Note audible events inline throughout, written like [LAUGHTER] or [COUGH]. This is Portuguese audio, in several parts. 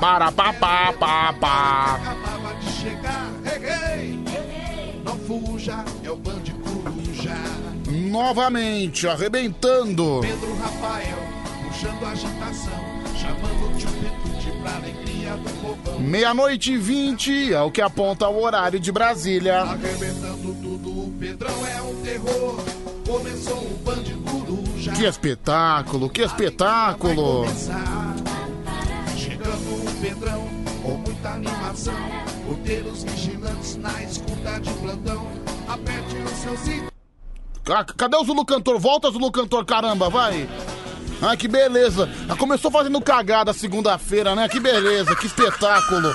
Para pá pá pá pá. Acabava de chegar, hey. Não fuja, é o Band Coruja. Novamente, arrebentando. Pedro Rafael, puxando a agitação. Chamando o tio Petute pra alegria do povão. Meia-noite e vinte é o que aponta o horário de Brasília. Arrebentando tudo, o Pedrão é um terror. Começou o Band Coruja. Que espetáculo, que espetáculo. Pedrão, com muita animação. Vigilantes na escuta de plantão. Aperte o seu cinto. Cadê o Zulu Cantor? Volta, Zulu Cantor, caramba, vai. Ah, que beleza. Ah, Começou fazendo cagada segunda-feira, né? Que beleza, que espetáculo.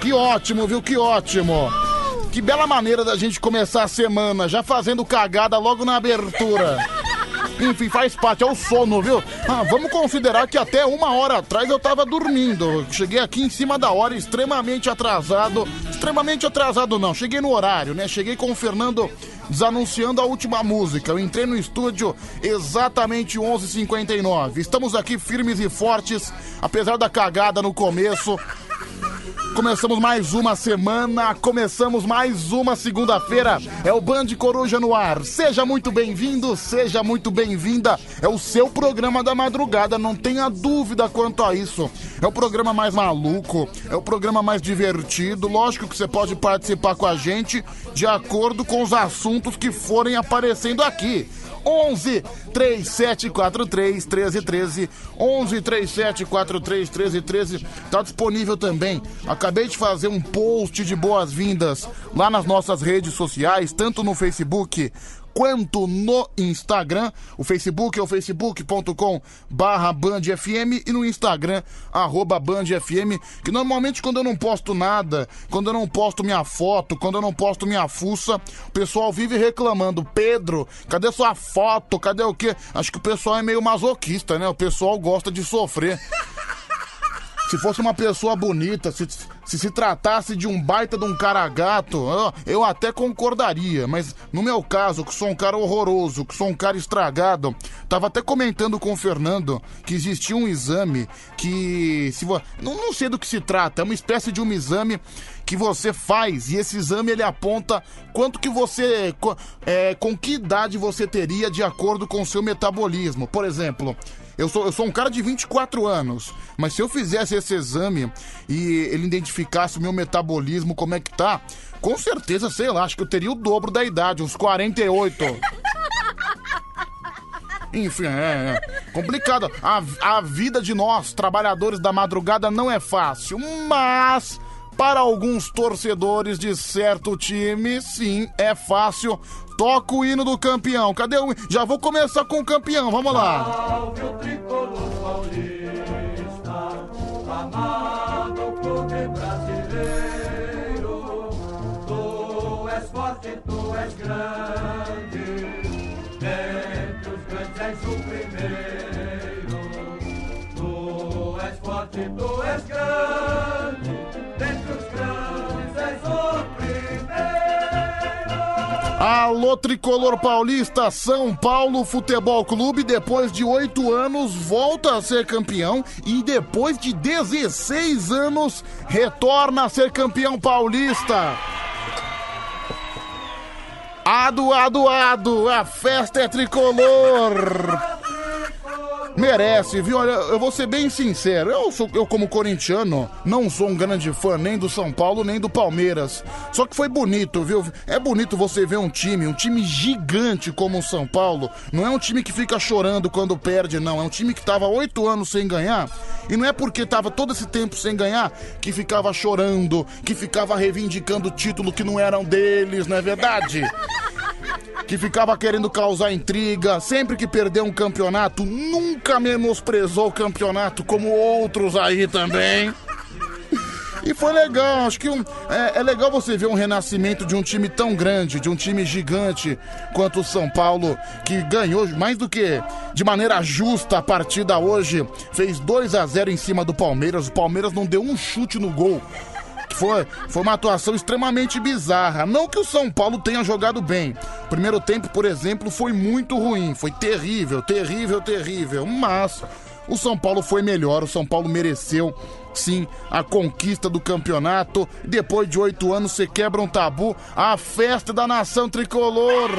Que ótimo, viu? Que ótimo. Que bela maneira da gente começar a semana, já fazendo cagada logo na abertura. Enfim, faz parte, é o sono, viu? Ah, vamos considerar que até uma hora atrás eu tava dormindo. Cheguei aqui em cima da hora, extremamente atrasado. Extremamente atrasado não, cheguei no horário, né? Cheguei com o Fernando desanunciando a última música. Eu entrei no estúdio exatamente 11h59. Estamos aqui firmes e fortes, apesar da cagada no começo. Começamos mais uma semana, começamos mais uma segunda-feira. É o Band Coruja no ar. Seja muito bem-vindo, seja muito bem-vinda. É o seu programa da madrugada, não tenha dúvida quanto a isso. É o programa mais maluco, é o programa mais divertido. Lógico que você pode participar com a gente de acordo com os assuntos que forem aparecendo aqui. 11 3743 1313 11 3743 1313 tá disponível também. Acabei de fazer um post de boas-vindas lá nas nossas redes sociais, tanto no Facebook quanto no Instagram. O Facebook é o facebook.com barra bandfm e no Instagram, arroba bandfm, que normalmente quando eu não posto nada, quando eu não posto minha foto, quando eu não posto minha fuça, o pessoal vive reclamando, Pedro, cadê sua foto, cadê o quê? Acho que o pessoal é meio masoquista, né? O pessoal gosta de sofrer. Se fosse uma pessoa bonita, se, se se tratasse de um baita de um cara gato, eu, até concordaria. Mas no meu caso, que sou um cara horroroso, que sou um cara estragado, tava até comentando com o Fernando que existia um exame que. Se não, não sei do que se trata, é uma espécie de um exame que você faz e esse exame ele aponta quanto que você. é, com que idade você teria de acordo com o seu metabolismo. Por exemplo. Eu sou, eu sou um cara de 24 anos, mas se eu fizesse esse exame e ele identificasse o meu metabolismo, como é que tá, com certeza, sei lá, acho que eu teria o dobro da idade, uns 48. [LAUGHS] Enfim, é, é complicado. A, a vida de nós, trabalhadores da madrugada, não é fácil, mas para alguns torcedores de certo time, sim, é fácil. Toca o hino do campeão. Cadê o. Já vou começar com o campeão, vamos lá. Salve o tricolor Alô, tricolor paulista, São Paulo Futebol Clube, depois de oito anos, volta a ser campeão e depois de 16 anos, retorna a ser campeão paulista. Ado, ado, ado, a festa é tricolor. Merece, viu? Olha, eu vou ser bem sincero. Eu, sou, eu, como corintiano, não sou um grande fã nem do São Paulo nem do Palmeiras. Só que foi bonito, viu? É bonito você ver um time, um time gigante como o São Paulo. Não é um time que fica chorando quando perde, não. É um time que tava oito anos sem ganhar. E não é porque tava todo esse tempo sem ganhar que ficava chorando, que ficava reivindicando título que não eram deles, não é verdade? [LAUGHS] que ficava querendo causar intriga, sempre que perdeu um campeonato, nunca menosprezou o campeonato como outros aí também. E foi legal, acho que um- é, é legal você ver um renascimento de um time tão grande, de um time gigante quanto o São Paulo, que ganhou mais do que de maneira justa a partida hoje, fez 2 a 0 em cima do Palmeiras. O Palmeiras não deu um chute no gol. Foi, foi uma atuação extremamente bizarra. Não que o São Paulo tenha jogado bem. Primeiro tempo, por exemplo, foi muito ruim. Foi terrível, terrível, terrível. Mas o São Paulo foi melhor, o São Paulo mereceu sim a conquista do campeonato. Depois de oito anos, você quebra um tabu, a festa da nação tricolor.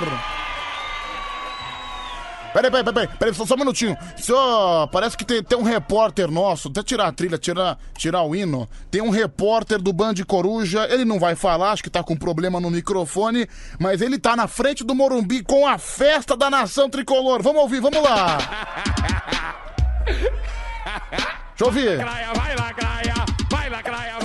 Peraí, peraí, peraí, peraí, só, só um minutinho. Senhor, parece que tem, tem um repórter nosso, até tirar a trilha, tirar, tirar o hino. Tem um repórter do Band Coruja, ele não vai falar, acho que tá com problema no microfone, mas ele tá na frente do Morumbi com a festa da nação tricolor. Vamos ouvir, vamos lá. [LAUGHS] Deixa eu ouvir. Vai vai lá, Graia, vai lá,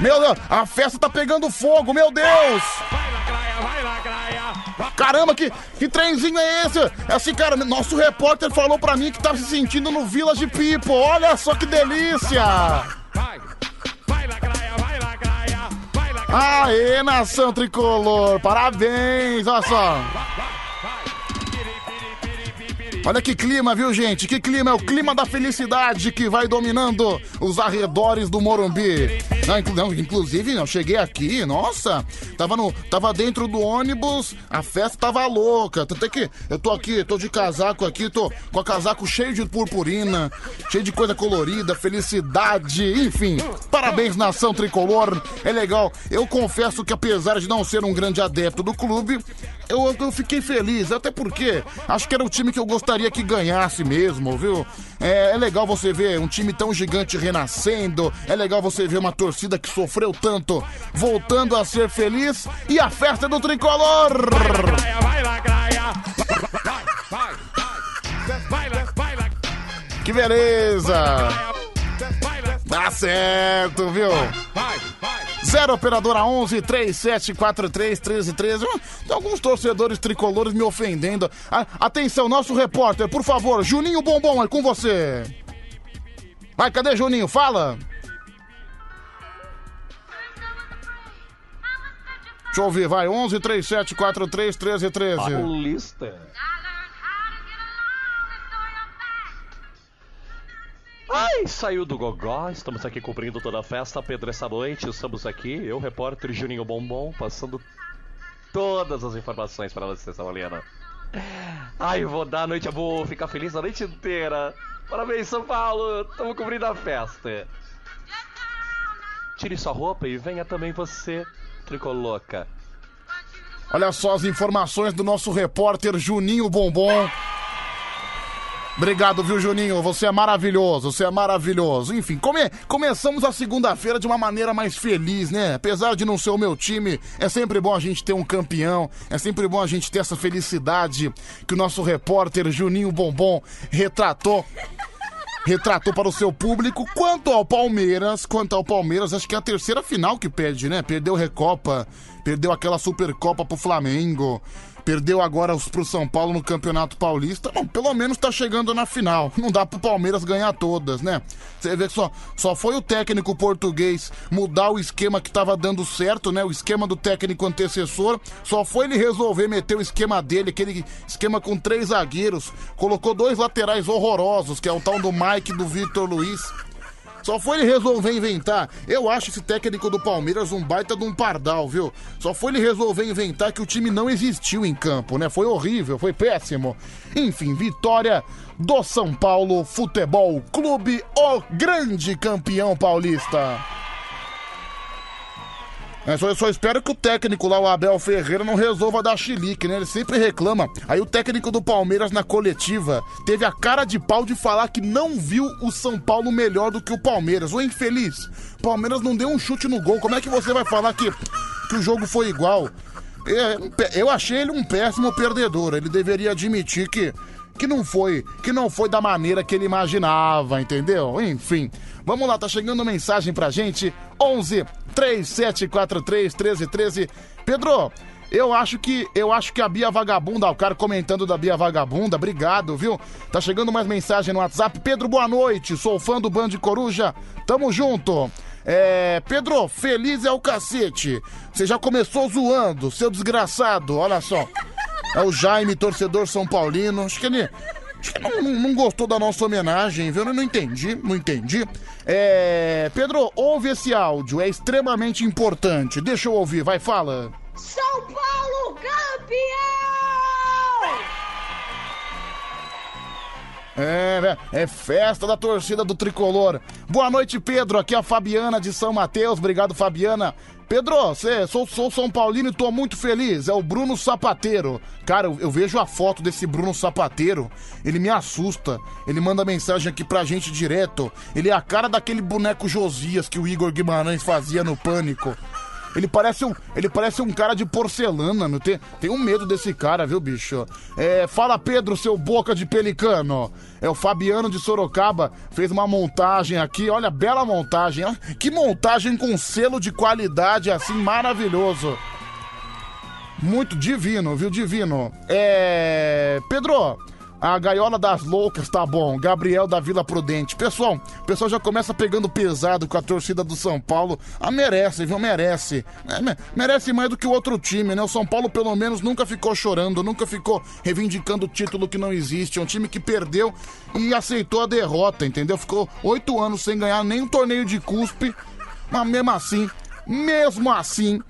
Meu Deus, a festa tá pegando fogo, meu Deus! Caramba, que, que trenzinho é esse? É assim, cara, nosso repórter falou pra mim que tava se sentindo no Village People. Olha só que delícia! Aê, nação tricolor! Parabéns! Olha só! Olha que clima, viu, gente? Que clima? É o clima da felicidade que vai dominando os arredores do Morumbi. Não, inclu- não, inclusive, eu cheguei aqui, nossa, tava, no, tava dentro do ônibus, a festa tava louca. Tanto é que eu tô aqui, tô de casaco aqui, tô com o casaco cheio de purpurina, cheio de coisa colorida, felicidade, enfim. Parabéns, nação tricolor. É legal. Eu confesso que apesar de não ser um grande adepto do clube, eu, eu fiquei feliz, até porque acho que era o time que eu gostaria que ganhasse mesmo, viu? É, é legal você ver um time tão gigante renascendo, é legal você ver uma torcida que sofreu tanto voltando a ser feliz e a festa do tricolor! Vai. Vai, vai, Que beleza! Tá certo, viu? vai, vai. 0 operadora 11 3743 1313. Hum, Tem alguns torcedores tricolores me ofendendo. Atenção, nosso repórter, por favor, Juninho Bombom, é com você. Vai, cadê Juninho? Fala. Deixa eu ouvir, vai. 11 3743 1313. Paulista. Ai, saiu do gogó, estamos aqui cumprindo toda a festa, Pedro, essa noite, estamos aqui, eu, repórter Juninho Bombom, passando todas as informações para você, Sabalena. Ai, vou dar a noite, eu vou ficar feliz a noite inteira. Parabéns, São Paulo, estamos cumprindo a festa. Tire sua roupa e venha também você, tricoloca. Olha só as informações do nosso repórter Juninho Bombom. Obrigado, viu, Juninho? Você é maravilhoso, você é maravilhoso. Enfim, come- começamos a segunda-feira de uma maneira mais feliz, né? Apesar de não ser o meu time, é sempre bom a gente ter um campeão, é sempre bom a gente ter essa felicidade que o nosso repórter Juninho Bombom retratou retratou para o seu público. Quanto ao Palmeiras, quanto ao Palmeiras, acho que é a terceira final que perde, né? Perdeu Recopa, perdeu aquela Supercopa pro Flamengo, perdeu agora pro São Paulo no Campeonato Paulista. Bom, pelo menos tá chegando na final. Não dá pro Palmeiras ganhar todas, né? Você vê que só, só foi o técnico português mudar o esquema que tava dando certo, né? O esquema do técnico antecessor. Só foi ele resolver meter o esquema dele, aquele esquema com três zagueiros. Colocou dois laterais horrorosos, que é o tal do Mike e do Victor Luiz. Só foi ele resolver inventar. Eu acho esse técnico do Palmeiras um baita de um pardal, viu? Só foi ele resolver inventar que o time não existiu em campo, né? Foi horrível, foi péssimo. Enfim, vitória do São Paulo Futebol Clube, o grande campeão paulista. É, só, eu só espero que o técnico lá, o Abel Ferreira, não resolva dar chilique, né? Ele sempre reclama. Aí o técnico do Palmeiras na coletiva teve a cara de pau de falar que não viu o São Paulo melhor do que o Palmeiras. O infeliz. Palmeiras não deu um chute no gol. Como é que você vai falar que, que o jogo foi igual? É, eu achei ele um péssimo perdedor. Ele deveria admitir que, que não foi, que não foi da maneira que ele imaginava, entendeu? Enfim, vamos lá, tá chegando mensagem pra gente. 11 3743 1313. Pedro, eu acho que eu acho que a Bia Vagabunda, o cara comentando da Bia Vagabunda, obrigado, viu? Tá chegando mais mensagem no WhatsApp. Pedro, boa noite. Sou fã do Band Coruja. Tamo junto. É, Pedro, feliz é o cacete. Você já começou zoando, seu desgraçado. Olha só. É o Jaime, torcedor São Paulino. Acho que ele. Acho que não, não- não gostou da nossa homenagem, viu? Eu não entendi, não entendi. É. Pedro, ouve esse áudio, é extremamente importante. Deixa eu ouvir, vai, fala. São Paulo campeão! É, né? É festa da torcida do tricolor. Boa noite, Pedro. Aqui é a Fabiana de São Mateus. Obrigado, Fabiana. Pedro, você, sou, sou São Paulino e tô muito feliz. É o Bruno Sapateiro. Cara, eu, eu vejo a foto desse Bruno Sapateiro. Ele me assusta. Ele manda mensagem aqui pra gente direto. Ele é a cara daquele boneco Josias que o Igor Guimarães fazia no Pânico. Ele parece um, ele parece um cara de porcelana, meu. Tem, tem um medo desse cara, viu, bicho? É, fala Pedro, seu boca de pelicano. É o Fabiano de Sorocaba, fez uma montagem aqui, olha, bela montagem. Que montagem com selo de qualidade assim maravilhoso. Muito divino, viu? Divino. É. Pedro, a gaiola das loucas tá bom. Gabriel da Vila Prudente. Pessoal, o pessoal já começa pegando pesado com a torcida do São Paulo. Ah, merece, viu? Merece. É, me- merece mais do que o outro time, né? O São Paulo, pelo menos, nunca ficou chorando, nunca ficou reivindicando o título que não existe. É um time que perdeu e aceitou a derrota, entendeu? Ficou oito anos sem ganhar nem um torneio de cuspe. Mas mesmo assim, mesmo assim,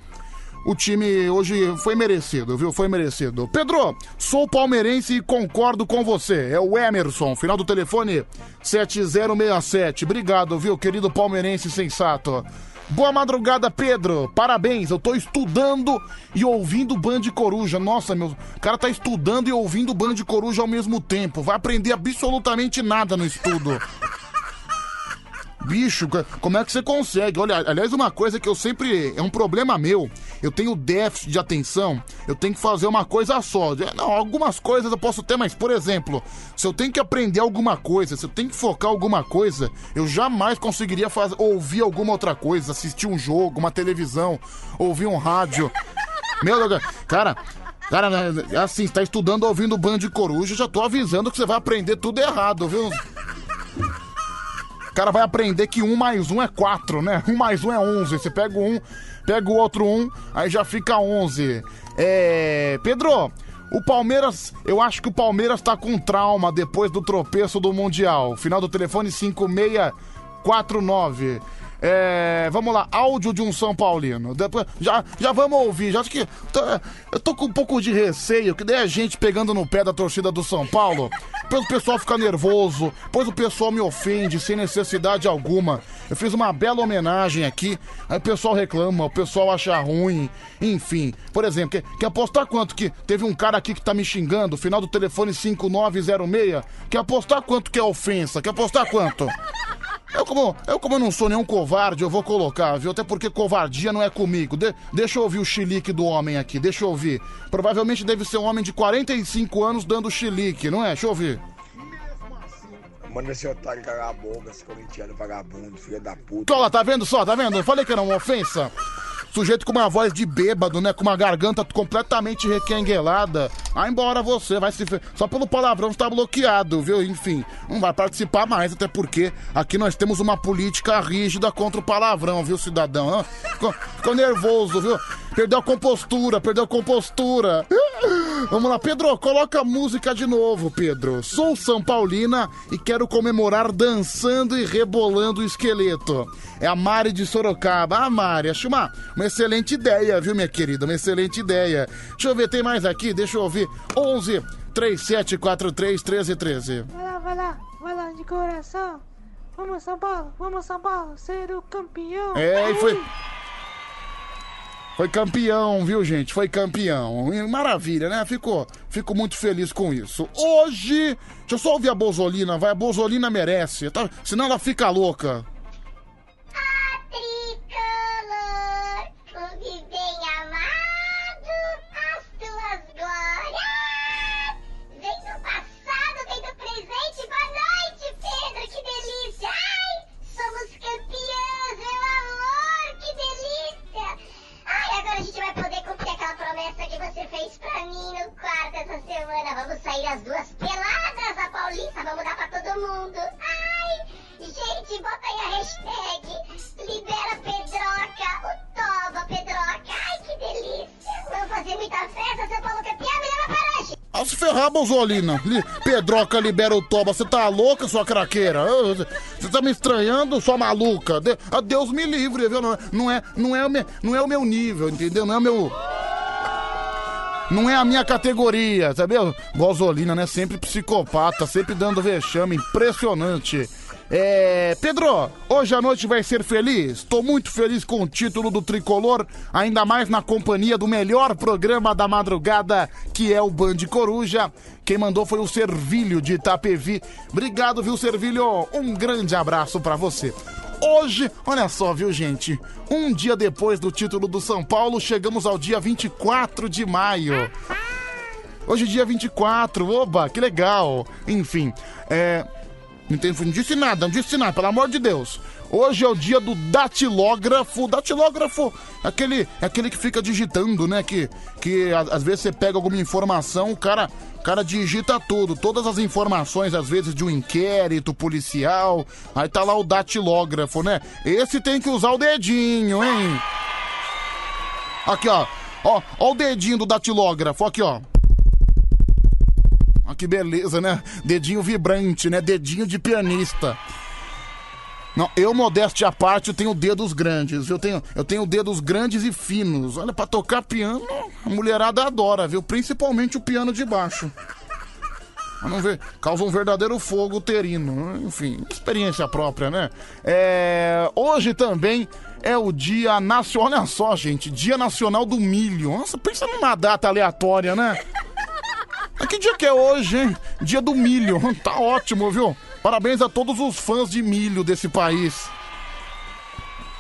o time hoje foi merecido, viu? Foi merecido. Pedro, sou palmeirense e concordo com você. É o Emerson, final do telefone 7067. Obrigado, viu, querido palmeirense sensato. Boa madrugada, Pedro. Parabéns. Eu tô estudando e ouvindo Band Coruja. Nossa, meu, o cara tá estudando e ouvindo Band Coruja ao mesmo tempo. Vai aprender absolutamente nada no estudo. Bicho, co- como é que você consegue? Olha, aliás, uma coisa que eu sempre. É um problema meu. Eu tenho déficit de atenção. Eu tenho que fazer uma coisa só. É, Não, algumas coisas eu posso ter, mas, por exemplo, se eu tenho que aprender alguma coisa, se eu tenho que focar alguma coisa, eu jamais conseguiria fazer, ouvir alguma outra coisa, assistir um jogo, uma televisão, ouvir um rádio. [LAUGHS] Meu Deus, cara. Cara, assim, você tá estudando ouvindo Band de Coruja, já tô avisando que você vai aprender tudo errado, viu? Cara vai aprender que um mais um é quatro, né? Um mais um é onze. Você pega um, pega o outro um, aí já fica onze. É. Pedro, o Palmeiras, eu acho que o Palmeiras tá com trauma depois do tropeço do Mundial. Final do telefone 5649. É, vamos lá, áudio de um São Paulino. Depois, já, já vamos ouvir. Já acho que tô- eu tô com um pouco de receio, que daí a gente pegando no pé da torcida do São Paulo. Depois o pessoal fica nervoso, depois o pessoal me ofende sem necessidade alguma. Eu fiz uma bela homenagem aqui, aí o pessoal reclama, o pessoal acha ruim, enfim. Por exemplo, quer, quer apostar quanto que teve um cara aqui que tá me xingando, final do telefone 5906? Quer apostar quanto que é ofensa? Quer apostar quanto? Eu como, eu como não sou nenhum covarde, eu vou colocar, viu? Até porque covardia não é comigo. De- deixa eu ouvir o chilique do homem aqui, deixa eu ouvir. Provavelmente deve ser um homem de 45 anos dando chilique, não é? Deixa eu ouvir. Manda esse otário cagar a boca, esse corintiano vagabundo, filho da puta. Olha lá, tá vendo só? Tá vendo? Eu falei que era uma ofensa. Sujeito com uma voz de bêbado, né? Com uma garganta completamente requenguelada. Ah, embora você, vai se. Só pelo palavrão está bloqueado, viu? Enfim, não vai participar mais, até porque aqui nós temos uma política rígida contra o palavrão, viu, cidadão? Ficou, ficou nervoso, viu? Perdeu a compostura, perdeu a compostura. Vamos lá, Pedro, coloca a música de novo, Pedro. Sou São Paulina e quero comemorar dançando e rebolando o esqueleto. É a Mari de Sorocaba. Ah, Mari, acho uma, uma excelente ideia, viu, minha querida? Uma excelente ideia. Deixa eu ver, tem mais aqui? Deixa eu ouvir. 11 3743 1313. Vai lá, vai lá, vai lá de coração. Vamos São Paulo, vamos São Paulo, ser o campeão. É, e foi. Foi campeão, viu, gente? Foi campeão. Maravilha, né? Fico, fico muito feliz com isso. Hoje. Deixa eu só ouvir a Bozolina, vai. A Bozolina merece. Tá? Senão ela fica louca. As duas peladas da Paulista, vamos dar pra todo mundo. Ai, gente, bota aí a hashtag Libera Pedroca, o Toba Pedroca. Ai, que delícia. Vamos fazer muita festa, São Paulo campeão, me leva para hoje. A se ferrar, Bozolina. Li- Pedroca libera o toba. Você tá louca, sua craqueira? Ah, Você tá me estranhando, sua maluca? De- ah, Deus me livre, viu? Não, é- não, é, não, é o me- não é o meu nível, entendeu? Não é o meu. Não é a minha categoria, sabia? Gasolina, né? Sempre psicopata, sempre dando vexame, impressionante. É, Pedro, hoje a noite vai ser feliz. Tô muito feliz com o título do tricolor, ainda mais na companhia do melhor programa da madrugada, que é o Band Coruja. Quem mandou foi o Servilho de Itapevi. Obrigado, viu, Servilho? Um grande abraço pra você. Hoje, olha só, viu, gente? Um dia depois do título do São Paulo, chegamos ao dia 24 de maio. Hoje é dia 24, oba, que legal. Enfim, é. Não, disse nada, não disse nada, pelo amor de Deus. Hoje é o dia do datilógrafo. Datilógrafo é aquele, é aquele que fica digitando, né? Que, que às vezes você pega alguma informação, o cara, o cara digita tudo. Todas as informações, às vezes, de um inquérito policial. Aí tá lá o datilógrafo, né? Esse tem que usar o dedinho, hein? Aqui, ó. Ó, ó o dedinho do datilógrafo, aqui, ó. Olha que beleza, né? Dedinho vibrante, né? Dedinho de pianista. Não, eu, modéstia à parte, eu tenho dedos grandes. Eu tenho, eu tenho dedos grandes e finos. Olha, pra tocar piano, a mulherada adora, viu? Principalmente o piano de baixo. Vamos ver, causa um verdadeiro fogo uterino. Enfim, experiência própria, né? É, hoje também é o dia nacional. Olha só, gente, Dia Nacional do Milho. Nossa, pensa numa data aleatória, né? Que dia que é hoje, hein? Dia do milho. [LAUGHS] Tá ótimo, viu? Parabéns a todos os fãs de milho desse país.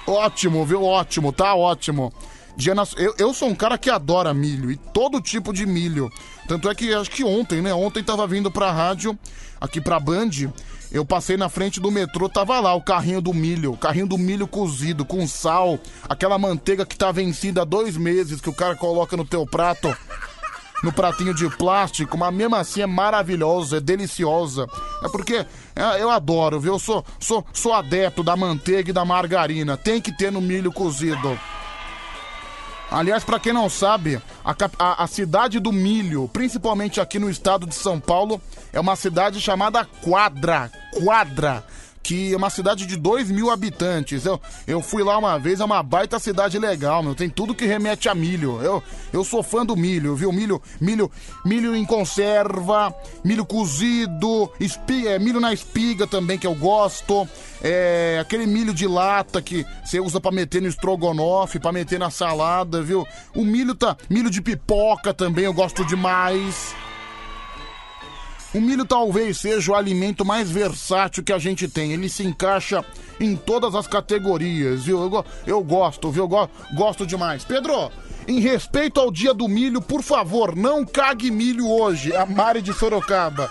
Ótimo, viu? Ótimo, tá ótimo. Dia nas... eu, eu sou um cara que adora milho e todo tipo de milho. Tanto é que acho que ontem, né? Ontem tava vindo pra rádio, aqui pra Band. Eu passei na frente do metrô, tava lá o carrinho do milho, o carrinho do milho cozido, com sal, aquela manteiga que tá vencida há dois meses que o cara coloca no teu prato no pratinho de plástico, mas mesmo assim é maravilhosa, é deliciosa. É porque é, eu adoro, viu? Eu sou, sou, sou adepto da manteiga e da margarina. Tem que ter no milho cozido. Aliás, pra quem não sabe, a, a- a cidade do milho, principalmente aqui no estado de São Paulo, é uma cidade chamada Quadra. Quadra. Que é uma cidade de 2 mil habitantes. Eu, eu fui lá uma vez, é uma baita cidade legal, meu. Tem tudo que remete a milho. Eu, eu sou fã do milho, viu? Milho, milho, milho em conserva, milho cozido, espi- é, milho na espiga também, que eu gosto. É, aquele milho de lata que você usa pra meter no estrogonofe, pra meter na salada, viu? O milho tá. Milho de pipoca também eu gosto demais. O milho talvez seja o alimento mais versátil que a gente tem. Ele se encaixa em todas as categorias, viu? Eu, eu gosto, viu? Eu go- gosto demais. Pedro, em respeito ao dia do milho, por favor, não cague milho hoje. A Mari de Sorocaba.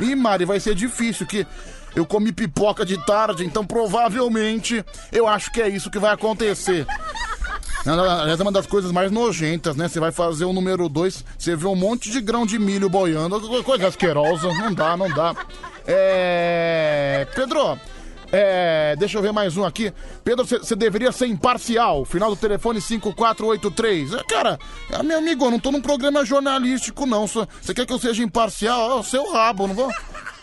Ih, Mari, vai ser difícil que eu comi pipoca de tarde, então provavelmente eu acho que é isso que vai acontecer. Aliás, é uma das coisas mais nojentas, né? Você vai fazer o número 2, você vê um monte de grão de milho boiando, co- coisa asquerosa, não dá, não dá. É. Pedro, é. Deixa eu ver mais um aqui. Pedro, você deveria ser imparcial. Final do telefone 5483. É, Cara, é, meu amigo, eu não tô num programa jornalístico, não. Você quer que eu seja imparcial? É o seu rabo, não vou.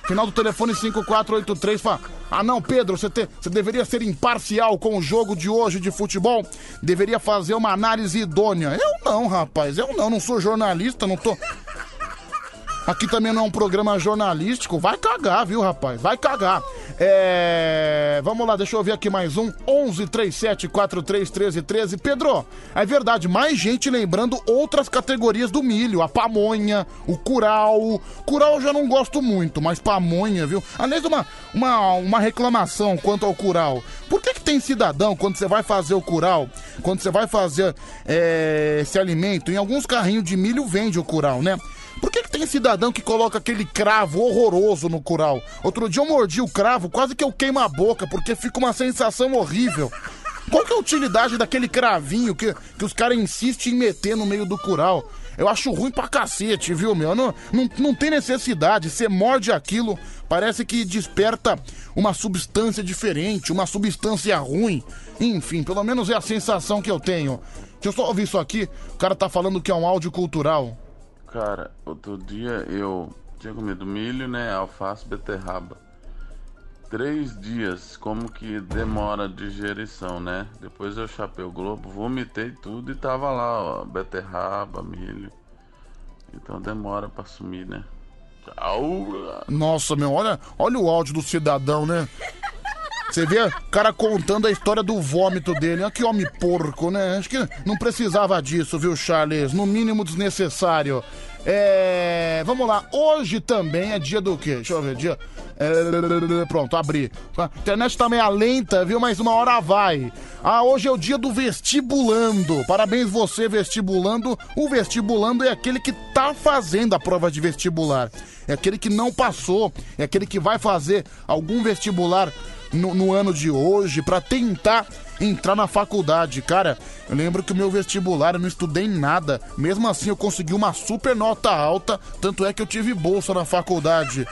Final do telefone 5483 fala: Ah, não, Pedro, você, te- você deveria ser imparcial com o jogo de hoje de futebol. Deveria fazer uma análise idônea. Eu não, rapaz, eu não, não sou jornalista, não tô. Aqui também não é um programa jornalístico. Vai cagar, viu, rapaz? Vai cagar. É. Vamos lá, deixa eu ver aqui mais um. 11 37 43 13 13. Pedro, é verdade, mais gente lembrando outras categorias do milho. A pamonha, o curau. Curau eu já não gosto muito, mas pamonha, viu? Aliás, uma, uma, uma reclamação quanto ao curau. Por que, que tem cidadão, quando você vai fazer o curau, quando você vai fazer é, esse alimento, em alguns carrinhos de milho vende o curau, né? Por que, que tem cidadão que coloca aquele cravo horroroso no curau? Outro dia eu mordi o cravo, quase que eu queimo a boca, porque fica uma sensação horrível. Qual que é a utilidade daquele cravinho que, que os caras insistem em meter no meio do curau? Eu acho ruim pra cacete, viu, meu? Não, não, não tem necessidade. Você morde aquilo, parece que desperta uma substância diferente, uma substância ruim. Enfim, pelo menos é a sensação que eu tenho. Deixa eu só ouvir isso aqui. O cara tá falando que é um áudio cultural. Cara, outro dia eu tinha comido milho, né? Alface, beterraba. Três dias, como que demora a digerição, né? Depois eu chapei o globo, vomitei tudo e tava lá, ó, beterraba, milho. Então demora pra sumir, né? Tchau. Nossa, meu, olha, olha o áudio do cidadão, né? Você vê o cara contando a história do vômito dele. Olha que homem porco, né? Acho que não precisava disso, viu, Charles? No mínimo desnecessário. É. Vamos lá. Hoje também é dia do quê? Deixa eu ver. Dia. é, Pronto, abri. A internet tá meio lenta, viu? Mas uma hora vai. Ah, hoje é o dia do vestibulando. Parabéns você, vestibulando. O vestibulando é aquele que tá fazendo a prova de vestibular. É aquele que não passou. É aquele que vai fazer algum vestibular no, no ano de hoje pra tentar entrar na faculdade. Cara, eu lembro que o meu vestibular eu não estudei nada. Mesmo assim, eu consegui uma super nota alta. Tanto é que eu tive bolsa na faculdade.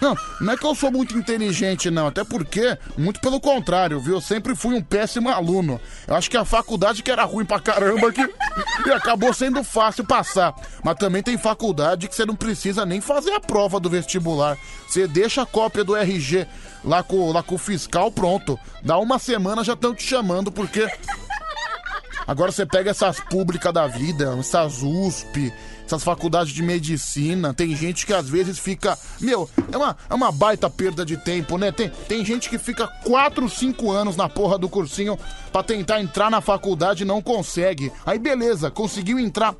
Não, não é que eu sou muito inteligente, não. Até porque, muito pelo contrário, viu? Eu sempre fui um péssimo aluno. Eu acho que a faculdade que era ruim pra caramba que... e acabou sendo fácil passar. Mas também tem faculdade que você não precisa nem fazer a prova do vestibular. Você deixa a cópia do RG lá com, lá com o fiscal, pronto. Dá uma semana já estão te chamando porque. Agora você pega essas públicas da vida, essas USP, essas faculdades de medicina, tem gente que às vezes fica. Meu, é uma, é uma baita perda de tempo, né? Tem, tem gente que fica 4, 5 anos na porra do cursinho pra tentar entrar na faculdade e não consegue. Aí beleza, conseguiu entrar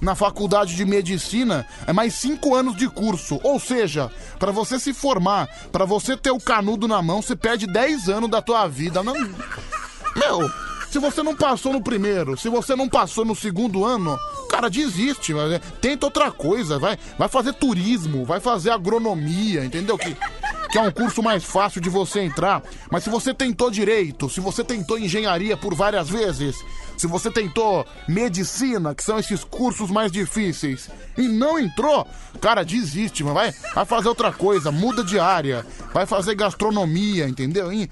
na faculdade de medicina é mais 5 anos de curso. Ou seja, pra você se formar, pra você ter o canudo na mão, você perde 10 anos da tua vida. Não. Meu, se você não passou no primeiro, se você não passou no segundo ano, cara, desiste. vai- é, Tenta outra coisa, vai, vai fazer turismo, vai fazer agronomia, entendeu? Que, que é um curso mais fácil de você entrar. Mas se você tentou direito, se você tentou engenharia por várias vezes, se você tentou medicina, que são esses cursos mais difíceis, e não entrou, cara, desiste, mas vai, vai fazer outra coisa, muda de área, vai fazer gastronomia, entendeu? E-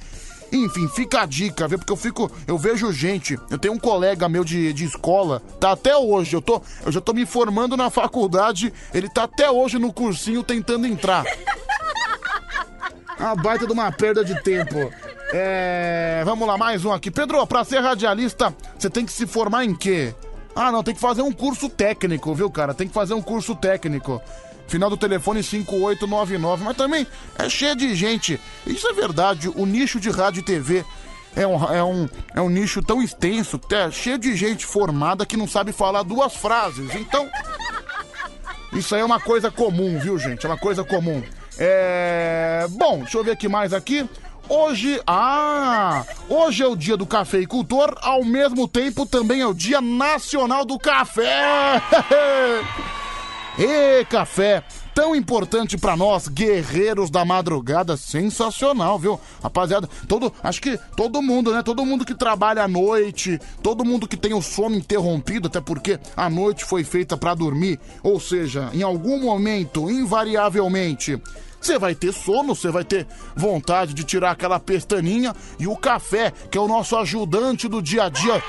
enfim, fica a dica, viu? Porque eu fico. Eu vejo gente. Eu tenho um colega meu de, de escola, tá até hoje. Eu, tô, eu já tô me formando na faculdade. Ele tá até hoje no cursinho tentando entrar. [LAUGHS] Uma baita de uma perda de tempo. É. Vamos lá, mais um aqui. Pedro, pra ser radialista, você tem que se formar em quê? Ah, não, tem que fazer um curso técnico, viu, cara? Tem que fazer um curso técnico. Final do telefone 5899. Mas também é cheio de gente. Isso é verdade. O nicho de rádio e TV é um, é um, é um nicho tão extenso é cheio de gente formada que não sabe falar duas frases. Então. Isso aí é uma coisa comum, viu, gente? É uma coisa comum. É. Bom, deixa eu ver aqui mais aqui. Hoje, ah, hoje é o dia do cafeicultor, ao mesmo tempo também é o dia nacional do café. [LAUGHS] E café, tão importante pra nós, guerreiros da madrugada, sensacional, viu? Rapaziada, todo, acho que todo mundo, né? Todo mundo que trabalha à noite, todo mundo que tem o sono interrompido, até porque a noite foi feita pra dormir, ou seja, em algum momento, invariavelmente, você vai ter sono, você vai ter vontade de tirar aquela pestaninha e o café, que é o nosso ajudante do dia a dia,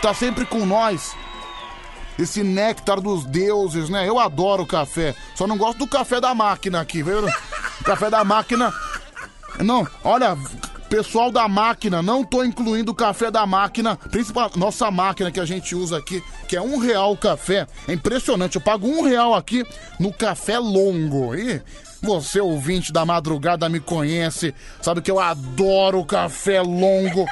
tá sempre com nós esse néctar dos deuses, né? Eu adoro café. Só não gosto do café da máquina aqui, viu? [LAUGHS] café da máquina. Não, olha, pessoal da máquina, não tô incluindo o café da máquina, principal nossa máquina que a gente usa aqui, que é um real o café. É impressionante, eu pago um real aqui no café longo. E você, ouvinte da madrugada, me conhece, sabe que eu adoro café longo.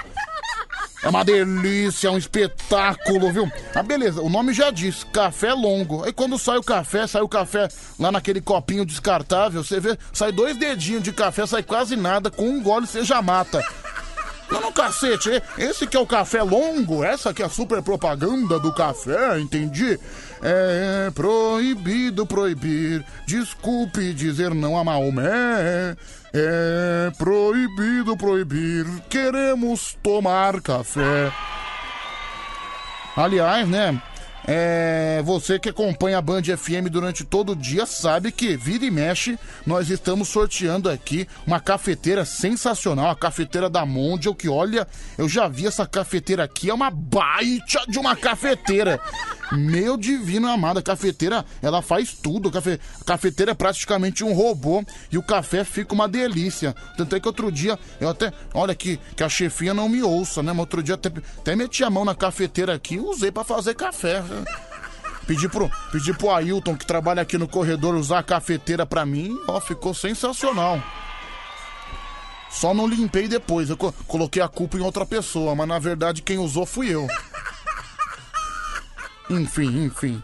É uma delícia, é um espetáculo, viu? Ah, beleza, o nome já diz, café longo. Aí quando sai o café, sai o café lá naquele copinho descartável, você vê, sai dois dedinhos de café, sai quase nada, com um gole você já mata. Não, não, cacete, esse que é o café longo, essa que é a super propaganda do café, entendi? É proibido proibir, desculpe dizer não a Maomé. É proibido proibir, queremos tomar café. Aliás, né? É, você que acompanha a Band FM durante todo o dia sabe que vira e mexe, nós estamos sorteando aqui uma cafeteira sensacional, a cafeteira da Mondial, que olha, eu já vi essa cafeteira aqui, é uma baita de uma cafeteira. Meu divino amado, a cafeteira, ela faz tudo. A, cafe- a cafeteira é praticamente um robô e o café fica uma delícia. Tanto é que outro dia, eu até, olha que, que a chefinha não me ouça, né? Mas outro dia até, até meti a mão na cafeteira aqui e usei pra fazer café. Pedi pro, pedi pro Ailton, que trabalha aqui no corredor, usar a cafeteira pra mim. Ó, ficou sensacional. Só não limpei depois. Eu co- coloquei a culpa em outra pessoa, mas na verdade quem usou fui eu. Enfim, enfim.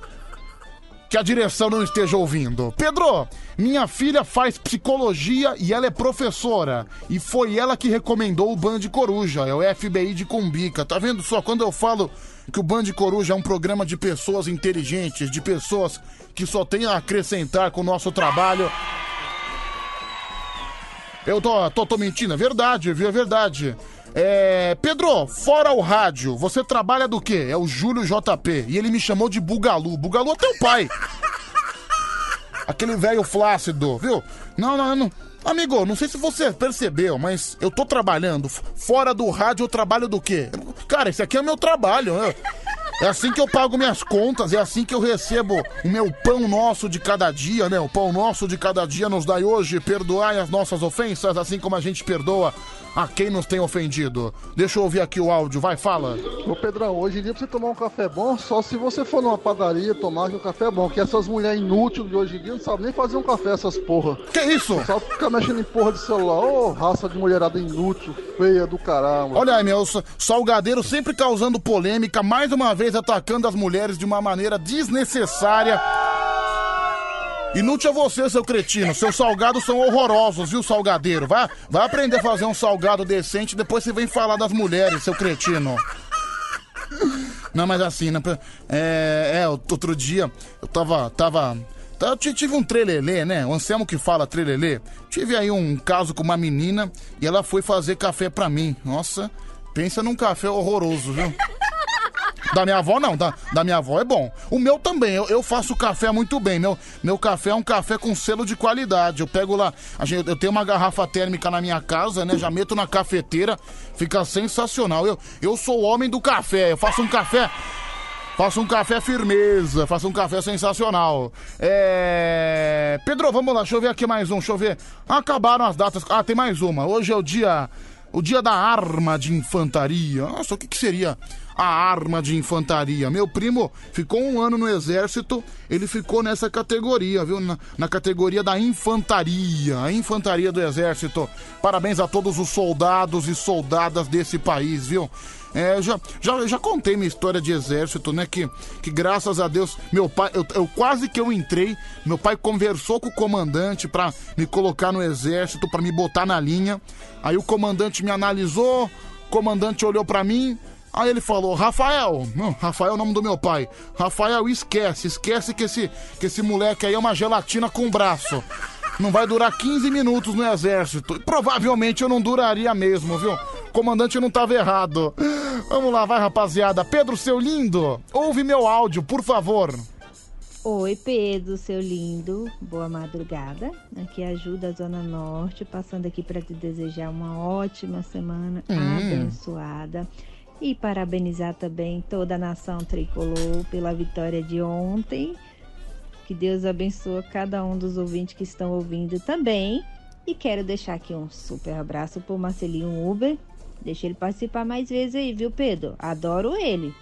Que a direção não esteja ouvindo. Pedro, minha filha faz psicologia e ela é professora. E foi ela que recomendou o Band Coruja, é o FBI de Cumbica. Tá vendo só? Quando eu falo que o Band Coruja é um programa de pessoas inteligentes, de pessoas que só tem a acrescentar com o nosso trabalho. Eu tô, tô, tô mentindo, é verdade, viu? É verdade. É, Pedro, fora o rádio, você trabalha do quê? É o Júlio JP. E ele me chamou de Bugalu. Bugalu é teu pai. [LAUGHS] Aquele velho flácido, viu? Não, não, não. Amigo, não sei se você percebeu, mas eu tô trabalhando. Fora do rádio, eu trabalho do quê? Cara, esse aqui é o meu trabalho. né? É assim que eu pago minhas contas, é assim que eu recebo o meu pão nosso de cada dia, né? O pão nosso de cada dia nos dai hoje, perdoai as nossas ofensas, assim como a gente perdoa a quem nos tem ofendido. Deixa eu ouvir aqui o áudio, vai, fala. Ô Pedrão, hoje em dia pra você tomar um café bom, só se você for numa padaria tomar que o café é bom, que essas mulheres inúteis de hoje em dia não sabem nem fazer um café, essas porra. Que isso? Só ficar mexendo em porra de celular. Ô, raça de mulherada inútil, feia do caramba. Olha aí, meu sa- salgadeiro sempre causando polêmica, mais uma vez atacando as mulheres de uma maneira desnecessária. Inútil é você, seu cretino. Seus salgados são horrorosos, viu, salgadeiro? Vai, vai aprender a fazer um salgado decente, depois você vem falar das mulheres, seu cretino. Não, mas assim, né? É, é, outro dia eu tava. tava tá, eu ti- tive um trelelê, né? O Anselmo que fala trelelê. Tive aí um caso com uma menina e ela foi fazer café pra mim. Nossa, pensa num café horroroso, viu? Da minha avó, não. Da, da minha avó é bom. O meu também. Eu, eu faço café muito bem. Meu, meu café é um café com selo de qualidade. Eu pego lá. a gente- eu tenho uma garrafa térmica na minha casa, né? Já meto na cafeteira. Fica sensacional. Eu, eu sou o homem do café. Eu faço um café. Faço um café firmeza, faço um café sensacional. É. Pedro, vamos lá, deixa eu ver aqui mais um, deixa eu ver. Acabaram as datas. Ah, tem mais uma. Hoje é o dia. O dia da arma de infantaria. Nossa, o que, que seria a arma de infantaria? Meu primo ficou um ano no exército, ele ficou nessa categoria, viu? Na, na categoria da infantaria, a infantaria do exército. Parabéns a todos os soldados e soldadas desse país, viu? É, já, já, já contei minha história de exército, né? Que, que graças a Deus, meu pai, eu, eu quase que eu entrei, meu pai conversou com o comandante pra me colocar no exército, pra me botar na linha. Aí o comandante me analisou, o comandante olhou pra mim, aí ele falou: Rafael, não, Rafael é o nome do meu pai. Rafael, esquece, esquece que esse, que esse moleque aí é uma gelatina com braço. Não vai durar 15 minutos no exército. Provavelmente eu não duraria mesmo, viu? O comandante não tava errado. Vamos lá, vai, rapaziada. Pedro, seu lindo, ouve meu áudio, por favor. Oi, Pedro, seu lindo. Boa madrugada. Aqui é a Zona Norte, passando aqui para te desejar uma ótima semana Hum. abençoada. E parabenizar também toda a nação tricolor pela vitória de ontem. Que Deus abençoe cada um dos ouvintes que estão ouvindo também. E quero deixar aqui um super abraço pro Marcelinho Uber. Deixa ele participar mais vezes aí, viu, Pedro? Adoro ele.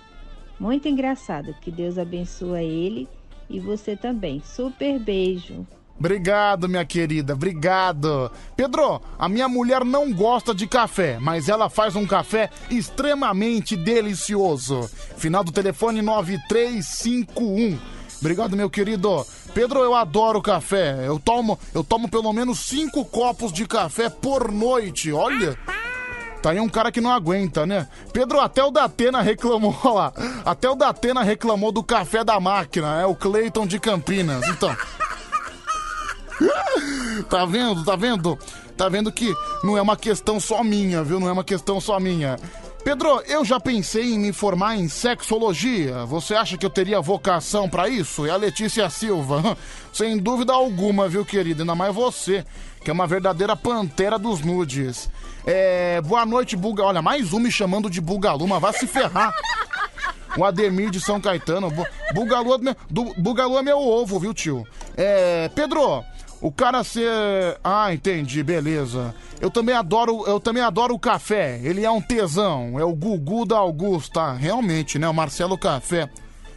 Muito engraçado. Que Deus abençoe ele e você também. Super beijo. Obrigado, minha querida, obrigado. Pedro, a minha mulher não gosta de café, mas ela faz um café extremamente delicioso. Final do telefone 9351. Obrigado, meu querido. Pedro, eu adoro café. Eu tomo, eu tomo pelo menos cinco copos de café por noite. Olha. Tá aí um cara que não aguenta, né? Pedro, até o Datena reclamou lá. Até o Datena reclamou do café da máquina, é o Cleiton de Campinas. Então. [LAUGHS] Tá vendo? Tá vendo? Tá vendo que não é uma questão só minha, viu? Não é uma questão só minha. Pedro, eu já pensei em me formar em sexologia. Você acha que eu teria vocação pra isso? É a Letícia Silva. [LAUGHS] Sem dúvida alguma, viu, querida? Ainda mais você, que é uma verdadeira pantera dos nudes. É, boa noite, Buga. Olha, mais um me chamando de Bugaluma. Vai se ferrar. O Ademir de São Caetano. Bu- Bugalu, é meu- Bugalu é meu ovo, viu, tio? É. Pedro, o cara ser. Ah, entendi, beleza. Eu também adoro, eu também adoro o café. Ele é um tesão. É o Gugu da Augusta. Realmente, né? O Marcelo Café.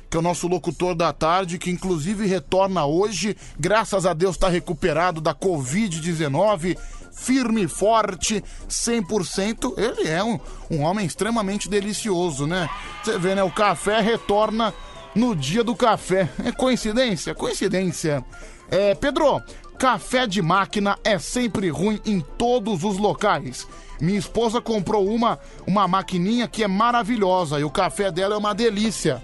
que é o nosso locutor da tarde, que inclusive retorna hoje, graças a Deus está recuperado da Covid-19, firme e forte, 100%. Ele é um, um homem extremamente delicioso, né? Você vê, né? O café retorna no dia do café. É coincidência? Coincidência. É, Pedro, café de máquina é sempre ruim em todos os locais. Minha esposa comprou uma, uma maquininha que é maravilhosa e o café dela é uma delícia.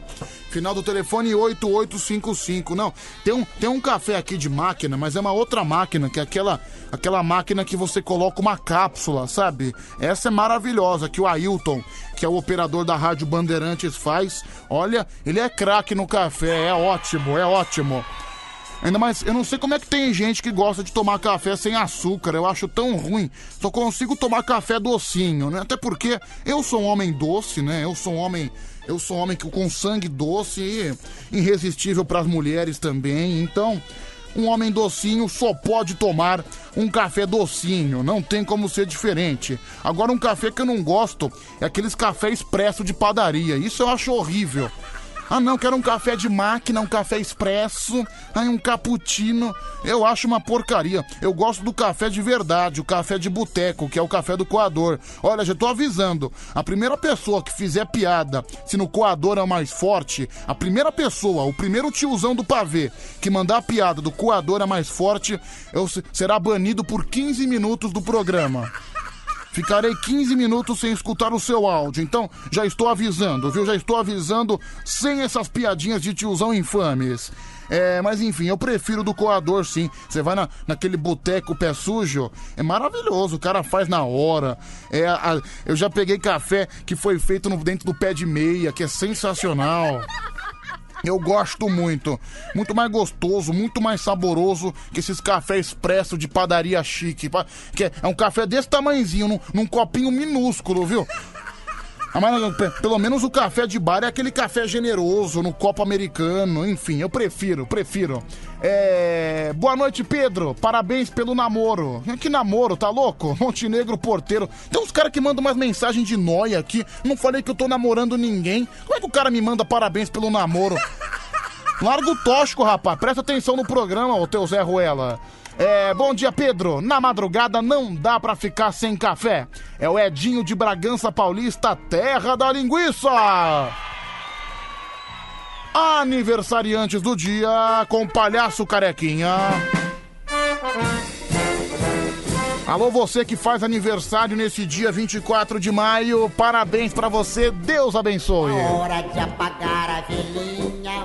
Final do telefone 8855. Não, tem um, tem um café aqui de máquina, mas é uma outra máquina, que é aquela, aquela máquina que você coloca uma cápsula, sabe? Essa é maravilhosa, que o Ailton, que é o operador da Rádio Bandeirantes, faz. Olha, ele é craque no café, é ótimo, é ótimo. Ainda mais, eu não sei como é que tem gente que gosta de tomar café sem açúcar. Eu acho tão ruim. Só consigo tomar café docinho, né? Até porque eu sou um homem doce, né? Eu sou um homem, eu sou um homem com sangue doce e irresistível para as mulheres também. Então, um homem docinho só pode tomar um café docinho, não tem como ser diferente. Agora, um café que eu não gosto é aqueles café expresso de padaria. Isso eu acho horrível. Ah, não, quero um café de máquina, um café expresso, aí um cappuccino. Eu acho uma porcaria. Eu gosto do café de verdade, o café de boteco, que é o café do coador. Olha, já tô avisando. A primeira pessoa que fizer piada se no coador é mais forte, a primeira pessoa, o primeiro tiozão do pavê que mandar a piada do coador é mais forte, eu, se- será banido por 15 minutos do programa. Ficarei 15 minutos sem escutar o seu áudio. Então, já estou avisando, viu? Já estou avisando sem essas piadinhas de tiozão infames. É, mas enfim, eu prefiro do coador, sim. Você vai na, naquele boteco pé sujo, é maravilhoso, o cara faz na hora. É, a- eu já peguei café que foi feito no- dentro do pé de meia, que é sensacional. Eu gosto muito. Muito mais gostoso, muito mais saboroso que esses cafés expresso de padaria chique. Que é, é um café desse tamanhozinho, num, num copinho minúsculo, viu? Ah, mas, pe- pelo menos o café de bar é aquele café generoso, no copo americano, enfim, eu prefiro, prefiro. É... Boa noite, Pedro. Parabéns pelo namoro. Que namoro, tá louco? [LAUGHS] Montenegro porteiro. Tem uns caras que mandam umas mensagens de nóia aqui. Não falei que eu tô namorando ninguém. Como é que o cara me manda parabéns pelo namoro? Larga o tóxico, rapaz. Presta atenção no programa, ô teu Zé Ruela. É, bom dia, Pedro. Na madrugada não dá pra ficar sem café. É o Edinho de Bragança Paulista, terra da linguiça. Aniversariantes do dia com Palhaço Carequinha. Alô, você que faz aniversário nesse dia 24 de maio, parabéns pra você, Deus abençoe. Hora de apagar a velhinha.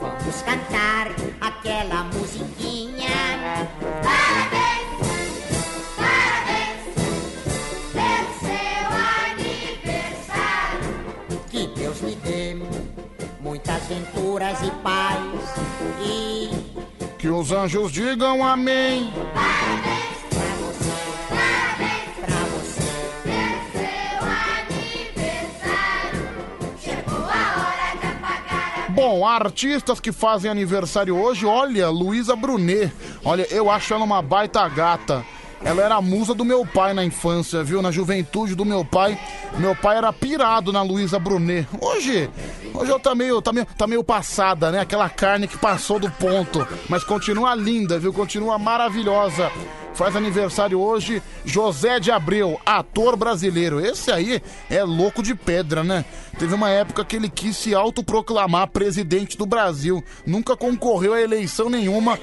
Vamos cantar aquela musiquinha. Venturas e paz. E Que os anjos digam amém. Bom, artistas que fazem aniversário hoje, olha, Luísa Brunet. Olha, eu acho ela uma baita gata. Ela era a musa do meu pai na infância, viu? Na juventude do meu pai. Meu pai era pirado na Luísa Brunet. Hoje, hoje ela tá meio, tá, meio, tá meio passada, né? Aquela carne que passou do ponto. Mas continua linda, viu? Continua maravilhosa. Faz aniversário hoje José de Abreu, ator brasileiro. Esse aí é louco de pedra, né? Teve uma época que ele quis se autoproclamar presidente do Brasil. Nunca concorreu a eleição nenhuma.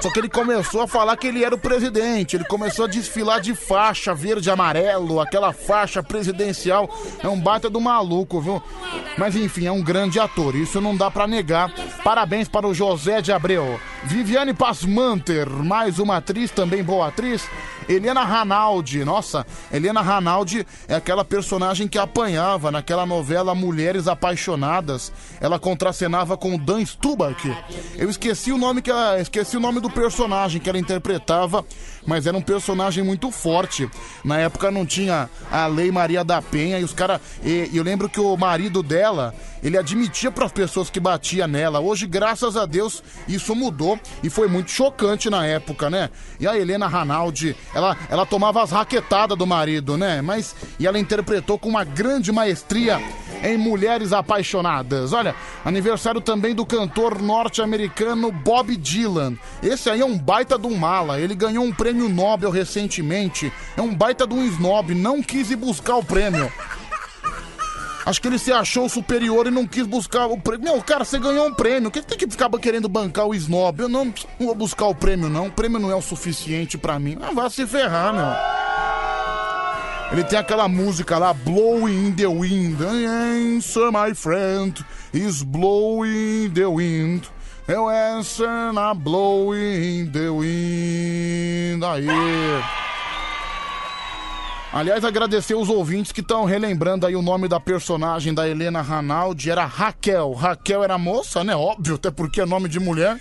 Só que ele começou a falar que ele era o presidente. Ele começou a desfilar de faixa verde e amarelo, aquela faixa presidencial. É um baita do maluco, viu? Mas enfim, é um grande ator. Isso não dá pra negar. Parabéns para o José de Abreu. Viviane Pasmanter, mais uma atriz, também boa atriz. Helena Ranaldi, nossa, Helena Ranaldi é aquela personagem que apanhava naquela novela Mulheres Apaixonadas. Ela contracenava com Dan Stubach. Eu esqueci o nome que ela, esqueci o nome do personagem que ela interpretava, mas era um personagem muito forte. Na época não tinha a Lei Maria da Penha e os caras, eu lembro que o marido dela, ele admitia para as pessoas que batia nela. Hoje, graças a Deus, isso mudou e foi muito chocante na época, né? E a Helena Ranaldi, ela, ela tomava as raquetadas do marido, né? Mas e ela interpretou com uma grande maestria em mulheres apaixonadas. Olha, aniversário também do cantor norte-americano Bob Dylan. Esse aí é um baita um mala. Ele ganhou um prêmio Nobel recentemente. É um baita de um snob. Não quis ir buscar o prêmio. Acho que ele se achou superior e não quis buscar o prêmio. Meu, cara, você ganhou um prêmio. O que tem que ficar querendo bancar o snob? Eu não, não vou buscar o prêmio, não. O prêmio não é o suficiente pra mim. Ah, vai se ferrar, meu. Ele tem aquela música lá, Blowing in the Wind. Answer, my friend, is blowing the wind. Eu answer na blowing in the wind. Aí. Aliás, agradecer os ouvintes que estão relembrando aí o nome da personagem da Helena Ranaldi. Era Raquel. Raquel era moça, né? Óbvio, até porque é nome de mulher.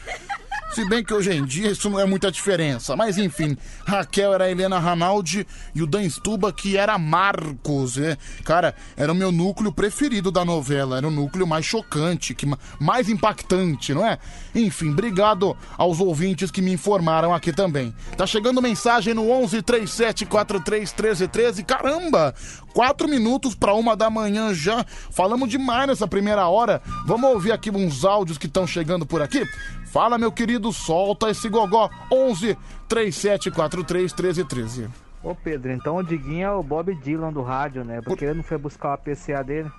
Se bem que hoje em dia isso não é muita diferença. Mas enfim, Raquel era Helena Ranaldi e o Dan Stuba que era Marcos. É. Cara, era o meu núcleo preferido da novela. Era o núcleo mais chocante, que mais impactante, não é? Enfim, obrigado aos ouvintes que me informaram aqui também. Tá chegando mensagem no 11 37 43 13 13. Caramba! Quatro minutos para uma da manhã já. Falamos demais nessa primeira hora. Vamos ouvir aqui uns áudios que estão chegando por aqui? Fala, meu querido, solta esse gogó. 11 3743 1313. Ô Pedro, então o Diguinho é o Bob Dylan do rádio, né? Porque ele não foi buscar a PCA dele.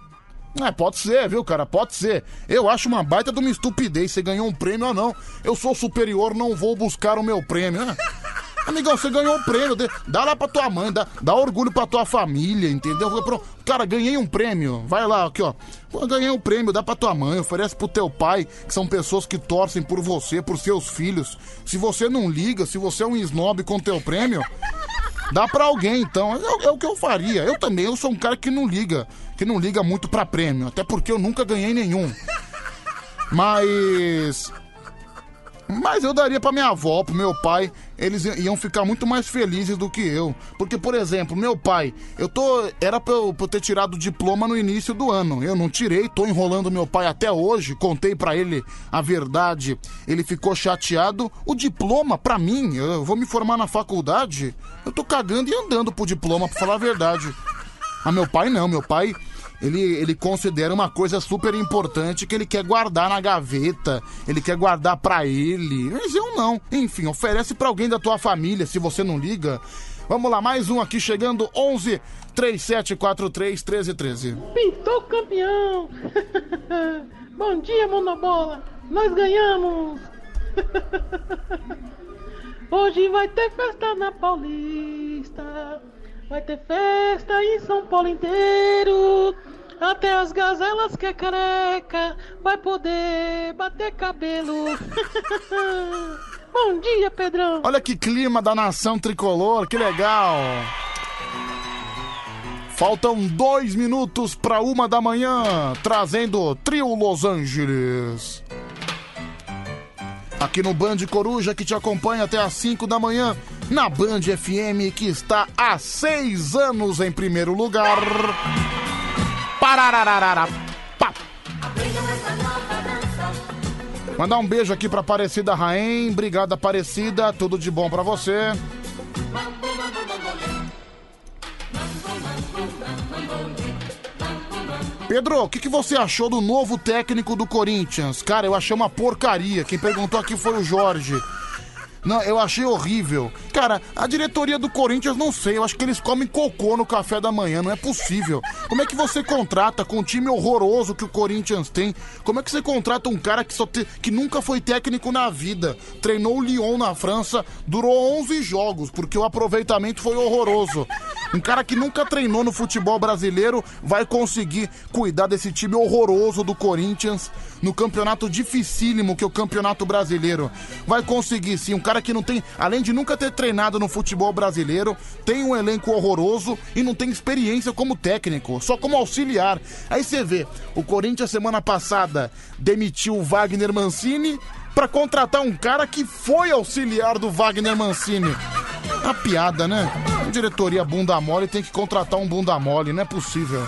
É, pode ser, viu, cara? Pode ser. Eu acho uma baita de uma estupidez. Você ganhou um prêmio ou não. Eu sou superior, não vou buscar o meu prêmio. né? [LAUGHS] Amigão, você ganhou um prêmio. Dá lá pra tua mãe, dá, dá orgulho pra tua família, entendeu? Cara, ganhei um prêmio. Vai lá, aqui, ó. Pô, ganhei um prêmio, dá pra tua mãe, oferece pro teu pai, que são pessoas que torcem por você, por seus filhos. Se você não liga, se você é um snob com teu prêmio, dá pra alguém, então. É, é o que eu faria. Eu também, eu sou um cara que não liga, que não liga muito pra prêmio, até porque eu nunca ganhei nenhum. Mas mas eu daria pra minha avó, pro meu pai, eles iam ficar muito mais felizes do que eu. Porque, por exemplo, meu pai, eu tô. Era pra eu, pra eu ter tirado o diploma no início do ano. Eu não tirei, tô enrolando meu pai até hoje. Contei pra ele a verdade. Ele ficou chateado. O diploma, pra mim, eu vou me formar na faculdade. Eu tô cagando e andando pro diploma, pra falar a verdade. Ah, meu pai não, meu pai. Ele, ele considera uma coisa super importante que ele quer guardar na gaveta, ele quer guardar pra ele. Mas eu não. Enfim, oferece pra alguém da tua família, se você não liga. Vamos lá, mais um aqui chegando, 11 3743 1313. Pintou campeão! [LAUGHS] Bom dia, Monobola! Nós ganhamos! [LAUGHS] Hoje vai ter festa na Paulista! Vai ter festa em São Paulo inteiro! Até as gazelas que é careca vai poder bater cabelo! [LAUGHS] Bom dia, Pedrão! Olha que clima da nação tricolor, que legal! Faltam dois minutos para uma da manhã, trazendo o Trio Los Angeles. Aqui no Band Coruja, que te acompanha até às 5 da manhã, na Band FM, que está há seis anos em primeiro lugar. Pararararara. Pá. Mandar um beijo aqui pra Aparecida Raém. Obrigado, Aparecida. Tudo de bom pra você. Pedro, o que, que você achou do novo técnico do Corinthians? Cara, eu achei uma porcaria. Quem perguntou aqui foi o Jorge. Não, eu achei horrível. Cara, a diretoria do Corinthians, não sei, eu acho que eles comem cocô no café da manhã, não é possível. Como é que você contrata com um time horroroso que o Corinthians tem? Como é que você contrata um cara que, só te- que nunca foi técnico na vida? Treinou o Lyon na França, durou 11 jogos, porque o aproveitamento foi horroroso. Um cara que nunca treinou no futebol brasileiro vai conseguir cuidar desse time horroroso do Corinthians no campeonato dificílimo que é o Campeonato Brasileiro. Vai conseguir sim, um cara que não tem, além de nunca ter treinado no futebol brasileiro, tem um elenco horroroso e não tem experiência como técnico, só como auxiliar. Aí você vê, o Corinthians semana passada demitiu o Wagner Mancini pra contratar um cara que foi auxiliar do Wagner Mancini. Uma piada, né? Diretoria bunda mole tem que contratar um bunda mole, não é possível.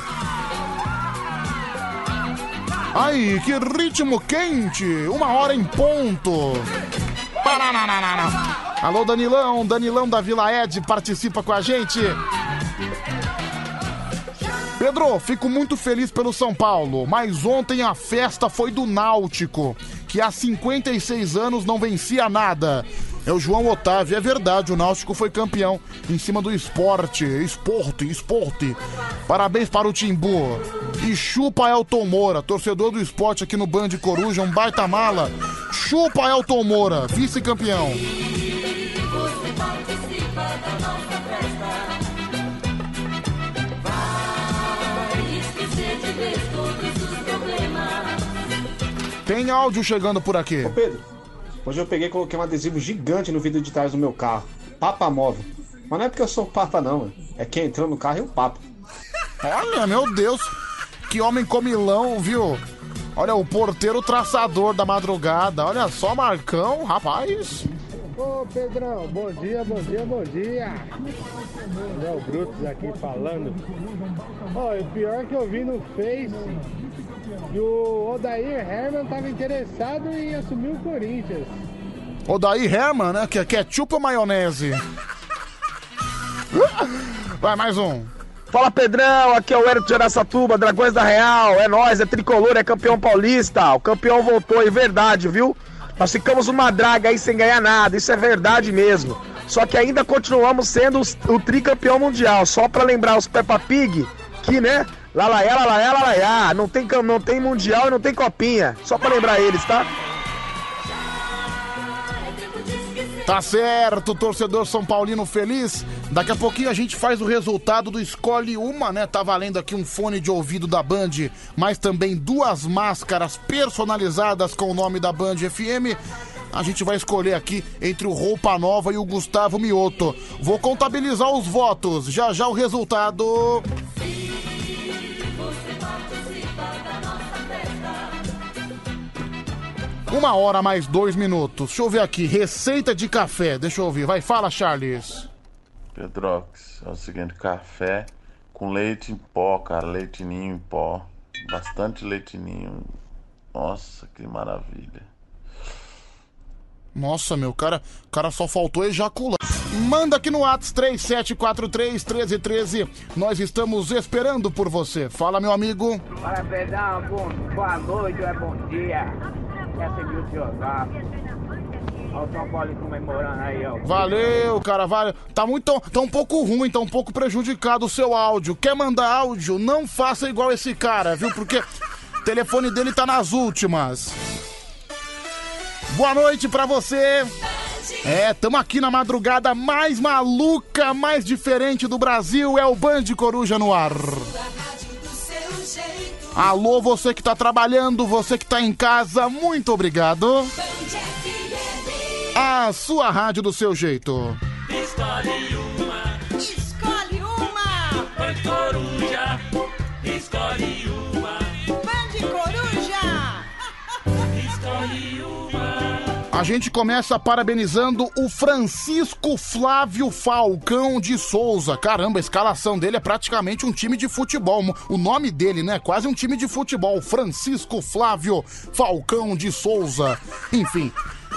Ai, que ritmo quente! Uma hora em ponto! Alô, Danilão, Danilão da Vila Ed participa com a gente. Pedro, fico muito feliz pelo São Paulo, mas ontem a festa foi do Náutico, que há 56 anos não vencia nada. É o João Otávio, é verdade, o Náutico foi campeão em cima do esporte, esporte, esporte. Parabéns para o Timbu. E chupa Elton Moura, torcedor do esporte aqui no Band Coruja, um baita mala. Chupa Elton Moura, vice-campeão. Tem áudio chegando por aqui. Ô Pedro, hoje eu peguei e coloquei um adesivo gigante no vidro de trás do meu carro. Papa móvel. Mas não é porque eu sou papa não, mano. É quem entrou no carro e o papa. Olha, meu Deus, que homem comilão, viu? Olha, o porteiro traçador da madrugada. Olha só, Marcão, rapaz. Ô Pedrão, bom dia, bom dia, bom dia. Léo Brutos aqui falando. Ó, o pior é que eu vi no Face que o Odair Herman tava interessado em assumir o Corinthians. O daí Herman, né? Que é ketchup ou maionese? Vai, mais um. Fala Pedrão, aqui é o Hélio de Araçatuba, Dragões da Real, é nós, é tricolor, é campeão paulista, o campeão voltou, é verdade, viu? Nós ficamos uma draga aí sem ganhar nada, isso é verdade mesmo. Só que ainda continuamos sendo o tricampeão mundial, só pra lembrar os Peppa Pig, que né, lalaiá, lalaiá, lalaiá, não tem, não tem mundial e não tem copinha, só pra lembrar eles, tá? Tá certo, torcedor São Paulino feliz. Daqui a pouquinho a gente faz o resultado do Escolhe Uma, né? Tá valendo aqui um fone de ouvido da Band, mas também duas máscaras personalizadas com o nome da Band FM. A gente vai escolher aqui entre o Roupa Nova e o Gustavo Mioto. Vou contabilizar os votos. Já já o resultado. Uma hora mais dois minutos. Deixa eu ver aqui. Receita de café. Deixa eu ouvir. Vai, fala, Charles. Pedrox, é o seguinte, café com leite em pó, cara, leite ninho em pó. Bastante leite ninho. Nossa, que maravilha. Nossa, meu, cara, cara só faltou ejacular. Manda aqui no Whats 37431313. Nós estamos esperando por você. Fala, meu amigo. Fala, bom, boa noite ou é bom dia? É. Olha o comemorando aí, ó. Valeu, cara, valeu. Tá muito, tá um pouco ruim, tá um pouco prejudicado o seu áudio. Quer mandar áudio? Não faça igual esse cara, viu? Porque o [LAUGHS] telefone dele tá nas últimas. Boa noite pra você. É, tamo aqui na madrugada mais maluca, mais diferente do Brasil. É o Band Coruja no ar. Alô, você que tá trabalhando, você que tá em casa, muito obrigado. A sua rádio do seu jeito. Escolhe uma. Escolhe uma. Band Coruja. Escolhe uma. Band Coruja. Escolhe uma. A gente começa parabenizando o Francisco Flávio Falcão de Souza. Caramba, a escalação dele é praticamente um time de futebol. O nome dele, né? Quase um time de futebol. Francisco Flávio Falcão de Souza. Enfim.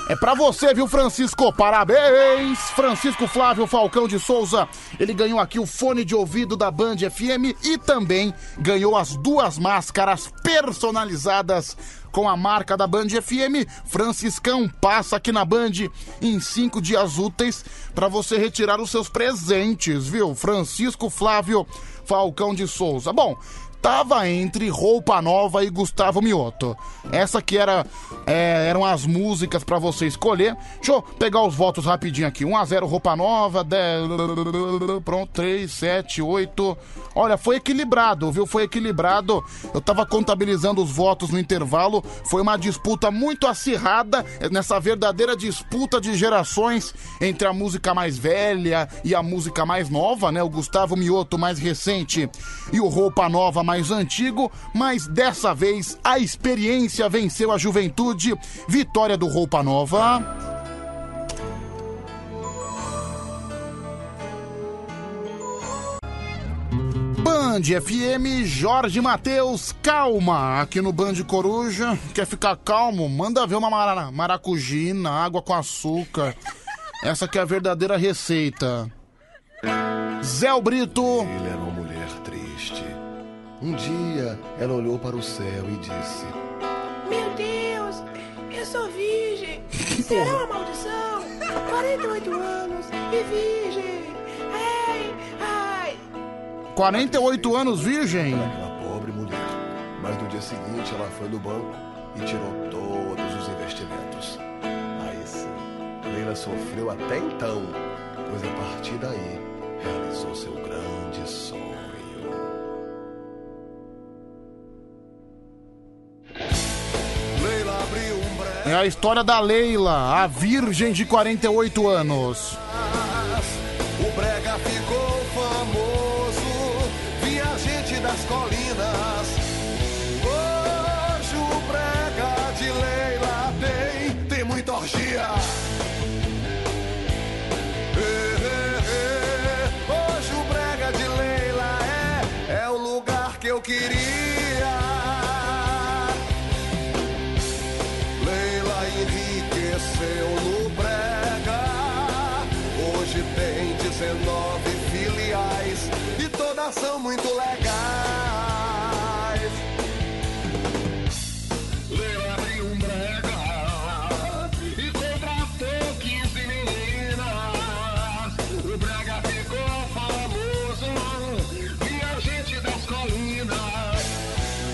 É pra você, viu, Francisco? Parabéns! Francisco Flávio Falcão de Souza. Ele ganhou aqui o fone de ouvido da Band FM e também ganhou as duas máscaras personalizadas com a marca da Band FM. Franciscão passa aqui na Band em cinco dias úteis para você retirar os seus presentes, viu? Francisco Flávio Falcão de Souza. Bom, tava entre Roupa Nova e Gustavo Mioto. Essa que era é, eram as músicas pra você escolher. Deixa eu pegar os votos rapidinho aqui. 1 a 0 Roupa Nova, 10, pronto, 3, 7, 8. Olha, foi equilibrado, viu? Foi equilibrado. Eu tava contabilizando os votos no intervalo. Foi uma disputa muito acirrada nessa verdadeira disputa de gerações entre a música mais velha e a música mais nova, né? O Gustavo Mioto mais recente e o Roupa Nova mais antigo, mas dessa vez a experiência venceu a juventude. Vitória do Roupa Nova. Band FM, Jorge Matheus, calma. Aqui no Band Coruja, quer ficar calmo? Manda ver uma mara maracujina, água com açúcar. Essa que é a verdadeira receita. Zé Brito. Ele era uma mulher triste. Um dia ela olhou para o céu e disse: Meu Deus, eu sou virgem. [LAUGHS] Será uma maldição? 48 anos e virgem. Ai, ai. 48 anos virgem. Aquela pobre mulher. Mas no dia seguinte ela foi no banco e tirou todos os investimentos. Aí sim, Leila sofreu até então, pois a partir daí realizou seu grande sonho. É a história da Leila, a virgem de 48 anos. O brega ficou famoso, via gente das colinas. Hoje o brega de Leila tem, tem muita orgia. Hoje o brega de Leila é, é o lugar que eu queria. São muito legais. Abriu um brega e contratou 15 meninas. O brega ficou famoso e a gente das colinas.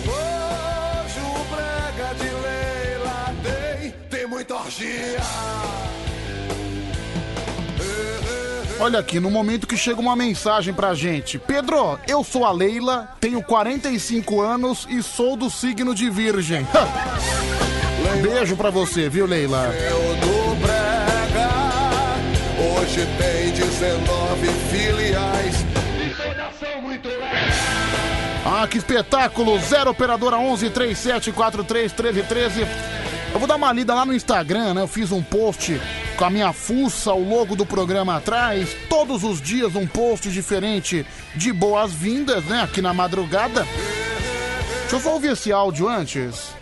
Hoje o brega de Leila tem, tem muita orgia. Olha aqui, no momento que chega uma mensagem pra gente. Pedro, eu sou a Leila, tenho 45 anos e sou do signo de Virgem. Beijo pra você, viu, Leila? Eu do brega, hoje tem 19 filiais e. Ah, que espetáculo! 0 operadora 11 37 43 13 13. Eu vou dar uma lida lá no Instagram, né? Eu fiz um post com a minha fuça, o logo do programa atrás. Todos os dias um post diferente de boas-vindas, né? Aqui na madrugada. Deixa eu só ouvir esse áudio antes.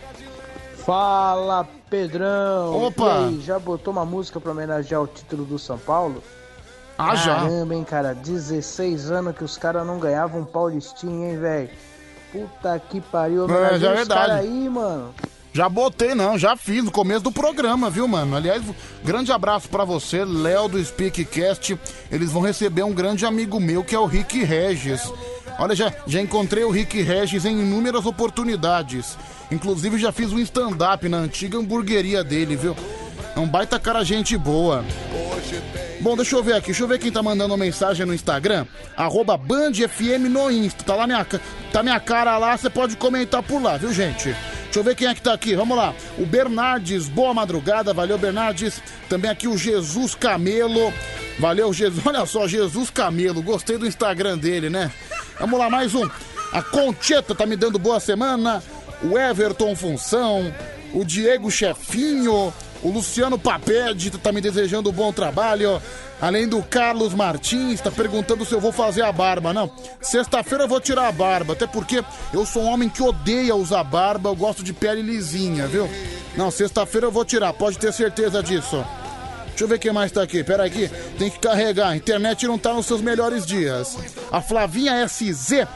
Fala, Pedrão! Opa! Aí, já botou uma música pra homenagear o título do São Paulo? Ah, já. Caramba, hein, cara? 16 anos que os caras não ganhavam um Paulistinho, hein, velho? Puta que pariu, É, homenageia já é os caras aí, mano. Já botei, não, já fiz no começo do programa, viu, mano? Aliás, grande abraço pra você, Léo do Speakcast. Eles vão receber um grande amigo meu que é o Rick Regis. Olha, já, já encontrei o Rick Regis em inúmeras oportunidades. Inclusive, já fiz um stand-up na antiga hamburgueria dele, viu? É um baita cara gente boa. Bom, deixa eu ver aqui. Deixa eu ver quem tá mandando mensagem no Instagram. Arroba BandFM no Insta. Tá lá minha, tá minha cara lá, você pode comentar por lá, viu, gente? Deixa eu ver quem é que tá aqui. Vamos lá. O Bernardes, boa madrugada. Valeu, Bernardes. Também aqui o Jesus Camelo. Valeu, Jesus. [LAUGHS] Olha só, Jesus Camelo. Gostei do Instagram dele, né? Vamos lá, mais um. A Concheta tá me dando boa semana. O Everton Função. O Diego Chefinho. O Luciano Paped tá me desejando bom trabalho. Além do Carlos Martins, tá perguntando se eu vou fazer a barba. Não, sexta-feira eu vou tirar a barba, até porque eu sou um homem que odeia usar barba, eu gosto de pele lisinha, viu? Não, sexta-feira eu vou tirar, pode ter certeza disso. Deixa eu ver quem mais tá aqui. Pera aqui, tem que carregar. A internet não tá nos seus melhores dias. A Flavinha SZ.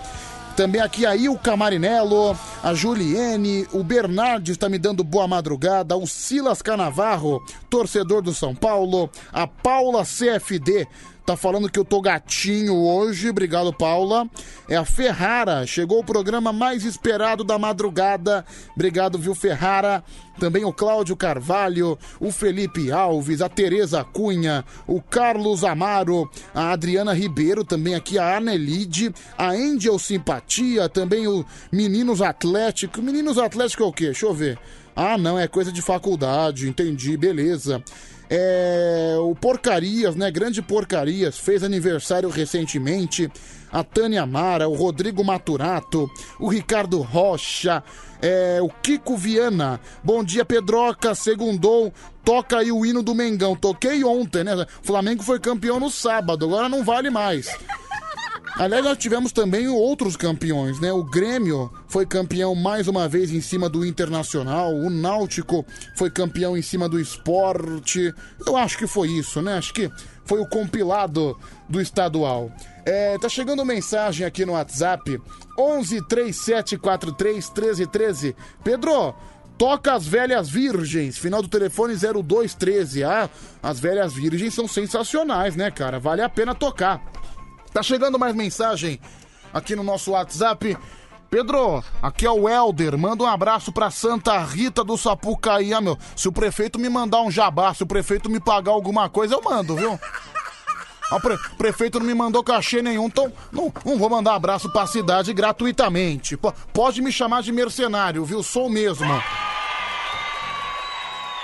Também aqui a Ilka Marinello, a Juliene, o Bernardes está me dando boa madrugada, o Silas Canavarro, torcedor do São Paulo, a Paula CFD, tá falando que eu tô gatinho hoje, obrigado Paula. É a Ferrara, chegou o programa mais esperado da madrugada, obrigado viu Ferrara. Também o Cláudio Carvalho, o Felipe Alves, a Tereza Cunha, o Carlos Amaro, a Adriana Ribeiro, também aqui a Anelide, a Angel Simpatia, também o Meninos Atlético. Meninos Atlético é o quê? Deixa eu ver. Ah, não, é coisa de faculdade, entendi, beleza. É, o Porcarias, né? Grande Porcarias, fez aniversário recentemente. A Tânia Mara, o Rodrigo Maturato, o Ricardo Rocha, é, o Kiko Viana. Bom dia, Pedroca, segundou. Toca aí o hino do Mengão. Toquei ontem, né? O Flamengo foi campeão no sábado, agora não vale mais. Aliás, nós tivemos também outros campeões, né? O Grêmio foi campeão mais uma vez em cima do Internacional, o Náutico foi campeão em cima do Esporte. Eu acho que foi isso, né? Acho que foi o compilado do estadual. É, tá chegando mensagem aqui no WhatsApp 11 3743 1313. Pedro, toca as velhas virgens. Final do telefone 0213. Ah, as velhas virgens são sensacionais, né, cara? Vale a pena tocar. Tá chegando mais mensagem aqui no nosso WhatsApp. Pedro, aqui é o Helder. Manda um abraço pra Santa Rita do Sapucaí. Ah, meu, se o prefeito me mandar um jabá, se o prefeito me pagar alguma coisa, eu mando, viu? Ah, O pre- prefeito não me mandou cachê nenhum, então não, não vou mandar abraço pra cidade gratuitamente. P- pode me chamar de mercenário, viu? Sou mesmo.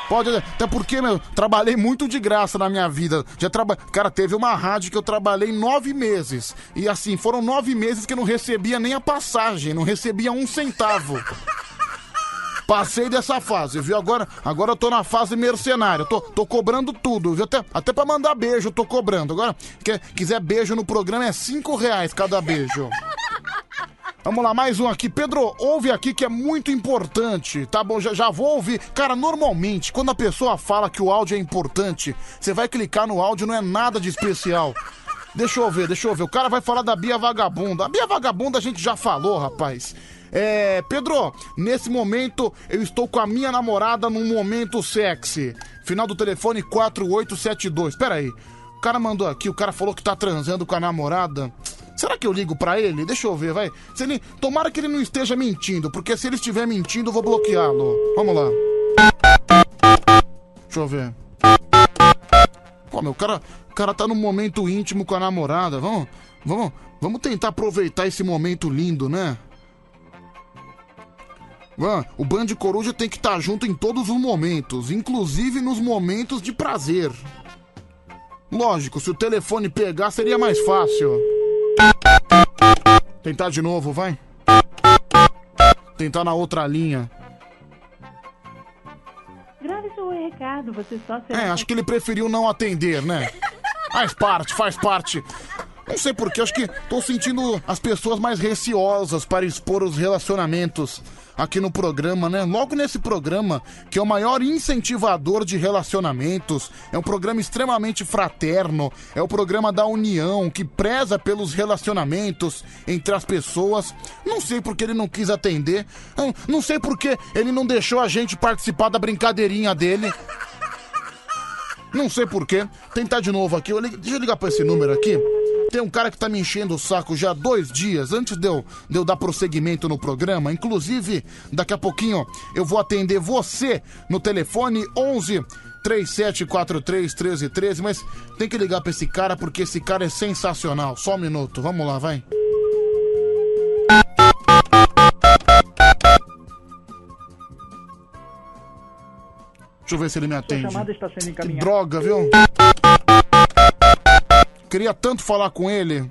Pode, até porque, meu, trabalhei muito de graça na minha vida. Já traba... Cara, teve uma rádio que eu trabalhei nove meses. E assim, foram nove meses que eu não recebia nem a passagem, não recebia um centavo. Passei dessa fase, viu? Agora, agora eu tô na fase mercenário. Tô, tô cobrando tudo, viu? Até, até pra mandar beijo eu tô cobrando. Agora, quer, quiser beijo no programa é cinco reais cada beijo. Vamos lá, mais um aqui. Pedro, ouve aqui que é muito importante. Tá bom, já, já vou ouvir. Cara, normalmente, quando a pessoa fala que o áudio é importante, você vai clicar no áudio, não é nada de especial. Deixa eu ver, deixa eu ver. O cara vai falar da Bia Vagabunda. A Bia Vagabunda a gente já falou, rapaz. É, Pedro, nesse momento eu estou com a minha namorada num momento sexy. Final do telefone 4872. Pera aí. O cara mandou aqui, o cara falou que tá transando com a namorada. Será que eu ligo pra ele? Deixa eu ver, vai. Se ele... Tomara que ele não esteja mentindo, porque se ele estiver mentindo, eu vou bloqueá-lo. Vamos lá. Deixa eu ver. Pô, meu, o cara, o cara tá num momento íntimo com a namorada. Vamos, vamos, vamos tentar aproveitar esse momento lindo, né? O Band Coruja tem que estar junto em todos os momentos, inclusive nos momentos de prazer. Lógico, se o telefone pegar seria mais fácil. Tentar de novo, vai. Tentar na outra linha. Grave seu recado, você só será. É, acho que ele preferiu não atender, né? [LAUGHS] Faz parte, faz parte. Não sei porquê, acho que tô sentindo as pessoas mais receosas para expor os relacionamentos aqui no programa, né? Logo nesse programa, que é o maior incentivador de relacionamentos, é um programa extremamente fraterno, é o programa da união, que preza pelos relacionamentos entre as pessoas. Não sei porque ele não quis atender, não- não sei porque ele não deixou a gente participar da brincadeirinha dele. Não sei porquê. Tentar de novo aqui. Deixa eu ligar pra esse número aqui. Tem um cara que tá me enchendo o saco já há dois dias antes de eu, de eu dar prosseguimento no programa. Inclusive, daqui a pouquinho eu vou atender você no telefone 11 3743 1313. Mas tem que ligar pra esse cara porque esse cara é sensacional. Só um minuto. Vamos lá, vai. Deixa eu ver se ele me atende. droga, viu? Queria tanto falar com ele.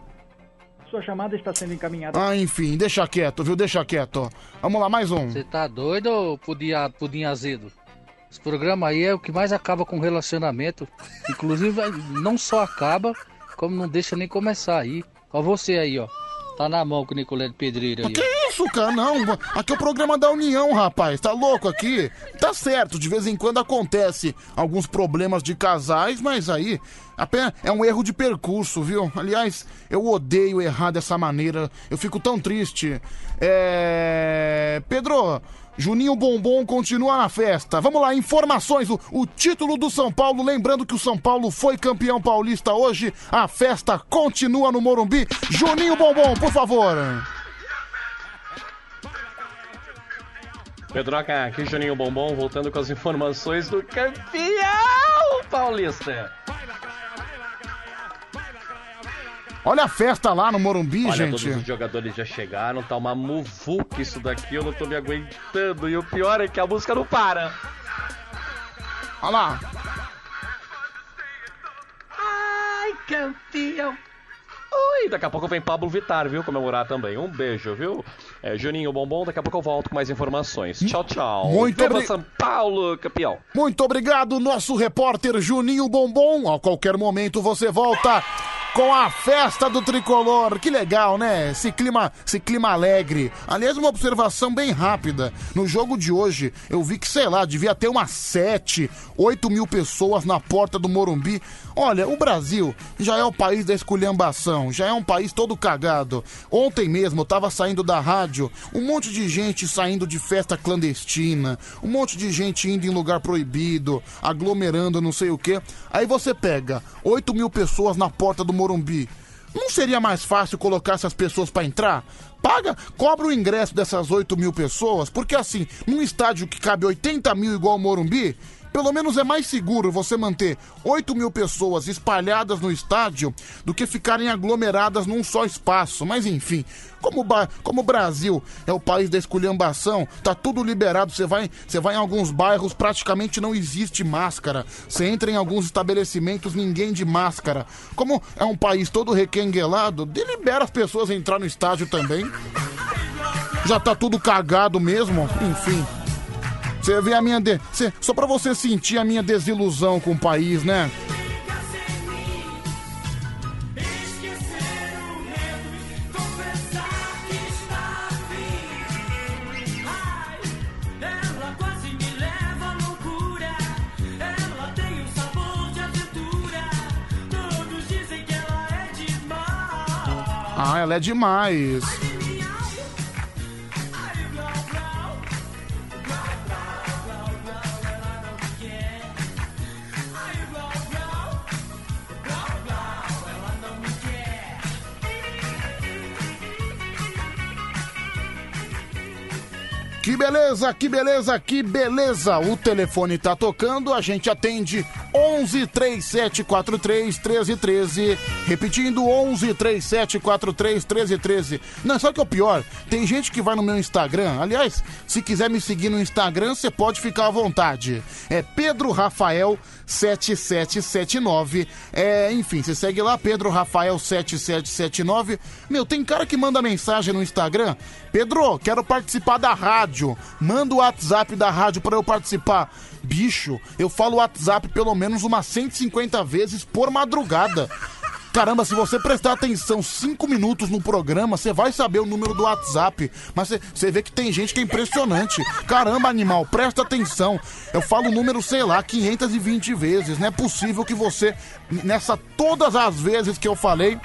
Sua chamada está sendo encaminhada. Ah, enfim, deixa quieto, viu? Deixa quieto. Vamos lá, mais um. Você tá doido, ô pudim, pudim azedo? Esse programa aí é o que mais acaba com relacionamento. Inclusive, [LAUGHS] não só acaba, como não deixa nem começar aí. Ó você aí, ó. Tá na mão com o Nicolé de Pedreira aí. Que isso, cara? Não, aqui é o programa da União, rapaz. Tá louco aqui? Tá certo, de vez em quando acontece alguns problemas de casais, mas aí apenas é um erro de percurso, viu? Aliás, eu odeio errar dessa maneira. Eu fico tão triste. É. Pedro. Juninho Bombom continua na festa. Vamos lá, informações. O, o título do São Paulo, lembrando que o São Paulo foi campeão paulista hoje. A festa continua no Morumbi. Juninho Bombom, por favor. Pedroca, aqui Juninho Bombom, voltando com as informações do campeão paulista. Olha a festa lá no Morumbi, Olha, gente. todos os jogadores já chegaram, tá uma muvuca isso daqui, eu não tô me aguentando. E o pior é que a música não para. Olha lá. Ai, campeão. Ui, daqui a pouco vem Pablo Vittar, viu? Comemorar também. Um beijo, viu? É, Juninho Bombom, daqui a pouco eu volto com mais informações. Tchau, tchau. Muito Viva obri- São Paulo, campeão. Muito obrigado, nosso repórter Juninho Bombom. A qualquer momento você volta com a festa do tricolor. Que legal, né? Esse clima, esse clima alegre. Aliás, uma observação bem rápida. No jogo de hoje, eu vi que, sei lá, devia ter umas 7, 8 mil pessoas na porta do Morumbi. Olha, o Brasil já é o país da esculhambação, já é um país todo cagado. Ontem mesmo eu tava saindo da rádio, um monte de gente saindo de festa clandestina, um monte de gente indo em lugar proibido, aglomerando não sei o que. Aí você pega 8 mil pessoas na porta do Morumbi. Não seria mais fácil colocar essas pessoas pra entrar? Paga, cobra o ingresso dessas 8 mil pessoas, porque assim, num estádio que cabe 80 mil igual o Morumbi, pelo menos é mais seguro você manter 8 mil pessoas espalhadas no estádio do que ficarem aglomeradas num só espaço. Mas enfim, como, como o Brasil é o país da esculhambação, tá tudo liberado. Você vai, você vai em alguns bairros, praticamente não existe máscara. Você entra em alguns estabelecimentos, ninguém de máscara. Como é um país todo requenguelado, delibera as pessoas a entrar no estádio também. Já tá tudo cagado mesmo, enfim. Você vê a minha. De... cê- Só pra você sentir a minha desilusão com o país, né? Ela quase me leva Que beleza, que beleza, que beleza. O telefone tá tocando, a gente atende 11 37 43 13 13. Repetindo 11 37 43 13 13. Não, sabe o que é o pior? Tem gente que vai no meu Instagram. Aliás, se quiser me seguir no Instagram, você pode ficar à vontade. É Pedro Rafael 7779. É, enfim, você segue lá, Pedro Rafael 7779. Meu, tem cara que manda mensagem no Instagram. Pedro, quero participar da rádio. Manda o WhatsApp da rádio pra eu participar. Bicho, eu falo WhatsApp pelo menos umas 150 vezes por madrugada. Caramba, se você prestar atenção cinco minutos no programa, você vai saber o número do WhatsApp. Mas você- vê que tem gente que é impressionante. Caramba, animal, presta atenção. Eu falo o número, sei lá, 520 vezes. Não é possível que você, nessa todas as vezes que eu falei,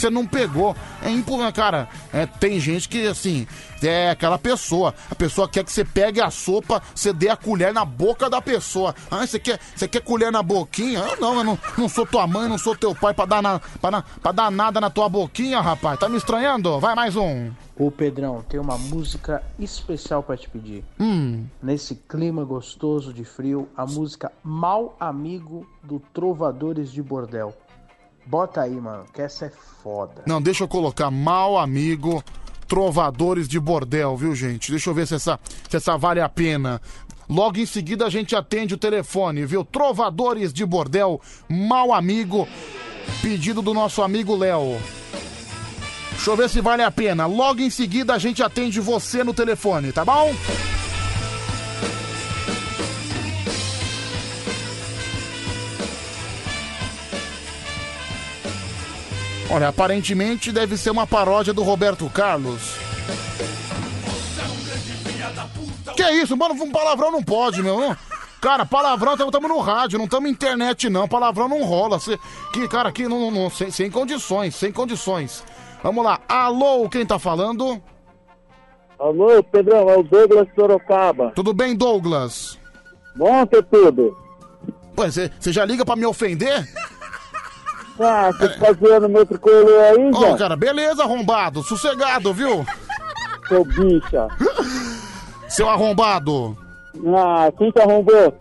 você não pegou. É impossível, cara. É, tem gente que, assim, é aquela pessoa. A pessoa quer que você pegue a sopa, você dê a colher na boca da pessoa. Ah, você quer, você quer colher na boquinha? Eu não, eu não, não sou tua mãe, não sou teu pai pra dar, na, pra, na- pra dar nada na tua boquinha, rapaz. Tá me estranhando? Vai mais um. Ô Pedrão, tem uma música especial pra te pedir. Hum. Nesse clima gostoso de frio, a música Mal Amigo do Trovadores de Bordel. Bota aí, mano, que essa é foda. Não, deixa eu colocar mal amigo, trovadores de bordel, viu, gente? Deixa eu ver se essa, se essa vale a pena. Logo em seguida a gente atende o telefone, viu? Trovadores de bordel, mal amigo, pedido do nosso amigo Léo. Deixa eu ver se vale a pena. Logo em seguida a gente atende você no telefone, tá bom? Olha, aparentemente deve ser uma paródia do Roberto Carlos. Que isso, mano? Um palavrão não pode, meu. Não- Cara, palavrão, estamos no rádio, não estamos na internet, não. Palavrão não rola. Cê- que, cara, aqui não, não- sem, sem condições, sem condições. Vamos lá. Alô, quem tá falando? Alô, Pedrão, é o Douglas Sorocaba. Tudo bem, Douglas? Bom tudo. Pô, você já liga pra me ofender? Ah, você tá zoando meu tricolor aí, Ô, cara, beleza, arrombado. Sossegado, viu? Seu bicha. Seu arrombado. Ah, quem te arrombou?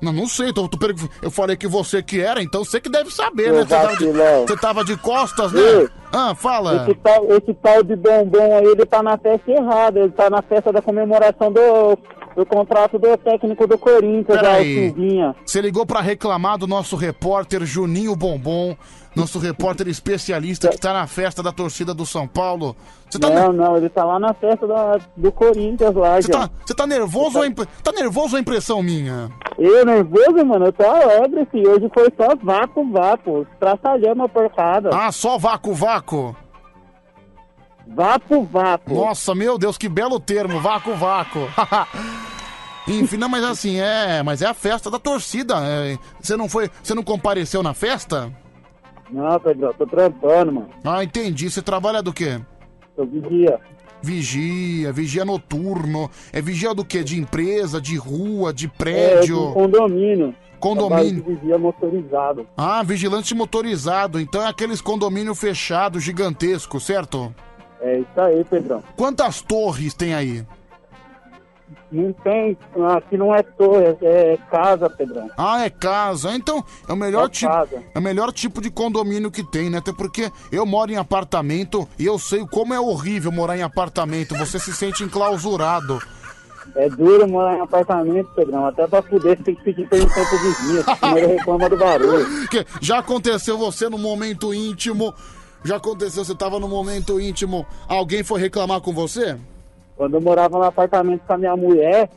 Não, não sei, tô, tô pergun- eu falei que você que era, então você que deve saber, né? Você tava, de, vacilão. você tava de costas, né? Ei. Ah, fala. Esse tal, esse tal de bombom aí, ele tá na festa errada. Ele tá na festa da comemoração do, do contrato do técnico do Corinthians, já, o. Silvinha. Você ligou pra reclamar do nosso repórter Juninho Bombom. Nosso repórter especialista que tá na festa da torcida do São Paulo. Você tá, Não, não, ele tá lá na festa da- do Corinthians lá, você já. tá, você tá nervoso ou imp- tá nervoso ou é impressão minha? Eu nervoso, mano, eu tô alegre, filho. Hoje foi só vácuo, vácuo. Traçalhamos a porcada. Ah, só vácuo, vácuo. Vapo, vapo. Nossa, meu Deus, que belo termo, vácuo, vácuo. [LAUGHS] Enfim, não, mas assim, é, mas é a festa da torcida. é. Você não foi, você não compareceu na festa? Não, Pedro, eu tô trampando, mano. Ah, entendi. Você trabalha do quê? Eu vigia. Vigia, vigia noturno. É vigia do quê? De empresa, de rua, de É, de prédio? condomínio. Condomínio. De vigia motorizado. Ah, vigilante motorizado. Então é aqueles condomínio fechado, gigantesco, certo? É isso aí, Pedrão. Quantas torres tem aí? Não tem, aqui não é torre, é casa, Pedrão. Ah, é casa. Então, é o melhor É tipo. casa. É o melhor tipo de condomínio que tem, né? Até porque eu moro em apartamento e eu sei como é horrível morar em apartamento. Você se sente enclausurado. É duro morar em apartamento, Pedrão. Até pra fuder, você tem que pedir permissão pro vizinho, senão ele reclama do barulho. [LAUGHS] Que já aconteceu você no momento íntimo? Já aconteceu, você tava no momento íntimo, alguém foi reclamar com você? Quando eu morava no apartamento com a minha mulher,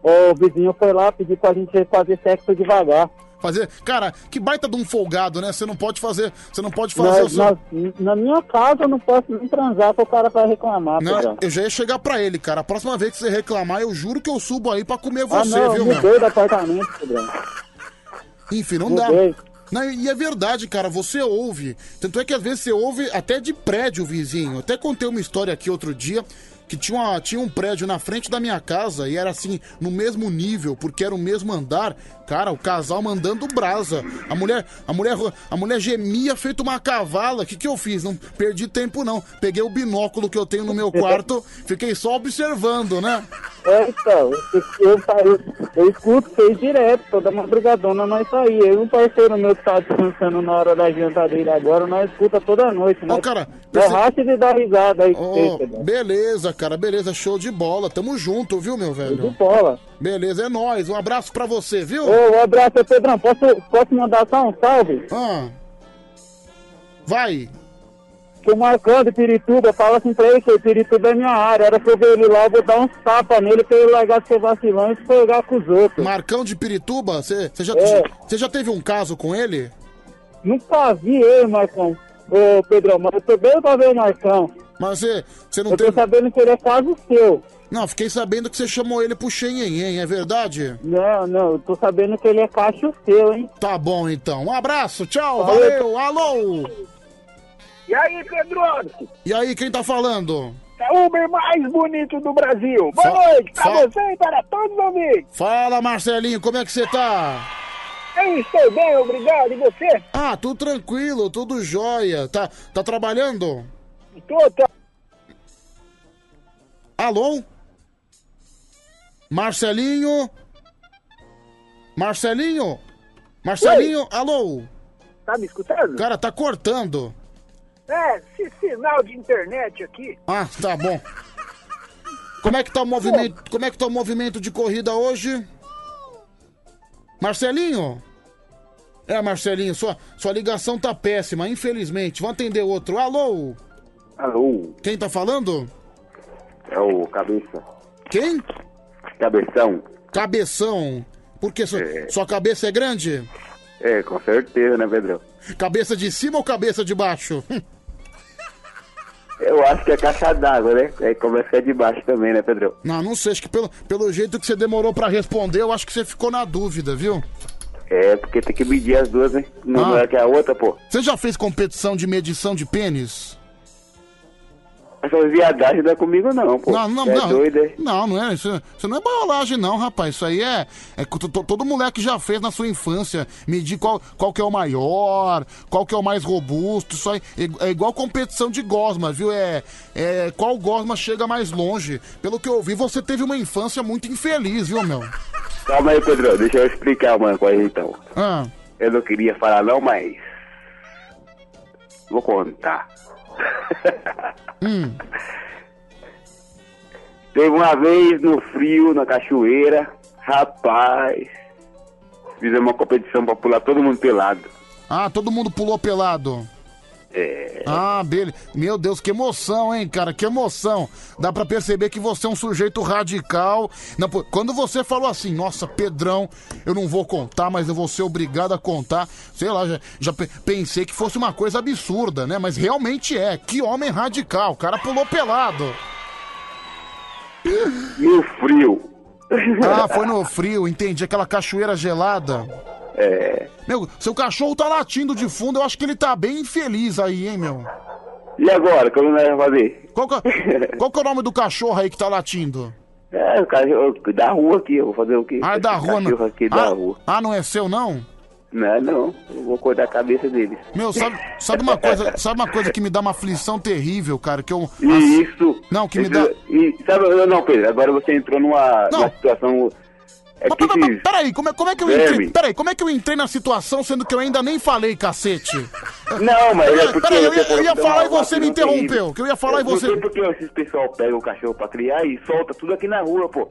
o vizinho foi lá pedir pra gente fazer sexo devagar. Fazer. Cara, que baita de um folgado, né? Você não pode fazer. Você não pode fazer Na, o seu. na, na minha casa eu não posso nem transar que o cara vai reclamar, Não, eu já ia chegar pra ele, cara. A próxima vez que você reclamar, eu juro que eu subo aí pra comer Ah, você, não, viu, eu meu? mudei do apartamento, Pedrão. Enfim, não dá. Mudei. Não, e é verdade, cara, você ouve. Tanto é que às vezes você ouve até de prédio vizinho. Até contei uma história aqui outro dia que tinha, uma- tinha um prédio na frente da minha casa e era assim, no mesmo nível, porque era o mesmo andar. Cara, o casal mandando brasa. A mulher, a mulher, a mulher gemia feito uma cavala. O que, que eu fiz? Não perdi tempo, não. Peguei o binóculo que eu tenho no meu quarto, fiquei só observando, né? É, então, eu, eu, eu, escuto vocês direto, toda madrugadona nós sair. Eu e um parceiro meu que tá descansando na hora da janta dele agora, nós escuta toda noite, né? Ô, cara, Nós racha de dar risada aí beleza, cara, beleza, show de bola. Tamo junto, viu, meu velho? De bola. Beleza, é nóis. Um abraço pra você, viu? Ô, um abraço, Pedrão. Posso, posso mandar só um salve? Ah. Vai. Que o Marcão de Pirituba fala assim pra ele que Pirituba é minha área. Era pra eu ver ele lá, eu vou dar uns tapas nele pra ele largar de ser vacilão e se pegar com os outros. Marcão de Pirituba, você já, É. já teve um caso com ele? Nunca vi ele, Marcão. Ô, Pedrão, mas eu tô bem pra ver o Marcão. Mas você, você não Eu tô teve... sabendo que ele é quase seu. Não, fiquei sabendo que você chamou ele pro Xenhenhen, é verdade? Não, não, eu tô sabendo que ele é cacho seu, hein? Tá bom, então. Um abraço, tchau, Valeu. valeu, alô! E aí, Pedro? E aí, quem tá falando? É o Uber mais bonito do Brasil. Boa Fa- noite pra fa- você e para todos os ouvintes. Fala, Marcelinho, como é que você tá? Eu estou bem, obrigado. E você? Ah, tudo tranquilo, tudo jóia. Tá, tá trabalhando? Alô? Marcelinho? Marcelinho? Marcelinho? Alô? Tá me escutando? Cara, tá cortando. É, esse sinal de internet aqui. Ah, tá bom. Como é que tá o movimento? Como é que tá o movimento de corrida hoje? Marcelinho? É, Marcelinho, sua, sua ligação tá péssima, infelizmente. Vou atender outro. Alô? Alô, Quem tá falando? é o Cabeça. Quem? Cabeção. Cabeção. Por que sua, É. sua cabeça é grande? É, com certeza, né, Pedrão? Cabeça de cima ou cabeça de baixo? Eu acho que é caixa d'água, né? Aí começa de baixo também, né, Pedrão? Não, não sei, acho que pelo, pelo jeito que você demorou pra responder, eu acho que você ficou na dúvida, viu? É, porque tem que medir as duas, né? Não Ah. é que a outra, pô. Você já fez competição de medição de pênis? Essa viadagem não é comigo, não, pô. Não, não, é não. doido, é? Não, não é. Isso, isso não é baiolagem, não, rapaz. Isso aí é. é todo moleque já fez na sua infância. Medir qual, qual que é o maior, qual que é o mais robusto. Isso aí é, é igual competição de gosma, viu? É, é qual gosma chega mais longe. Pelo que eu vi, você teve uma infância muito infeliz, viu, meu? Calma aí, Pedrão. Deixa eu explicar uma coisa, então. Ah, Eu não queria falar, não, mas... Vou contar. Hum. Teve uma vez no frio, na cachoeira, rapaz, fizemos uma competição pra pular todo mundo pelado. Ah, todo mundo pulou pelado. É. Ah, beleza. Meu Deus, que emoção, hein, cara? Que emoção. Dá pra perceber que você é um sujeito radical. Não, pô, quando você falou assim, nossa, Pedrão, eu não vou contar, mas eu vou ser obrigado a contar. Sei lá, já, já pe- pensei que fosse uma coisa absurda, né? Mas realmente é. Que homem radical. O cara pulou pelado. No frio. Ah, foi no frio, entendi. Aquela cachoeira gelada. É. Meu, seu cachorro tá latindo de fundo, eu acho que ele tá bem infeliz aí, hein, meu? E agora, como nós vamos fazer? Qual que, é- [LAUGHS] qual que é o nome do cachorro aí que tá latindo? É, o cachorro da rua aqui, eu vou fazer o quê? Ah, é da rua, não. cachorro aqui da ah, rua. ah, não é seu, não? Não, não. Eu vou cortar a cabeça deles. Meu, sabe, sabe uma coisa, sabe uma coisa que me dá uma aflição terrível, cara, que eu Isso. Não, que me dá E, sabe, não, Pedro, agora você entrou numa, numa situação. É que esses- Peraí, como é, como é que eu entrei? Peraí, como é que eu entrei na situação sendo que eu ainda nem falei, cacete? [LAUGHS] Não, mas é porque. Peraí, eu ia, eu ia falar e você me interrompeu. Que eu ia falar e Não você. porque esses pessoal pegam o cachorro pra criar e solta tudo aqui na rua, pô.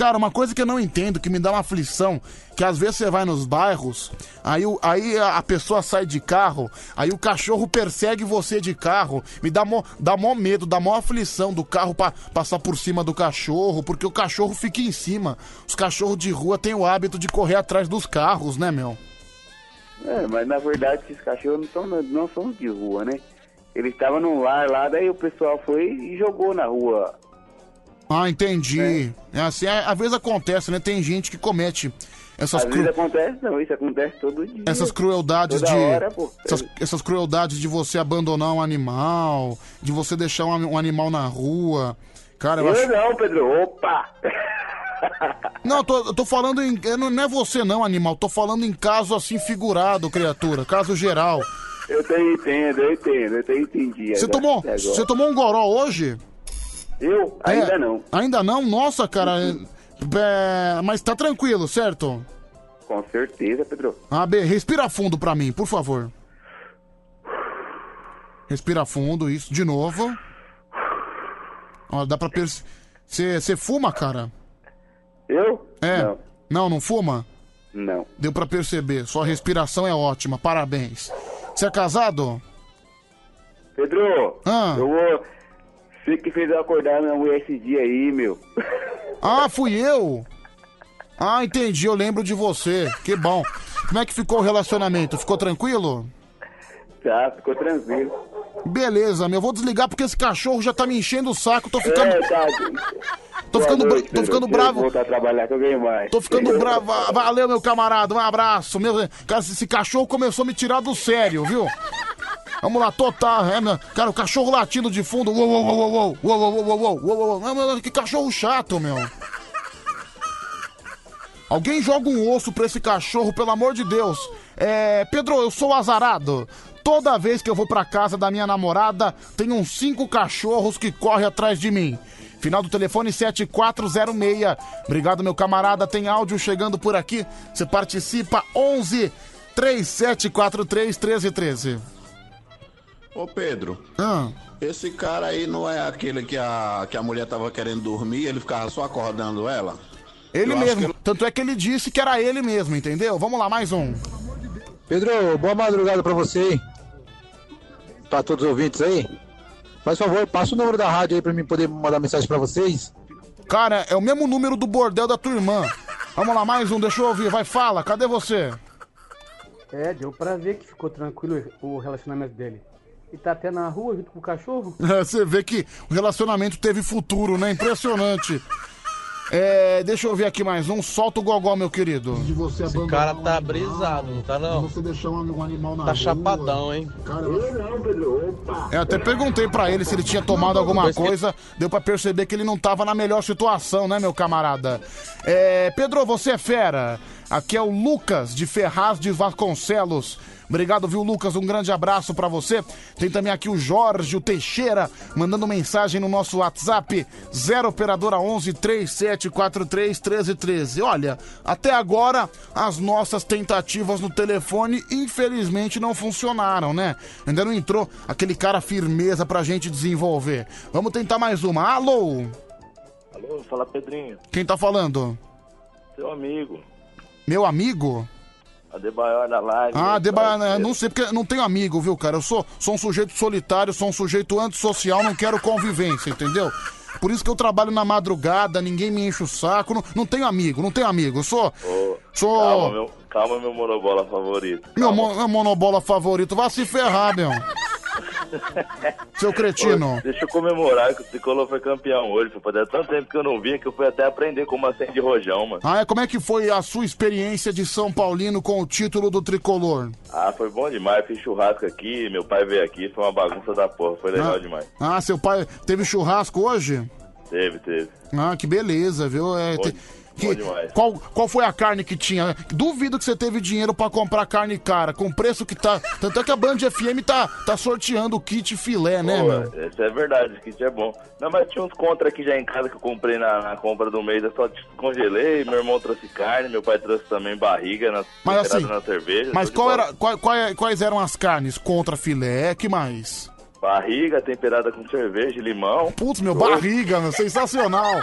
Cara, uma coisa que eu não entendo, que me dá uma aflição, que às vezes você vai nos bairros, aí, aí a a pessoa sai de carro, aí o cachorro persegue você de carro, me dá mó, dá mó medo, dá mó aflição do carro pa- passar por cima do cachorro, porque o cachorro fica em cima. Os cachorros de rua têm o hábito de correr atrás dos carros, né, meu? É, mas na verdade esses cachorros não são, não são de rua, né? Eles estavam num lar lá, daí o pessoal foi e jogou na rua. Ah, entendi. É assim, é, às vezes acontece, né? Tem gente que comete essas, Às cru- vezes acontece, não, isso acontece todo dia. essas crueldades Toda de. hora, essas, essas crueldades de você abandonar um animal, de você deixar um, um animal na rua. Cara, eu, Eu acho. não, Pedro, opa! Não, eu tô, tô falando em. Não é você não, animal. Tô falando em caso assim figurado, criatura. Caso geral. Eu te entendo, eu entendo, eu te entendi. Você tomou, você tomou um goró hoje? Eu? Ainda É, não. Ainda não? Nossa, cara. é- é, mas tá tranquilo, certo? Com certeza, Pedro. Ah, B, respira fundo pra mim, por favor. Respira fundo, isso, de novo. Ó, dá pra perceber. Você fuma, cara? Eu? É. Não. Não, não fuma? Não. Deu pra perceber. Sua respiração é ótima, parabéns. Você é casado? Pedro, Ah. eu vou. Você que fez eu acordar minha mulher esse dia aí, meu. Ah, fui eu? Ah, entendi, eu lembro de você. Que bom. Como é que ficou o relacionamento? Ficou tranquilo? Tá, ficou tranquilo. Beleza, meu. Vou desligar porque esse cachorro já tá me enchendo o saco. Tô ficando. É, tá. Tô ficando, bra- tô ficando bravo. A trabalhar que eu ganho mais. Tô ficando bravo. Va- Valeu, meu camarada. Um abraço. Meu, cara, esse cachorro começou a me tirar do sério, viu? Vamos lá, total. É, meu, cara, o cachorro latindo de fundo. Uou, uou, uou, uou, uou, uou, uou, uou, uou, uou, uou. Que cachorro chato, meu. Alguém joga um osso pra esse cachorro, pelo amor de Deus. É, Pedro, eu sou azarado. Toda vez que eu vou pra casa da minha namorada, tem uns cinco cachorros que correm atrás de mim. Final do telefone 7406. Obrigado, meu camarada. Tem áudio chegando por aqui. Você participa 11 3743 1313. Ô Pedro, Ah, esse cara aí não é aquele que a, que a mulher tava querendo dormir, ele ficava só acordando ela? ele Eu mesmo. ele- Tanto é que ele disse que era ele mesmo, entendeu? Vamos lá, mais um. Pedro, boa madrugada pra você, hein? Pra todos os ouvintes aí. Faz favor, passa o número da rádio aí pra mim poder mandar mensagem pra vocês. Cara, é o mesmo número do bordel da tua irmã. Vamos lá, mais um, deixa eu ouvir. Vai, fala, cadê você? É, deu pra ver que ficou tranquilo o relacionamento dele. E tá até na rua junto com o cachorro? [LAUGHS] Você vê que o relacionamento teve futuro, né? Impressionante. [LAUGHS] É, deixa eu ver aqui mais um. Solta o gogó, meu querido. De você Esse cara tá brisado, não tá não? Você deixar um animal na Tá chapadão, hein? Eu É, até perguntei pra ele se ele tinha tomado alguma coisa. Deu pra perceber que ele não tava na melhor situação, né, meu camarada? É, Pedro, você é fera. Aqui é o Lucas de Ferraz de Vasconcelos. Obrigado, viu, Lucas? Um grande abraço pra você. Tem também aqui o Jorge, o Teixeira, mandando mensagem no nosso WhatsApp 0 operadora 11 3743 1313. Olha, até agora as nossas tentativas no telefone infelizmente não funcionaram, né? Ainda não entrou aquele cara firmeza pra gente desenvolver. Vamos tentar mais uma. Alô? Alô, fala Pedrinho, Quem tá falando? seu amigo. Meu amigo? Adebayor da live. Ah, Deba, parceiro. não sei porque não tenho amigo, viu, cara? Eu sou, sou um sujeito solitário, sou um sujeito antissocial, não quero convivência, entendeu? Por isso que eu trabalho na madrugada, ninguém me enche o saco, não, não tenho amigo, não tenho amigo. Eu sou. Sou. Calma, meu, calma, meu monobola favorito. Meu, mo- meu monobola favorito, vai se ferrar, meu. [LAUGHS] Seu cretino. Ô, deixa eu comemorar que o Tricolor foi campeão hoje. Foi fazer tanto tempo que eu não vinha que eu fui até aprender como acende rojão, mano. Ah, é, como é que foi a sua experiência de São Paulino com o título do tricolor? Ah, foi bom demais. Fiz churrasco aqui, meu pai veio aqui, foi uma bagunça da porra. Foi legal Ah. demais. Ah, seu pai teve churrasco hoje? Teve, teve. Ah, que beleza, viu? É, te- que- qual, qual foi a carne que tinha? Duvido que você teve dinheiro pra comprar carne cara, com o preço que tá. Tanto é que a Band FM tá, tá sorteando o kit filé, né, Pô, meu? Isso é verdade, esse kit é bom. Não, mas tinha uns contra aqui já em casa que eu comprei na, na compra do mês. Eu só congelei, meu irmão trouxe carne, meu pai trouxe também barriga na, Mas assim, na cerveja. Mas qual era, qual- qual- quais eram as carnes contra filé? Que mais? Barriga temperada com cerveja e limão. Putz, meu, Show. barriga, meu, sensacional.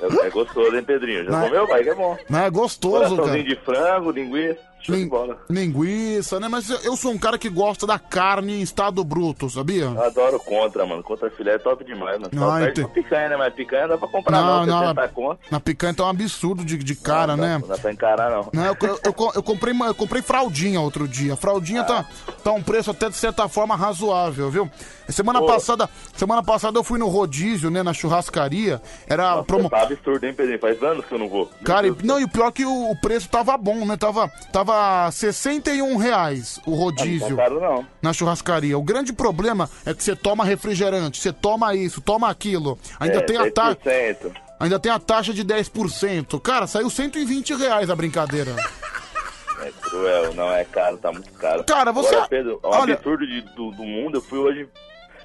É, é gostoso, hein, Pedrinho? Já Não é- comeu? Barriga é bom. Não é gostoso, Coraçãozinho cara. de frango, linguiça, Lin-. Linguiça, né? Mas eu- eu sou um cara que gosta da carne em estado bruto, sabia? Eu adoro contra, mano. Contra filé é top demais, mano. Só Ah, ente- picanha, né? Mas picanha dá pra comprar não, Não, não, 70 conto. Na picanha tá um absurdo de, de cara, né? Não dá pra encarar, não. Não, eu, eu- eu co- eu comprei, eu comprei fraldinha outro dia. Fraldinha tá, tá um preço até de certa forma razoável, viu? Semana Pô. passada, semana passada eu fui no rodízio, né, na churrascaria. Era promo... Tá absurdo, hein, Pedrinho? Faz anos que eu não vou. Cara, e, não, e o pior é que o, o preço tava bom, né? Tava, tava 61 reais o rodízio Não tá caro, não. na churrascaria. O grande problema é que você toma refrigerante, você toma isso, toma aquilo. Ainda É, tem a taxa. 10%. Ainda tem a taxa de 10%. Cara, saiu 120 reais a brincadeira. É cruel, não é caro, tá muito caro. Cara, você- Agora, Pedro, é um olha- absurdo de- do, do mundo. Eu fui hoje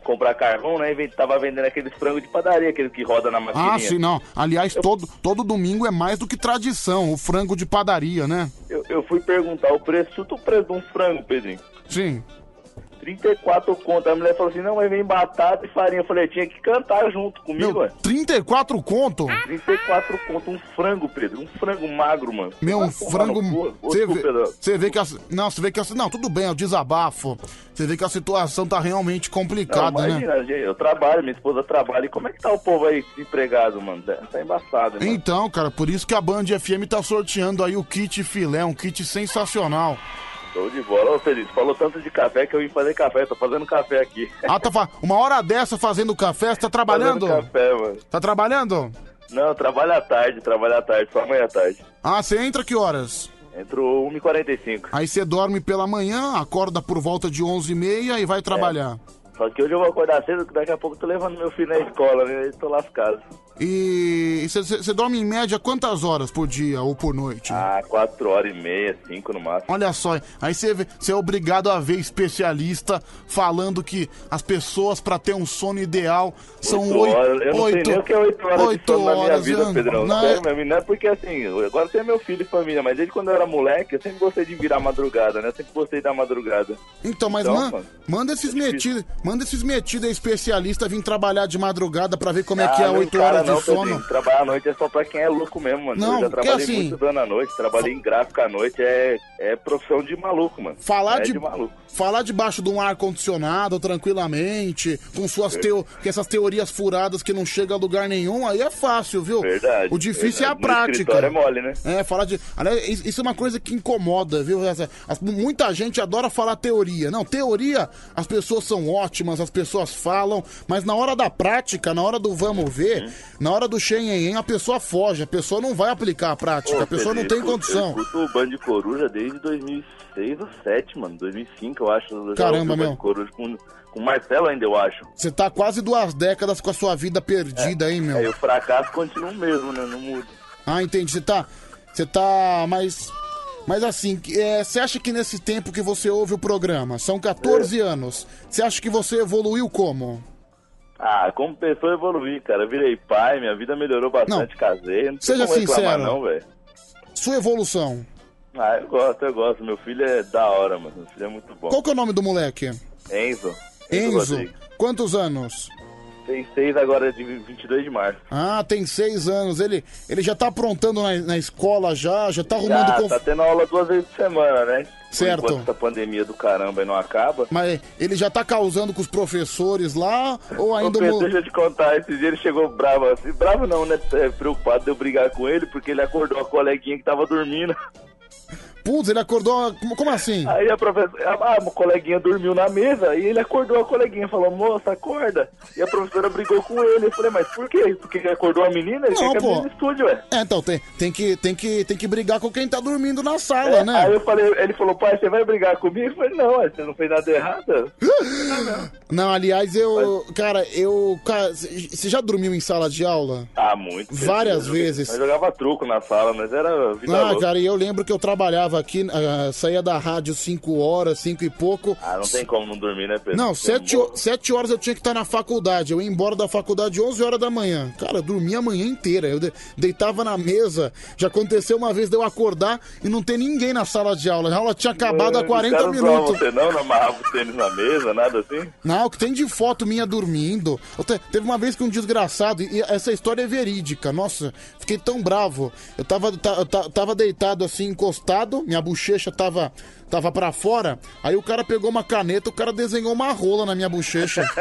comprar carvão, né? E tava vendendo aqueles frangos de padaria, aqueles que roda na maquininha. Ah, sim, não. Aliás, todo, todo domingo é mais do que tradição, o frango de padaria, né? Eu, eu fui perguntar o preço, chuta o preço de um frango, Pedrinho. Sim. 34 conto. A mulher falou assim, não, mas vem batata e farinha. Eu falei, tinha que cantar junto comigo, Meu, ué. 34 conto? 34 conto, um frango, Pedro. Um frango magro, mano. Meu, um frango. Você vê, vê que a. Não, você vê que a. Não, tudo bem, é o desabafo. Você vê que a situação tá realmente Não, complicada, né? imagina, gente, eu trabalho, minha esposa trabalha. E como é que tá o povo aí desempregado, mano? Tá- embaçado, mano. Então, cara, por isso que a Band FM tá sorteando aí o kit filé, um kit sensacional. Show de bola. Ô, Feliz, falou tanto de café que eu vim fazer café. Tô fazendo café aqui. Ah, tá fa... uma hora dessa fazendo café, você tá trabalhando? Fazendo café, mano. Tá trabalhando? Não, trabalho à tarde, trabalho à tarde, só amanhã à tarde. Ah, você entra que horas? Entrou 1h45. Aí você dorme pela manhã, acorda por volta de 11h30 e vai trabalhar. Só que hoje eu vou acordar cedo, que daqui a pouco eu tô levando meu filho na escola, né? Eu tô lascado. E você- dorme em média quantas horas por dia ou por noite? Ah, 4 horas e meia, 5 no máximo. Olha só, aí você, é obrigado a ver especialista falando que as pessoas pra ter um sono ideal são Oito oito horas. Eu não sei nem o que é 8 horas oito de sono na minha horas, vida? Pedrão. Não, Sério é- mesmo, não é porque assim, agora você é meu filho e família, mas desde quando eu era moleque, eu sempre gostei de virar madrugada, né? Eu sempre gostei da madrugada. Então, mas Então, man- mano, manda esses metidos, manda esses metidos especialistas vir trabalhar de madrugada pra ver como é que é Ah, não 8 encara horas de não, sono. Trabalhar à noite é só pra quem é louco mesmo, mano. Não, eu já trabalhei assim- muitos anos à noite, trabalhei em gráfico à noite, é, é profissão de maluco, mano. Falar é de, de maluco. falar debaixo de um ar condicionado tranquilamente, com suas teo, com essas teorias furadas que não chega a lugar nenhum, aí é fácil, viu? Verdade. O difícil é a verdade. No prática. é mole, né? É, falar de. Aliás, isso é uma coisa que incomoda, viu? Muita gente adora falar teoria. Não, teoria, as pessoas são ótimas, as pessoas falam, mas na hora da prática, na hora do vamos ver, Uhum. Na hora do xenhenhen, a pessoa foge, a pessoa não vai aplicar a prática, Ô, a pessoa não Pedro, tem eu condição. Eu escuto o Band de Coruja desde 2006 ou 2007, mano. 2005, eu acho. Eu já Caramba, ouvi o Band meu. Coruja com, com o Marcelo ainda, eu acho. Você tá quase duas décadas com a sua vida perdida, hein, meu? Aí o fracasso continua o mesmo, né? Não muda. Ah, entendi. Você tá. Você tá. Mas. Mas assim, que- é, você acha que nesse tempo que você ouve o programa, são 14 É. anos, você acha que você evoluiu como? Ah, como pessoa evoluí, cara. Eu virei pai, minha vida melhorou bastante, casei. Não Seja sincero. não, velho. Sua evolução. Ah, eu gosto, eu gosto. Meu filho é da hora, mano. Meu filho é muito bom. Qual que é o nome do moleque? Enzo. Enzo. Rodrigues. Quantos anos? Tem seis agora de 22 de março. Ah, tem seis anos. Ele, ele já tá aprontando na, na escola já, já tá arrumando... Já, conf- tá tendo aula duas vezes por semana, né? Certo. Enquanto essa pandemia do caramba não acaba. Mas ele já tá causando com os professores lá, ou ainda... Pedro, deixa eu te contar, esse dia ele chegou bravo assim, bravo não, né? É, preocupado de eu brigar com ele, porque ele acordou a coleguinha que tava dormindo. Putz, ele acordou... Como, assim? Aí a professora, ah, uma coleguinha dormiu na mesa e ele acordou a coleguinha, falou, moça, acorda. E a professora brigou com ele. Eu falei, mas por quê? Porque ele acordou a menina? Ele Não, que a pô. menina estude, ué. É, então, tem, tem, que, tem, que, tem que brigar com quem tá dormindo na sala, É, né? Aí eu falei, ele falou, pai, você vai brigar comigo? Eu falei, não, ué, você não fez nada errado. [GASPS] Não, aliás, eu... Cara, eu... cara, Você já dormiu em sala de aula? Ah, muito. Várias vezes. Eu jogava truco na sala, mas era vida Ah, louca. cara, e eu lembro que eu trabalhava aqui, ah, saía da rádio 5 horas, 5 e pouco. Ah, não tem como não dormir, né, Pedro? Não, Tem 7 ho- sete horas eu tinha que estar na faculdade. Eu ia embora da faculdade 11 horas da manhã. Cara, eu dormia a manhã inteira. Eu de- deitava na mesa. Já aconteceu uma vez de eu acordar e não ter ninguém na sala de aula. A aula tinha acabado há Os 40 caras não minutos. Você não, não amarrava o tênis na mesa, nada assim? Não, o que tem de foto minha dormindo. Eu te- teve uma vez que um desgraçado, e essa história é verídica, nossa, fiquei tão bravo. Eu tava, ta- ta- tava deitado assim, encostado, minha bochecha tava, tava pra fora. Aí o cara pegou uma caneta, o cara desenhou uma rola na minha bochecha. [LAUGHS]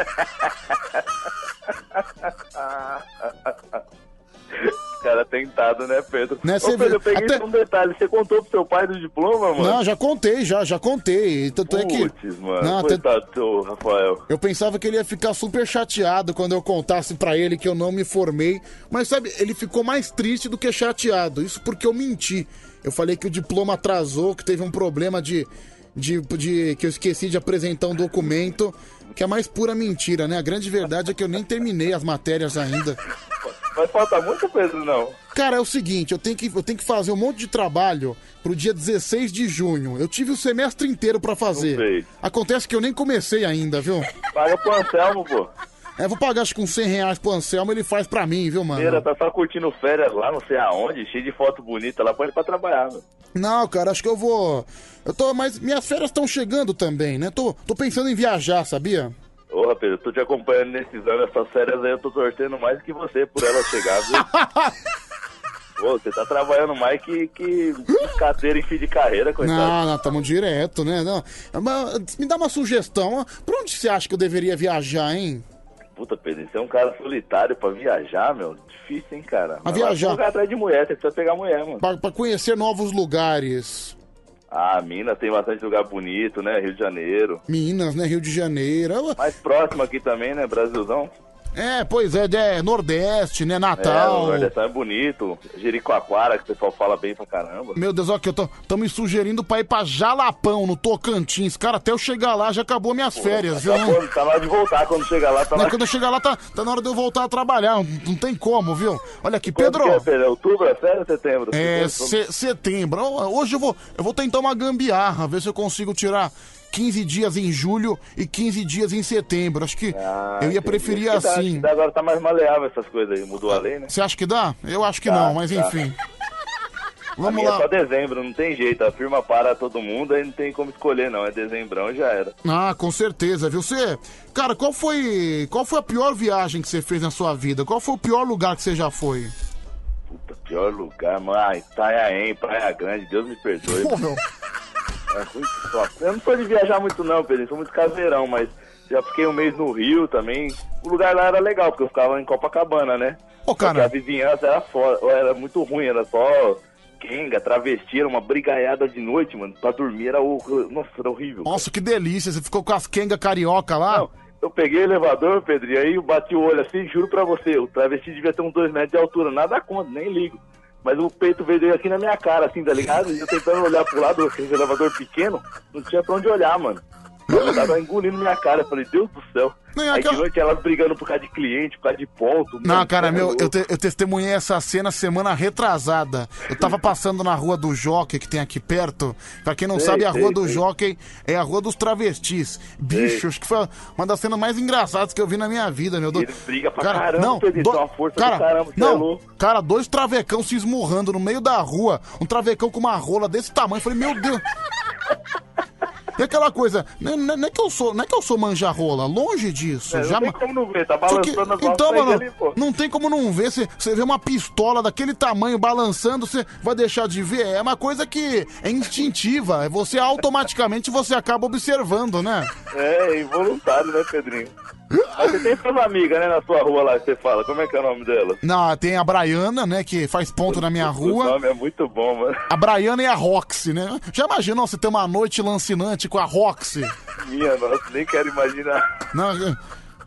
Cara tentado, né, Pedro? Né, Ô, Pedro, eu peguei até- um detalhe. Você contou pro seu pai do diploma, mano? Não, já contei, já, já contei. Tanto é que. Putz, mano. Não, até- Coitado do seu Rafael. Eu pensava que ele ia ficar super chateado quando eu contasse pra ele que eu não me formei. Mas sabe, ele ficou mais triste do que chateado. Isso porque eu menti. Eu falei que o diploma atrasou, que teve um problema de. de, de que eu esqueci de apresentar um documento. Que é mais pura mentira, né? A grande verdade é que eu nem terminei as matérias ainda. Mas falta muito, Pedro, não. Cara, é o seguinte, eu tenho que, eu tenho que fazer um monte de trabalho pro dia 16 de junho. Eu tive o semestre inteiro pra fazer. Acontece que eu nem comecei ainda, viu? Paga pro Anselmo, pô. É, vou pagar acho que uns 100 reais pro Anselmo, ele faz pra mim, viu, mano? Feira, tá só curtindo férias lá, não sei aonde, cheio de foto bonita lá, põe ele pra trabalhar, mano. Não, cara, acho que eu vou. Eu tô. Mas minhas férias estão chegando também, né? Tô, tô pensando em viajar, sabia? Porra, Pedro, eu tô te acompanhando nesses anos, essas férias aí, eu tô torcendo mais que você por ela chegar, viu? [LAUGHS] Pô, você tá trabalhando mais que, que cadeira em fim de carreira, coitado. Não, não, tamo direto, né? Não. Mas, me dá uma sugestão. ó. Pra onde você acha que eu deveria viajar, hein? Puta, Pedro, você é um cara solitário pra viajar, meu. Difícil, hein, cara. Pra viajar. lugar atrás de mulher, você precisa pegar mulher, mano. Pra, pra conhecer novos lugares. Ah, Minas tem bastante lugar bonito, né? Rio de Janeiro. Minas, né? Rio de Janeiro. Mais próximo aqui também, né? Brasilzão. É, pois é, é Nordeste, né? É, Natal. o Nordestão é bonito. Jericoacoara, que o pessoal fala bem pra caramba. Meu Deus, que eu tô, tô me sugerindo pra ir pra Jalapão, no Tocantins. Cara, até eu chegar lá já acabou minhas férias, viu? Tá, bom, tá na hora de voltar quando chegar lá, tá Né, lá. Quando eu chegar lá, tá, tá na hora de eu voltar a trabalhar. Não, não tem como, viu? Olha aqui, Pedro. que é, Pedro? É outubro, é sério ou setembro? É, Setembro? se- setembro. Hoje eu vou, eu vou tentar uma gambiarra, ver se eu consigo tirar 15 dias em julho e 15 dias em setembro. Acho que Ah, eu ia preferir Acho que dá, assim. que dá, agora tá mais maleável essas coisas aí, mudou a lei, né? Você acha que dá? Eu acho que Tá, não, mas tá. enfim. [LAUGHS] Vamos lá. é só dezembro, não tem jeito. A firma para todo mundo, aí não tem como escolher, não. É dezembrão já era. Ah, com certeza, viu? Você, cara, qual foi, qual foi a pior viagem que você fez na sua vida? Qual foi o pior lugar que você já foi? Puta, pior lugar, mano. Ah, Itanhaém, Praia Grande, Deus me perdoe. Pô, meu. É ruim que só. Eu não sou de viajar muito não, Pedro, sou muito caseirão, mas já fiquei um mês no Rio também. O lugar lá era legal, porque eu ficava em Copacabana, né? Ô, cara. Porque a vizinhança era era muito ruim, era só quenga, travesti, era uma brigaiada de noite, mano. Pra dormir era, hor- Nossa, era horrível. Nossa, que delícia. Você ficou com as quenga carioca lá? Eu peguei o elevador, Pedro, e aí eu bati o olho assim, juro pra você, o travesti devia ter uns dois metros de altura, nada contra, nem ligo. Mas o peito veio aqui na minha cara, assim, tá ligado? E eu tentando olhar pro lado, aquele elevador pequeno, não tinha pra onde olhar, mano. Eu tava engolindo minha cara, eu falei, Deus do céu. Não, é aí aquela- de noite elas brigando por causa de cliente, por causa de ponto. Não, mano, cara, é meu, eu, te- eu testemunhei essa cena semana retrasada. Eu tava passando na rua do Jockey, que tem aqui perto. Pra quem não Sei, sabe, a sei, rua do sei. Jockey é a rua dos travestis. Bicho, acho que foi uma das cenas mais engraçadas que eu vi na minha vida, meu. Eles brigam pra caramba, não, Pedro, do- força do cara, caramba, é não, louco. cara, dois travecão se esmurrando no meio da rua. Um travecão com uma rola desse tamanho. Eu falei, meu Deus. E aquela coisa, não, não- não é que eu sou, não é que eu sou manja-rola, longe disso. É, não já tem ma- como não ver, tá que- balançando as então, mano, ali, pô. não tem como não ver. Você você vê uma pistola daquele tamanho balançando, você vai deixar de ver. É uma coisa que é instintiva. é Você automaticamente você acaba observando, né? É, involuntário, né, Pedrinho? Mas você tem suas amigas, né, na sua rua lá que você fala. Como é que é o nome dela? Não, tem a Braiana, né, que faz ponto na minha O rua. nome é muito bom, mano. A Braiana e a Roxy, né? Já imaginou você ter uma noite lancinante com a Roxy? Minha nossa, nem quero imaginar. Não,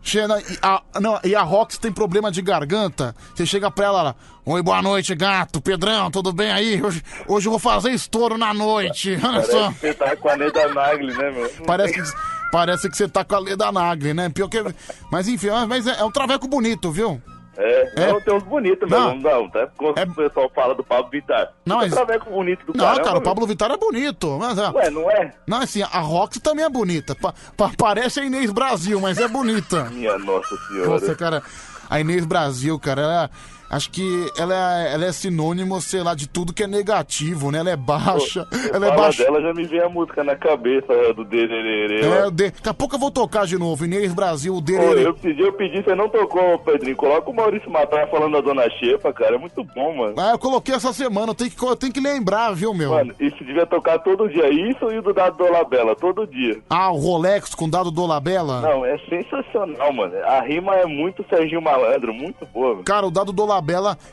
chega, e, a, não, e a Rox tem problema de garganta. Você chega pra ela lá, Oi, boa noite, gato. Pedrão, tudo bem aí? Hoje, hoje eu vou fazer estouro na noite. [LAUGHS] Olha Parece só. você tá com a Neda Nagli, né, meu? Parece que, parece que você tá com a Leda Nagli, né? Pior que. Mas enfim, mas é, é um traveco bonito, viu? É, É? não, tem uns bonitos Não. mesmo, não, tá? Quando o pessoal fala do Pablo Vittar. Não, mas- traveco bonito do Não, caramba, cara, o. Pablo Vittar é bonito. Mas, ó, Ué, não é? Não, assim, a Roxy também é bonita. Pa- pa- parece a Inês Brasil, mas é bonita. Minha nossa senhora. Nossa, cara, a Inês Brasil, cara, ela. Acho que ela é, ela é sinônimo, sei lá, de tudo que é negativo, né? Ela é baixa. Você ela é baixa. dela, já me vem a música na cabeça do Dererê. É, o de... Daqui a pouco eu vou tocar de novo. Inês Brasil, o Pô, dele. eu pedi, eu pedi, você não tocou, Pedrinho. Coloca o Maurício Matar falando da Dona Xepa, cara. É muito bom, mano. Ah, eu coloquei essa semana, eu tenho que, tenho que lembrar, viu, meu? Mano, isso devia tocar todo dia. Isso e o do Dado Dolabella, todo dia. Ah, o Rolex com dado Dolabella? Não, é sensacional, mano. A rima é muito Serginho Malandro, muito boa. mano. Cara, o Dado Dolabella,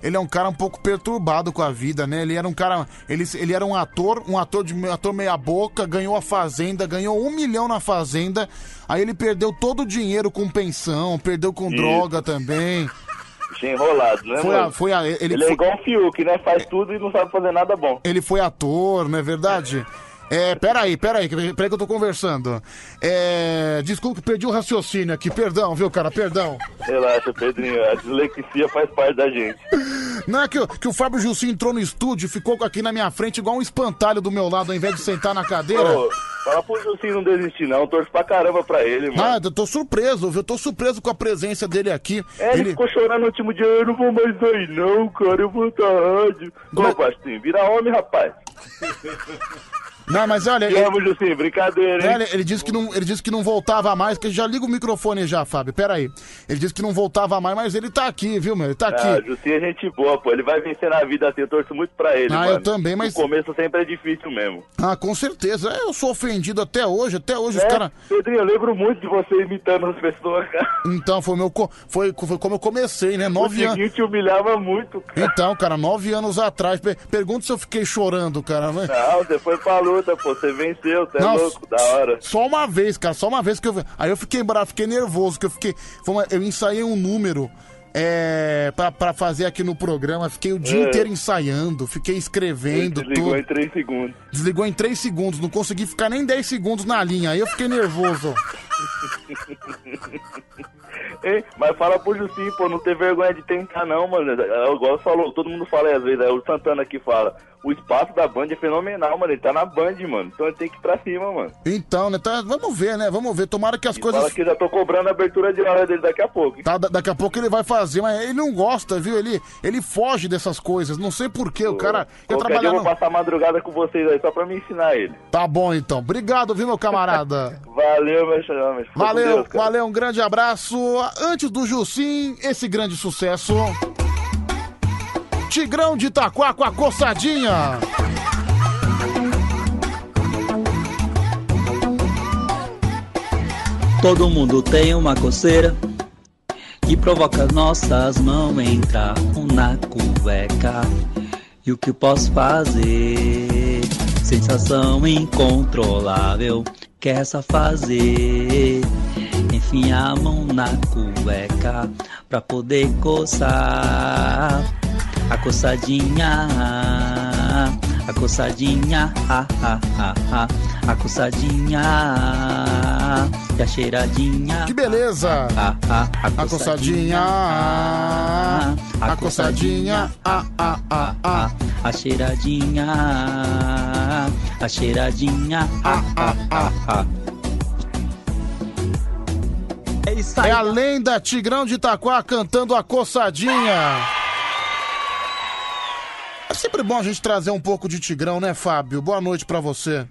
ele é um cara um pouco perturbado com a vida, né? Ele era um cara. Ele, ele era um ator, um ator de um ator meia boca, ganhou a fazenda, ganhou um milhão na fazenda. Aí ele perdeu todo o dinheiro com pensão, perdeu com Isso. droga também. Enrolado, né, Foi a- foi a- ele ele foi- é igual o Fiuk, né? Faz tudo e não sabe fazer nada bom. Ele foi ator, não é verdade? É, peraí, peraí, peraí que eu tô conversando. É, desculpa, perdi o raciocínio aqui, perdão, viu, cara, perdão. Relaxa, Pedrinho. A dislexia faz parte da gente. Não é que, o- que o Fábio Jussi entrou no estúdio e ficou aqui na minha frente igual um espantalho do meu lado, ao invés de sentar na cadeira. Ô, fala pro Jussi não desistir, não. Torço pra caramba pra ele, mano. Ah, eu tô surpreso, viu? Eu tô surpreso com a presença dele aqui. É, ele, Ele- ficou chorando no último dia, eu não vou mais sair não, cara, eu vou pra rádio. Ô, Bastinho, vira homem, rapaz. [LAUGHS] Não, mas olha, Te ele, amo, Jussi, brincadeira, hein? olha, ele disse que não, ele disse que não voltava mais, que já liga o microfone já, Fábio. Peraí. Ele disse que não voltava mais, mas ele tá aqui, viu, meu? Ele tá Ah, aqui. Jussi é gente boa, pô. Ele vai vencer na vida assim, eu torço muito pra ele, Ah, mano. eu também, mas- O começo sempre é difícil mesmo. Ah, com certeza. Eu sou ofendido até hoje, até hoje os É, caras. Pedrinho, eu lembro muito de você imitando as pessoas, [LAUGHS] cara. Então, foi, meu, co- foi, foi como eu comecei, né? O Nove anos. Diguinho te humilhava muito, cara. Então, cara, nove anos atrás. Per- Pergunta se eu fiquei chorando, cara. Não, você foi pra pô. Você venceu, você é Não, louco, da hora. Só uma vez, cara, só uma vez que eu. Aí eu fiquei bravo, fiquei nervoso, que eu fiquei. uma- Eu ensaiei um número. É, pra, pra fazer aqui no programa, fiquei o dia É. inteiro ensaiando, fiquei escrevendo Desligou tudo. em 3 segundos. Desligou em 3 segundos, não consegui ficar nem 10 segundos na linha, aí eu fiquei nervoso. [LAUGHS] Hein? Mas fala pro Jussi, pô, não ter vergonha de tentar não, mano. É, Igual falou, todo mundo fala aí às vezes, é o Santana que fala. O espaço da Band é fenomenal, mano. Ele tá na Band, mano. Então ele tem que ir pra cima, mano. Então, né? tá- vamos ver, né? Vamos ver. Tomara que as Fala coisas. que já tô cobrando a abertura de hora dele daqui a pouco. hein? Tá, da- daqui a pouco ele vai fazer, mas ele não gosta, viu? Ele, ele foge dessas coisas. Não sei porquê. O cara dia trabalhar eu vou no... passar madrugada com vocês aí, só pra me ensinar ele. Tá bom, então. Obrigado, viu, meu camarada? [LAUGHS] Valeu, meu chama. Valeu, valeu, um grande abraço. Antes do Jussim, esse grande sucesso. Tigrão de Itaquá com a coçadinha. Todo mundo tem uma coceira que provoca nossas mãos entrar na cueca. E o que posso fazer? Sensação incontrolável, quer só fazer. Enfim, a mão na cueca pra poder coçar. A coçadinha, a coçadinha, ah, ah, ah, ah, a coçadinha e a cheiradinha. Que beleza! Ah, ah, A coçadinha, a coçadinha, ah, ah, ah, ah. a cheiradinha, a cheiradinha, ah, ah, ah, ah. É. É a lenda Tigrão de Itaquá cantando a coçadinha. É sempre bom a gente trazer um pouco de Tigrão, né, Fábio? Boa noite pra você.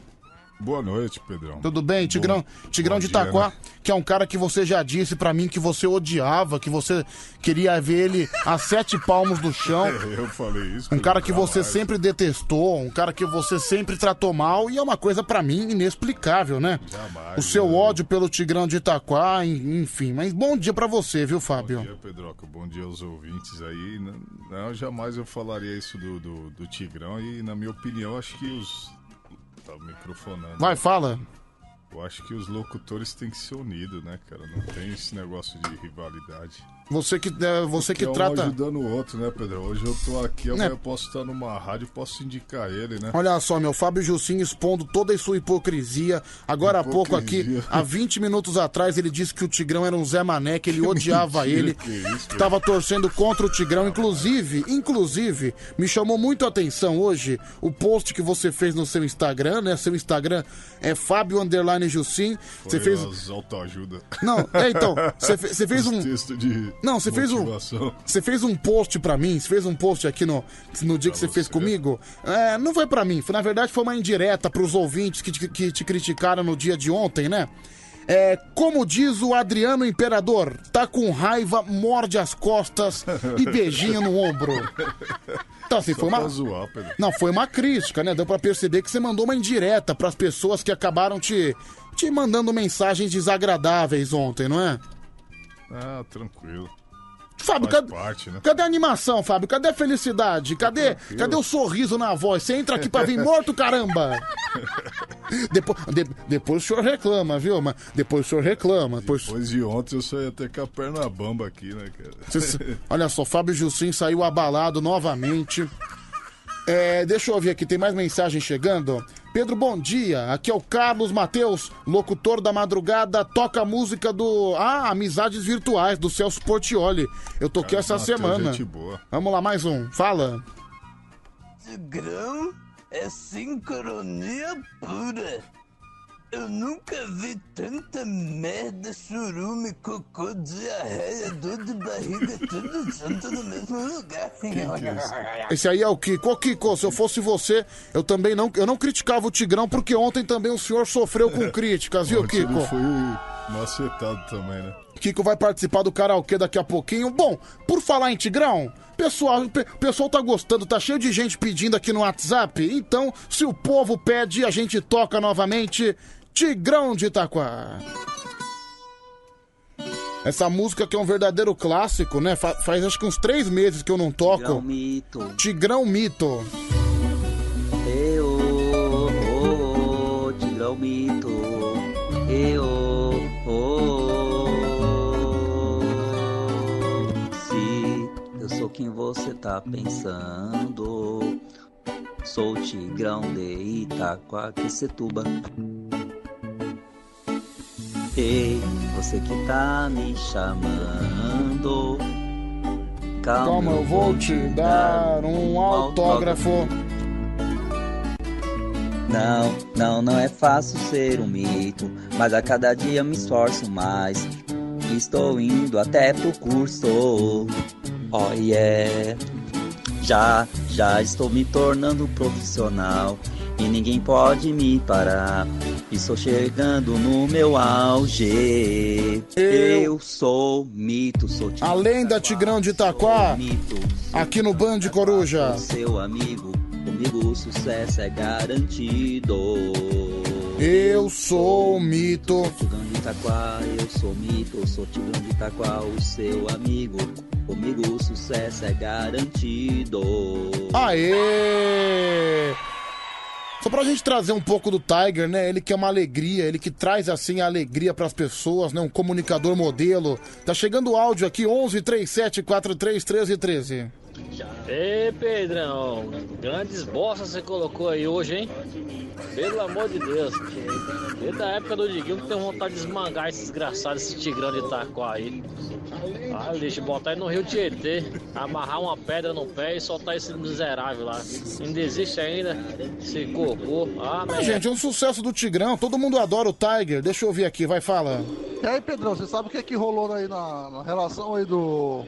Boa noite, Pedrão. Tudo bem, Tigrão? Tigrão bom de dia, Itaquá, né? que é um cara que você já disse pra mim que você odiava, que você queria ver ele a sete palmos do chão. [LAUGHS] Eu falei isso. Um cara que você sempre detestou, um cara que você sempre tratou mal, e é uma coisa pra mim inexplicável, né? Jamais, O seu né? ódio pelo Tigrão de Itaquá, en- enfim. Mas bom dia pra você, viu, Fábio? Bom dia, Pedroca. Bom dia aos ouvintes aí. Não, não, jamais eu falaria isso do, do, do Tigrão e, na minha opinião, acho que os. Tá microfonando. Vai, fala. Eu acho que os locutores têm que ser unidos, né, cara? Não tem esse negócio de rivalidade. Você que, é, você que Porque trata. Um ajudando o outro, né, Pedro? Hoje eu tô aqui, amanhã Né? eu posso estar numa rádio, posso indicar ele, né? Olha só, meu Fábio Jussim expondo toda a sua hipocrisia. Agora há pouco aqui, Hipocrisia. há 20 minutos atrás, ele disse que o Tigrão era um Zé Mané, que ele [LAUGHS] odiava Mentira, ele, que isso, que tava torcendo contra o Tigrão. Inclusive, inclusive, me chamou muito a atenção hoje o post que você fez no seu Instagram, né? Seu Instagram é Fábio Underline Jussim. Você fez. as autoajuda. Não, é então, [LAUGHS] você fe- você fez um- texto de Não, você fez um. Você fez um post pra mim, você fez um post aqui no, no dia que você, fez comigo. É, não foi pra mim, foi, na verdade foi uma indireta pros ouvintes que te, que te criticaram no dia de ontem, né? É, como diz o Adriano Imperador, tá com raiva, morde as costas e [LAUGHS] beijinho no ombro. Então, assim, Só foi uma. zoar. Não, foi uma crítica, né? Deu pra perceber que você mandou uma indireta pras pessoas que acabaram te, te mandando mensagens desagradáveis ontem, não é? Ah, tranquilo. Fábio, Faz cadê, parte, né? cadê a animação, Fábio? Cadê a felicidade? Cadê, cadê o sorriso na voz? Você entra aqui pra vir morto, caramba! [LAUGHS] Depois, de- depois o senhor reclama, viu? Mas depois o senhor reclama. Depois... Depois de ontem eu só ia ter com a perna bamba aqui, né, cara? Olha só, Fábio Jussim saiu abalado novamente. É, deixa eu ver aqui, tem mais mensagem chegando. Pedro, bom dia. Aqui é o Carlos Mateus, locutor da madrugada, toca a música do. Ah, Amizades Virtuais, do Celso Portioli. Eu toquei essa Mateus, semana. gente boa. Vamos lá, mais um. Fala. Tigrão é sincronia pura. Eu nunca vi tanta merda, churume, cocô, diarreia, dor de barriga, tudo junto no mesmo lugar. Esse aí é o Kiko. Ô, Kiko, se eu fosse você, eu também não, eu não criticava o Tigrão, porque ontem também o senhor sofreu com [LAUGHS] críticas, viu, Kiko? Foi macetado também, né? Kiko vai participar do karaokê daqui a pouquinho. Bom, por falar em Tigrão, pessoal, pe- pessoal tá gostando, tá cheio de gente pedindo aqui no WhatsApp. Então, se o povo pede, a gente toca novamente Tigrão de Itaquá. Essa música que é um verdadeiro clássico, né? Fa- faz acho que uns três meses que eu não toco. Tigrão Mito. Tigrão Mito. Eu, oh, oh, Tigrão Mito. Eu, quem você tá pensando, sou Tigrão de Itaquaquecetuba. Ei, você que tá me chamando. Calma, eu vou te dar um autógrafo. Não, não, não é fácil ser um mito, mas a cada dia me esforço mais. Estou indo até pro curso. Oh yeah. Já, já estou me tornando profissional e ninguém pode me parar. Estou chegando no meu auge. Eu, sou mito, sou tipo Além da Tigrão de Itaquá, aqui no Band Coruja. seu amigo. Comigo o sucesso é garantido. Eu sou mito. Tigrão de Itaquá, eu sou mito, eu sou Tigrão de Itaquá, o seu amigo. Comigo o sucesso é garantido. Aê! Só pra gente trazer um pouco do Tiger, né? Ele que é uma alegria, ele que traz assim a alegria pras pessoas, né? Um comunicador modelo. Tá chegando o áudio aqui 11 37 43 13 13. Ei, Pedrão, grandes bostas você colocou aí hoje, hein? Pelo amor de Deus. Desde a época do Diguinho que tem vontade de esmangar esse desgraçado, esse tigrão de Itaquá aí. Ah, deixa botar ele no Rio Tietê, amarrar uma pedra no pé e soltar esse miserável lá. Ainda existe ainda esse cocô. Ah, Mas, mas gente, é um sucesso do Tigrão. Todo mundo adora o Tiger. Deixa eu ouvir aqui, vai, fala. E aí, Pedrão, você sabe o que é que rolou aí na, na relação aí do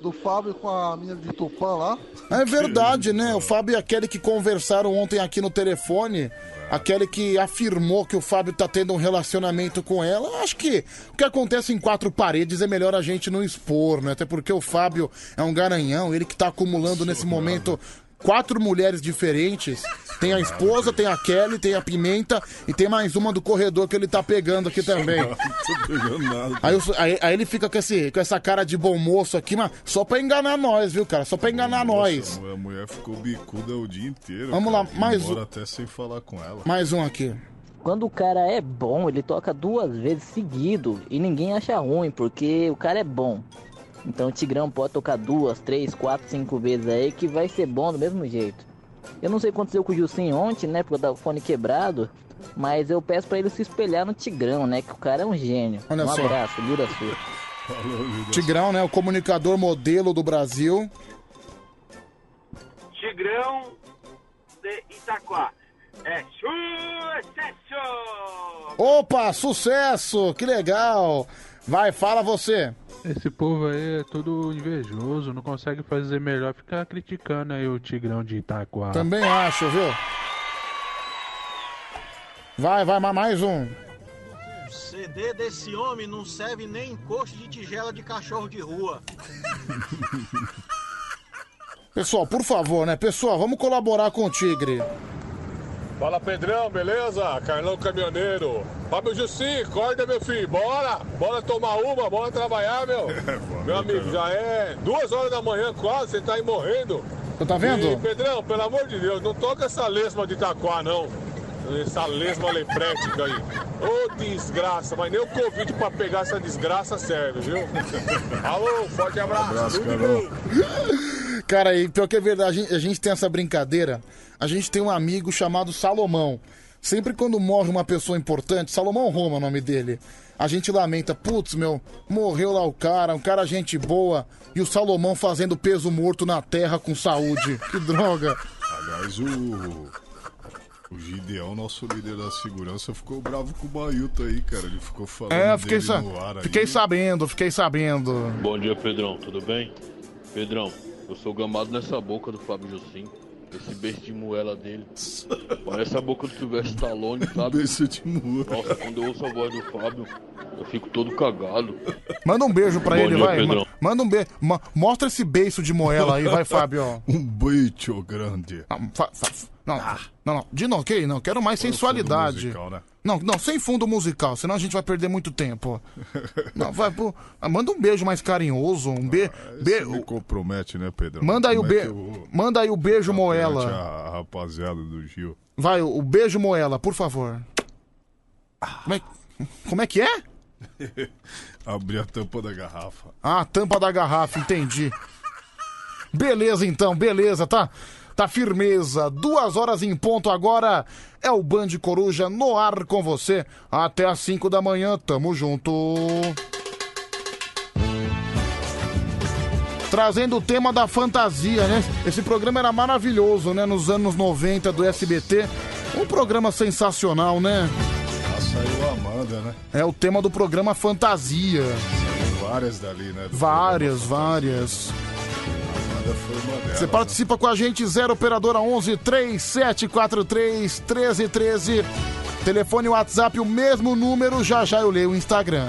do Fábio com a menina de Tupã lá. É verdade, né? O Fábio e a Kelly que conversaram ontem aqui no telefone. A Kelly que afirmou que o Fábio tá tendo um relacionamento com ela. Acho que o que acontece em quatro paredes é melhor a gente não expor, né? Até porque o Fábio é um garanhão, ele que tá acumulando nesse momento quatro mulheres diferentes. Tem a esposa, tem a Kelly, tem a Pimenta e tem mais uma do corredor que ele tá pegando aqui também. [LAUGHS] Não tô pegando nada. Aí, eu- aí- aí ele fica com, esse, com essa cara de bom moço aqui, mas só pra enganar nós, viu, cara? Só pra enganar nós. A mulher ficou bicuda o dia inteiro. Vamos cara. lá, Fui mais embora um. até sem falar com ela. Mais um aqui. Quando o cara é bom, ele toca duas vezes seguido e ninguém acha ruim, porque o cara é bom. Então o Tigrão pode tocar duas, três, quatro, cinco vezes aí que vai ser bom do mesmo jeito. Eu não sei o que aconteceu com o Gilcinho ontem, né, por causa do fone quebrado, mas eu peço pra ele se espelhar no Tigrão, né, que o cara é um gênio. Olha um só. abraço, Lira Sul. Tigrão, né? O comunicador modelo do Brasil. Tigrão de Itaquá. É sucesso! Opa, sucesso! Que legal! Vai, fala você. Esse povo aí é todo invejoso, não consegue fazer melhor, ficar criticando aí o Tigrão de Itaquá. Também acho, viu? Vai, vai, ma- mais um. O CD desse homem não serve nem encosto de tigela de cachorro de rua. [LAUGHS] Pessoal, por favor, né? Pessoal, vamos colaborar com o Tigre. Fala Pedrão, beleza? Carlão Caminhoneiro. Fábio Jussi, acorda meu filho, bora! Bora tomar uma, bora trabalhar, meu! [LAUGHS] meu amigo, já é duas horas da manhã quase, você tá aí morrendo. Você tá vendo? E, Pedrão, pelo amor de Deus, não toca essa lesma de Itaquá, não. Essa lesma leprética aí. Ô desgraça, mas nem o Covid pra pegar essa desgraça serve, viu? [LAUGHS] Alô, forte abraço. Abraço, de Carlão. bom. Cara, e pior que é verdade, a gente, a gente tem essa brincadeira. A gente tem um amigo chamado Salomão. Sempre quando morre uma pessoa importante, Salomão Roma é o nome dele. A gente lamenta, putz, meu, morreu lá o cara, um cara gente boa, e o Salomão fazendo peso morto na terra com saúde. [LAUGHS] Que droga. Aliás, o. O Gideão, nosso líder da segurança, ficou bravo com o Bailton aí, cara. Ele ficou falando É, fiquei, dele sa- no ar aí. fiquei sabendo, fiquei sabendo. Bom dia, Pedrão, tudo bem? Pedrão, eu sou gamado nessa boca do Fábio Jocim. Esse beijo de moela dele. [LAUGHS] Parece a boca do Silvestre Stallone, sabe? [LAUGHS] Beijo de moela. Nossa, quando eu ouço a voz do Fábio, eu fico todo cagado. Manda um beijo pra Bom ele, dia, vai. Pedrão. Ma- Manda um beijo. Mostra esse beiço de moela aí, vai, [LAUGHS] Fábio. Um beijo grande. Não, fa- fa- não, não, não, de novo, que não, quero mais sensualidade. musical, né? Não, não, sem fundo musical, senão a gente vai perder muito tempo. Não, vai, pô, ah, manda um beijo mais carinhoso, um be, Você be- me compromete, né, Pedro? manda aí o Como be, que eu vou manda aí o beijo moela. A, a rapaziada do Gil. Vai, o, beijo moela, por favor. Como é, como é que é? [LAUGHS] Abrir a tampa da garrafa. Ah, tampa da garrafa, entendi. Beleza então, beleza, tá? Tá firmeza. Duas horas em ponto agora. É o Band Coruja no ar com você. Até às 5 da manhã, tamo junto. Trazendo o tema da fantasia, né? Esse programa era maravilhoso, né? Nos anos 90 do SBT. Um programa sensacional, né? Saiu a Amanda, né? É o tema do programa Fantasia. Saiu várias dali, né? do Várias, várias. Você participa com a gente, 0 Operadora 11 3743 1313. Telefone WhatsApp, o mesmo número, já já eu leio o Instagram.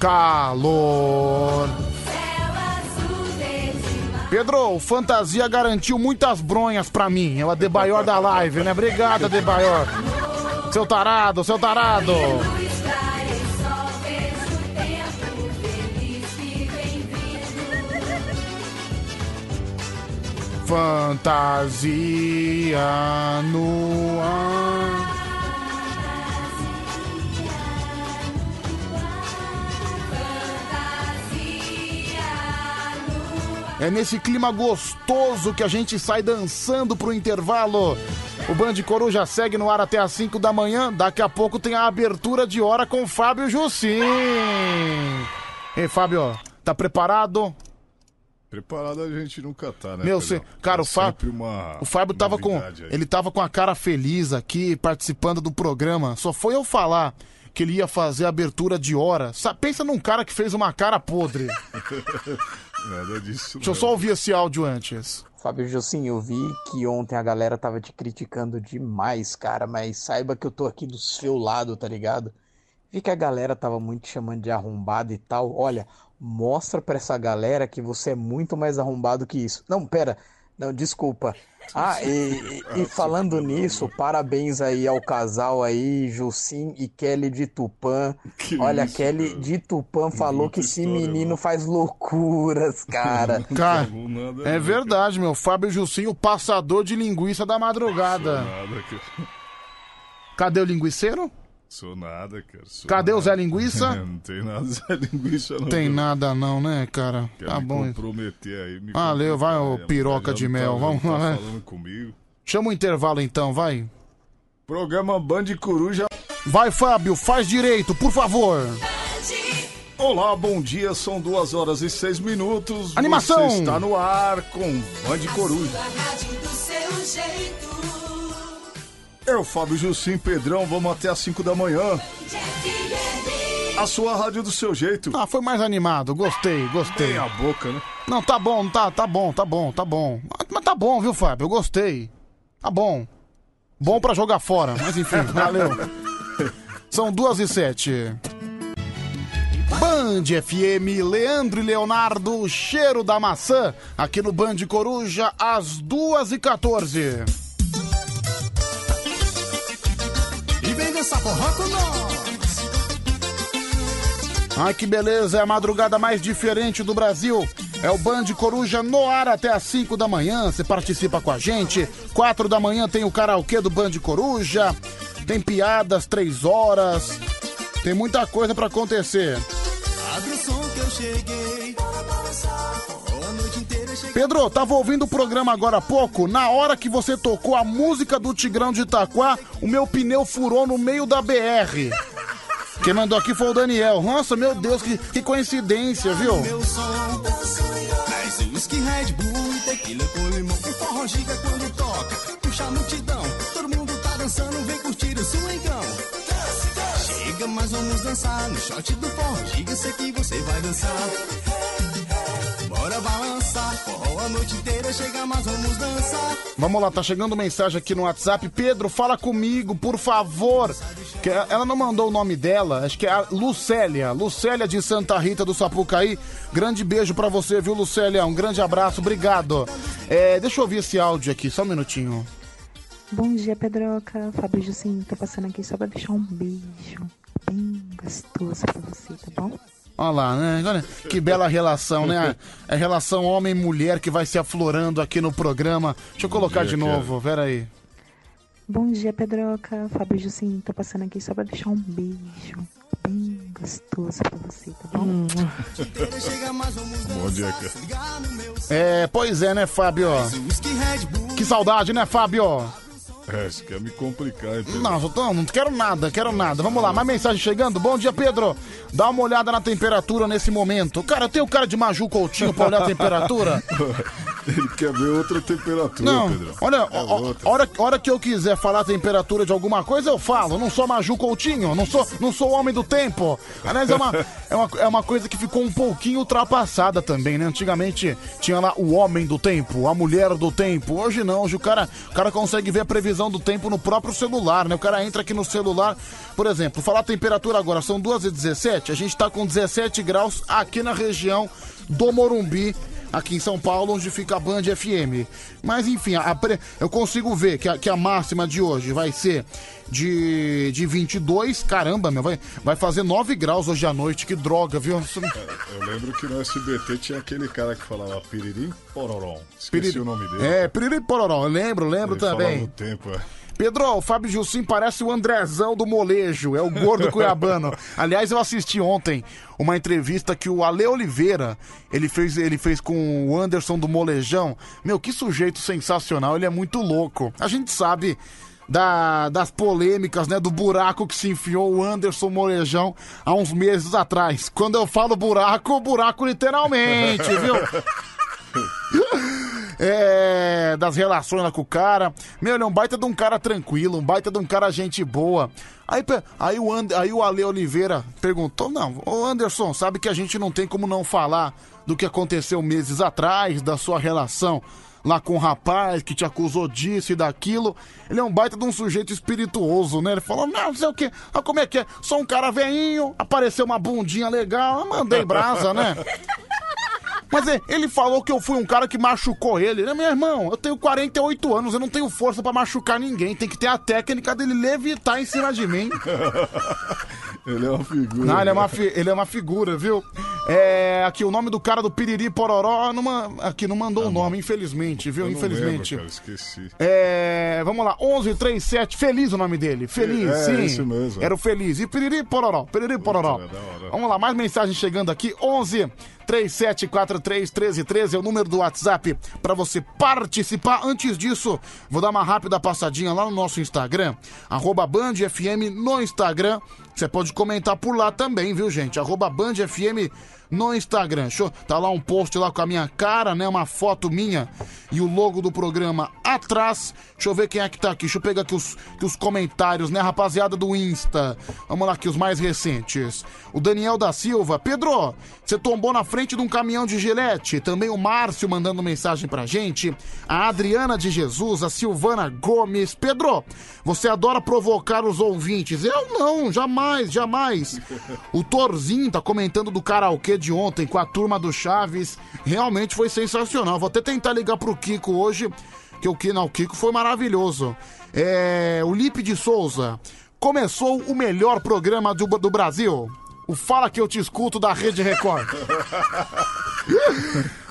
Calor. Pedro, Fantasia garantiu muitas bronhas pra mim. É o Adebayor da live, né? Obrigado, Adebayor. Seu tarado, seu tarado. Fantasia no ar. É nesse clima gostoso que a gente sai dançando pro intervalo. O Band Coruja segue no ar até às 5 da manhã. Daqui a pouco tem a abertura de hora com o Fábio Jussim. Ei, Fábio, tá preparado? Preparado a gente nunca tá, né? Meu, cê- cara, É o, Fá- uma o Fábio tava com. aí. Ele tava com a cara feliz aqui, participando do programa. Só foi eu falar que ele ia fazer a abertura de hora. Sa- Pensa num cara que fez uma cara podre. [LAUGHS] Nada disso. Deixa eu só ouvir esse áudio antes. Fábio Jocim, eu vi que ontem a galera tava te criticando demais, cara, mas saiba que eu tô aqui do seu lado, tá ligado? Vi que a galera tava muito te chamando de arrombado e tal. Olha, mostra pra essa galera que você é muito mais arrombado que isso. Não, pera. Não, desculpa. Ah, [LAUGHS] e, e- e falando nisso, parabéns aí ao casal aí, Jusim e Kelly de Tupã. Olha, isso, Kelly de Tupã falou que esse menino faz loucuras, [LAUGHS] cara. Cara, é verdade, meu. Fábio Jussim, o passador de linguiça da madrugada. Cara. Cadê o linguiceiro? Sou nada, cara. Sou Cadê o nada. Zé Linguiça? [LAUGHS] não tem nada Zé Linguiça, não. Tem cara. nada não, né, cara? Quer Tá me bom. comprometer aí. Me Valeu, vai, ô piroca de não mel. Tá, Vamos lá, tá falando comigo. Chama o intervalo então, vai. Programa Band Coruja. Vai, Fábio, faz direito, por favor. Olá, bom dia. São duas horas e seis minutos. Animação. Você está no ar com Band Coruja. Eu, Fábio Jussim Pedrão, vamos até às 5 da manhã. A sua rádio do seu jeito. Ah, foi mais animado, gostei, gostei. Tem a boca, né? Não, tá bom, tá, tá bom, tá bom, tá bom. Mas- Mas tá bom, viu, Fábio? Eu gostei. Tá bom. Bom pra jogar fora, mas enfim, [LAUGHS] valeu. São duas e sete. Band FM, Leandro e Leonardo, cheiro da maçã, aqui no Band Coruja, às duas e 14. Forró com nós. Ai, que beleza, é a madrugada mais diferente do Brasil. É o Band Coruja no ar até às 5 da manhã. Você participa com a gente. 4 da manhã tem o karaokê do Band Coruja. Tem piadas, 3 horas. Tem muita coisa pra acontecer. Abre o som que eu cheguei. Pedro, tava ouvindo o programa agora há pouco. Na hora que você tocou a música do Tigrão de Itaquá, o meu pneu furou no meio da BR. Quem mandou aqui foi o Daniel. Nossa, meu Deus, que, que coincidência, viu? Meu som. Forró giga quando toca. Puxa a multidão. Todo mundo tá dançando, vem curtir o. Chega, mas vamos dançar. No shot do forró giga, sei que você vai dançar. Bora balançar. Forró a noite inteira. Chega, mas vamos dançar. Vamos lá, tá chegando mensagem aqui no WhatsApp. Pedro, fala comigo, por favor. Que ela não mandou o nome dela, acho que é a Lucélia. Lucélia de Santa Rita do Sapucaí. Grande beijo pra você, viu, Lucélia? Um grande abraço, obrigado. É, deixa eu ouvir esse áudio aqui, só um minutinho. Bom dia, Pedroca. Fábio Jucinho, tô passando aqui só pra deixar um beijo bem gostoso pra você, tá bom? Olha lá, né? Olha que bela relação, né? É a relação homem-mulher que vai se aflorando aqui no programa. Deixa eu colocar dia, de novo, pera aí. Bom dia, Pedroca. Fábio Jucinho, tô passando aqui só pra deixar um beijo bem gostoso pra você, tá bom? Bom dia, cara. É, pois é, né, Fábio? Que saudade, né, Fábio? É, isso quer me complicar? Não, tô- não quero nada, quero nada. Vamos lá, mais mensagem chegando. Bom dia, Pedro. Dá uma olhada na temperatura nesse momento. Cara, tem o cara de Maju Coutinho pra olhar a temperatura? [LAUGHS] Ele quer ver outra temperatura, Não, Pedro. olha, É ó, hora, hora que eu quiser falar a temperatura de alguma coisa, eu falo. Não sou Maju Coutinho, não sou, não sou homem do tempo. Aliás, é uma, é, uma, é uma coisa que ficou um pouquinho ultrapassada também, né? Antigamente tinha lá o homem do tempo, a mulher do tempo. Hoje não, hoje o cara, o cara consegue ver a previsão do tempo no próprio celular, né? O cara entra aqui no celular, por exemplo, falar a temperatura agora, são 2h17, a gente tá com 17 graus aqui na região do Morumbi aqui em São Paulo, onde fica a Band FM. Mas enfim, pre- eu consigo ver que a, que a máxima de hoje vai ser de, de 22. Caramba, meu, vai, vai fazer 9 graus hoje à noite. Que droga, viu? Eu lembro que no SBT tinha aquele cara que falava piririm pororom. Esqueci Piriri- o nome dele. É, Piriri Pororó, eu lembro, lembro Ele também. o tempo, é. Pedro, o Fábio Gilcim parece o Andrezão do molejo, é o gordo [LAUGHS] cuiabano. Aliás, eu assisti ontem uma entrevista que o Ale Oliveira, ele fez, ele fez com o Anderson do molejão. Meu, que sujeito sensacional, ele é muito louco. A gente sabe da- das polêmicas, né, do buraco que se enfiou o Anderson Molejão há uns meses atrás. Quando eu falo buraco, buraco literalmente, viu? [LAUGHS] É, das relações lá com o cara. Meu, ele é um baita de um cara tranquilo, um baita de um cara gente boa. Aí, aí, o, And, aí o Ale Oliveira perguntou: Não, ô Anderson, sabe que a gente não tem como não falar do que aconteceu meses atrás, da sua relação lá com o rapaz que te acusou disso e daquilo. Ele é um baita de um sujeito espirituoso, né? Ele falou: Não, não sei o quê, ah, como é que é? Sou um cara veinho, apareceu uma bundinha legal, mandei brasa, né? [LAUGHS] Mas é, ele falou que eu fui um cara que machucou ele. Meu irmão? Eu tenho 48 anos, eu não tenho força pra machucar ninguém. Tem que ter a técnica dele levitar em cima de mim. [LAUGHS] Ele é uma figura. Não, ele é uma, fi- ele é uma figura, viu? É, aqui, o nome do cara do Piriri Pororó não, ma- aqui não mandou o nome, infelizmente, viu? Infelizmente. lembro, cara, esqueci. É, vamos lá, 1137, Feliz o nome dele. Feliz, É, sim. isso mesmo. Era o Feliz. E Piriri Pororó, Piriri Pororó. Vamos lá, mais mensagem chegando aqui. 11 3743 1313 é o número do WhatsApp para você participar. Antes disso, vou dar uma rápida passadinha lá no nosso Instagram, arroba Band FM no Instagram. Você pode comentar por lá também, viu, gente? Arroba Band FM no Instagram. Show? Tá lá um post lá com a minha cara, né? Uma foto minha e o logo do programa atrás. Deixa eu ver quem é que tá aqui. Deixa eu pegar aqui os, aqui os comentários, né, rapaziada do Insta. Vamos lá aqui, os mais recentes. O Daniel da Silva. Pedro, você tombou na frente de um caminhão de gilete. Também o Márcio mandando mensagem pra gente. A Adriana de Jesus, a Silvana Gomes. Pedro, você adora provocar os ouvintes. Eu não, jamais, jamais. O Torzinho tá comentando do karaokê de ontem com a turma do Chaves. Realmente foi sensacional. Vou até tentar ligar pro Kiko hoje, que o Kiko, não, o Kiko foi maravilhoso. É, o Lipe de Souza. Começou o melhor programa do, do Brasil. O Fala Que Eu Te Escuto da Rede Record. [LAUGHS]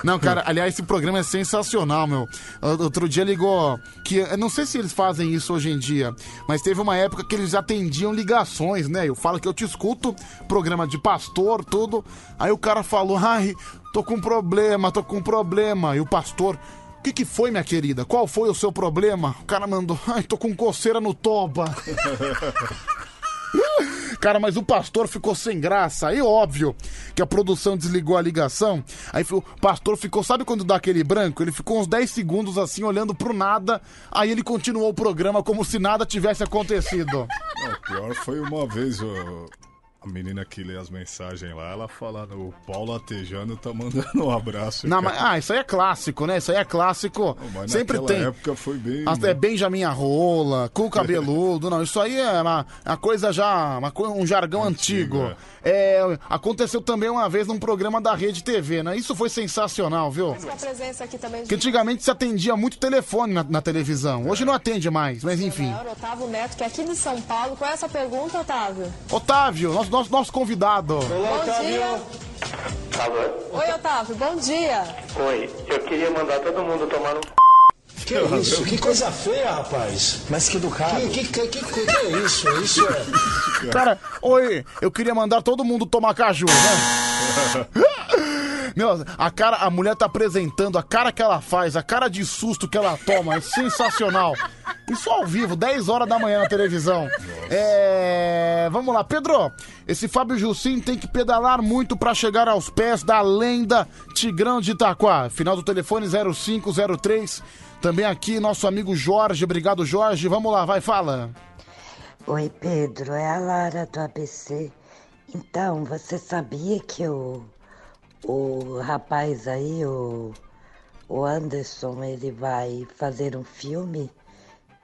Não, cara, aliás, esse programa é sensacional, meu. Outro dia ligou que não sei se eles fazem isso hoje em dia, mas teve uma época que eles atendiam ligações, né? Eu falo que eu te escuto, programa de pastor, tudo. Aí o cara falou: "Ai, tô com problema, tô com problema". E o pastor o que, que foi, minha querida? Qual foi o seu problema? O cara mandou, ai, tô com coceira no toba. [LAUGHS] Cara, mas o pastor ficou sem graça. Aí, óbvio que a produção desligou a ligação. Aí o pastor ficou, sabe quando dá aquele branco? Ele ficou uns 10 segundos assim, olhando pro nada. Aí ele continuou o programa como se nada tivesse acontecido. [LAUGHS] O pior foi uma vez o- a menina que lê as mensagens lá, ela falando, o Paulo Atejano tá mandando um abraço. Não, mas, ah, isso aí é clássico, né? Isso aí é clássico. Mas Sempre tem. época foi bem. As- É Benjamin Rola, cu [LAUGHS] cabeludo, não, isso aí é uma, uma coisa já, uma, um jargão antigo. É, aconteceu também uma vez num programa da Rede TV, né? Isso foi sensacional, viu? Com a presença aqui também Porque antigamente se atendia muito telefone na, na televisão, hoje não atende mais, mas enfim. Senhor Otávio Neto, que é aqui de São Paulo. Qual é essa pergunta, Otávio? Otávio, nosso, nosso, nosso convidado. Bom dia. Alô? Oi, Otávio, bom dia. Oi, eu queria mandar todo mundo tomar no. Que isso? Que coisa feia, rapaz. Mas que educado. Que, que, que, que, que é isso? Isso é. [LAUGHS] Cara, oi, eu queria mandar todo mundo tomar caju, né? [LAUGHS] Meu, a cara, a mulher tá apresentando, a cara que ela faz, a cara de susto que ela toma, é sensacional. Isso ao vivo, 10 horas da manhã na televisão. É. Vamos lá, Pedro. Esse Fábio Jussim tem que pedalar muito pra chegar aos pés da lenda Tigrão de Itaquá. Final do telefone 0503. Também aqui, nosso amigo Jorge. Obrigado, Jorge. Vamos lá, vai, fala. Oi, Pedro, é a Lara do ABC. Então, você sabia que o, o rapaz aí, o, o Anderson, ele vai fazer um filme?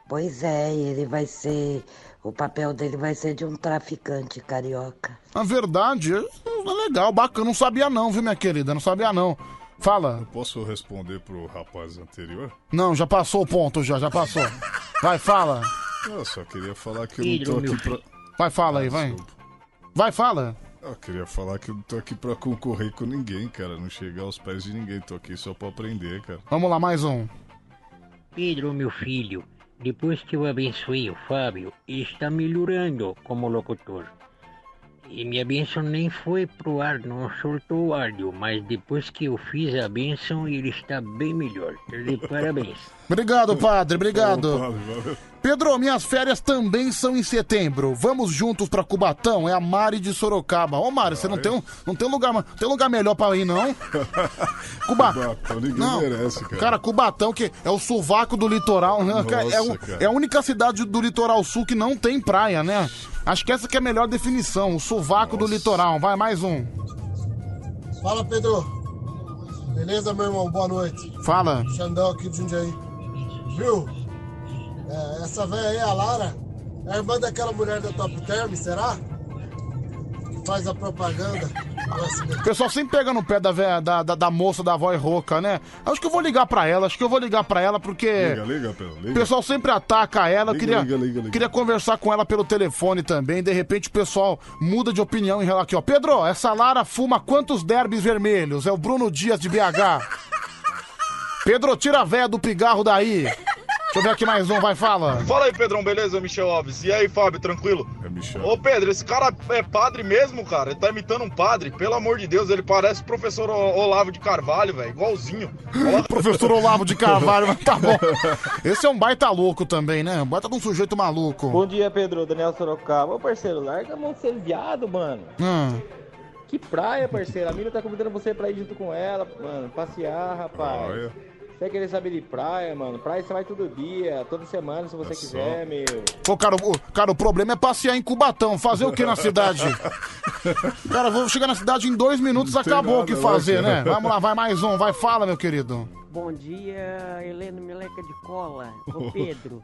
Pois é, ele vai ser. O papel dele vai ser de um traficante carioca. Na verdade, é legal, bacana. Não sabia não, viu, minha querida? Não sabia não. Fala. Posso responder pro rapaz anterior? Não, já passou o ponto, já, já passou. Vai, fala. Eu só queria falar que eu Filho, não tô aqui pra. Vai, fala aí, vai. Vai, fala. Eu queria falar que eu não tô aqui pra concorrer com ninguém, cara. Não chegar aos pés de ninguém. Tô aqui só pra aprender, cara. Vamos lá, mais um. Pedro, meu filho, depois que eu abençoei o Fábio, ele está melhorando como locutor. E minha bênção nem foi pro ar, não soltou o áudio, mas depois que eu fiz a bênção, ele está bem melhor. De parabéns. Obrigado, padre, obrigado. Pedro, minhas férias também são em setembro. Vamos juntos pra Cubatão? É a Mari de Sorocaba. Ô, Mari, você não tem, um, não tem um lugar, ma- tem lugar melhor pra ir, não? [LAUGHS] Cuba... Cubatão, ninguém Não, merece, cara. Cara, Cubatão, que é o sovaco do litoral, né? Nossa, é, o- cara. é a única cidade do litoral sul que não tem praia, né? Acho que essa que é a melhor definição, o sovaco do litoral. Vai, mais um. Fala, Pedro. Beleza, meu irmão? Boa noite. Fala. Xandão aqui de Jundiaí. Viu? É, essa velha aí, a Lara, é a irmã daquela mulher da Top Term, será? Que faz a propaganda. O pessoal sempre pega no pé da, véia- da, da, da moça da voz rouca, né? Acho que eu vou ligar pra ela, acho que eu vou ligar pra ela porque. Liga, liga, Pedro, O liga. pessoal sempre ataca ela. Eu Liga, queria, liga, liga, liga. queria conversar com ela pelo telefone também. De repente o pessoal muda de opinião em relação aqui, ó. Pedro, essa Lara fuma quantos derbys vermelhos? É o Bruno Dias de BH. [LAUGHS] Pedro, tira a véia do pigarro daí. Deixa eu ver aqui mais um, vai, fala. Fala aí, Pedrão, beleza? Michel Alves. E aí, Fábio, tranquilo? É Michel. Ô, Pedro, esse cara é padre mesmo, cara? Ele tá imitando um padre. Pelo amor de Deus, ele parece o professor Olavo de Carvalho, velho. Igualzinho. [LAUGHS] Professor Olavo de Carvalho, mas tá bom. Esse é um baita louco também, né? Um baita de um sujeito maluco. Bom dia, Pedro. Daniel Sorocaba. Ô, parceiro, larga a mão de ser viado, mano. Hum. Que praia, parceiro. A mina tá convidando você pra ir junto com ela, mano. Passear, rapaz. Praia. Você vai querer saber de praia, mano? Praia você vai todo dia, toda semana, se você quiser, meu. Pô, cara, o, cara, o problema é passear em Cubatão. Fazer o que na cidade? [LAUGHS] Cara, vou chegar na cidade em dois minutos, Não tem acabou o que nada, fazer, né, né? Vamos lá, vai mais um, vai, fala, meu querido. Bom dia, Helena Meleca de Cola. Ô [LAUGHS] Pedro.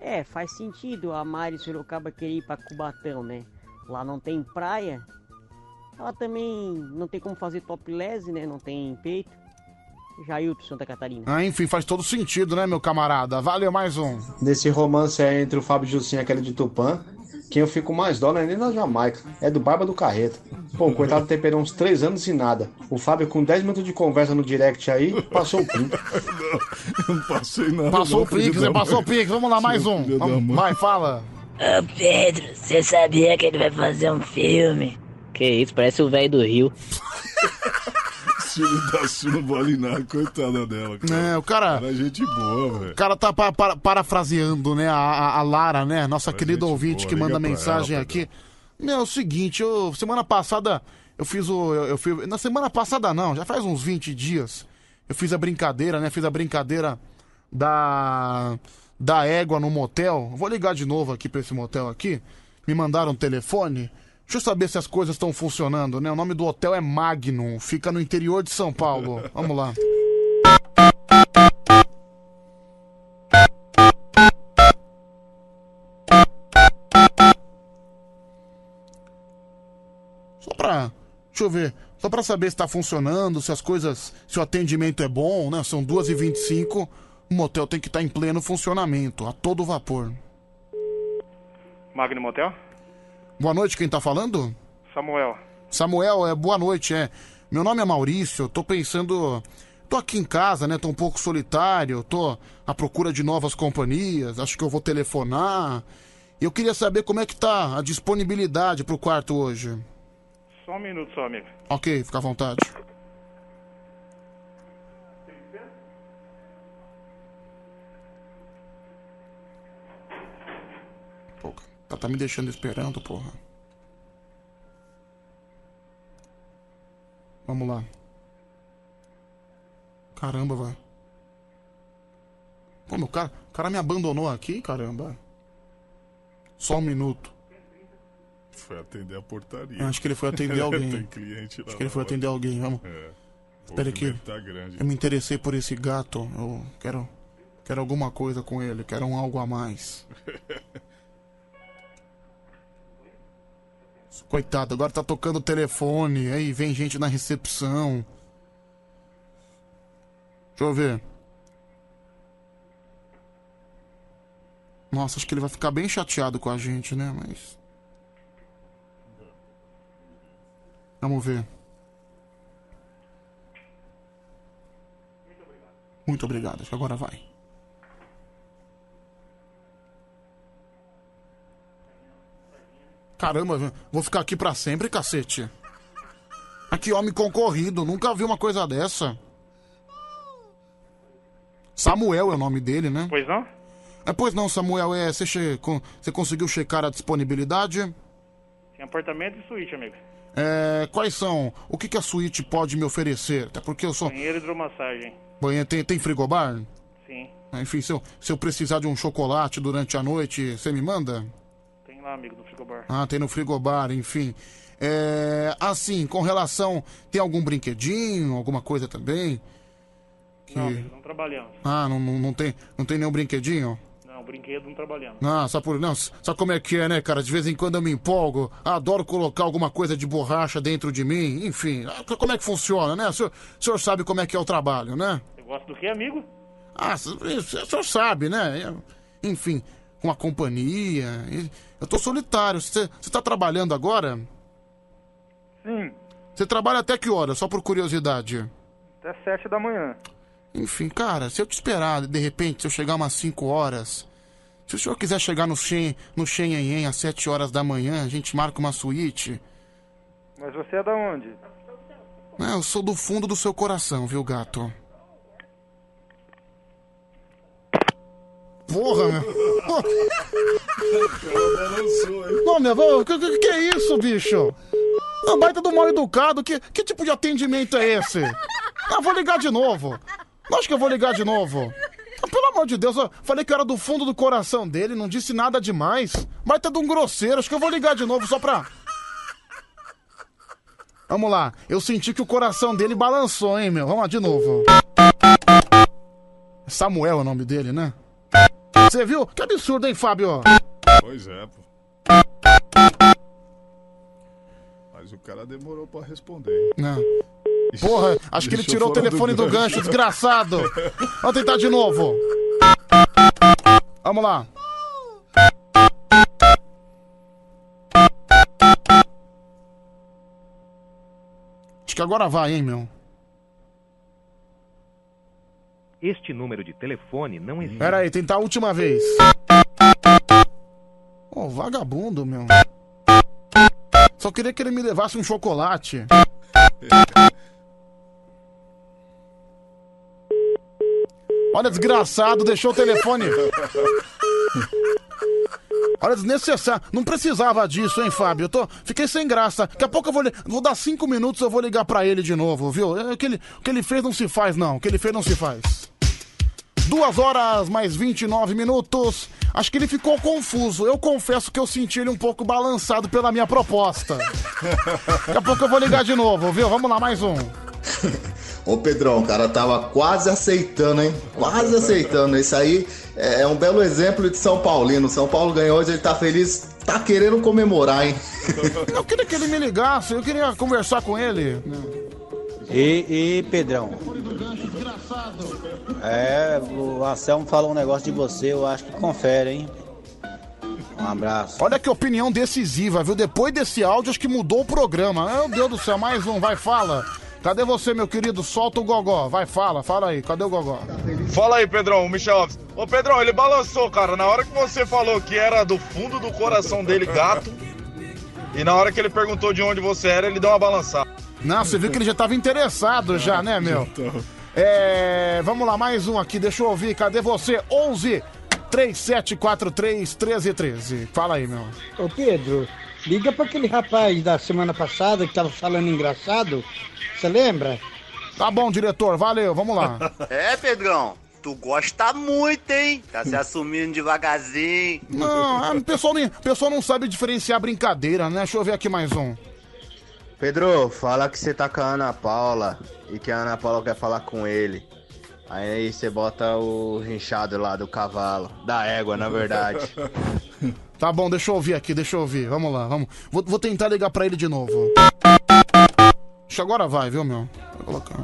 É, faz sentido a Mari Sorocaba querer ir pra Cubatão, né? Lá não tem praia. Ela também não tem como fazer topless, né? Não tem peito. Jailton, Santa Catarina. Ah, enfim, faz todo sentido, né, meu camarada? Valeu, mais um. Nesse romance aí entre o Fábio Jussim e aquele de Tupã, quem eu fico mais dó não é nem na Jamaica, é do Barba do Carreta. Pô, o coitado temperou uns 3 anos e nada. O Fábio, com 10 minutos de conversa no direct aí, passou [LAUGHS] o pinto. Não passei nada. Passou não, o Pix, filho né? da Passou o. Pix, vamos lá, mais um. da Vamos-. Vai, fala. Ô Pedro, você sabia que ele vai fazer um filme? Que isso, parece o velho do Rio. [LAUGHS] Filho da Su não vale nada, coitada dela. Cara. É, o cara. Era gente boa, velho. O cara tá pa- pa- parafraseando, né? A, a- a Lara, né? Nossa querida ouvinte boa, que liga manda pra mensagem ela, aqui. Meu, é o seguinte, eu, semana passada eu fiz o. Eu, eu fiz, na semana passada não, já faz uns 20 dias. Eu fiz a brincadeira, né? Fiz a brincadeira da. Da égua no motel. Vou ligar de novo aqui pra esse motel aqui. Me mandaram um telefone. Deixa eu saber se as coisas estão funcionando, né? O nome do hotel é Magnum, fica no interior de São Paulo. Vamos lá. Só pra. Deixa eu ver. Só pra saber se tá funcionando, se as coisas. Se o atendimento é bom, né? São 2h25. O motel tem que estar em pleno funcionamento, a todo vapor. Magno Motel? Boa noite, quem tá falando? Samuel. Samuel, é boa noite, é. Meu nome é Maurício, tô pensando. Tô aqui em casa, né? Tô um pouco solitário, tô à procura de novas companhias, acho que eu vou telefonar. Eu queria saber como é que tá a disponibilidade pro quarto hoje. Só um minuto só, amigo. Ok, fica à vontade. Pô, tá, me deixando esperando, porra. Vamos lá. Caramba, velho. Pô, meu cara, o cara me abandonou aqui, caramba. Só um minuto. Foi atender a portaria. Eu acho que ele foi atender [LAUGHS] alguém. Tem cliente. Acho que ele foi atender alguém, vamos. É. Espera aqui. tá. Eu me interessei por esse gato. Eu quero. Quero alguma coisa com ele. Quero um algo a mais. [LAUGHS] Coitado, agora tá tocando o telefone. Aí vem gente na recepção. Deixa eu ver. Nossa, acho que ele vai ficar bem chateado com a gente, né? Mas. Vamos ver. Muito obrigado, acho que agora vai. Caramba, vou ficar aqui pra sempre, cacete. Ah, que homem concorrido, nunca vi uma coisa dessa. Samuel é o nome dele, né? Pois não? É, pois não, Samuel, é, você, che- você conseguiu checar a disponibilidade? Tem apartamento e suíte, amigo. É, quais são? O que, que a suíte pode me oferecer? Até porque eu sou. Banheiro e hidromassagem. Banheiro, tem, tem frigobar? Sim. Ah, Enfim, se eu, se eu precisar de um chocolate durante a noite, você me manda? Tem lá, amigo, no frigobar. Ah, tem no frigobar, enfim. É, assim, com relação. Tem algum brinquedinho, alguma coisa também? Que- Não, amigo, não trabalhamos. Ah, não, não, não tem, não tem nenhum brinquedinho? Não, brinquedo não trabalhamos. Ah, só por. Não, sabe como é que é, né, cara? De vez em quando eu me empolgo, adoro colocar alguma coisa de borracha dentro de mim, enfim. ah, Como é que funciona, né? O senhor, o senhor sabe como é que é o trabalho, né? Você gosta do que, amigo? Ah, o senhor sabe, né? Enfim, com a companhia. Eu tô solitário. Você você tá trabalhando agora? Sim, Você trabalha até que hora? Só por curiosidade. até sete da manhã. Enfim, cara, se eu te esperar, de repente, se eu chegar umas 5 horas. Se o senhor quiser chegar no Shen, no Shen às 7 horas da manhã, a gente marca uma suíte. Mas você é da onde? Ah, eu sou do fundo do seu coração, viu, gato? Porra, meu. Não, meu, ô, que, que, que é isso, bicho? Uma baita do mal educado, que, que tipo de atendimento é esse? Ah, vou ligar de novo. Acho que eu vou ligar de novo. Ah, pelo amor de Deus, eu falei que era do fundo do coração dele, não disse nada demais. Baita de um grosseiro, acho que eu vou ligar de novo só pra. Vamos lá, eu senti que o coração dele balançou, hein, meu? Vamos lá de novo. Samuel é o nome dele, né? Você viu? Que absurdo, hein, Fábio? Pois é, pô. Mas o cara demorou pra responder. hein? Não. Porra, acho que ele Deixou tirou o fora telefone do gancho. gancho, desgraçado. Vamos tentar de novo. Vamos lá. Acho que agora vai, hein, meu. Este número de telefone não existe. Pera aí, tentar a última vez. Ô, vagabundo, meu. Só queria que ele me levasse um chocolate. Olha, desgraçado, deixou o telefone. Olha, desnecessário. Não precisava disso, hein, Fábio? Eu tô... Fiquei sem graça. Daqui a pouco eu vou, li- vou dar cinco minutos eu vou ligar pra ele de novo, viu? É, O que, ele... o que ele fez não se faz, não. O que ele fez não se faz. Duas horas mais 29 minutos. Acho que ele ficou confuso. Eu confesso que eu senti ele um pouco balançado pela minha proposta. Daqui a pouco eu vou ligar de novo, viu? Vamos lá, mais um. Ô Pedrão, o cara tava quase aceitando, hein? Quase aceitando. Isso aí é um belo exemplo de São Paulino. São Paulo ganhou hoje, ele tá feliz, tá querendo comemorar, hein? [LAUGHS] Eu queria que ele me ligasse, eu queria conversar com ele. E, e Pedrão, é, o Anselmo falou um negócio de você, eu acho que confere, hein? Um abraço. Olha que opinião decisiva, viu? Depois desse áudio, acho que mudou o programa. Meu Deus do céu, mais um, vai, fala. Cadê você, meu querido? Solta o gogó. Vai, fala, fala aí. Cadê o gogó? Fala aí, Pedrão, o Michel Alves. Ô, Pedrão, ele balançou, cara. Na hora que você falou que era do fundo do coração dele, gato. E na hora que ele perguntou de onde você era, ele deu uma balançada. Não, você viu que ele já tava interessado já, né, meu? É, vamos lá, mais um aqui, deixa eu ouvir. Cadê você? 11 3743 1313. Fala aí, meu. Ô Pedro, liga pra aquele rapaz da semana passada que tava falando engraçado. Você lembra? Tá bom, diretor, valeu, vamos lá. [LAUGHS] É, Pedrão, tu gosta muito, hein? Tá se assumindo devagarzinho. Não, ah, o pessoal, nem- pessoal não sabe diferenciar brincadeira, né? Deixa eu ver aqui mais um. Pedro, fala que você tá com a Ana Paula e que a Ana Paula quer falar com ele. Aí você bota o rinchado lá do cavalo, da égua, na verdade. [LAUGHS] Tá bom, deixa eu ouvir aqui, deixa eu ouvir. Vamos lá, vamos. Vou, vou tentar ligar pra ele de novo. Acho que agora vai, viu, meu? Vou colocar.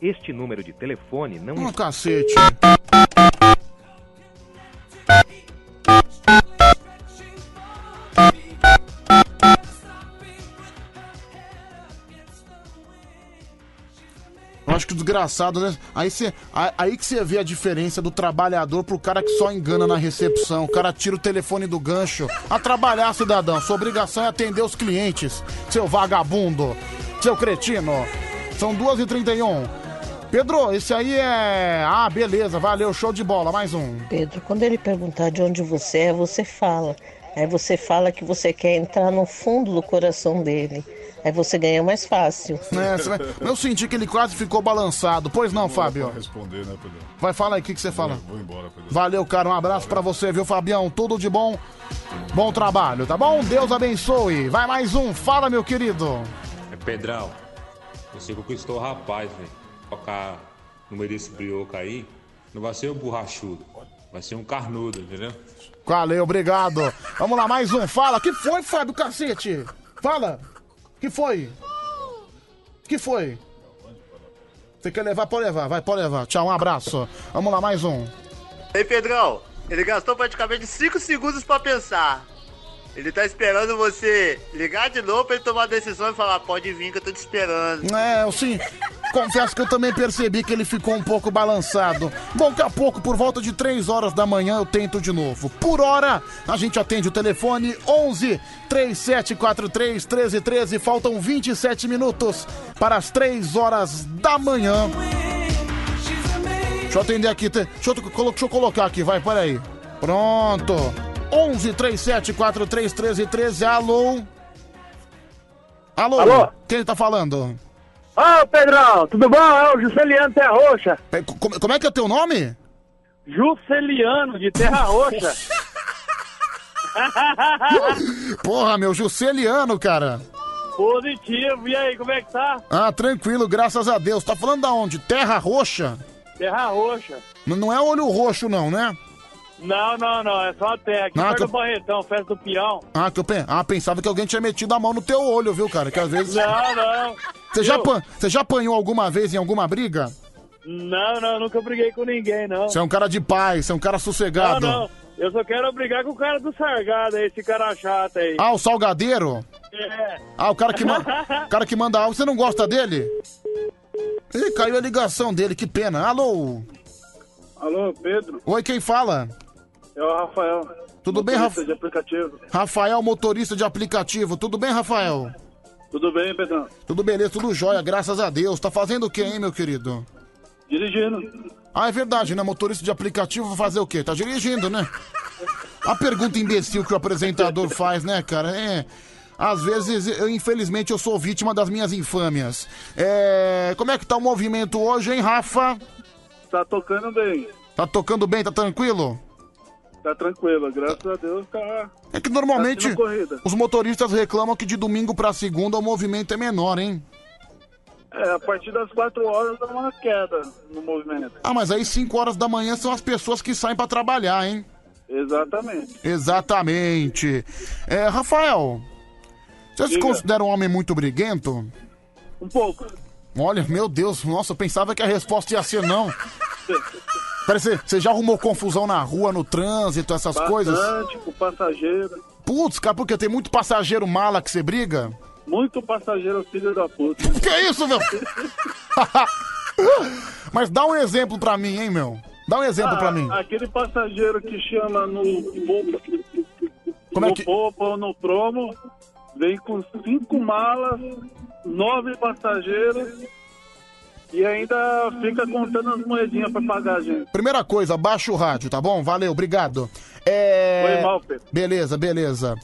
Este número de telefone não Um cacete. Acho que o engraçado, né? Aí, a- aí que você vê a diferença do trabalhador pro cara que só engana na recepção. O cara tira o telefone do gancho. A trabalhar, cidadão. Sua obrigação é atender os clientes. Seu vagabundo. Seu cretino. São 2h31. Pedro, esse aí é. Ah, beleza, valeu, show de bola. Mais um. Pedro, quando ele perguntar de onde você é, você fala. Aí você fala que você quer entrar no fundo do coração dele. Aí você ganha mais fácil. É, você vai- eu senti que ele quase ficou balançado. Pois não, Fábio? Pra responder, né, Pedro? Vai, fala aí, o que, que você fala? Vou embora, Pedro. Valeu, cara. Um abraço pra você, viu, Fabião? Tudo de bom. Bom trabalho, tá bom? Deus abençoe. Vai mais um. Fala, meu querido. É Pedrão, você conquistou o rapaz, velho. Tocar no meio desse brioco aí, não vai ser um borrachudo, vai ser um carnudo, entendeu? Valeu, obrigado. Vamos lá, mais um. Fala. que foi, Fábio, cacete? Fala. Que foi? que foi? Você quer levar? Pode levar. Vai, pode levar. Tchau, um abraço. Vamos lá, mais um. Ei, Pedrão, ele gastou praticamente 5 segundos pra pensar. Ele tá esperando você ligar de novo pra ele tomar a decisão e falar, pode vir que eu tô te esperando. É, eu sim. Confesso que eu também percebi que ele ficou um pouco balançado. Bom, daqui a pouco, por volta de 3 horas da manhã, eu tento de novo. Por hora, a gente atende o telefone 11 3743 1313. Faltam 27 minutos para as 3 horas da manhã. Deixa eu atender aqui. Deixa eu, deixa eu colocar aqui, vai, peraí. Pronto. 11 3743 1313. Alô? Alô? Alô? Quem tá falando? Ô, Pedrão, tudo bom? É o Jusceliano Terra Roxa. É, Como, como é que é teu nome? Jusceliano de Terra Roxa. [LAUGHS] Porra, meu, Jusceliano, cara. Positivo. E aí, como é que tá? Ah, tranquilo, graças a Deus. Tá falando da onde? Terra Roxa? Terra Roxa. N- Não é olho roxo, não, né? Não, não, não. É só a terra. Aqui Ah, perto que- do Barretão, festa do peão. Ah, que eu pen... ah, pensava que alguém tinha metido a mão no teu olho, viu, cara? Que às vezes. Não, não. Você já, apan- Você já apanhou alguma vez em alguma briga? Não, não, nunca briguei com ninguém, não. Você é um cara de paz, você é um cara sossegado. Não, não. Eu só quero brigar com o cara do Sargado aí, esse cara chato aí. Ah, o salgadeiro? É. Ah, o cara que, ma... o cara que manda algo, você não gosta dele? Ih, caiu a ligação dele, que pena. Alô? Alô, Pedro? Oi, quem fala? É o Rafael. Tudo bem, motorista Rafa- de aplicativo. Rafael, motorista de aplicativo. Tudo bem, Rafael? Tudo bem, Pedrão? Tudo beleza, tudo jóia, graças a Deus. Tá fazendo o quê, hein, meu querido? Dirigindo. Ah, é verdade, né? Motorista de aplicativo fazer o quê? Tá dirigindo, né? A pergunta imbecil que o apresentador faz, né, cara? É. Às vezes, eu, infelizmente, eu sou vítima das minhas infâmias. É. Como é que tá o movimento hoje, hein, Rafa? Tá tocando bem. Tá tocando bem, tá tranquilo? Tá tranquilo, graças a Deus tá. É que normalmente Tá os motoristas reclamam que de domingo pra segunda o movimento é menor, hein? É, a partir das 4 horas dá uma queda no movimento. Ah, mas aí 5 horas da manhã são as pessoas que saem pra trabalhar, hein? Exatamente. Exatamente. É, Rafael, você se Diga. considera um homem muito briguento? Um pouco. Olha, meu Deus, nossa, eu pensava que a resposta ia ser não. [LAUGHS] Parece, você já arrumou confusão na rua, no trânsito, essas coisas? Bastante, com passageiro. Putz, cara, porque tem muito passageiro mala que você briga? Muito passageiro filho da puta. [LAUGHS] Que isso, meu? [LAUGHS] Mas dá um exemplo pra mim, hein, meu? Dá um exemplo Ah, pra mim. Aquele passageiro que chama no Como é no que- Popa ou no promo, vem com cinco malas, nove passageiros e ainda fica contando as moedinhas pra pagar a gente. Primeira coisa, baixa o rádio, tá bom? Valeu, obrigado. É... Foi mal, Pedro. Beleza, beleza.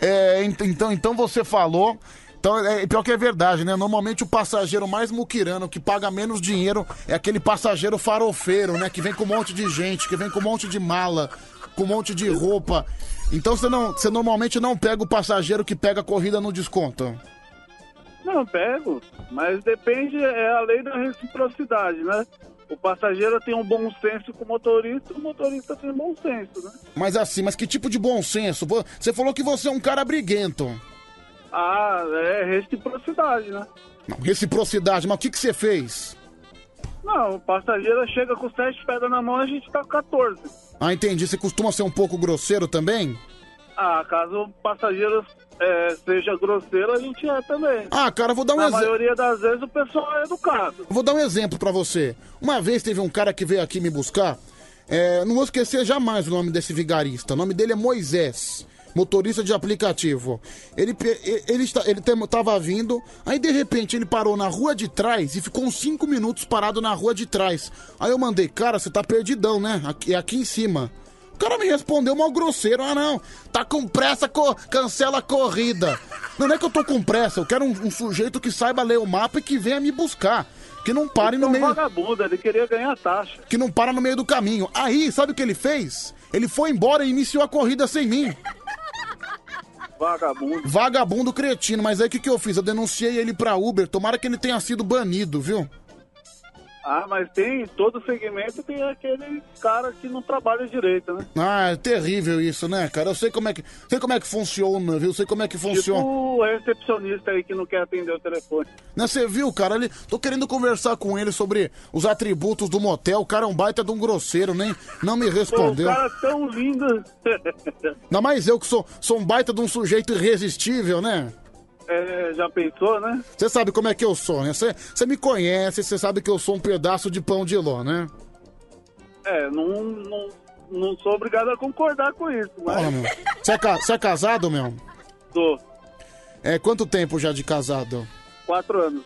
É, ent- então, então você falou. Então, é, pior que é verdade, né? Normalmente o passageiro mais muquirano, que paga menos dinheiro, é aquele passageiro farofeiro, né? Que vem com um monte de gente, que vem com um monte de mala, com um monte de roupa. Então você, não, você normalmente não pega o passageiro que pega a corrida no desconto. Não, pego, mas depende, é a lei da reciprocidade, né? O passageiro tem um bom senso com o motorista, o motorista tem bom senso, né? Mas assim, mas que tipo de bom senso? Vo- Você falou que você é um cara briguento. Ah, é reciprocidade, né? Não, reciprocidade, mas o que, que você fez? Não, o passageiro chega com sete pedras na mão, a gente tá com 14. Ah, entendi. Você costuma ser um pouco grosseiro também? Ah, caso o passageiro é, seja grosseiro, a gente é também. Ah, cara, vou dar um Na exemplo. maioria das vezes o pessoal é educado. Vou dar um exemplo pra você. Uma vez teve um cara que veio aqui me buscar. é, não vou esquecer jamais o nome desse vigarista. O nome dele é Moisés. Motorista de aplicativo. Ele, ele, ele tem- tava vindo, aí de repente ele parou na rua de trás e ficou uns 5 minutos parado na rua de trás. Aí eu mandei, cara, você tá perdidão, né? Aqui, aqui em cima. O cara me respondeu mal grosseiro. Ah, não, tá com pressa, co- cancela a corrida. Não é que eu tô com pressa, eu quero um, um sujeito que saiba ler o mapa e que venha me buscar. Que não pare no meio. vagabundo, ele queria ganhar taxa. Que não para no meio do caminho. Aí, sabe o que ele fez? Ele foi embora e iniciou a corrida sem mim. Vagabundo. Vagabundo cretino. Mas aí o que, que eu fiz? Eu denunciei ele pra Uber. Tomara que ele tenha sido banido, viu? Ah, mas tem, todo segmento tem aquele cara que não trabalha direito, né? Ah, é terrível isso, né, cara? Eu sei como é que, sei como é que funciona, viu? Sei como é que funciona. Tipo o recepcionista aí que não quer atender o telefone. Né, você viu, cara? Ele, tô querendo conversar com ele sobre os atributos do motel. O cara é um baita de um grosseiro, nem não me Pô, o respondeu. cara é tão lindo. Ainda mais eu que sou, sou um baita de um sujeito irresistível, né? É, já pensou, né? Você sabe como é que eu sou, né? Você você me conhece, você sabe que eu sou um pedaço de pão de ló, né? É, não, não, não sou obrigado a concordar com isso, mas Olha, meu. Você é, ca- você é casado, meu? tô. É, quanto tempo já de casado? Quatro anos.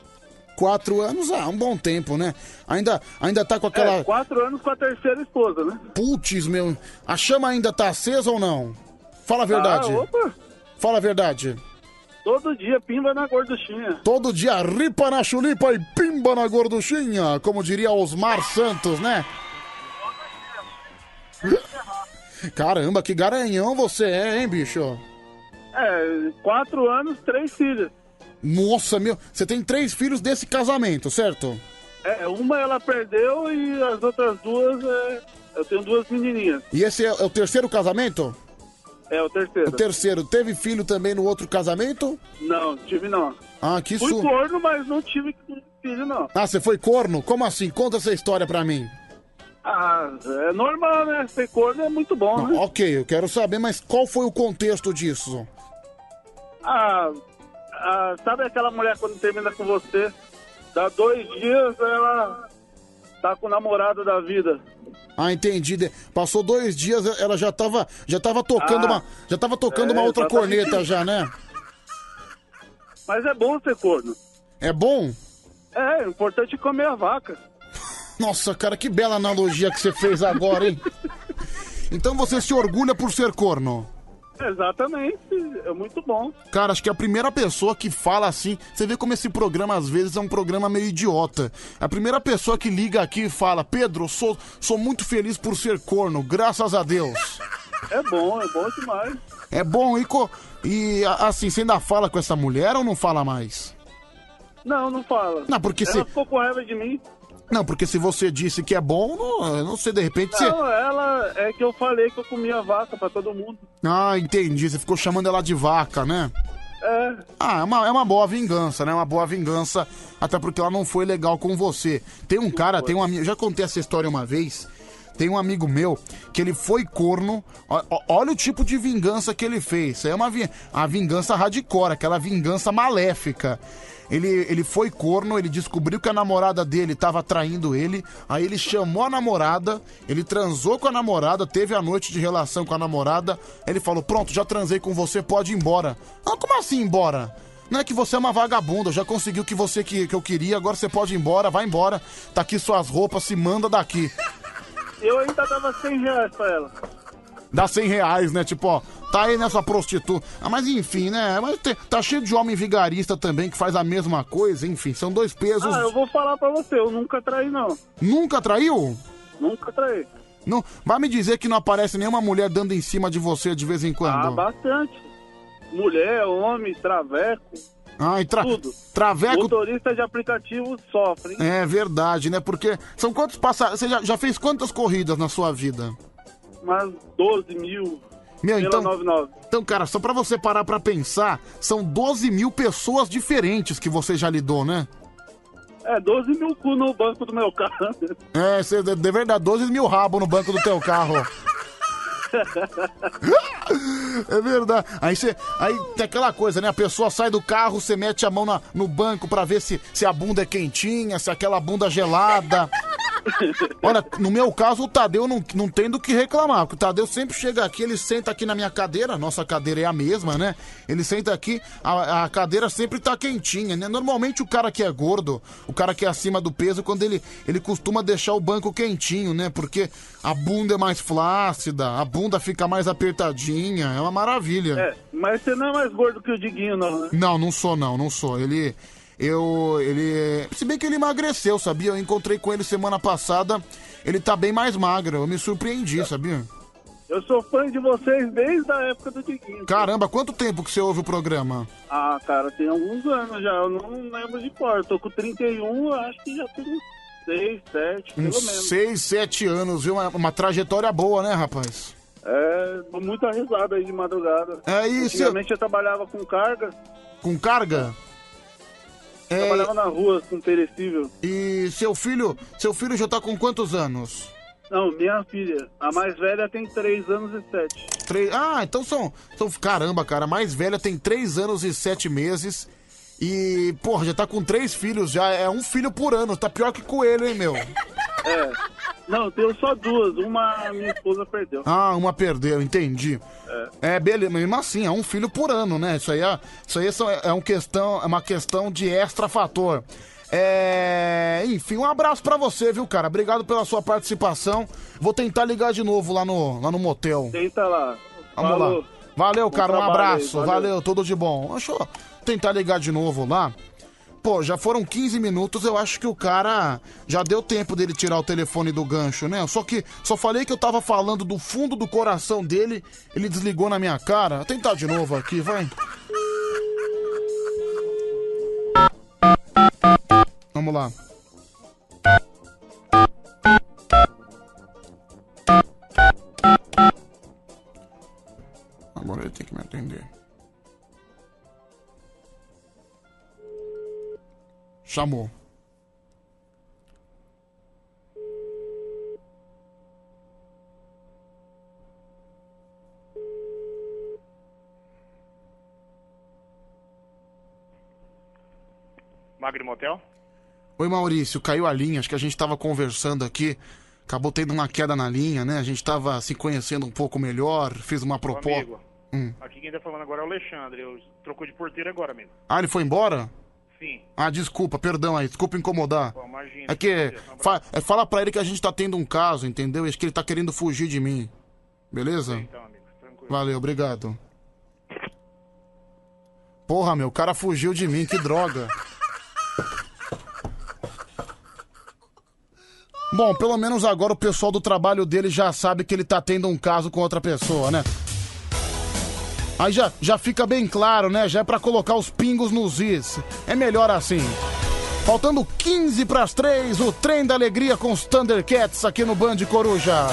Quatro anos, ah, um bom tempo, né? Ainda, ainda tá com aquela... É, quatro anos com a terceira esposa, né? Putz, meu, a chama ainda tá acesa ou não? Fala a verdade. Ah, opa, Fala a verdade. Todo dia pimba na gorduchinha. Todo dia ripa na chulipa e pimba na gorduchinha, como diria Osmar Santos, né? [LAUGHS] Caramba, que garanhão você é, hein, bicho? É, quatro anos, três filhas. Nossa, meu, você tem três filhos desse casamento, certo? É, uma ela perdeu e as outras duas, é, eu tenho duas menininhas. E esse é, é o terceiro casamento? É, o terceiro. O terceiro, teve filho também no outro casamento? Não, tive não. Ah, que Fui su... corno, mas não tive filho, não. Ah, você foi corno? Como assim? Conta essa história pra mim. Ah, é normal, né? Ser corno é muito bom, né? Ok, eu quero saber, mas qual foi o contexto disso? Ah, ah, sabe aquela mulher quando termina com você, dá dois dias ela tá com o namorado da vida. Ah, entendi. Passou dois dias, ela já tava, já tava tocando Ah, uma, já tava tocando é, uma outra exatamente corneta já, né? Mas é bom ser corno. É bom? É, o importante é comer a vaca. [LAUGHS] Nossa, cara, que bela analogia que você fez agora, hein? [LAUGHS] Então você se orgulha por ser corno? Exatamente, é muito bom. Cara, acho que a primeira pessoa que fala assim. Você vê como esse programa às vezes é um programa meio idiota. A primeira pessoa que liga aqui e fala: Pedro, sou, sou muito feliz por ser corno, graças a Deus. É bom, é bom demais. É bom, e, co- e assim, você ainda fala com essa mulher ou não fala mais? Não, não fala. Não, porque ela se- ficou com raiva de mim. Não, porque se você disse que é bom, não, não sei, de repente você. Não, ela é que eu falei que eu comia vaca pra todo mundo. Ah, entendi. Você ficou chamando ela de vaca, né? É, Ah, é uma, é uma boa vingança, né? Uma boa vingança, até porque ela não foi legal com você. Tem um cara, tem um amigo. Já contei essa história uma vez. Tem um amigo meu que ele foi corno. Ó- ó- Olha o tipo de vingança que ele fez. É uma vi- a vingança hardcore, aquela vingança maléfica. Ele, ele foi corno, ele descobriu que a namorada dele tava traindo ele. Aí ele chamou a namorada, ele transou com a namorada, teve a noite de relação com a namorada. Ele falou: Pronto, já transei com você, pode ir embora. Ah, como assim embora? Não é que você é uma vagabunda, já consegui o que você que, que eu queria, agora você pode ir embora, vai embora. Tá aqui suas roupas, se manda daqui. eu ainda dava 100 reais pra ela. Dá 100 reais, né? Tipo, ó, tá aí nessa prostituta. Ah, mas enfim, né? Mas tá cheio de homem vigarista também que faz a mesma coisa, enfim, são dois pesos. Ah, eu vou falar pra você, eu nunca traí, não. Nunca traiu? Nunca traí. Não, vai me dizer que não aparece nenhuma mulher dando em cima de você de vez em Ah, quando. bastante. Mulher, homem, traveco, Ah, e tra... tudo. traveco. Motorista de aplicativo sofre, hein? É verdade, né? Porque são quantos passagens. Você já, já fez quantas corridas na sua vida? Umas 12 mil. Meu, então. 99. Então, cara, só pra você parar pra pensar, são 12 mil pessoas diferentes que você já lidou, né? É, 12 mil cu no banco do meu carro. É, você de de verdade, 12 mil rabo no banco do teu carro. [LAUGHS] É verdade. Aí você. Aí tem aquela coisa, né? A pessoa sai do carro, você mete a mão na- no banco pra ver se, se a bunda é quentinha, se aquela bunda é gelada. Olha, no meu caso, o Tadeu não, não tem do que reclamar, porque o Tadeu sempre chega aqui, ele senta aqui na minha cadeira, nossa cadeira é a mesma, né? Ele senta aqui, a, a cadeira sempre tá quentinha, né? Normalmente o cara que é gordo, o cara que é acima do peso, quando ele, ele costuma deixar o banco quentinho, né? Porque a bunda é mais flácida, a bunda fica mais apertadinha, é uma maravilha. É, mas você não é mais gordo que o Diguinho, não, né? Não, não sou não, não sou. Ele. Eu. Ele. Se bem que ele emagreceu, sabia? Eu encontrei com ele semana passada. Ele tá bem mais magro. Eu me surpreendi, sabia? Eu sou fã de vocês desde a época do Diguinho. Caramba, quanto tempo que você ouve o programa? Ah, cara, tem alguns anos já, eu não lembro de cor. Tô com 31, eu acho que já tem uns 6, 7, pelo Uns menos. 6, 7 anos, viu? Uma, uma trajetória boa, né, rapaz? É, dou muita risada aí de madrugada. É isso. Antigamente eu trabalhava com carga, Com carga? É, trabalhava na rua com perecível. E seu filho. Seu filho já tá com quantos anos? Não, minha filha, a mais velha tem 3 anos e 7. Três... Ah, então são, são. Caramba, cara, a mais velha tem 3 anos e 7 meses. E, porra, já tá com três filhos, já é um filho por ano. Tá pior que coelho, hein, meu? [LAUGHS] É. Não, eu tenho só duas. Uma minha esposa perdeu. Ah, uma perdeu, entendi. É. É, beleza, mesmo assim, é um filho por ano, né? Isso aí é, isso aí é, é um questão, é uma questão de extra fator. É, enfim, um abraço pra você, viu, cara? Obrigado pela sua participação. Vou tentar ligar de novo lá no, lá no motel. Tenta lá. Vamos Falou. lá. Valeu, Bom cara, um abraço. aí, valeu. valeu. tudo de bom. Eu tentar ligar de novo lá. Pô, já foram 15 minutos, eu acho que o cara já deu tempo dele tirar o telefone do gancho, né? Só que só falei que eu tava falando do fundo do coração dele, ele desligou na minha cara. Vou tentar de novo aqui, vai. Vamos lá. Agora ele tem que me atender. Chamou. Magri Motel? Oi, Maurício, caiu a linha. Acho que a gente tava conversando aqui. Acabou tendo uma queda na linha, né? A gente tava se conhecendo um pouco melhor. Fiz uma proposta. amigo. Hum. Aqui quem tá falando agora é o Alexandre. Eu trocou de porteiro agora, amigo. Ah, ele foi embora? Sim. Ah, desculpa, perdão aí. Desculpa incomodar. Pô, imagina. É que. Fa é, fala pra ele que a gente tá tendo um caso, entendeu? Acho que ele tá querendo fugir de mim. Beleza? Então, amigo, tranquilo. Valeu, obrigado. Porra, meu, o cara fugiu de mim, que droga. Bom, pelo menos agora o pessoal do trabalho dele já sabe que ele tá tendo um caso com outra pessoa, né? Aí já, já fica bem claro, né? Já é pra colocar os pingos nos is. É melhor assim. Faltando 15 pras 3, o trem da alegria com os Thundercats aqui no Band Coruja.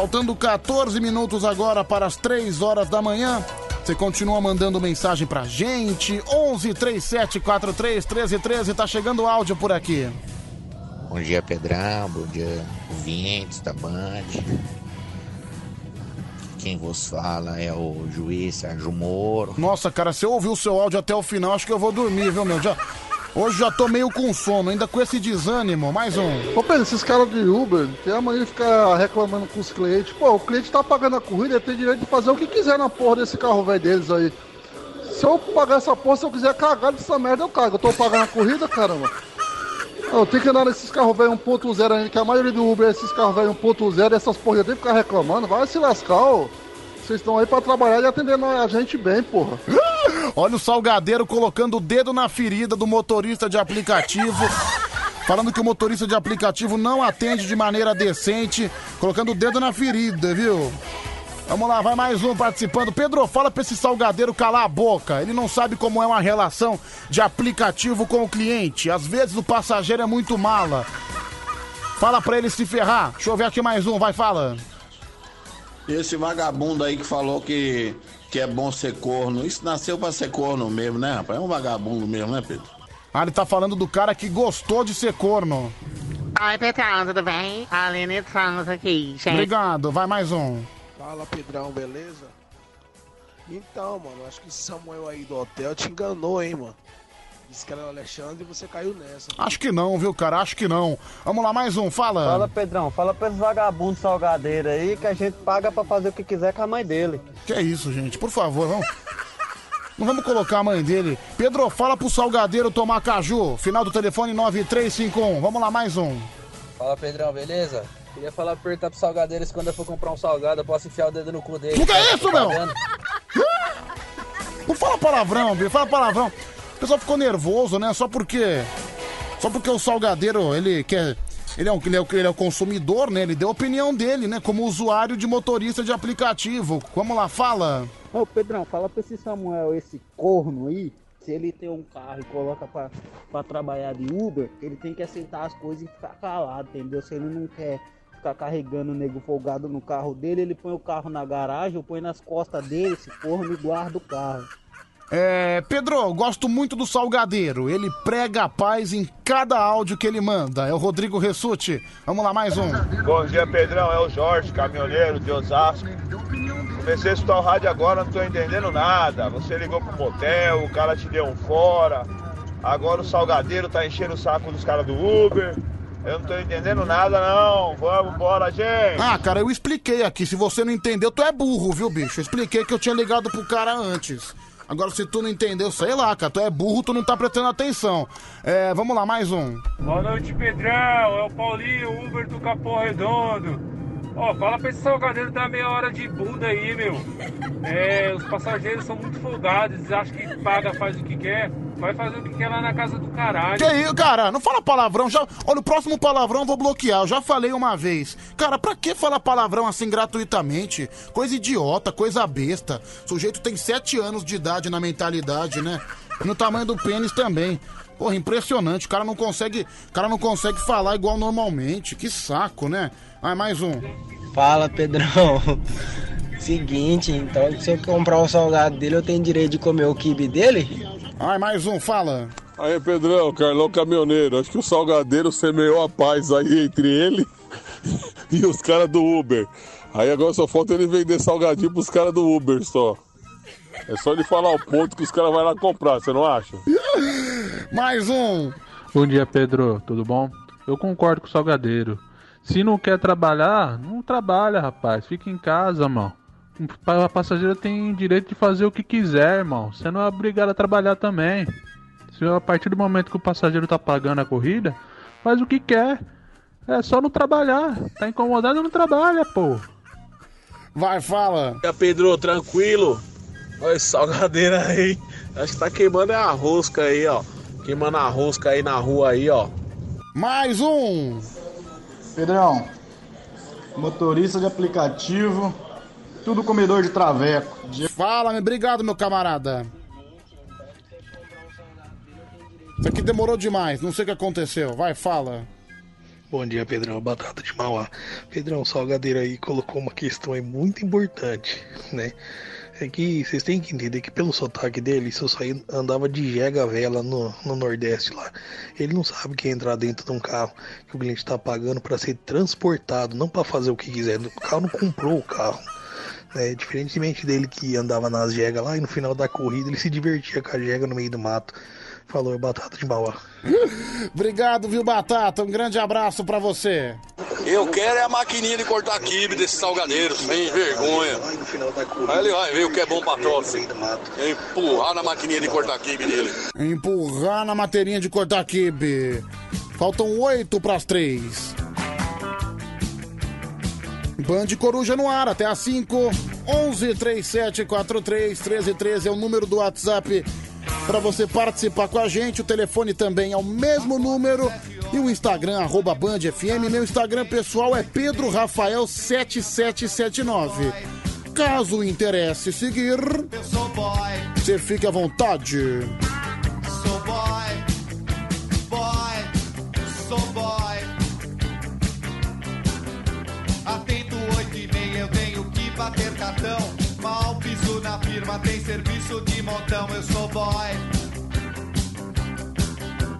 Faltando 14 minutos agora para as 3 horas da manhã. Você continua mandando mensagem pra gente. 11 37 43 13 13. Tá chegando áudio por aqui. Bom dia, Pedrão. Bom dia, ouvintes da Band. Quem vos fala é o juiz Sérgio Moro. Nossa, cara, se eu ouvir o seu áudio até o final, acho que eu vou dormir, viu, meu? Já... Hoje já tô meio com sono, ainda com esse desânimo. Mais um. Ô Pedro, esses caras de Uber tem a mania de ficar reclamando com os clientes. Pô, o cliente tá pagando a corrida, ele tem direito de fazer o que quiser na porra desse carro velho deles aí. Se eu pagar essa porra, se eu quiser cagar dessa merda, eu cago. Eu tô pagando a corrida, caramba. Eu tenho que andar nesses carros velho 1.0 ainda, que a maioria do Uber é esses carros velho 1.0 e essas porra já tem que ficar reclamando. Vai se lascar, ô. Vocês estão aí pra trabalhar e atendendo a gente bem, porra. [LAUGHS] Olha o salgadeiro colocando o dedo na ferida do motorista de aplicativo. [LAUGHS] Falando que o motorista de aplicativo não atende de maneira decente, colocando o dedo na ferida, viu? Vamos lá, vai mais um participando. Pedro, fala pra esse salgadeiro calar a boca. Ele não sabe como é uma relação de aplicativo com o cliente. Às vezes o passageiro é muito mala. Fala pra ele se ferrar. Deixa eu ver aqui mais um, vai, fala. Esse vagabundo aí que falou que, que é bom ser corno, isso nasceu pra ser corno mesmo, né, rapaz? É um vagabundo mesmo, né, Pedro? Ah, ele tá falando do cara que gostou de ser corno. Oi, Petrão, tudo bem? Aline Santos aqui, gente. Obrigado, vai mais um. Fala Pedrão, beleza? Então, mano, acho que esse Samuel aí do hotel te enganou, hein, mano. Disse que era o Alexandre e você caiu nessa. Acho que não, viu, cara? Acho que não. Vamos lá, mais um, fala. Fala, Pedrão. Fala pra esse vagabundo salgadeiro aí que a gente paga pra fazer o que quiser com a mãe dele. Que é isso, gente? Por favor, não. Não vamos colocar a mãe dele. Pedro, fala pro salgadeiro tomar caju. Final do telefone 9351. Vamos lá, mais um. Fala Pedrão, beleza? Queria falar pra perguntar pro salgadeiro se quando eu for comprar um salgado eu posso enfiar o dedo no cu dele. O que é Tá isso, meu? pagando? Não fala palavrão, Bia, fala palavrão. O pessoal ficou nervoso, né? Só porque. Só porque o salgadeiro, ele quer. Ele é, um, ele, é, o- ele é o consumidor, né? Ele deu a opinião dele, né? Como usuário de motorista de aplicativo. Vamos lá, fala. Ô, Pedrão, fala pra esse Samuel, esse corno aí, se ele tem um carro e coloca pra, pra trabalhar de Uber, ele tem que aceitar as coisas e ficar calado, entendeu? Se ele não quer ficar carregando o nego folgado no carro dele, ele põe o carro na garagem, ou põe nas costas dele, esse corno, e guarda o carro. É, Pedro, gosto muito do Salgadeiro. Ele prega a paz em cada áudio que ele manda. É o Rodrigo Ressuti. Vamos lá, mais um. Bom dia, Pedrão. É o Jorge, caminhoneiro de Osasco. Comecei a escutar o rádio agora, não tô entendendo nada. Você ligou pro motel, o cara te deu um fora. Agora o salgadeiro tá enchendo o saco dos caras do Uber. Eu não tô entendendo nada, não. Vamos, bora, gente. Ah, cara, eu expliquei aqui. Se você não entendeu, tu é burro, viu, bicho? Eu expliquei que eu tinha ligado pro cara antes. Agora, se tu não entendeu, sei lá, cara. Tu é burro, tu não tá prestando atenção. É, vamos lá, mais um. Boa noite, Pedrão. É o Paulinho, Uber do Capão Redondo. Ó, fala pra esse salgadeiro dar meia hora de bunda aí, meu. É, os passageiros são muito folgados, acham que paga, faz o que quer. Vai fazer o que quer lá na casa do caralho. Que isso, cara? Não fala palavrão. Já... Olha, o próximo palavrão eu vou bloquear. Eu já falei uma vez. Cara, pra que falar palavrão assim gratuitamente? Coisa idiota, coisa besta. O sujeito tem sete anos de idade na mentalidade, né? E no tamanho do pênis também. Porra, impressionante. O cara não consegue. O cara não consegue falar igual normalmente. Que saco, né? Ah, mais um. Fala, Pedrão. [LAUGHS] Seguinte, então se eu comprar o salgado dele, eu tenho direito de comer o kibe dele? Ai, mais um, fala. Aí, Pedrão, Carlão Caminhoneiro, acho que o Salgadeiro semeou a paz aí entre ele [LAUGHS] e os caras do Uber. Aí agora só falta ele vender salgadinho pros caras do Uber só. É só ele falar o ponto que os caras vão lá comprar, você não acha? [LAUGHS] Mais um. Bom dia, Pedro. Tudo bom? Eu concordo com o Salgadeiro. Se não quer trabalhar, não trabalha, rapaz. Fica em casa, mano. O pa- passageiro tem direito de fazer o que quiser, irmão. Você não é obrigado a trabalhar também. Se a partir do momento que o passageiro tá pagando a corrida, faz o que quer. É só não trabalhar. Tá incomodado, não trabalha, pô. Vai, fala. E Pedro, tranquilo? Olha esse salgadeiro aí. Acho que tá queimando a rosca aí, ó. Queimando a rosca aí na rua aí, ó. Mais um. Pedrão, motorista de aplicativo, tudo comedor de traveco. Fala, obrigado, meu camarada. Isso aqui demorou demais, não sei o que aconteceu. Vai, fala. Bom dia, Pedrão. Batata de Mauá. Pedrão, o Salgadeiro aí colocou uma questão aí muito importante, né? É que vocês têm que entender que pelo sotaque dele, isso aí andava de jega vela no, no Nordeste lá. Ele não sabe que é entrar dentro de um carro que o cliente está pagando para ser transportado, não para fazer o que quiser. O carro não comprou o carro. É, diferentemente dele que andava nas jegas lá e no final da corrida ele se divertia com a jega no meio do mato. Falou, batata de Mauá. [LAUGHS] Obrigado, viu, Batata? Um grande abraço pra você. Eu quero é a maquininha de cortar quibe desse salgadeiro, sem vergonha. Aí ele vai ver o que é bom pra troça. Empurrar na maquininha de cortar quibe dele. Empurrar na materinha de cortar kibe. Faltam oito pras três. Band Coruja no ar, até às 5. 11 37 43 13 13 é o número do WhatsApp para você participar com a gente. O telefone também é o mesmo número. E o Instagram, arroba Band FM. Meu Instagram pessoal é Pedro Rafael 7779. Caso interesse seguir, você fique à vontade. Tem serviço de montão. Eu sou boy,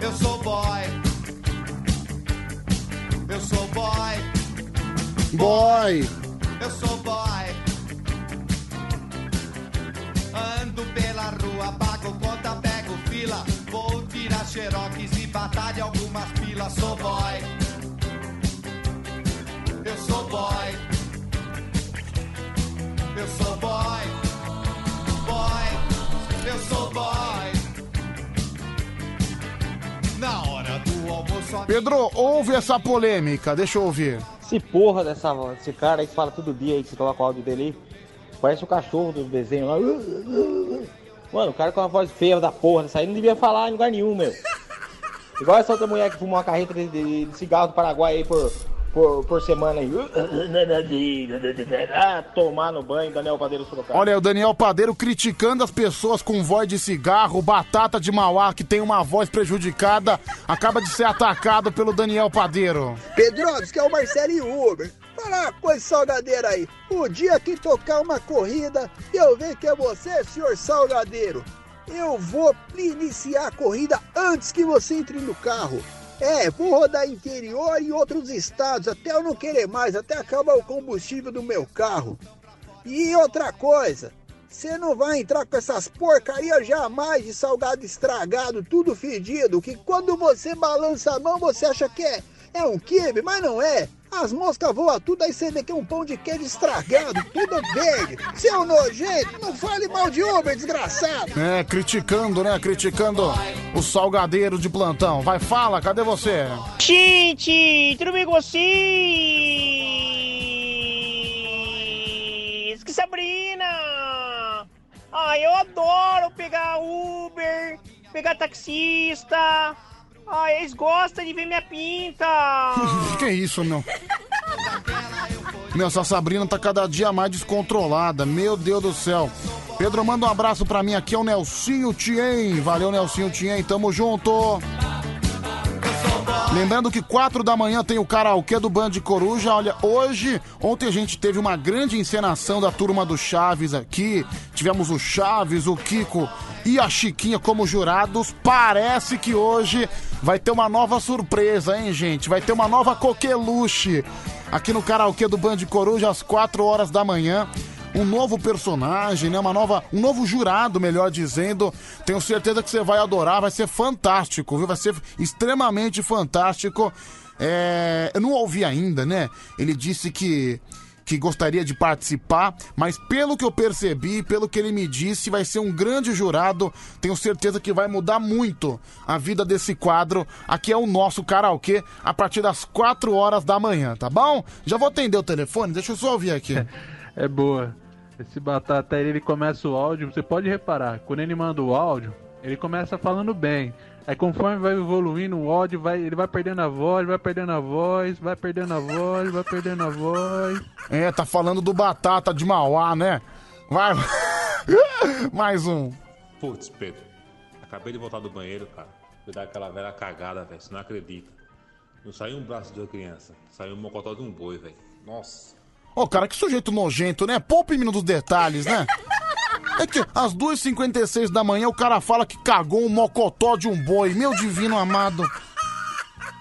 eu sou boy, eu sou boy, Boy. eu sou boy. Ando pela rua, pago conta, pego fila. Vou tirar xerox e batalha algumas pilas. Sou boy. Eu sou boy. Eu sou boy. Boy. Eu sou boy. Na hora do almoço. Pedro, ouve essa polêmica, deixa eu ouvir. Esse porra dessa, desse cara aí que fala todo dia aí, que você coloca o áudio dele aí, parece o cachorro do desenho lá. Mano, o cara com uma voz feia da porra, isso aí não devia falar em lugar nenhum, meu. Igual essa outra mulher que fuma uma carreta de, de- de cigarro do Paraguai aí por, por, por semana aí. Ah, tomar no banho, Daniel Padeiro Sorocaba. Olha, o Daniel Padeiro criticando as pessoas com voz de cigarro, batata de Mauá, que tem uma voz prejudicada, acaba de ser atacado pelo Daniel Padeiro. Pedro, diz que é o Marcelo e o Uber. Fala uma coisa salgadeira aí. O dia que tocar uma corrida eu ver que é você, senhor salgadeiro, eu vou iniciar a corrida antes que você entre no carro. É, vou rodar interior e outros estados até eu não querer mais, até acabar o combustível do meu carro. E outra coisa, você não vai entrar com essas porcarias jamais de salgado estragado, tudo fedido, que quando você balança a mão você acha que é, é um quibe, mas não é. As moscas voam tudo, aí você vê que é um pão de queijo estragado, tudo verde. Seu nojento, não fale mal de Uber, desgraçado. É, criticando, né? Criticando o salgadeiro de plantão. Vai, fala, cadê você? Gente, tudo bem com vocês? Que Sabrina! Ai, eu adoro pegar Uber, pegar taxista. Ai, eles gostam de ver minha pinta. [LAUGHS] que isso, meu? Meu, essa Sabrina tá cada dia mais descontrolada. Meu Deus do céu. Pedro, manda um abraço pra mim aqui, é o Nelsinho Tien. Valeu, Nelsinho Tien, tamo junto. Lembrando que 4 da manhã tem o karaokê do Band Coruja. Olha, hoje, ontem a gente teve uma grande encenação da turma do Chaves aqui. Tivemos o Chaves, o Kiko e a Chiquinha como jurados. Parece que hoje vai ter uma nova surpresa, hein, gente? Vai ter uma nova coqueluche aqui no karaokê do Band Coruja às 4 horas da manhã um novo personagem, né? Uma nova, um novo jurado, melhor dizendo. Tenho certeza que você vai adorar, vai ser fantástico, viu? Vai ser extremamente fantástico. É, eu não ouvi ainda, né? Ele disse que que gostaria de participar, mas pelo que eu percebi, pelo que ele me disse, vai ser um grande jurado. Tenho certeza que vai mudar muito a vida desse quadro. Aqui é o nosso karaokê a partir das 4 horas da manhã, tá bom? Já vou atender o telefone, deixa eu só ouvir aqui. [LAUGHS] É boa. Esse batata ele começa o áudio, você pode reparar, quando ele manda o áudio, ele começa falando bem. Aí conforme vai evoluindo o áudio, vai, ele vai perdendo a voz, vai perdendo a voz, vai perdendo a voz, vai perdendo a voz. É, tá falando do Batata de Mauá, né? Vai. [LAUGHS] Mais um. Putz, Pedro. Acabei de voltar do banheiro, cara. Fui dar aquela velha cagada, velho. Você não acredita. Não saiu um braço de uma criança. Saiu um mocotó de um boi, velho. Nossa. Ô, cara, que sujeito nojento, né? Poupe-me dos detalhes, né? [LAUGHS] É que às 2h56 da manhã o cara fala que cagou um mocotó de um boi. Meu divino amado.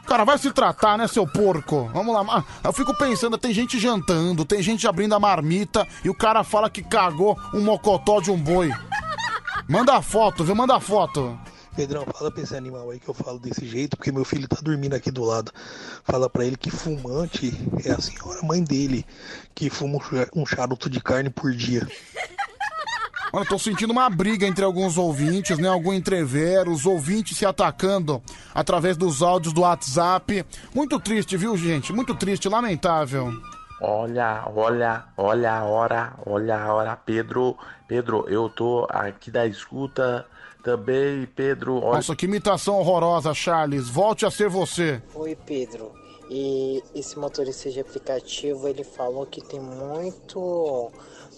Cara, vai se tratar, né, seu porco? Vamos lá. Eu fico pensando, tem gente jantando, tem gente abrindo a marmita e o cara fala que cagou um mocotó de um boi. Manda a foto, viu? Manda a foto. Pedrão, fala pra esse animal aí que eu falo desse jeito, porque meu filho tá dormindo aqui do lado. Fala pra ele que fumante é a senhora mãe dele, que fuma um um charuto de carne por dia. Olha, tô sentindo uma briga entre alguns ouvintes, né? Algum entrevero, os ouvintes se atacando através dos áudios do WhatsApp. Muito triste, viu, gente? Muito triste, lamentável. Olha, olha, olha a hora, olha a hora, Pedro. Pedro, eu tô aqui da escuta também, Pedro. Olha, Nossa, que imitação horrorosa, Charles. Volte a ser você. Oi, Pedro. E esse motorista de aplicativo, ele falou que tem muito,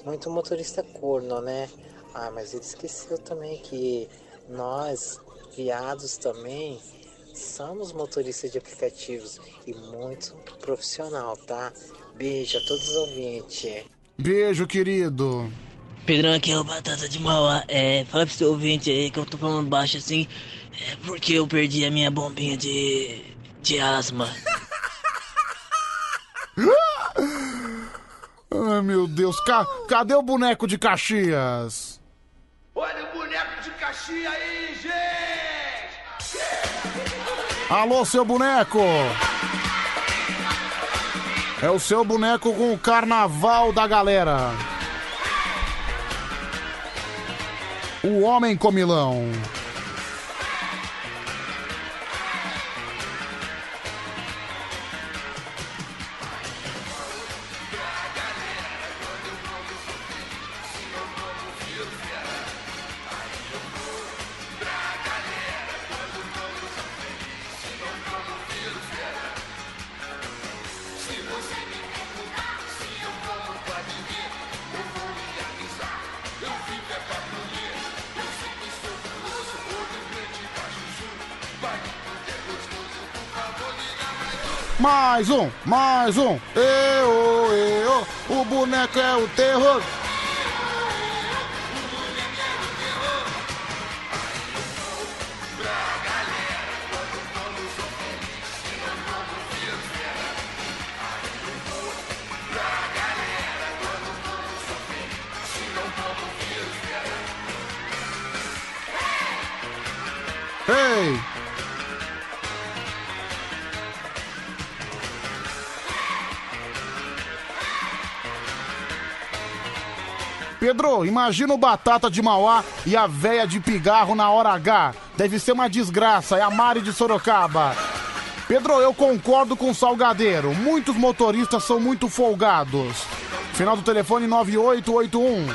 muito motorista corno, né? Ah, mas ele esqueceu também que nós, viados também, somos motoristas de aplicativos e muito profissional, tá? Beijo a todos os ouvintes. Beijo, querido. Pedrão, aqui é o Batata de Mauá. É, fala pro seu ouvinte aí que eu tô falando baixo assim, é porque eu perdi a minha bombinha de, de asma. [LAUGHS] Ai, meu Deus. Ca- cadê o boneco de Caxias? Olha o boneco de Caxias aí, gente! Alô, seu boneco! É o seu boneco com o carnaval da galera. O Homem Comilão. Mais um, mais um. Eu, eu, o boneco é o terror. Ei! Pedro, imagina o Batata de Mauá e a véia de pigarro na hora H. Deve ser uma desgraça, é a Mari de Sorocaba. Pedro, eu concordo com o Salgadeiro. Muitos motoristas são muito folgados. Final do telefone 9881.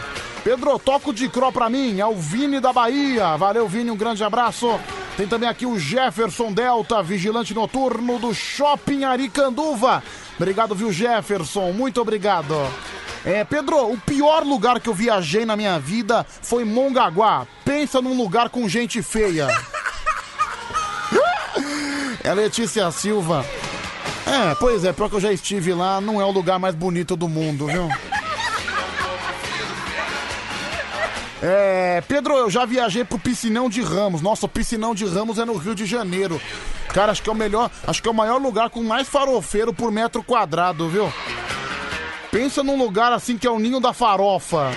Pedro, toca o de Cro pra mim, é o Vini da Bahia. Valeu, Vini, um grande abraço. Tem também aqui o Jefferson Delta, vigilante noturno do Shopping Aricanduva. Obrigado, viu, Jefferson? Muito obrigado. É, Pedro, o pior lugar que eu viajei na minha vida foi Mongaguá. Pensa num lugar com gente feia. É Letícia Silva. É, pois é, pior que eu já estive lá, não é o lugar mais bonito do mundo, viu? É, Pedro, eu já viajei pro Piscinão de Ramos. Nossa, o Piscinão de Ramos é no Rio de Janeiro. Cara, acho que é o melhor, acho que é o maior lugar com mais farofeiro por metro quadrado, viu? Pensa num lugar assim que é o ninho da farofa.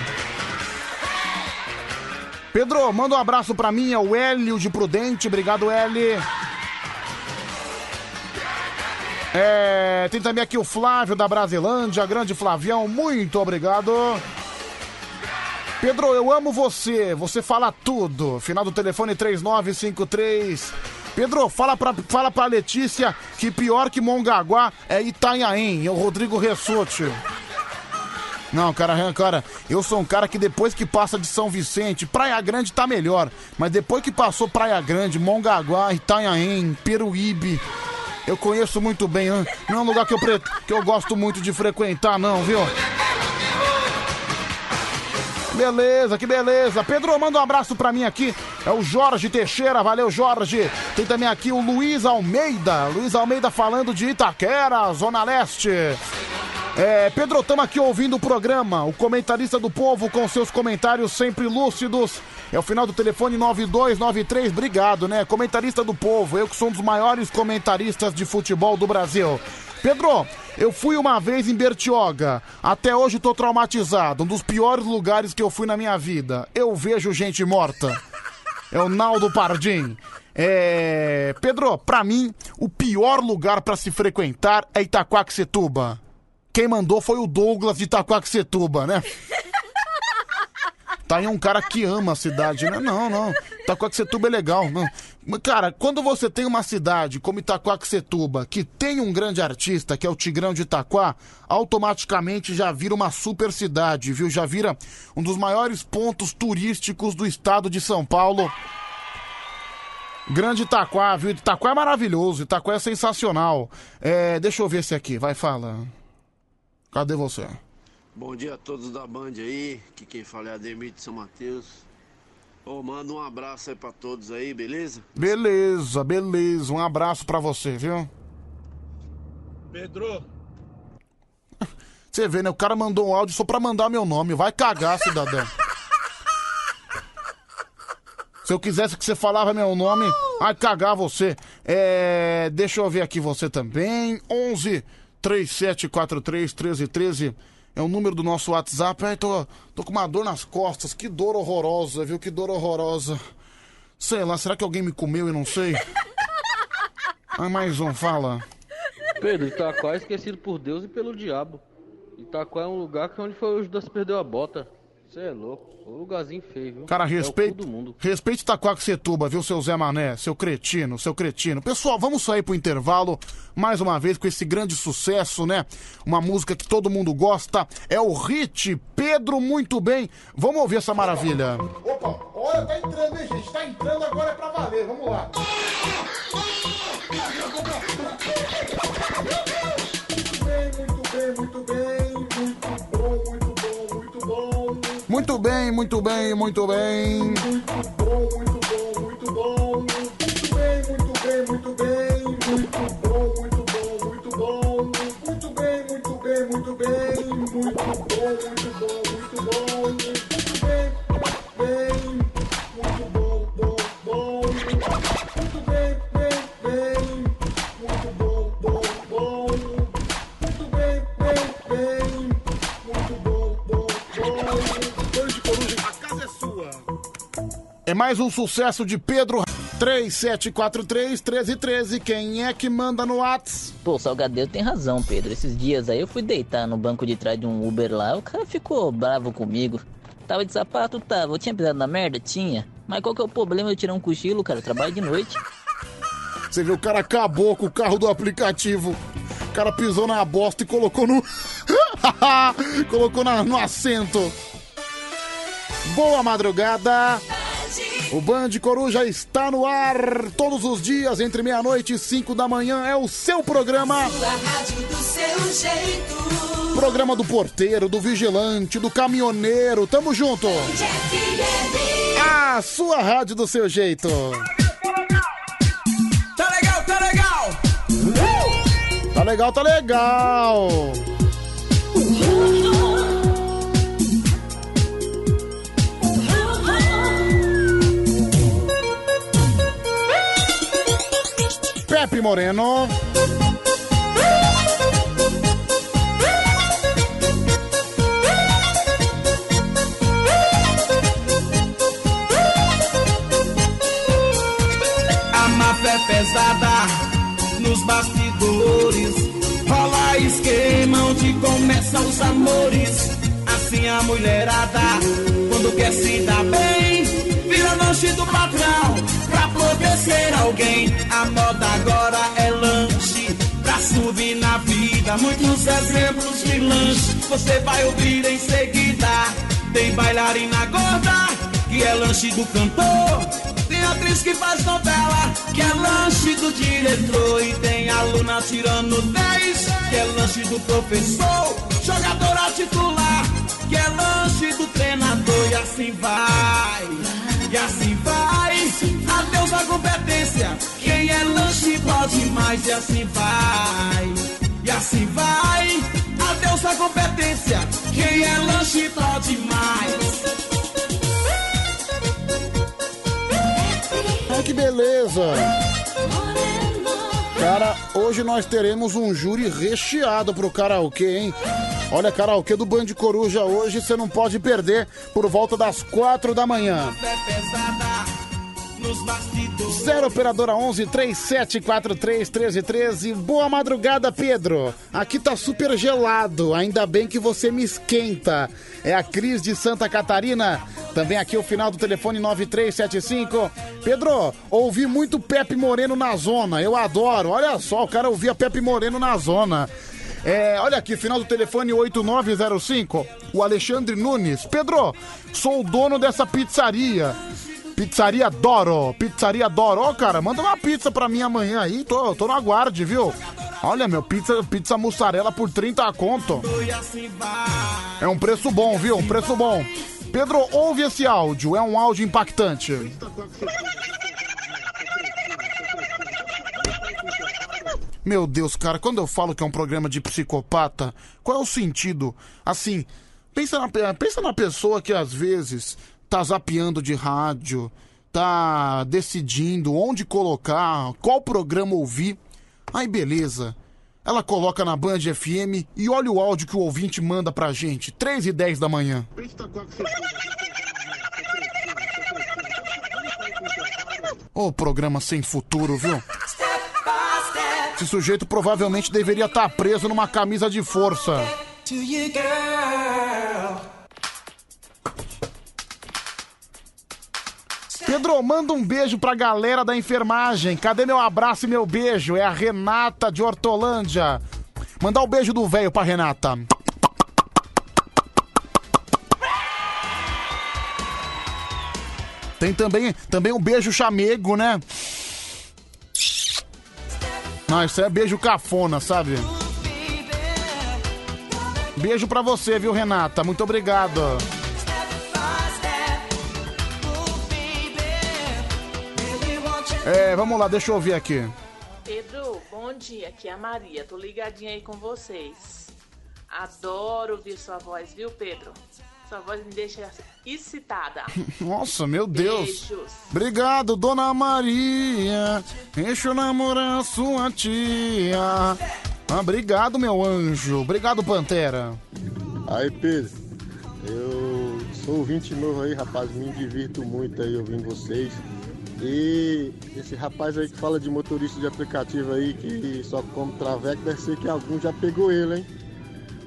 Pedro, manda um abraço pra mim, é o Hélio de Prudente. Obrigado, Hélio. É, tem também aqui o Flávio da Brasilândia, grande Flavião, muito obrigado. Pedro, eu amo você, você fala tudo. Final do telefone 3953. Pedro, fala pra, fala pra Letícia que pior que Mongaguá é Itanhaém, é o Rodrigo Ressote. Não, cara, cara, eu sou um cara que depois que passa de São Vicente, Praia Grande tá melhor, mas depois que passou Praia Grande, Mongaguá, Itanhaém, Peruíbe, eu conheço muito bem, hein? não é um lugar que eu, pre- que eu gosto muito de frequentar, não, viu? Beleza, que beleza. Pedro, manda um abraço pra mim aqui. É o Jorge Teixeira, valeu, Jorge. Tem também aqui o Luiz Almeida. Luiz Almeida falando de Itaquera, Zona Leste. É, Pedro, estamos aqui ouvindo o programa. O comentarista do povo com seus comentários sempre lúcidos. É o final do telefone 9293. Obrigado, né? Comentarista do povo. Eu que sou um dos maiores comentaristas de futebol do Brasil. Pedro, eu fui uma vez em Bertioga. Até hoje tô traumatizado. Um dos piores lugares que eu fui na minha vida. Eu vejo gente morta. É o Naldo Pardim. É... Pedro, pra mim, o pior lugar pra se frequentar é Itaquaquecetuba. Quem mandou foi o Douglas de Itaquaquecetuba, né? Tá aí um cara que ama a cidade, né? Não, não. Itaquaquecetuba é legal. Não. Cara, quando você tem uma cidade como Itaquaquecetuba, que tem um grande artista, que é o Tigrão de Itaquá, automaticamente já vira uma super cidade, viu? Já vira um dos maiores pontos turísticos do estado de São Paulo. Grande Itaquá, viu? Itaquá é maravilhoso, Itaquá é sensacional. É, deixa eu ver esse aqui, vai, fala. Cadê você? Bom dia a todos da Band aí, que quem fala é Ademir de São Mateus. Ô, manda um abraço aí pra todos aí, beleza? Beleza, beleza. Um abraço pra você, viu? Pedro, [LAUGHS] Você vê, né? O cara mandou um áudio só pra mandar meu nome. Vai cagar, cidadão. [LAUGHS] Se eu quisesse que você falava meu nome, vai cagar você. É, deixa eu ver aqui você também. 11 3743 1313 é o número do nosso WhatsApp. Ai, tô, tô com uma dor nas costas. Que dor horrorosa, viu? Que dor horrorosa. Sei lá, será que alguém me comeu e não sei? [LAUGHS] Ah, mais um, fala. Pedro, Itaquá é esquecido por Deus e pelo diabo. Itaquá é um lugar que onde foi o Judas perdeu a bota. Você é louco. Um lugarzinho feio, viu? Cara, É o cu respeite, do mundo. respeite Itaquaquecetuba, viu, seu Zé Mané, seu cretino, seu cretino. Pessoal, vamos sair pro intervalo mais uma vez com esse grande sucesso, né? Uma música que todo mundo gosta. É o hit Pedro Muito Bem. Vamos ouvir essa maravilha. Opa, olha, tá entrando, hein, gente? Tá entrando agora é pra valer. Vamos lá. Muito bem, muito bem, muito bem. Muito bem, muito bem, muito bem. Muito bom, muito bom, muito bom. Muito bem, muito bem, muito bem. Muito bom, muito bom, muito bom. Muito bem, muito bem, muito bem. Muito bom, muito É mais um sucesso de Pedro 3743 1313. Quem é que manda no Whats? Pô, o Salgadeiro tem razão, Pedro. Esses dias aí eu fui deitar no banco de trás de um Uber lá, o cara ficou bravo comigo. Tava de sapato? Tava. Eu tinha pisado na merda? Tinha. Mas qual que é o problema de eu tirar um cochilo, cara? Eu trabalho de noite. Você viu, o cara acabou com o carro do aplicativo. O cara pisou na bosta e colocou no. [LAUGHS] colocou na- no assento. Boa madrugada. O Band Coruja está no ar todos os dias, entre meia-noite e cinco da manhã. É o seu programa. Do. Programa do porteiro, do vigilante, do caminhoneiro. Tamo junto. A sua rádio do seu jeito. Tá legal, tá legal. Tá legal, tá legal. Pepe Moreno. A máfia é pesada nos bastidores. Rola esquema onde começam os amores. Assim a mulherada, quando quer se dar bem, vira lanche do patrão pra poder ser alguém. A moda agora é lanche pra subir na vida. Muitos exemplos de lanche você vai ouvir em seguida. Tem bailarina gorda, que é lanche do cantor. Tem atriz que faz novela, que é lanche do diretor. E tem aluna tirando 10, que é lanche do professor. Jogadora titular, que é lanche do treinador. E assim vai, e assim vai. Adeus a competência, quem é lanche pode mais. E assim vai, e assim vai. Adeus Quem é lanche tá demais. Ah, que beleza! Cara, hoje nós teremos um júri recheado pro karaokê, hein? Olha, karaokê do Band Coruja hoje você não pode perder por volta das quatro da manhã. Nos bastidores. 0 operadora 11 3743 1313. Boa madrugada, Pedro. Aqui tá super gelado. Ainda bem que você me esquenta. É a Cris de Santa Catarina. Também aqui o final do telefone 9375. Pedro, ouvi muito Pepe Moreno na zona. Eu adoro. Olha só, o cara ouvia Pepe Moreno na zona. É, olha aqui, final do telefone 8905. O Alexandre Nunes. Pedro, sou o dono dessa pizzaria. Pizzaria Doro, Pizzaria Doro. Ó, cara, manda uma pizza pra mim amanhã aí, tô, tô no aguarde, viu? Olha, meu, pizza, pizza mussarela por 30 conto. É um preço bom, viu? Um preço bom. Pedro, ouve esse áudio, é um áudio impactante. Meu Deus, cara, quando eu falo que é um programa de psicopata, qual é o sentido? Assim, pensa na, pensa na pessoa que às vezes tá zapeando de rádio, tá decidindo onde colocar, qual programa ouvir. Aí beleza. Ela coloca na Band FM e olha o áudio que o ouvinte manda pra gente, 3 e 10 da manhã. Ô, programa sem futuro, viu? Esse sujeito provavelmente deveria estar preso numa camisa de força. Pedro, manda um beijo pra galera da enfermagem. Cadê meu abraço e meu beijo? É a Renata de Hortolândia. Mandar o beijo do velho pra Renata. Tem também, também um beijo chamego, né? Não, isso é beijo cafona, sabe? Beijo pra você, viu, Renata? Muito obrigado. É, vamos lá, deixa eu ouvir aqui. Pedro, bom dia. Aqui é a Maria. Tô ligadinha aí com vocês. Adoro ouvir sua voz, viu, Pedro? Sua voz me deixa excitada. [LAUGHS] Nossa, meu Deus. Beijos. Obrigado, dona Maria. Deixa eu namorar sua tia. Ah, obrigado, meu anjo. Obrigado, Pantera. Aí, Pedro, eu sou ouvinte novo aí, rapaz, me divirto muito aí ouvindo vocês. E esse rapaz aí que fala de motorista de aplicativo aí, que só come traveco, deve ser que algum já pegou ele, hein?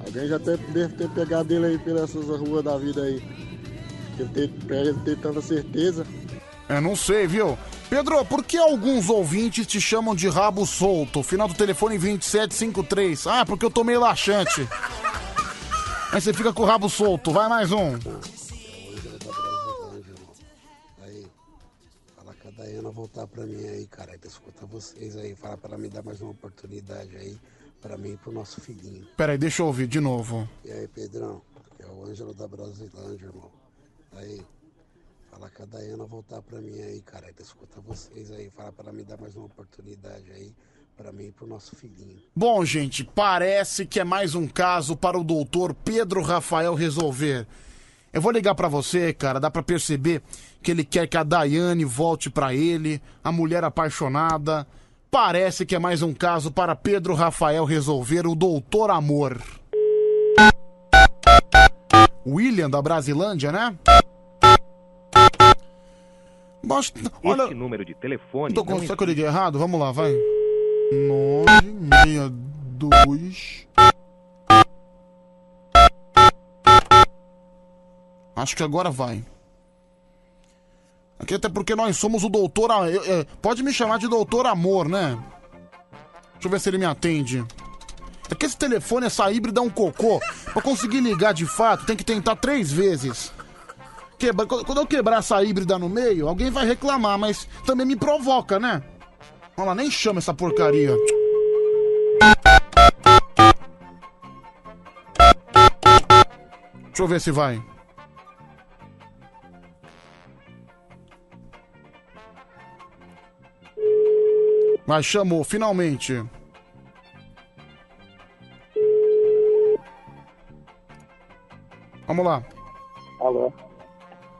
Alguém já te- deve ter pegado ele aí pelas ruas da vida aí. Ele ter, pra ele ter tanta certeza. Eu não sei, viu? Pedro, por que alguns ouvintes te chamam de rabo solto? Final do telefone 2753. Ah, porque eu tomei laxante. Aí você fica com o rabo solto. Vai mais um. Voltar pra mim aí, cara. Escuta vocês aí, fala pra ela me dar mais uma oportunidade aí, pra mim e pro nosso filhinho. Pera aí, deixa eu ouvir de novo. E aí, Pedrão, que é o Ângelo da Brasilândia, irmão. Aí, fala com a Dayana voltar pra mim aí, cara. Escuta vocês aí, fala pra ela me dar mais uma oportunidade aí, pra mim e pro nosso filhinho. Bom, gente, parece que é mais um caso para o doutor Pedro Rafael resolver. Eu vou ligar pra você, cara, dá pra perceber que ele quer que a Daiane volte pra ele, a mulher apaixonada. Parece que é mais um caso para Pedro Rafael resolver o doutor amor. William da Brasilândia, né? Mas, olha, Este número de telefone. Tô com... Será que eu liguei errado? Vamos lá, vai. 962. Acho que agora vai. Aqui até porque nós somos o doutor. É, pode me chamar de doutor amor, né? Deixa eu ver se ele me atende. É que esse telefone, essa híbrida é um cocô. Pra conseguir ligar de fato, tem que tentar três vezes. Quebra- Quando eu quebrar essa híbrida no meio, alguém vai reclamar, mas também me provoca, né? Olha lá, nem chama essa porcaria. Deixa eu ver se vai. Mas chamou, finalmente. Vamos lá. Alô?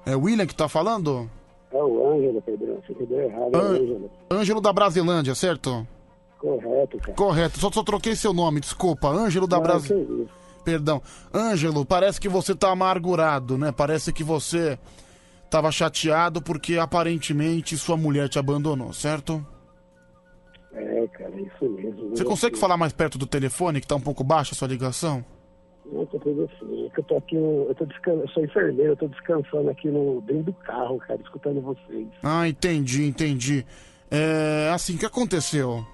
É o William que tá falando? É o Ângelo, Pedrão. Você entendeu errado, é o Ân- Ângelo. Ângelo da Brasilândia, certo? Correto, cara. Correto, só, só troquei seu nome, desculpa. Ângelo da Não, Brasil. que isso. Perdão. Ângelo, parece que você tá amargurado, né? Parece que você tava chateado porque aparentemente sua mulher te abandonou, certo? É, cara, é isso mesmo. Você consegue falar mais perto do telefone, que tá um pouco baixa a sua ligação? Não, tô tudo assim. É eu tô aqui, eu tô descansando, eu sou enfermeiro, eu tô descansando aqui no, dentro do carro, cara, escutando vocês. Ah, entendi, entendi. É, assim, o que aconteceu?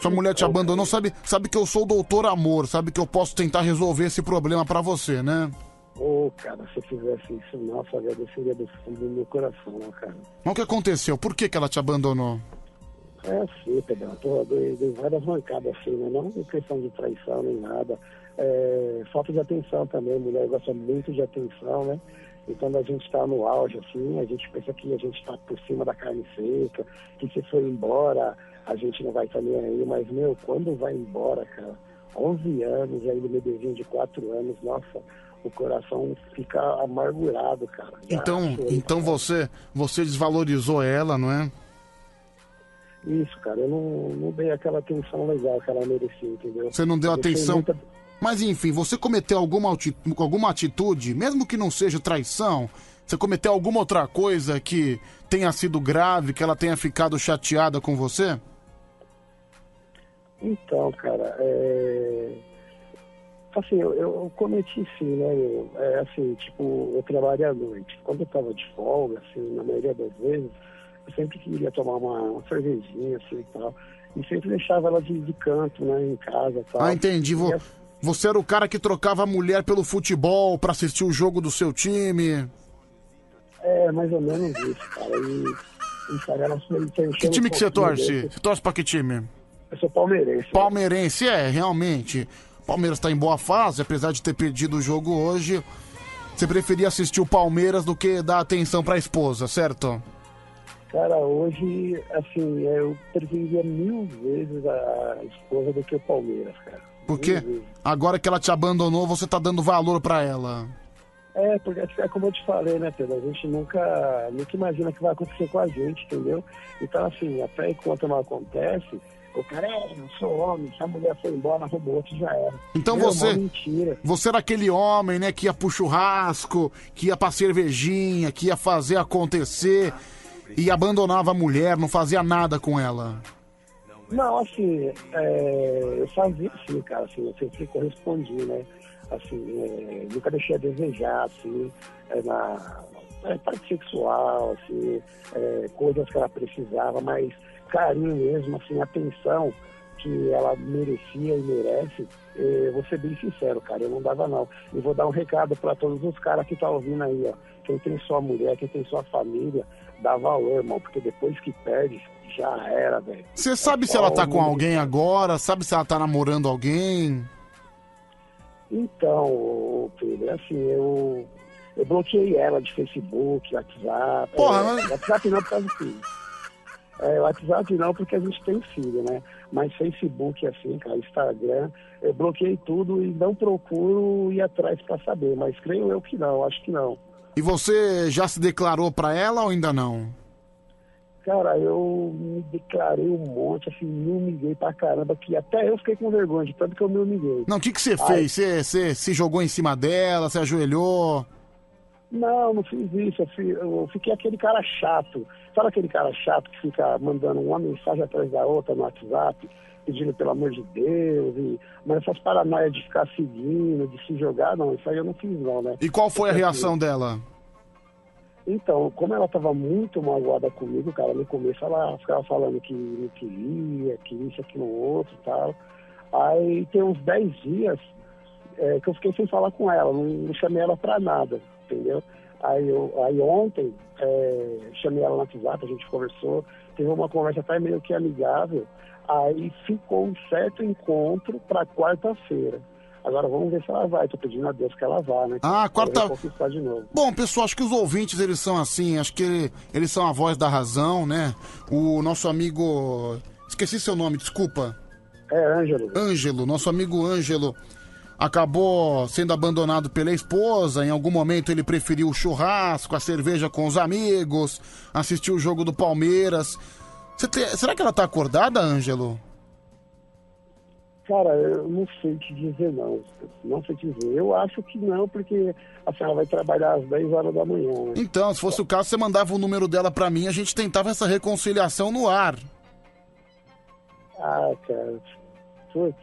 Sua mulher te abandonou, sabe, sabe que eu sou o doutor amor, sabe que eu posso tentar resolver esse problema pra você, né? Ô, cara, se eu fizesse isso, nossa, eu agradeceria do fundo do meu coração, cara. Mas o que aconteceu? Por que, que ela te abandonou? É assim, Pedrão, tô, dei, dei várias mancadas assim, né? Não questão de traição nem nada. É, falta de atenção também, a mulher gosta muito de atenção, né? E quando a gente tá no auge, assim, a gente pensa que a gente tá por cima da carne seca, que se for embora, a gente não vai estar nem aí, mas, meu, quando vai embora, cara, 11 anos, aí no meu bebezinho de 4 anos, nossa, o coração fica amargurado, cara. Então, então você, você desvalorizou ela, não é? Isso, cara, eu não, não dei aquela atenção legal que ela merecia, entendeu? Você não deu Eu atenção. muita- Mas enfim, você cometeu alguma, alguma atitude, mesmo que não seja traição, você cometeu alguma outra coisa que tenha sido grave, que ela tenha ficado chateada com você? Então, cara, é... Assim, eu, eu cometi sim, né? Eu, é assim, tipo, eu trabalho à noite. Quando eu tava de folga, assim, na maioria das vezes, sempre queria tomar uma, uma cervejinha, assim, e tal. E sempre deixava ela de, de canto, né, em casa e tal. Ah, entendi. Vo- E, Você era o cara que trocava a mulher pelo futebol pra assistir o jogo do seu time. É, mais ou menos isso, cara. E, e cara, ela foi Que time o que você pouquinho torce? desse. Você torce pra que time? Eu sou palmeirense. Palmeirense, é, realmente. Palmeiras tá em boa fase, apesar de ter perdido o jogo hoje. Você preferia assistir o Palmeiras do que dar atenção pra esposa, certo? Cara, hoje, assim, eu preferiria mil vezes a esposa do que o Palmeiras, cara. Mil vezes. agora que ela te abandonou, você tá dando valor pra ela. É, porque é como eu te falei, né, Pedro? A gente nunca, nunca imagina que vai acontecer com a gente, entendeu? Então, assim, até enquanto não acontece, o cara é, eu sou homem, se a mulher foi embora, arrumou outro, já era. Então Meu, você, mentira. você era aquele homem, né, que ia pro churrasco, que ia pra cervejinha, que ia fazer acontecer e abandonava a mulher, não fazia nada com ela. Não, assim, é, eu fazia assim, cara, assim, eu sempre correspondi, né? Assim, é, nunca deixei a desejar, assim, é, na é, parte sexual, assim, é, coisas que ela precisava, mas carinho mesmo, assim, atenção que ela merecia e merece, é, vou ser bem sincero, cara, eu não dava não. E vou dar um recado para todos os caras que tá ouvindo aí, ó. Quem tem sua mulher, quem tem sua família, dá valor, irmão, porque depois que perde, já era, velho. Você sabe se ela tá com alguém agora? Sabe se ela tá namorando alguém? Então, Pedro, assim, eu, eu bloqueei ela de Facebook, WhatsApp. Porra, é, mas- WhatsApp não por causa do filho. É, WhatsApp não porque a gente tem filho, né? Mas Facebook, assim, cara, Instagram, eu bloqueei tudo e não procuro ir atrás pra saber. Mas creio eu que não, acho que não. E você já se declarou pra ela ou ainda não? Cara, eu me declarei um monte, assim, me humilhei pra caramba, que até eu fiquei com vergonha de tanto que eu me humilhei. Não, o que, que você fez? Você, você se jogou em cima dela, se ajoelhou? Não, não fiz isso. Eu, fi- eu fiquei aquele cara chato. Sabe aquele cara chato que fica mandando uma mensagem atrás da outra no WhatsApp, pedindo pelo amor de Deus? E... Mas essas paranoias de ficar seguindo, de se jogar, não, isso aí eu não fiz não, né? E qual foi a Porque, reação assim, dela? Então, como ela estava muito magoada comigo, cara, no começo ela ficava falando que não queria, que isso, aquilo, outro e tal. Aí tem uns 10 dias é, que eu fiquei sem falar com ela, não, não chamei ela pra nada, entendeu? Aí, eu, aí ontem é, chamei ela no WhatsApp, a gente conversou, teve uma conversa até meio que amigável, aí ficou um certo encontro para quarta-feira. Agora vamos ver se ela vai, tô pedindo a Deus que ela vá, né? Ah, quarta- de novo. Bom, pessoal, acho que os ouvintes, eles são assim, acho que eles são a voz da razão, né? O nosso amigo... Esqueci seu nome, desculpa. É, Ângelo. Ângelo, nosso amigo Ângelo. acabou sendo abandonado pela esposa. Em algum momento ele preferiu o churrasco, a cerveja com os amigos, assistiu o jogo do Palmeiras. Te- Será que ela tá acordada, Ângelo? Cara, eu não sei te dizer não. Não sei te dizer. Eu acho que não, porque a senhora vai trabalhar às 10 horas da manhã. né? Então, se fosse o caso, você mandava o número dela pra mim, a gente tentava essa reconciliação no ar. Ah, cara. Putz,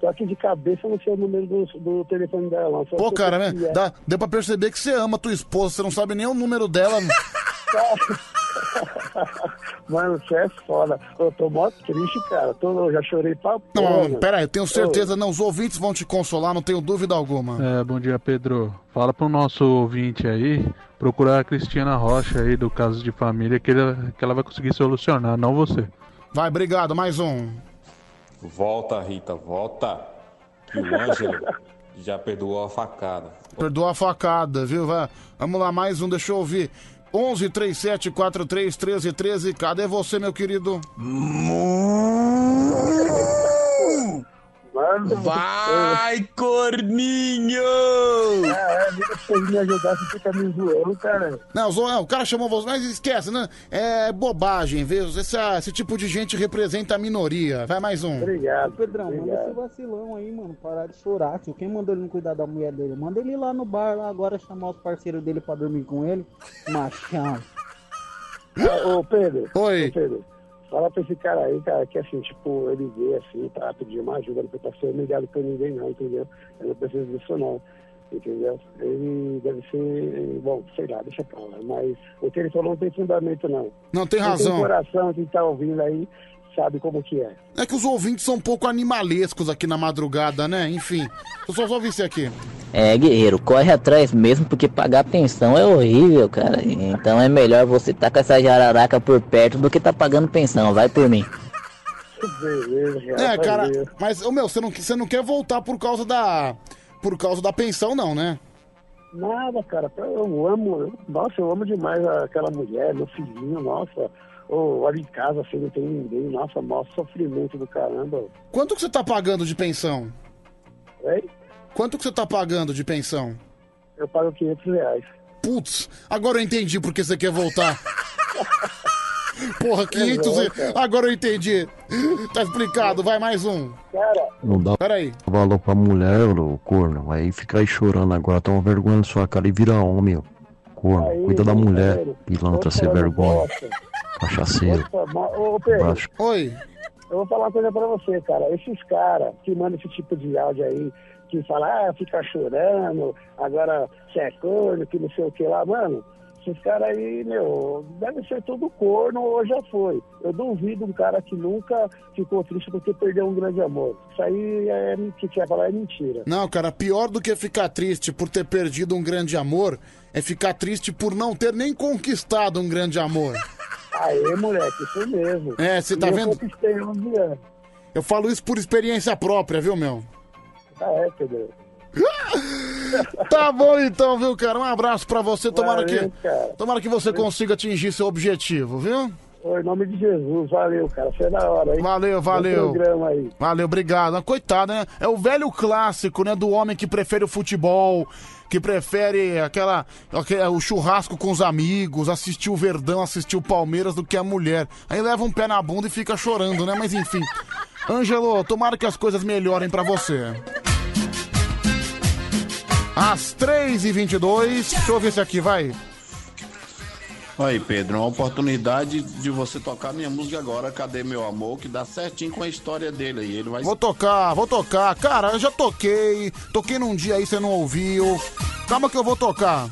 tô aqui de cabeça, não sei o número do, do telefone dela. Só Pô, cara, né? é. Dá, deu pra perceber que você ama a tua esposa, você não sabe nem o número dela. [LAUGHS] [LAUGHS] Mano, você é foda. Eu tô mó triste, cara. Tô, eu já chorei pra. Não, mano. pera aí, eu tenho certeza, não, os ouvintes vão te consolar, não tenho dúvida alguma. É, bom dia, Pedro. Fala pro nosso ouvinte aí, procurar a Cristina Rocha aí do caso de família, que, ele- que ela vai conseguir solucionar, não você. Vai, obrigado, mais um. Volta, Rita, volta. Que o Ângelo [LAUGHS] já perdoou a facada. Perdoa a facada, viu? Vai. Vamos lá, mais um, deixa eu ouvir. 11 37 43 13 13. Cadê você, meu querido? Mano, Vai, corninho! É, é, se me ajudar, você fica me zoando, cara. Não, zo- não, o cara chamou você, mas esquece, né? É bobagem, viu? Esse, esse tipo de gente representa a minoria. Vai mais um. Obrigado. Pedrão, manda esse vacilão aí, mano. Parar de chorar, tio. Quem mandou ele não cuidar da mulher dele? Manda ele ir lá no bar lá agora chamar os parceiros dele pra dormir com ele. Machão. Ô, ô, Pedro. Oi. Ô, Pedro. Fala pra esse cara aí, cara, que assim, tipo, ele vê assim, tá pedindo uma ajuda, não precisa ser humilhado por ninguém, não, entendeu? Ele não precisa disso, não. Entendeu? Ele deve ser, bom, sei lá, deixa pra lá. Mas o que ele falou não tem fundamento, não. Não, tem razão. Tem coração, quem tá ouvindo aí, sabe como que é. É que os ouvintes são um pouco animalescos aqui na madrugada, né? Enfim. Eu só ouvi isso aqui. É, guerreiro, corre atrás mesmo, porque pagar pensão é horrível, cara. Então é melhor você tá com essa jararaca por perto do que tá pagando pensão. Vai por mim. Beleza, É, cara, valeu. mas, ô meu, você não, você não quer voltar por causa da. Por causa da pensão, não, né? Nada, cara. Eu amo, nossa, eu amo demais aquela mulher, meu filhinho, nossa. Ô, olha em casa, assim, não tem ninguém, nossa, maior sofrimento do caramba. Quanto que você tá pagando de pensão? Oi? Quanto que você tá pagando de pensão? Eu pago 500 reais. Putz, agora eu entendi por que você quer voltar. [LAUGHS] Porra, 500 É, cara. Agora eu entendi. Tá explicado, vai mais um. Cara, Não dá Peraí. valor pra mulher, ô corno. Aí fica aí chorando agora, toma vergonha na sua cara e vira homem, ó. Corno, Aí, cuida da mulher, pilantra, Ô, sem vergonha. Cachaceiro. Ô, Pedro. Oi. eu vou falar uma coisa pra você, cara. Esses caras que mandam esse tipo de áudio aí, que fala, ah, fica chorando, agora você é corno, que não sei o que lá, mano. Esses caras aí, meu, deve ser tudo corno ou já foi. Eu duvido um cara que nunca ficou triste porque perdeu um grande amor. Isso aí é que quer falar é mentira. Não, cara, pior do que ficar triste por ter perdido um grande amor é ficar triste por não ter nem conquistado um grande amor. [LAUGHS] Aê, moleque, isso mesmo. É, você tá E eu vendo? conquistei 11 anos. Eu falo isso por experiência própria, viu, meu? Ah, é, Pedro. [LAUGHS] Tá bom então, viu, cara? Um abraço pra você. Tomara Valeu, que, cara. tomara que você consiga atingir seu objetivo, viu? Em nome de Jesus, valeu, cara. Você é da hora, hein? Valeu, valeu. Valeu, obrigado. Coitado, né? É o velho clássico, né? Do homem que prefere o futebol, que prefere aquela, aque- o churrasco com os amigos, assistir o Verdão, assistir o Palmeiras do que a mulher. Aí leva um pé na bunda e fica chorando, né? Mas enfim. [LAUGHS] Ângelo, tomara que as coisas melhorem pra você. Às 3h22. Deixa eu ver esse aqui, vai. Aí, Pedro, uma oportunidade de você tocar minha música agora, Cadê Meu Amor, que dá certinho com a história dele aí. Ele vai Vou tocar, vou tocar. Cara, eu já toquei. Toquei num dia aí, você não ouviu. Calma que eu vou tocar.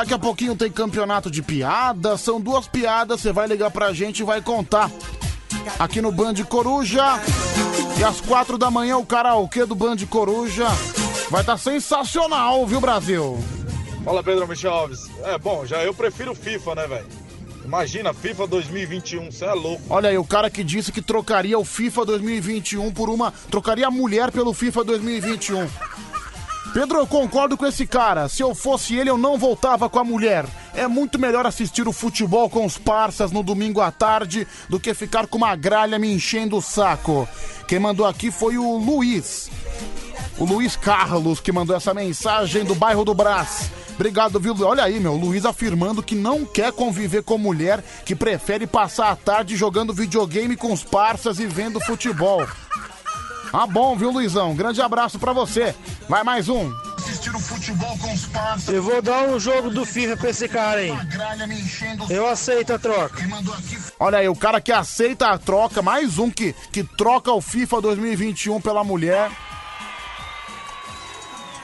Daqui a pouquinho tem campeonato de piadas. São duas piadas, você vai ligar pra gente e vai contar. Aqui no Band Coruja. E às quatro da manhã o karaokê do Band Coruja vai estar sensacional, viu, Brasil? Fala Pedro Michel Alves. É bom, já eu prefiro FIFA, né, velho? Imagina, FIFA 2021, você é louco. Olha aí, o cara que disse que trocaria o FIFA 2021 por uma. Trocaria a mulher pelo FIFA 2021. Pedro, eu concordo com esse cara. Se eu fosse ele, eu não voltava com a mulher. É muito melhor assistir o futebol com os parças no domingo à tarde do que ficar com uma gralha me enchendo o saco. Quem mandou aqui foi o Luiz. O Luiz Carlos que mandou essa mensagem do bairro do Brás. Obrigado, viu? Olha aí, meu, Luiz afirmando que não quer conviver com mulher, que prefere passar a tarde jogando videogame com os parças e vendo futebol. Ah, bom, viu, Luizão? Grande abraço pra você. Vai mais um. Assistir o futebol com os parças. Eu vou dar um jogo do FIFA pra esse cara aí. Eu aceito a troca. Olha aí, o cara que aceita a troca, mais um que, que troca o FIFA 2021 pela mulher.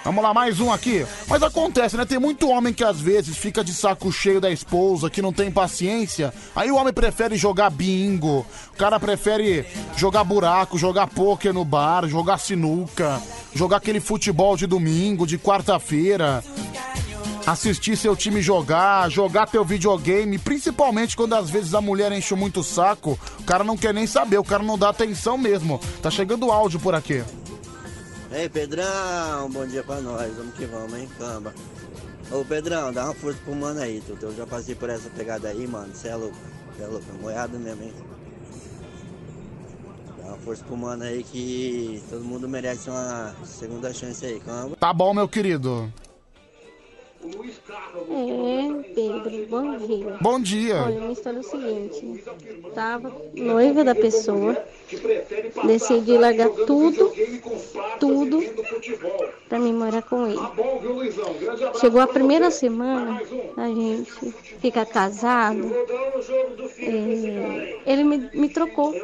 Vamos lá, mais um aqui. Mas acontece, né? Tem muito homem que às vezes fica de saco cheio da esposa, que não tem paciência. Aí o homem prefere jogar bingo. O cara prefere jogar buraco, jogar pôquer no bar, jogar sinuca, jogar aquele futebol de domingo, de quarta-feira. Assistir seu time jogar, jogar teu videogame, principalmente quando às vezes a mulher enche muito o saco, o cara não quer nem saber, o cara não dá atenção mesmo. Tá chegando áudio por aqui. Ei, Pedrão, bom dia pra nós. Vamos que vamos, hein, camba. Ô, Pedrão, dá uma força pro mano aí, tu. Eu já passei por essa pegada aí, mano. Cê é louco. Cê é louco, é moiado mesmo, hein. Dá uma força pro mano aí que todo mundo merece uma segunda chance aí, camba. Tá bom, meu querido. É, Pedro, bom dia. Bom dia. Olha, minha história é o seguinte: tava noiva da pessoa, decidi largar tudo, tudo, pra mim morar com ele. Chegou a primeira semana, a gente fica casado, é, ele me, me trocou,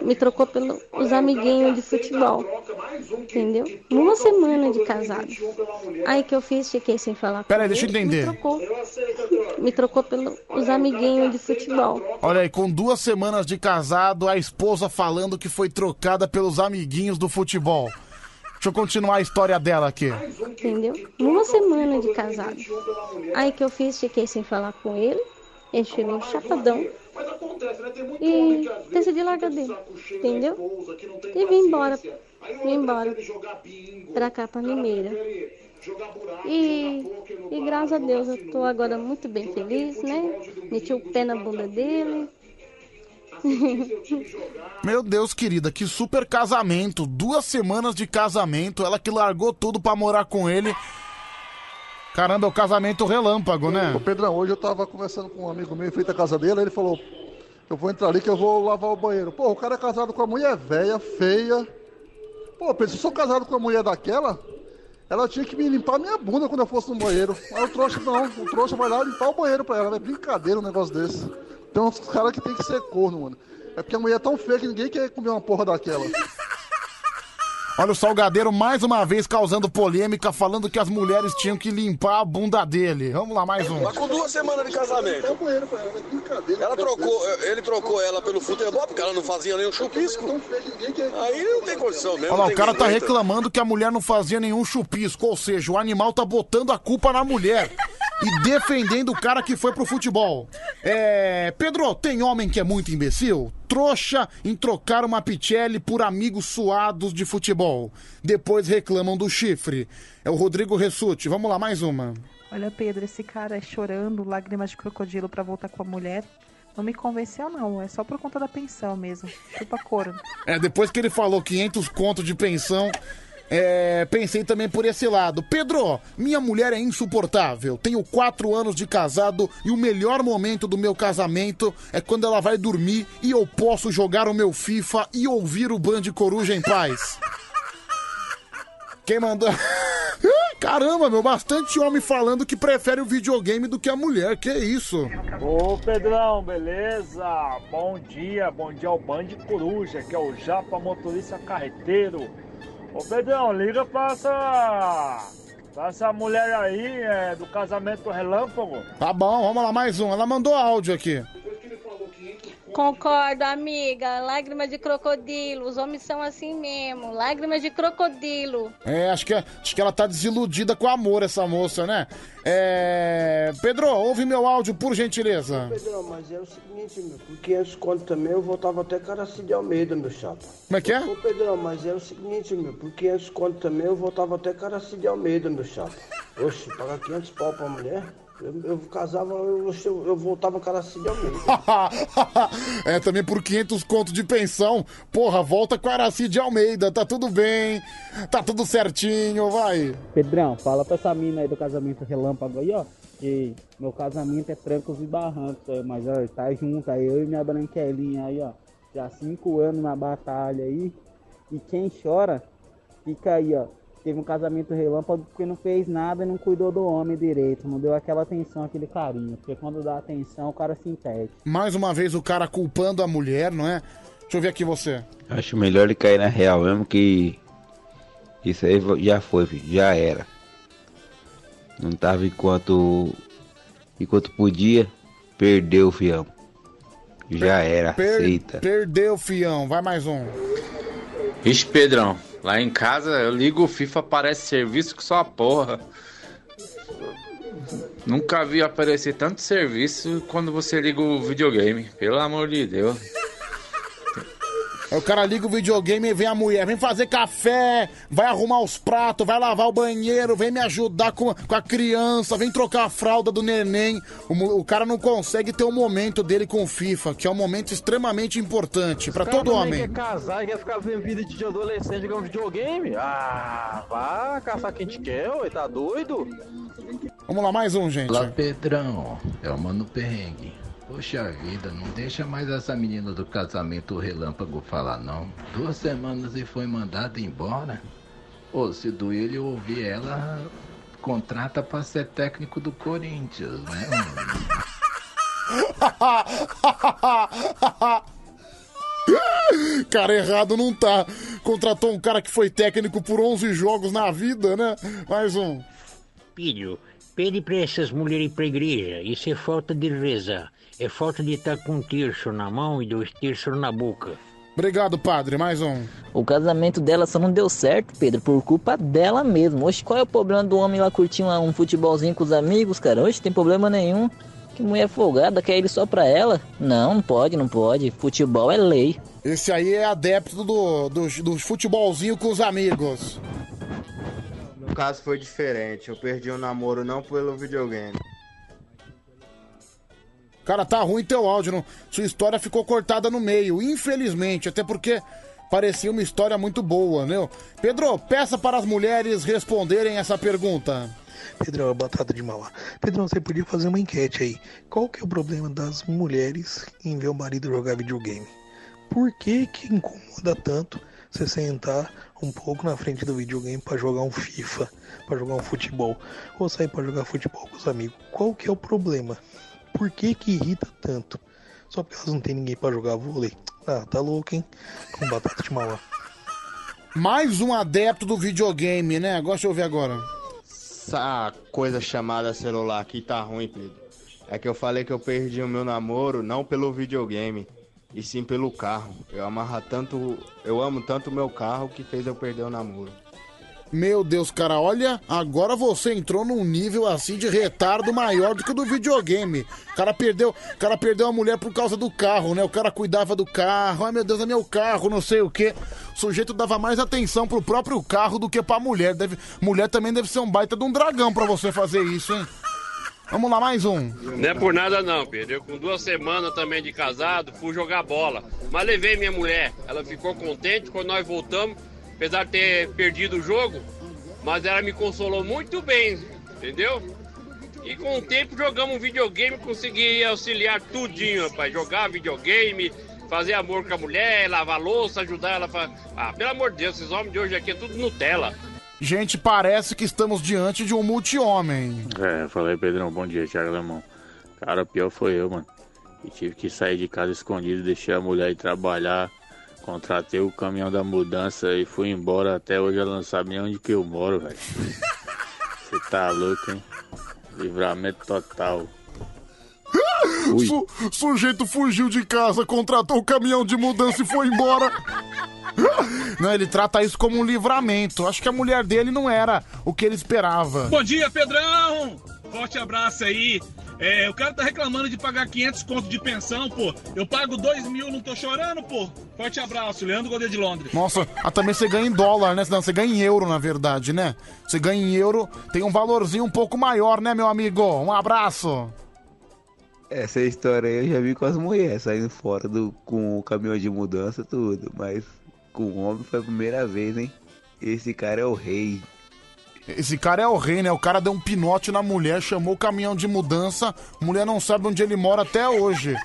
me trocou pelos amiguinhos de futebol, entendeu? Uma semana de casado. Aí que eu fiz, fiquei sem falar Peraí, deixa eu entender. Me trocou, me trocou pelos amiguinhos de futebol. Olha aí, com duas semanas de casado, a esposa falando que foi trocada pelos amiguinhos do futebol. Deixa eu continuar a história dela aqui. Entendeu? Uma semana de casado. Aí que eu fiz, fiquei sem falar com ele. Ele chegou chapadão. E decidi largar dele. Entendeu? E vim embora. Vim embora. Pra cá, pra Limeira. E, e graças a Deus eu tô agora muito bem feliz, né? Meti o pé na bunda dele. [LAUGHS] Meu Deus, querida, que super casamento. Duas semanas de casamento, ela que largou tudo pra morar com ele. Caramba, é o casamento relâmpago, né? Ô Pedrão, hoje eu tava conversando com um amigo meu em frente à casa dele, ele falou, eu vou entrar ali que eu vou lavar o banheiro. Pô, o cara é casado com a mulher velha, feia. Pô, Pedro, se eu sou casado com a mulher daquela, ela tinha que me limpar minha bunda quando eu fosse no banheiro. Aí o trouxa não, o trouxa vai lá limpar o banheiro pra ela. É brincadeira um negócio desse. Tem uns caras que tem que ser corno, mano. É porque a mulher é tão feia que ninguém quer comer uma porra daquela. Olha o Salgadeiro mais uma vez causando polêmica, falando que as mulheres tinham que limpar a bunda dele. Vamos lá, mais um. Mas com duas semanas de casamento. Ela trocou, ele trocou ela pelo futebol, porque ela não fazia nenhum chupisco. Aí não tem condição mesmo. Olha lá, o cara tá reclamando que a mulher não fazia nenhum chupisco, ou seja, o animal tá botando a culpa na mulher e defendendo o cara que foi pro futebol. É, Pedro, tem homem que é muito imbecil? Trouxa em trocar uma Pichelli por amigos suados de futebol. Depois reclamam do chifre. É o Rodrigo Ressuti. Vamos lá, mais uma. Olha, Pedro, esse cara é chorando, lágrimas de crocodilo pra voltar com a mulher. Não me convenceu, não. É só por conta da pensão mesmo. Chupa couro. É, depois que ele falou 500 contos de pensão, é, pensei também por esse lado. Pedro, minha mulher é insuportável. Tenho quatro anos de casado e o melhor momento do meu casamento é quando ela vai dormir e eu posso jogar o meu FIFA e ouvir o Band Coruja em paz. Quem mandou. [LAUGHS] Caramba, meu, bastante homem falando que prefere o videogame do que a mulher. Que isso? Ô Pedrão, beleza? Bom dia, bom dia ao Band Coruja, que é o Japa Motorista Carreteiro. Ô Pedrão, liga pra essa Pra essa mulher aí, é, do casamento relâmpago. Tá bom, vamos lá, mais um. Ela mandou áudio aqui. Concordo, amiga. Lágrima de crocodilo. Os homens são assim mesmo. Lágrima de crocodilo. É, acho que, acho que ela tá desiludida com amor, essa moça, né? É. Pedro, ouve meu áudio, por gentileza. Pedrão, mas é o seguinte, meu, por 500 conto também eu voltava até Caraci de Almeida, meu chapa. Como é que é? Ô, Pedrão, mas é o seguinte, meu, por 500 conto também eu voltava até Caraci de Almeida, meu chapa. Oxe, pagar 500 pau pra mulher? Eu, eu casava, eu, eu, voltava Caraci de Almeida. [LAUGHS] é, também por 500 conto de pensão. Porra, volta com a Araci de Almeida, tá tudo bem, tá tudo certinho, vai. Pedrão, fala pra essa mina aí do casamento relâmpago aí, ó. Que meu casamento é trancos e barrancos, aí, mas ó, tá junto aí, eu e minha branquelinha aí, ó. Já cinco anos na batalha aí. E quem chora, fica aí, ó. Teve um casamento relâmpago porque não fez nada e não cuidou do homem direito. Não deu aquela atenção, aquele carinho. Porque quando dá atenção, o cara se impede. Mais uma vez o cara culpando a mulher, não é? Deixa eu ver aqui você. Acho melhor ele cair na real mesmo que isso aí já foi, filho, já era. Não tava enquanto enquanto podia, perdeu, fião. Já era, Per- aceita. Perdeu, fião. Vai mais um. Vixe, Pedrão, lá em casa eu ligo o FIFA, aparece serviço que só a porra. Nunca vi aparecer tanto serviço quando você liga o videogame, pelo amor de Deus. Aí o cara liga o videogame e vem a mulher, vem fazer café, vai arrumar os pratos, vai lavar o banheiro, vem me ajudar com, com a criança, vem trocar a fralda do neném. O, o cara não consegue ter o momento dele com o FIFA, que é um momento extremamente importante pra todo homem. quer casar e quer ficar vendo vida de adolescente jogando videogame? Ah, vá caçar quem te quer, ué, tá doido? Vamos lá, mais um, gente. Olá, Pedrão. É o Mano Perrengue. Poxa vida, não deixa mais essa menina do casamento relâmpago falar, não. Duas semanas e foi mandada embora. Pô, se doer ele ouvir ela, contrata pra ser técnico do Corinthians, né, [LAUGHS] cara errado não tá. Contratou um cara que foi técnico por 11 jogos na vida, né? Mais um. Filho, pede pra essas mulheres ir pra igreja. Isso é falta de rezar. É falta de estar com um terço na mão e dois terços na boca. Obrigado, padre. Mais um. O casamento dela só não deu certo, Pedro, por culpa dela mesmo. Oxe, qual é o problema do homem lá curtir um futebolzinho com os amigos, cara? Oxe, tem problema nenhum. Que mulher folgada, quer ele só pra ela? Não, não pode, não pode. Futebol é lei. Esse aí é adepto do, do, do futebolzinho com os amigos. No caso foi diferente. Eu perdi o namoro não pelo videogame. Cara, tá ruim teu áudio. Não? Sua história ficou cortada no meio, infelizmente. Até porque parecia uma história muito boa, né? Pedro, peça para as mulheres responderem essa pergunta. Pedrão, é batata de Mauá. Pedrão, você podia fazer uma enquete aí. Qual que é o problema das mulheres em ver o marido jogar videogame? Por que que incomoda tanto você sentar um pouco na frente do videogame pra jogar um FIFA, pra jogar um futebol, ou sair pra jogar futebol com os amigos? Qual que é o problema? Por que que irrita tanto? Só porque elas não tem ninguém pra jogar vôlei? Ah, tá louco, hein? Com batata de Mauá. Mais um adepto do videogame, né? Agora deixa eu ver agora. Essa coisa chamada celular aqui tá ruim, Pedro. É que eu falei que eu perdi o meu namoro não pelo videogame, e sim pelo carro. Eu amarra tanto, eu amo tanto o meu carro que fez eu perder o namoro. Meu Deus, cara, olha, agora você entrou num nível assim de retardo maior do que o do videogame. O cara perdeu, cara perdeu a mulher por causa do carro, né? O cara cuidava do carro. Ai, meu Deus, é meu carro, não sei o quê. O sujeito dava mais atenção pro próprio carro do que pra mulher. Deve, mulher também deve ser um baita de um dragão pra você fazer isso, hein? Vamos lá, mais um. Não é por nada não, Pedro. Eu com duas semanas também de casado, fui jogar bola. Mas levei minha mulher. Ela ficou contente quando nós voltamos, apesar de ter perdido o jogo. Mas ela me consolou muito bem, entendeu? E com o tempo jogamos um videogame, consegui auxiliar tudinho, rapaz. Jogar videogame, fazer amor com a mulher, lavar louça, ajudar ela. Pra... Ah, pelo amor de Deus, esses homens de hoje aqui é tudo Nutella. Gente, parece que estamos diante de um multi-homem. É, falei, Pedrão, bom dia, Thiago Lemão. Cara, o pior foi eu, mano. E tive que sair de casa escondido, deixei a mulher ir trabalhar, contratei o caminhão da mudança e fui embora. Até hoje ela não sabe nem onde que eu moro, velho. [LAUGHS] Você tá louco, hein? Livramento total. [LAUGHS] Su- sujeito fugiu de casa, contratou o caminhão de mudança e foi embora. [LAUGHS] Não, ele trata isso como um livramento. Acho que a mulher dele não era o que ele esperava. Bom dia, Pedrão! Forte abraço aí. É, o cara tá reclamando de pagar 500 conto de pensão, pô. Eu pago 2 mil, não tô chorando, pô. Forte abraço, Leandro Godeiro de Londres. Nossa, ah, também você ganha em dólar, né? Não, você ganha em euro, na verdade, né? Você ganha em euro, tem um valorzinho um pouco maior, né, meu amigo? Um abraço. Essa história aí eu já vi com as mulheres saindo fora do, com o caminhão de mudança, tudo. Mas com o homem foi a primeira vez, hein? Esse cara é o rei. Esse cara é o rei, né? O cara deu um pinote na mulher, chamou o caminhão de mudança. Mulher não sabe onde ele mora até hoje.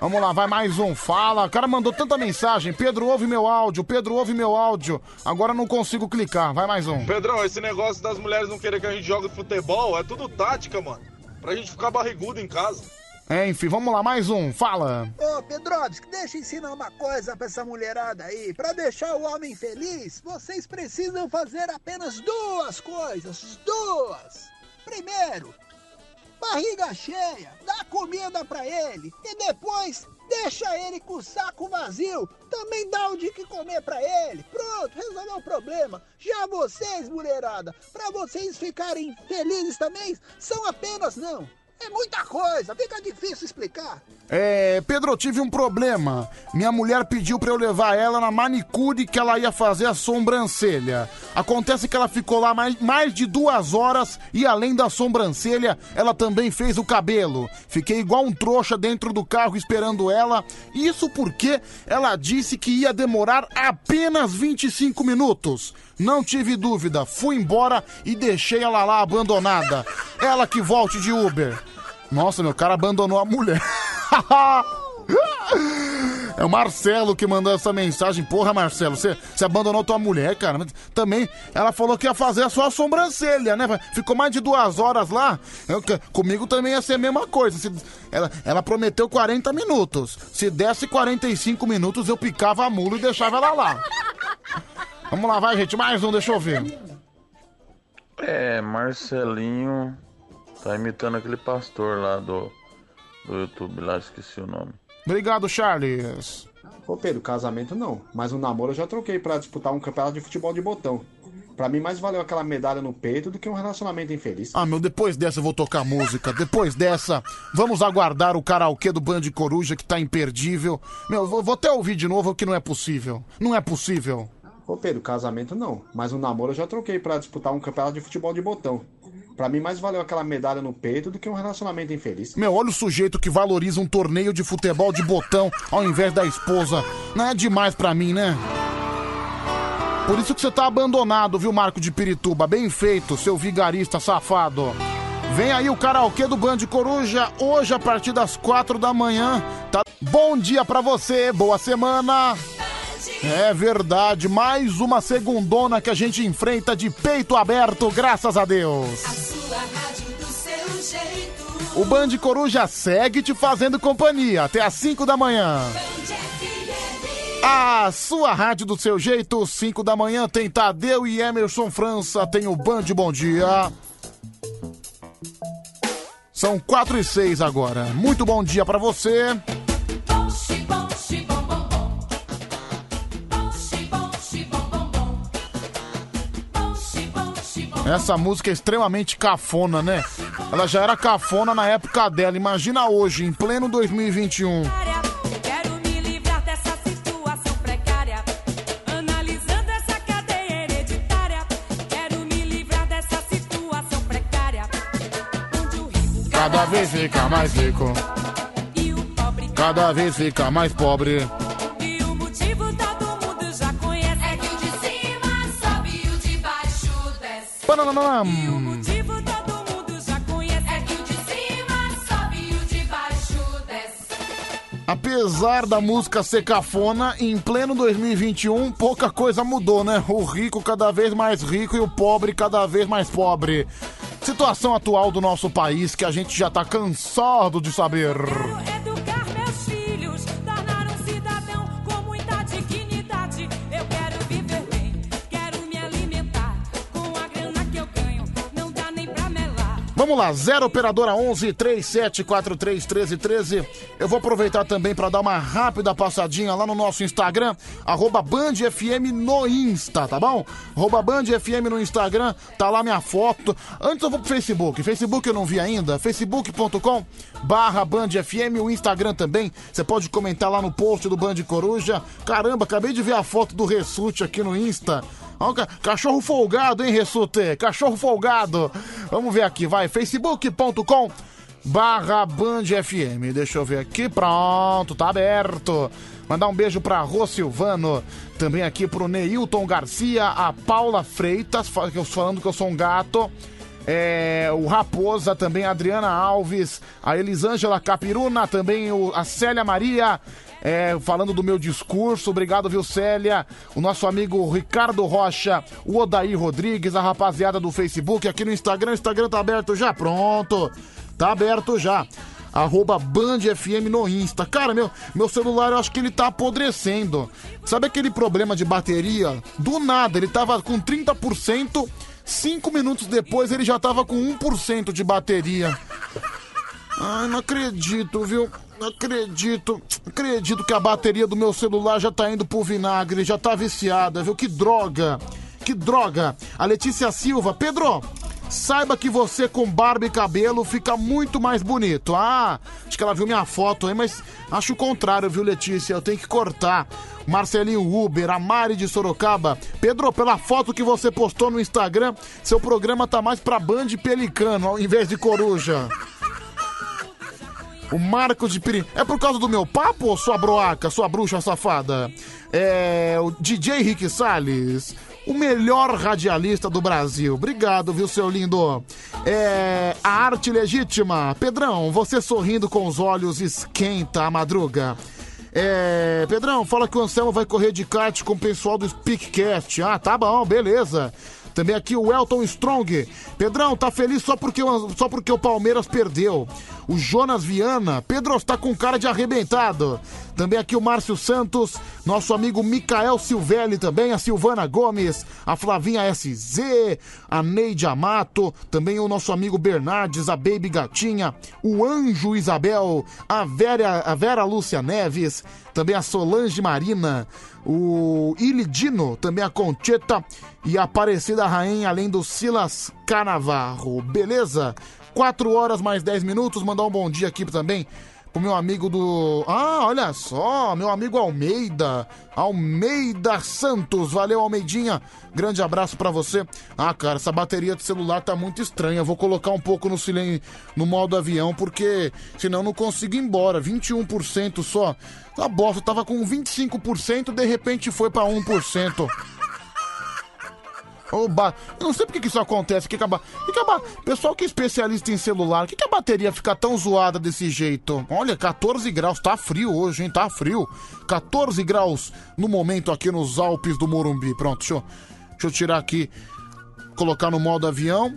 Vamos lá, vai mais um. Fala. O cara mandou tanta mensagem. Pedro, ouve meu áudio. Pedro, ouve meu áudio. Agora não consigo clicar. Vai mais um. Pedrão, esse negócio das mulheres não querer que a gente jogue futebol é tudo tática, mano. Pra gente ficar barrigudo em casa. É, enfim, vamos lá, mais um. Fala. Ô, Pedrovski, deixa eu ensinar uma coisa pra essa mulherada aí. Pra deixar o homem feliz, vocês precisam fazer apenas duas coisas. Duas. Primeiro, barriga cheia, dá comida pra ele. E depois, deixa ele com o saco vazio. Também dá o de que comer pra ele. Pronto, resolveu o problema. Já vocês, mulherada, pra vocês ficarem felizes também, são apenas não. É muita coisa, fica difícil explicar. É, Pedro, eu tive um problema. Minha mulher pediu pra eu levar ela na manicure que ela ia fazer a sobrancelha. Acontece que ela ficou lá mais, mais de duas horas e além da sobrancelha, ela também fez o cabelo. Fiquei igual um trouxa dentro do carro esperando ela. Isso porque ela disse que ia demorar apenas 25 minutos. Não tive dúvida, fui embora e deixei ela lá abandonada. Ela que volte de Uber. Nossa, meu cara abandonou a mulher. [LAUGHS] É o Marcelo que mandou essa mensagem. Porra, Marcelo, você, você abandonou tua mulher, cara. Mas Também ela falou que ia fazer a sua sobrancelha, né? Ficou mais de duas horas lá. Eu- comigo também ia ser a mesma coisa. Se- ela, ela prometeu 40 minutos. Se desse 45 minutos, eu picava a mula e deixava ela lá. Vamos lá, vai, gente. Mais um, deixa eu ver. É, Marcelinho tá imitando aquele pastor lá do, do YouTube lá, esqueci o nome. Obrigado, Charles. Ô Pedro, casamento não. Mas o namoro eu já troquei pra disputar um campeonato de futebol de botão. Pra mim, mais valeu aquela medalha no peito do que um relacionamento infeliz. Ah, meu, depois dessa eu vou tocar música. Depois dessa, vamos aguardar o karaokê do Band Coruja que tá imperdível. Meu, vou, vou até ouvir de novo que não é possível. Não é possível. Ô Pedro, casamento não. Mas o namoro eu já troquei pra disputar um campeonato de futebol de botão. Pra mim, mais valeu aquela medalha no peito do que um relacionamento infeliz. Meu, olha o sujeito que valoriza um torneio de futebol de botão ao invés da esposa. Não é demais pra mim, né? Por isso que você tá abandonado, viu, Marco de Pirituba? Bem feito, seu vigarista safado. Vem aí o karaokê do Band Coruja, hoje a partir das quatro da manhã. Tá? Bom dia pra você, boa semana. É verdade, mais uma segundona que a gente enfrenta de peito aberto, graças a Deus. Sua rádio do seu jeito. O Band Coruja segue te fazendo companhia até às 5 da manhã. A sua rádio do seu jeito, 5 da manhã tem Tadeu e Emerson França, tem o Band Bom Dia. São 4 e 6 agora. Muito bom dia pra você. Essa música é extremamente cafona, né? Ela já era cafona na época dela. Imagina hoje, em pleno 2021. Quero me livrar dessa situação precária. Analisando essa cadeia hereditária. Quero me livrar dessa situação precária. Onde o rico Cada vez fica mais rico. Cada vez fica mais pobre. Baixo desce. Pananam. O motivo todo mundo já conhece. É que o de cima sobe e o de baixo desce. Apesar da música ser cafona, em pleno 2021 pouca coisa mudou, né? O rico cada vez mais rico e o pobre cada vez mais pobre. Situação atual do nosso país que a gente já tá cansado de saber. Vamos lá, 0 operadora 11 3743 1313. Eu vou aproveitar também para dar uma rápida passadinha lá no nosso Instagram, arroba no Insta, tá bom? Arroba no Instagram, tá lá minha foto. Antes eu vou pro Facebook. Facebook eu não vi ainda. Facebook.com barra o Instagram também. Você pode comentar lá no post do Band Coruja. Caramba, acabei de ver a foto do Ressute aqui no Insta. Cachorro folgado, hein, Ressute? Cachorro folgado. Vamos ver aqui, vai. Facebook.com barra Band FM. Deixa eu ver aqui. Pronto, tá aberto. Mandar um beijo pra Rô Silvano. Também aqui pro Neilton Garcia, a Paula Freitas, falando que eu sou um gato. É, o Raposa, também a Adriana Alves, a Elisângela Capiruna, também o- a Célia Maria, é, falando do meu discurso. Obrigado, viu, Célia? O nosso amigo Ricardo Rocha, o Odair Rodrigues, a rapaziada do Facebook, aqui no Instagram. O Instagram tá aberto já? Pronto. Tá aberto já. Arroba Band FM no Insta. Cara, meu, meu celular eu acho que ele tá apodrecendo. Sabe aquele problema de bateria? Do nada, ele tava com 30%. Cinco minutos depois ele já tava com 1% de bateria. Ai, não acredito, viu? Não acredito. Acredito que a bateria do meu celular já tá indo pro vinagre, já tá viciada, viu? Que droga. Que droga. A Letícia Silva. Pedro, saiba que você com barba e cabelo fica muito mais bonito. Ah, acho que ela viu minha foto aí, mas acho o contrário, viu, Letícia? Eu tenho que cortar. Marcelinho Uber, a Mari de Sorocaba. Pedro, pela foto que você postou no Instagram, seu programa tá mais pra Band Pelicano ao invés de Coruja. O Marcos de Piri. É por causa do meu papo, sua broaca, sua bruxa safada? É. O DJ Rick Salles. O melhor radialista do Brasil. Obrigado, viu, seu lindo? É. A arte legítima. Pedrão, você sorrindo com os olhos esquenta a madruga. É. Pedrão, fala que o Anselmo vai correr de kart com o pessoal do Speakcast. Ah, tá bom, beleza. Também aqui o Elton Strong. Pedrão, tá feliz só porque, só porque o Palmeiras perdeu. O Jonas Viana. Pedro, está com cara de arrebentado. Também aqui o Márcio Santos. Nosso amigo Micael Silvelli também. A Silvana Gomes. A Flavinha SZ. A Neide Amato. Também o nosso amigo Bernardes. A Baby Gatinha. O Anjo Isabel. A Vera, a Vera Lúcia Neves. Também a Solange Marina. O Ilidino. Também a Concheta. E a Aparecida Rainha, além do Silas Canavarro. Beleza? 4 horas mais 10 minutos. Mandar um bom dia aqui também pro meu amigo do. Ah, olha só, meu amigo Almeida. Almeida Santos. Valeu, Almeidinha. Grande abraço pra você. Ah, cara, essa bateria de celular tá muito estranha. Vou colocar um pouco no silêncio, no modo avião, porque senão não consigo ir embora. 21% só. Tá bosta, tava com 25%, de repente foi pra 1%. Ô, ba... Eu não sei por que que isso acontece. Que que a ba... que que a ba... Pessoal que é especialista em celular, que, que a bateria fica tão zoada desse jeito? Olha, 14 graus, tá frio hoje, hein? Tá frio. 14 graus no momento aqui nos Alpes do Morumbi. Pronto, deixa eu, deixa eu tirar aqui, colocar no modo avião.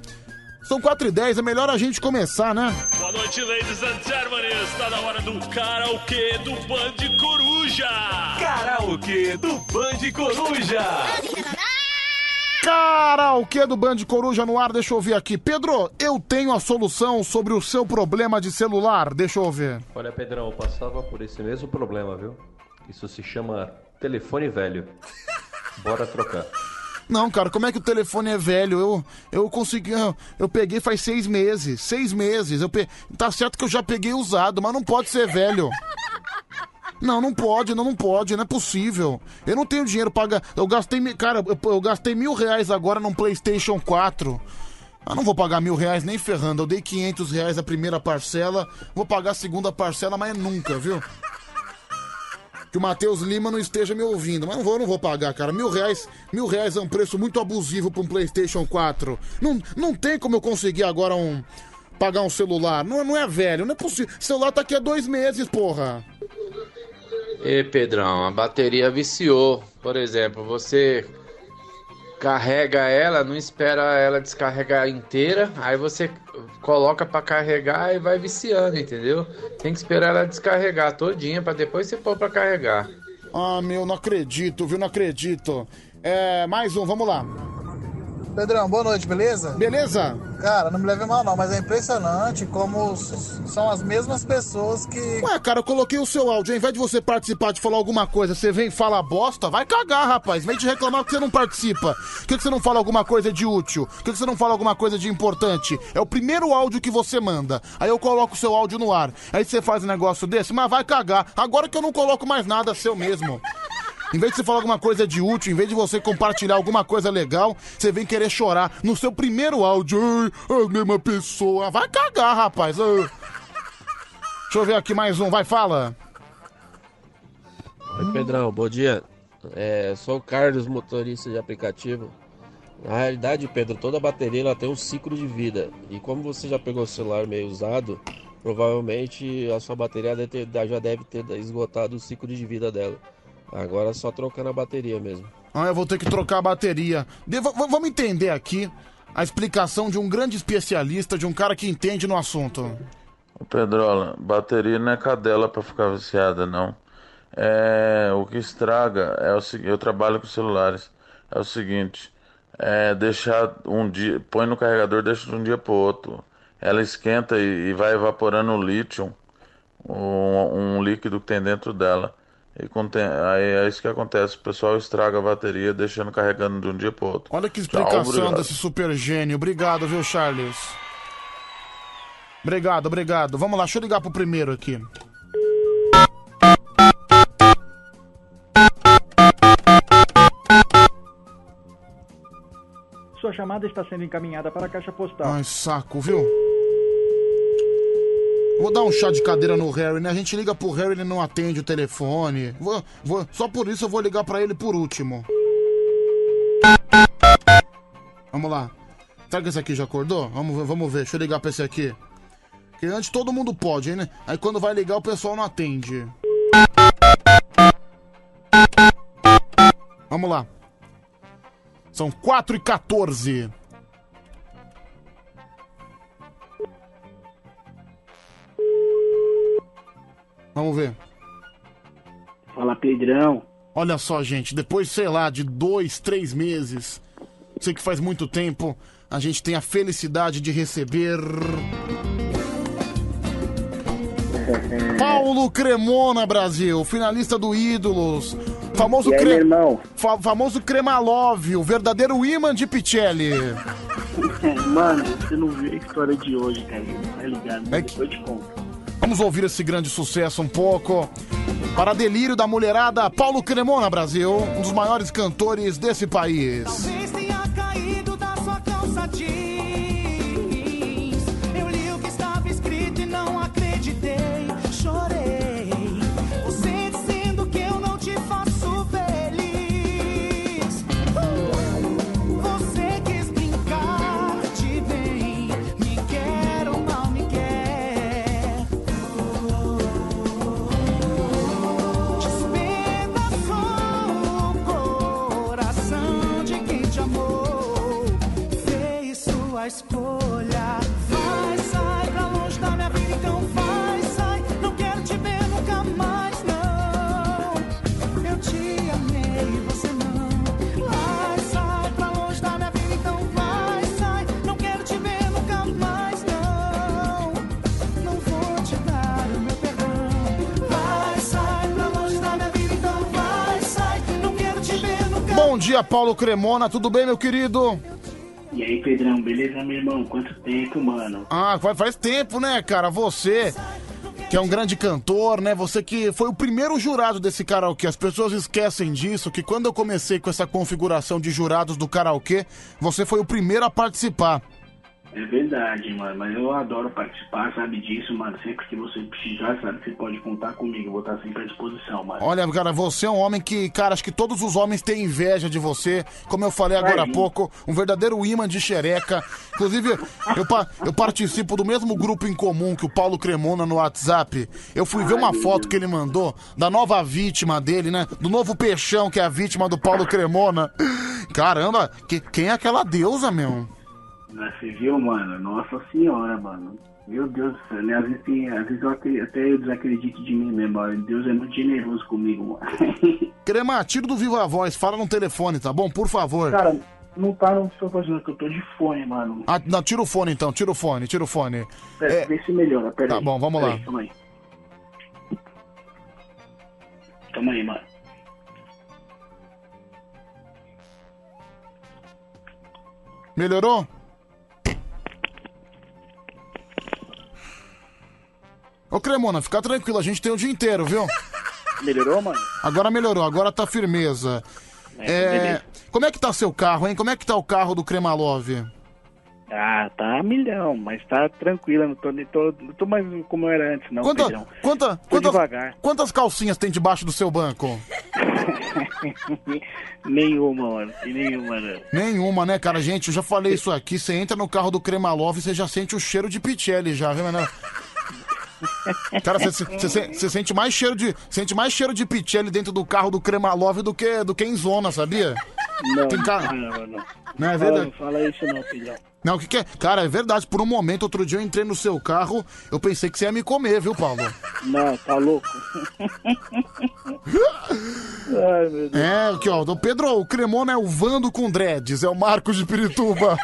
São 4 e 10 é melhor a gente começar, né? Boa noite, ladies and gentlemen. Está na hora do karaokê do Band Coruja. Karaokê do Band Coruja. Karaokê do Band Coruja no ar, deixa eu ver aqui. Pedro, eu tenho a solução sobre o seu problema de celular, deixa eu ver. Olha, Pedrão, eu passava por esse mesmo problema, viu? Isso se chama telefone velho. Bora trocar. Não, cara, como é que o telefone é velho? Eu, eu consegui. Eu, eu peguei faz seis meses. Seis meses. Eu pe... Tá certo que eu já peguei usado, mas não pode ser velho. Não, não pode, não, não pode, não é possível. Eu não tenho dinheiro pra. ga- Eu gastei. Cara, eu, eu gastei mil reais agora num PlayStation 4. Eu não vou pagar mil reais nem ferrando. Eu dei 500 reais a primeira parcela. Vou pagar a segunda parcela, mas nunca, viu? que o Matheus Lima não esteja me ouvindo. Mas não vou, não vou pagar, cara. Mil reais, mil reais é um preço muito abusivo para um PlayStation 4. Não, não tem como eu conseguir agora um pagar um celular. Não, não é velho, não é possível. O celular tá aqui há dois meses, porra. Ê, Pedrão, a bateria viciou. Por exemplo, você carrega ela, não espera ela descarregar inteira, aí você coloca pra carregar e vai viciando, entendeu? Tem que esperar ela descarregar todinha pra depois você pôr pra carregar. Ah, meu, não acredito, viu? Não acredito. É, mais um, vamos lá. Pedrão, boa noite, beleza? Beleza? Cara, não me leve mal não, mas é impressionante como são as mesmas pessoas que... Ué, cara, eu coloquei o seu áudio. Ao invés de você participar de falar alguma coisa, você vem e fala bosta, vai cagar, rapaz. Vem te reclamar que você não participa. Por que, que você não fala alguma coisa de útil? Por que, que você não fala alguma coisa de importante? É o primeiro áudio que você manda. Aí eu coloco o seu áudio no ar. Aí você faz um negócio desse, mas vai cagar. Agora que eu não coloco mais nada seu mesmo. Em vez de você falar alguma coisa de útil, em vez de você compartilhar alguma coisa legal, você vem querer chorar no seu primeiro áudio. Ai, a mesma pessoa. Vai cagar, rapaz. Deixa eu ver aqui mais um. Vai, fala. Oi, Pedrão, bom dia. É, sou o Carlos, motorista de aplicativo. Na realidade, Pedro, toda bateria ela tem um ciclo de vida. E como você já pegou o celular meio usado, provavelmente a sua bateria já deve ter esgotado o ciclo de vida dela. Agora é só trocando a bateria mesmo. Ah, eu vou ter que trocar a bateria. De- v- v- vamos entender aqui a explicação de um grande especialista, de um cara que entende no assunto. Ô, Pedrola, bateria não é cadela pra ficar viciada, não. É, o que estraga é o seguinte, eu trabalho com celulares. É o seguinte, é deixar um dia, põe no carregador, deixa de um dia pro outro. Ela esquenta e, e vai evaporando o lítio, um, um líquido que tem dentro dela. E contém, aí é isso que acontece, o pessoal estraga a bateria deixando carregando de um dia pro outro. Olha que Tchau, explicação obrigado. desse super gênio. Obrigado, viu, Charles? Obrigado, obrigado. Vamos lá, deixa eu ligar pro primeiro aqui. Sua chamada está sendo encaminhada para a caixa postal. Ai, saco, viu? Vou dar um chá de cadeira no Harry, né? A gente liga pro Harry, ele não atende o telefone. Vou, vou- só por isso eu vou ligar pra ele por último. Vamos lá. Será que esse aqui já acordou? Vamos vamos ver. Deixa eu ligar pra esse aqui. Porque antes todo mundo pode, hein, né? Aí quando vai ligar o pessoal não atende. Vamos lá. São 4 e 14. Vamos ver. Fala, Pedrão. Olha só, gente, depois, sei lá, de dois, três meses, sei que faz muito tempo, a gente tem a felicidade de receber. [LAUGHS] Paulo Cremona, Brasil, finalista do Ídolos. Famoso, aí, cre... Fa- famoso Cremalove, o verdadeiro imã de Pichelli. [LAUGHS] Mano, você não viu a história de hoje, cara. Tá ligado? É Depois eu te conto. Vamos ouvir esse grande sucesso um pouco. Para delírio da mulherada, Paulo Cremona, Brasil, um dos maiores cantores desse país. Talvez tenha caído da sua calça. Bom dia, Paulo Cremona, tudo bem, meu querido? E aí, Pedrão, beleza, meu irmão? Quanto tempo, mano? Ah, faz, tempo, né, cara? Você, que é um grande cantor, né? Você que foi o primeiro jurado desse karaokê. As pessoas esquecem disso, que quando eu comecei com essa configuração de jurados do karaokê, você foi o primeiro a participar. É verdade, mano. Mas eu adoro participar, sabe disso, mano. Sempre que você precisar, sabe, você pode contar comigo. Eu vou estar sempre à disposição, mano. Olha, cara, você é um homem que, cara, acho que todos os homens têm inveja de você. Como eu falei agora há pouco, um verdadeiro imã de xereca. Inclusive, eu, pa- eu participo do mesmo grupo em comum que o Paulo Cremona no WhatsApp. Eu fui ver uma foto que ele mandou da nova vítima dele, né? Do novo peixão, que é a vítima do Paulo Cremona. Caramba, que, quem é aquela deusa, meu? Mas Você viu, mano? Nossa senhora, mano. Meu Deus do céu, né? Às vezes, tem- às vezes eu acre- até eu desacredito de mim mesmo. ó. Deus é muito generoso comigo, mano. [LAUGHS] Crema, tira do Viva Voz, fala no telefone, tá bom? Por favor. Cara, Não tá no seu fazendo, que eu tô de fone, mano. Ah, não, tira o fone então, tira o fone, tira o fone. Pera, É, Vê se melhora, pera Tá aí. bom, vamos Pera lá. aí, Calma aí. Calma aí, mano. melhorou? Ô Cremona, fica tranquilo, a gente tem o dia inteiro, viu? Melhorou, mano? Agora melhorou, agora tá firmeza. É, É, beleza. como é que tá seu carro, hein? Como é que tá o carro do Cremalove? Ah, tá a milhão, mas tá tranquila, não tô, nem tô, não tô mais como eu era antes, não, Quanta, Pedrão. quanta, Tô quantas, devagar. quantas calcinhas tem debaixo do seu banco? [LAUGHS] nenhuma, mano, nenhuma, né? Nenhuma, né, cara? Gente, eu já falei isso aqui. Você entra no carro do Cremalove, você já sente o cheiro de Pichelli já, viu, mano? [LAUGHS] Cara, você, sente mais cheiro de sente mais cheiro de Pichelli dentro do carro do Cremalove do que do que em zona, sabia? Não, Tem não, não, não. Não é verdade? Não fala isso não, Pedrão. Não, o que, que é? Cara, é verdade. Por um momento, outro dia eu entrei no seu carro, eu pensei que você ia me comer, viu, Paulo? Não, tá louco? Ai, meu Deus. É, aqui, ó. Pedro, o Cremona é o Vando com dreads, é o Marcos de Pirituba.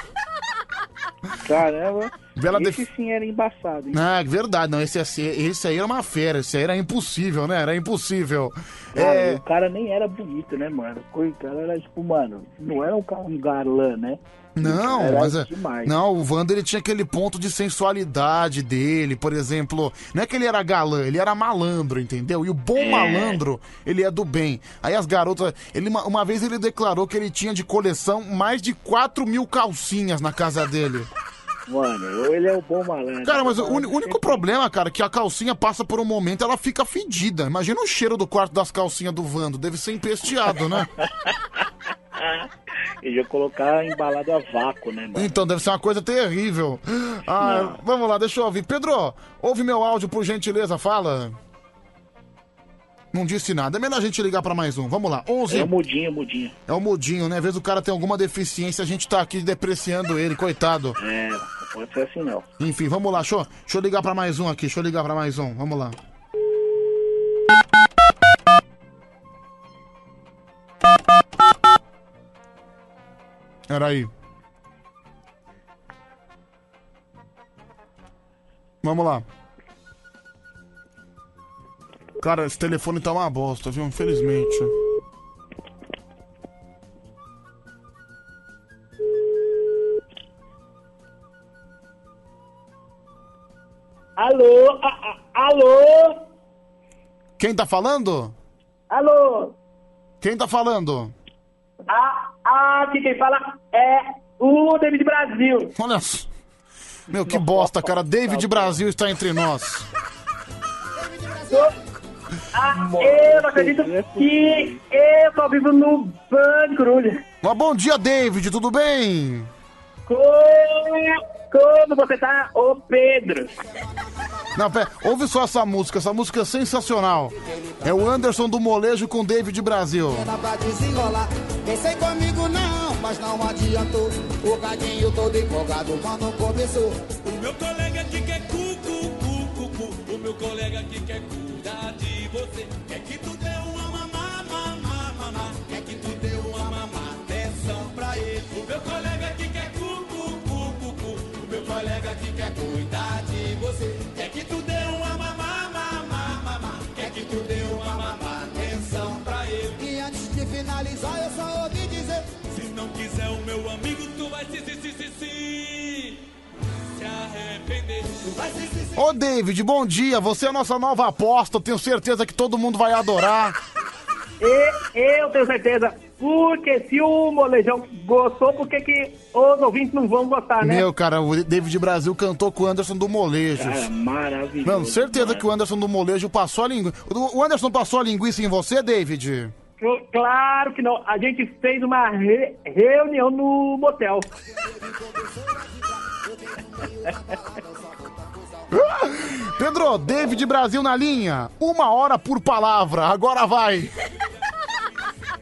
Caramba, Bela esse sim era embaçado, hein? Ah, verdade, não. Esse, esse, esse aí era uma fera, esse aí era impossível, né? Era impossível. Cara, É, o cara nem era bonito, né, mano? O cara era tipo, mano, não era um um galã, né? Não, Era mas é- demais. não, o Wanda ele tinha aquele ponto de sensualidade dele, por exemplo, não é que ele era galã, ele era malandro, entendeu? E o bom É. malandro, ele é do bem. Aí as garotas, ele uma, uma vez ele declarou que ele tinha de coleção mais de 4 mil calcinhas na casa dele. [LAUGHS] Mano, ele é o bom malandro. Cara, mas o uni- único problema, cara, é que a calcinha passa por um momento ela fica fedida. Imagina o cheiro do quarto das calcinhas do Vando, deve ser empesteado, né? [LAUGHS] Ele ia colocar embalado a vácuo, né, mano? Então, deve ser uma coisa terrível. Ah, vamos lá, deixa eu ouvir. Pedro, ouve meu áudio, por gentileza, fala. Não disse nada. É melhor a gente ligar pra mais um. Vamos lá, 11. É o mudinho, mudinho. É o mudinho, né? Às vezes o cara tem alguma deficiência, a gente tá aqui depreciando ele, coitado. É, pode ser assim não. Enfim, vamos lá, deixa eu, deixa eu ligar pra mais um aqui, deixa eu ligar pra mais um, vamos lá. Peraí. Vamos lá. Cara, esse telefone tá uma bosta, viu? Infelizmente. Alô? A- a- alô? Quem tá falando? Alô? Quem tá falando? Ah, aqui quem fala é o David Brasil. Olha só. Meu, que bosta, cara. David Brasil está entre nós. Ah, eu não acredito que eu tô vivo no Band Coruja. Mas bom dia, David, tudo bem? Como, como você tá, ô Pedro? Não, pera, ouve só essa música, essa música é sensacional. É o Anderson do Molejo com David Brasil. Pra desenrolar. Pensei comigo não, mas não adiantou. O cadinho todo empolgado quando começou. O meu colega aqui quer cu, cu, cu, cu, cu. O meu colega aqui quer cuidar de você. Ô, David, bom dia. Você é a nossa nova aposta. Eu tenho certeza que todo mundo vai adorar. E eu tenho certeza, porque se o Molejão gostou, por que que os ouvintes não vão gostar, né? Meu, cara, o David Brasil cantou com o Anderson do Molejo. Cara, maravilhoso. Mano, certeza que o Anderson do Molejo passou a linguiça. O Anderson passou a linguiça em você, David? Cl- Claro que não. A gente fez uma re- reunião no motel. [LAUGHS] [LAUGHS] Pedro, David Brasil na linha. Uma hora por palavra. Agora vai.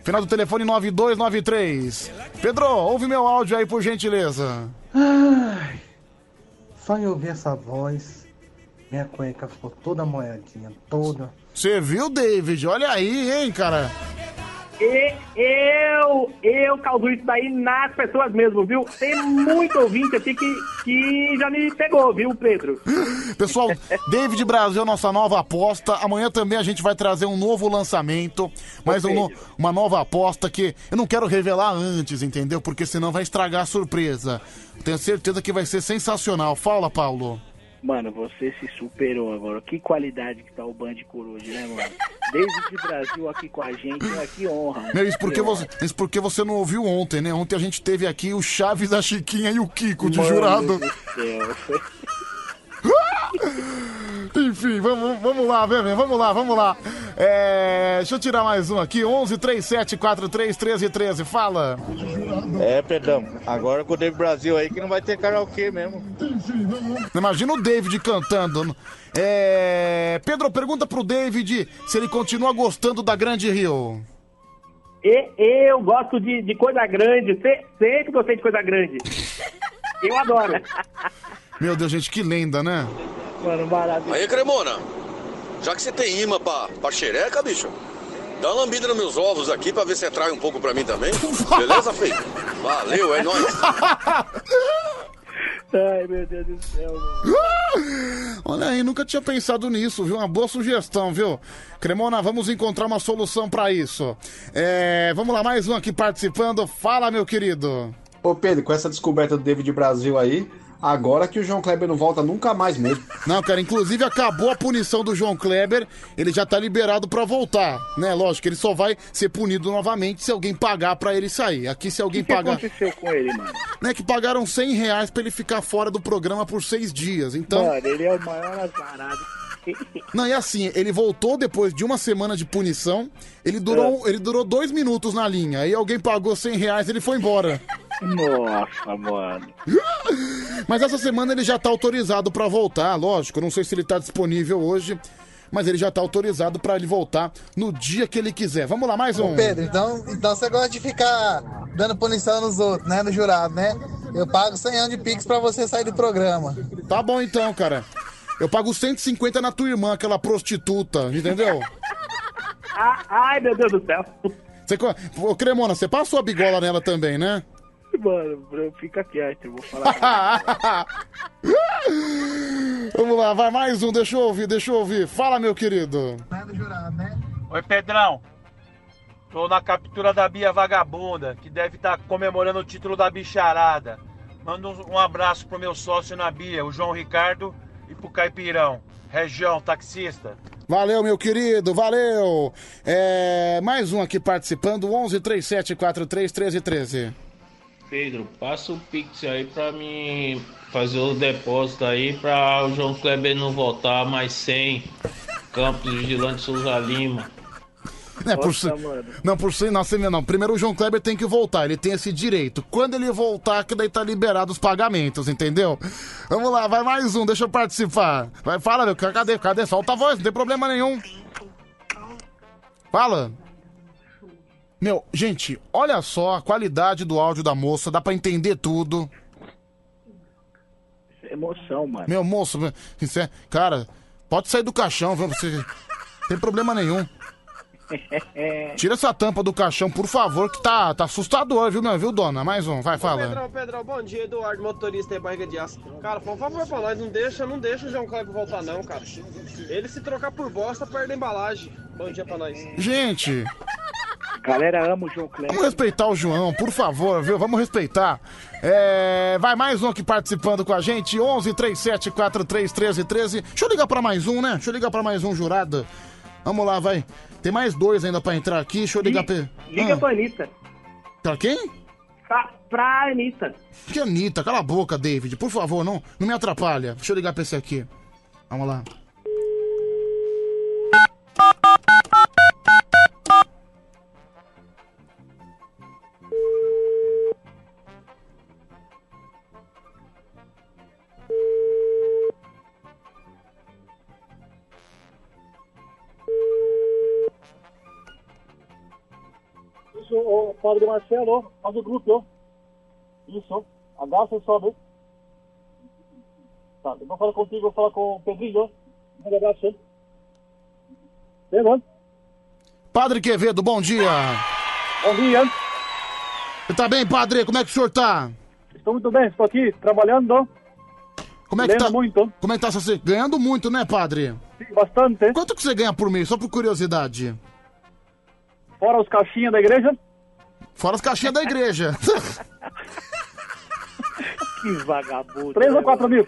Final do telefone 9293. Pedro, ouve meu áudio aí, por gentileza. Ai, só em ouvir essa voz, minha cueca ficou toda molhadinha, toda. Você viu, David? Olha aí, hein, cara. E eu, eu causo isso daí nas pessoas mesmo, viu? Tem muito ouvinte aqui que, que já me pegou, viu, Pedro? Pessoal, David Brasil, nossa nova aposta. Amanhã também a gente vai trazer um novo lançamento, mas um no- uma nova aposta que eu não quero revelar antes, entendeu? Porque senão vai estragar a surpresa. Tenho certeza que vai ser sensacional. Fala, Paulo. Mano, você se superou agora. Que qualidade que tá o Band Coruja, né, mano? Desde o Brasil aqui com a gente, né? que honra. Meu, isso porque, você, isso porque você não ouviu ontem, né? Ontem a gente teve aqui o Chaves, a Chiquinha e o Kiko de Mano jurado. do céu, foi- [LAUGHS] Enfim, vamos, vamos lá, Bebê, vamos lá, vamos lá. É, deixa eu tirar mais um aqui. 11 37 43 13 13. Fala. É, Pedrão, agora com o David Brasil aí que não vai ter karaokê mesmo. Imagina o David cantando. É, Pedro, pergunta pro David se ele continua gostando da Grande Rio. E eu gosto de, de coisa grande, se- sempre gostei de coisa grande. Eu adoro. [LAUGHS] Meu Deus, gente, que lenda, né? Mano, maravilhoso. Aí, Cremona, já que você tem imã pra, pra xereca, bicho, dá uma lambida nos meus ovos aqui pra ver se atrai um pouco pra mim também. Beleza, feio? Valeu, é nóis. [LAUGHS] Ai, meu Deus do céu, mano. [LAUGHS] Olha aí, nunca tinha pensado nisso, viu? Uma boa sugestão, viu? Cremona, vamos encontrar uma solução pra isso. É, vamos lá, mais um aqui participando. Fala, meu querido. Ô Pedro, com essa descoberta do David Brasil aí, agora que o João Kleber não volta nunca mais mesmo. Não, cara, inclusive acabou a punição do João Kleber, ele já tá liberado pra voltar, né? Lógico, ele só vai ser punido novamente se alguém pagar pra ele sair. Aqui se alguém O que pagar... aconteceu com ele, mano? Né, que pagaram 100 reais pra ele ficar fora do programa por seis dias, então... Mano, ele é o maior azarado. [LAUGHS] Não, e assim, ele voltou depois de uma semana de punição, ele durou, ele durou dois minutos na linha, aí alguém pagou 100 reais ele foi embora. Nossa, mano. Mas essa semana ele já tá autorizado pra voltar, lógico, não sei se ele tá disponível hoje, mas ele já tá autorizado pra ele voltar no dia que ele quiser. Vamos lá, mais um. Ô Pedro, então, então você gosta de ficar dando punição nos outros, né? No jurado, né? Eu pago 100 anos de Pix pra você sair do programa. Tá bom então, cara. Eu pago 150 na tua irmã, aquela prostituta, entendeu? Ah, ai, meu Deus do céu. Você, co- Ô, Cremona, você passou a bigola nela também, né? Mano, fica quieto, eu vou falar. [LAUGHS] Vamos lá, vai mais um, deixa eu ouvir, deixa eu ouvir. Fala, meu querido. Oi, Pedrão. Tô na captura da Bia Vagabunda, que deve estar comemorando o título da bicharada. Manda um, um abraço pro meu sócio na Bia, o João Ricardo, e pro Caipirão. Região, taxista. Valeu, meu querido, valeu. É, mais um aqui participando, 11 37 43 13 13. Pedro, passa o Pix aí pra mim fazer o depósito aí pra o João Kleber não voltar mais 100 Campos Vigilante Souza Lima. Não, é por si- mano. não, por si, não, assim, não. Primeiro o João Kleber tem que voltar, ele tem esse direito. Quando ele voltar, que daí tá liberado os pagamentos, entendeu? Vamos lá, vai mais um, deixa eu participar. Vai, fala, meu, cadê, cadê? Solta a voz, não tem problema nenhum. Fala. Meu, gente, olha só a qualidade do áudio da moça, dá pra entender tudo. Emoção, mano. Meu moço, isso é- cara, pode sair do caixão, viu? Você, não tem problema nenhum. [LAUGHS] Tira essa tampa do caixão, por favor, que tá, tá assustador, viu, meu? Viu, dona? Mais um, vai, fala. Pedrão, Pedrão, bom dia, Eduardo, motorista e barriga de aço. Cara, por favor, pra nós, não deixa, não deixa o João Kleber voltar não, cara. Ele se trocar por bosta, perde a embalagem. Bom dia pra nós. Gente, Galera ama o João Kleber. vamos respeitar o João, por favor, viu? Vamos respeitar. É, vai mais um aqui participando com a gente, 11 37 43 13 13. Deixa eu ligar pra mais um, né? Deixa eu ligar pra mais um jurado. Vamos lá, vai. Tem mais dois ainda pra entrar aqui, deixa eu ligar pra... Liga Ah, pra Anitta. pra quem? Pra, pra Anitta. Que Anitta, cala a boca, David, por favor, não, não me atrapalha. Deixa eu ligar pra esse aqui. Vamos lá. Padre Marcelo, faz o grupo, ó. Isso, agacha e sobe. Tá, eu vou falar contigo, vou falar com o Pedrinho, ó. Um abraço? Beleza? Padre Quevedo, bom dia. Bom dia. Você tá bem, padre? Como é que o senhor tá? Estou muito bem, estou aqui trabalhando. Como é que Lendo tá? muito. Como é que tá você? Ganhando muito, né, padre? Sim, bastante. Quanto que você ganha por mês? Só por curiosidade. Fora os caixinhas da igreja. Fora as caixinhas da igreja. [LAUGHS] Que vagabundo. 3 ou 4 mil.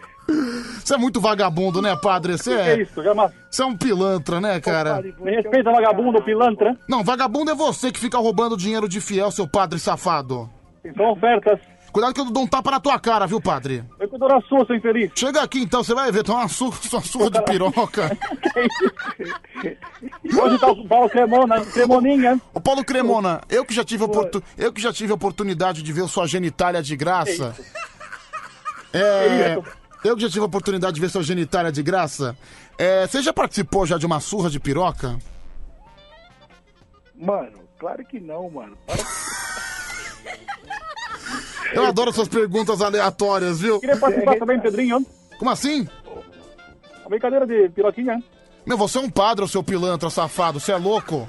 Você é muito vagabundo, né, padre? Você é. é isso? Jamais. Você é um pilantra, né, cara? Me respeita, vagabundo, pilantra. Não, vagabundo é você que fica roubando dinheiro de fiel, seu padre safado. São ofertas. Cuidado que eu dou um tapa na tua cara, viu, padre? Eu cuido da sua, seu infeliz. Chega aqui então, você vai ver, tem uma surra, [LAUGHS] uma surra de piroca. [LAUGHS] Hoje tá o Paulo Cremona, Cremoninha. Ô Paulo Cremona, eu que já tive oportu... eu que já tive a oportunidade de ver sua genitália de graça. É, eu que já tive a oportunidade de ver sua genitália de graça. É, você já participou já de uma surra de piroca? Mano, claro que não, mano. Para... Eu adoro essas perguntas aleatórias, viu? Queria participar também, Pedrinho. Como assim? A brincadeira de piroquinha. Meu, você é um padre, seu pilantra safado, você é louco?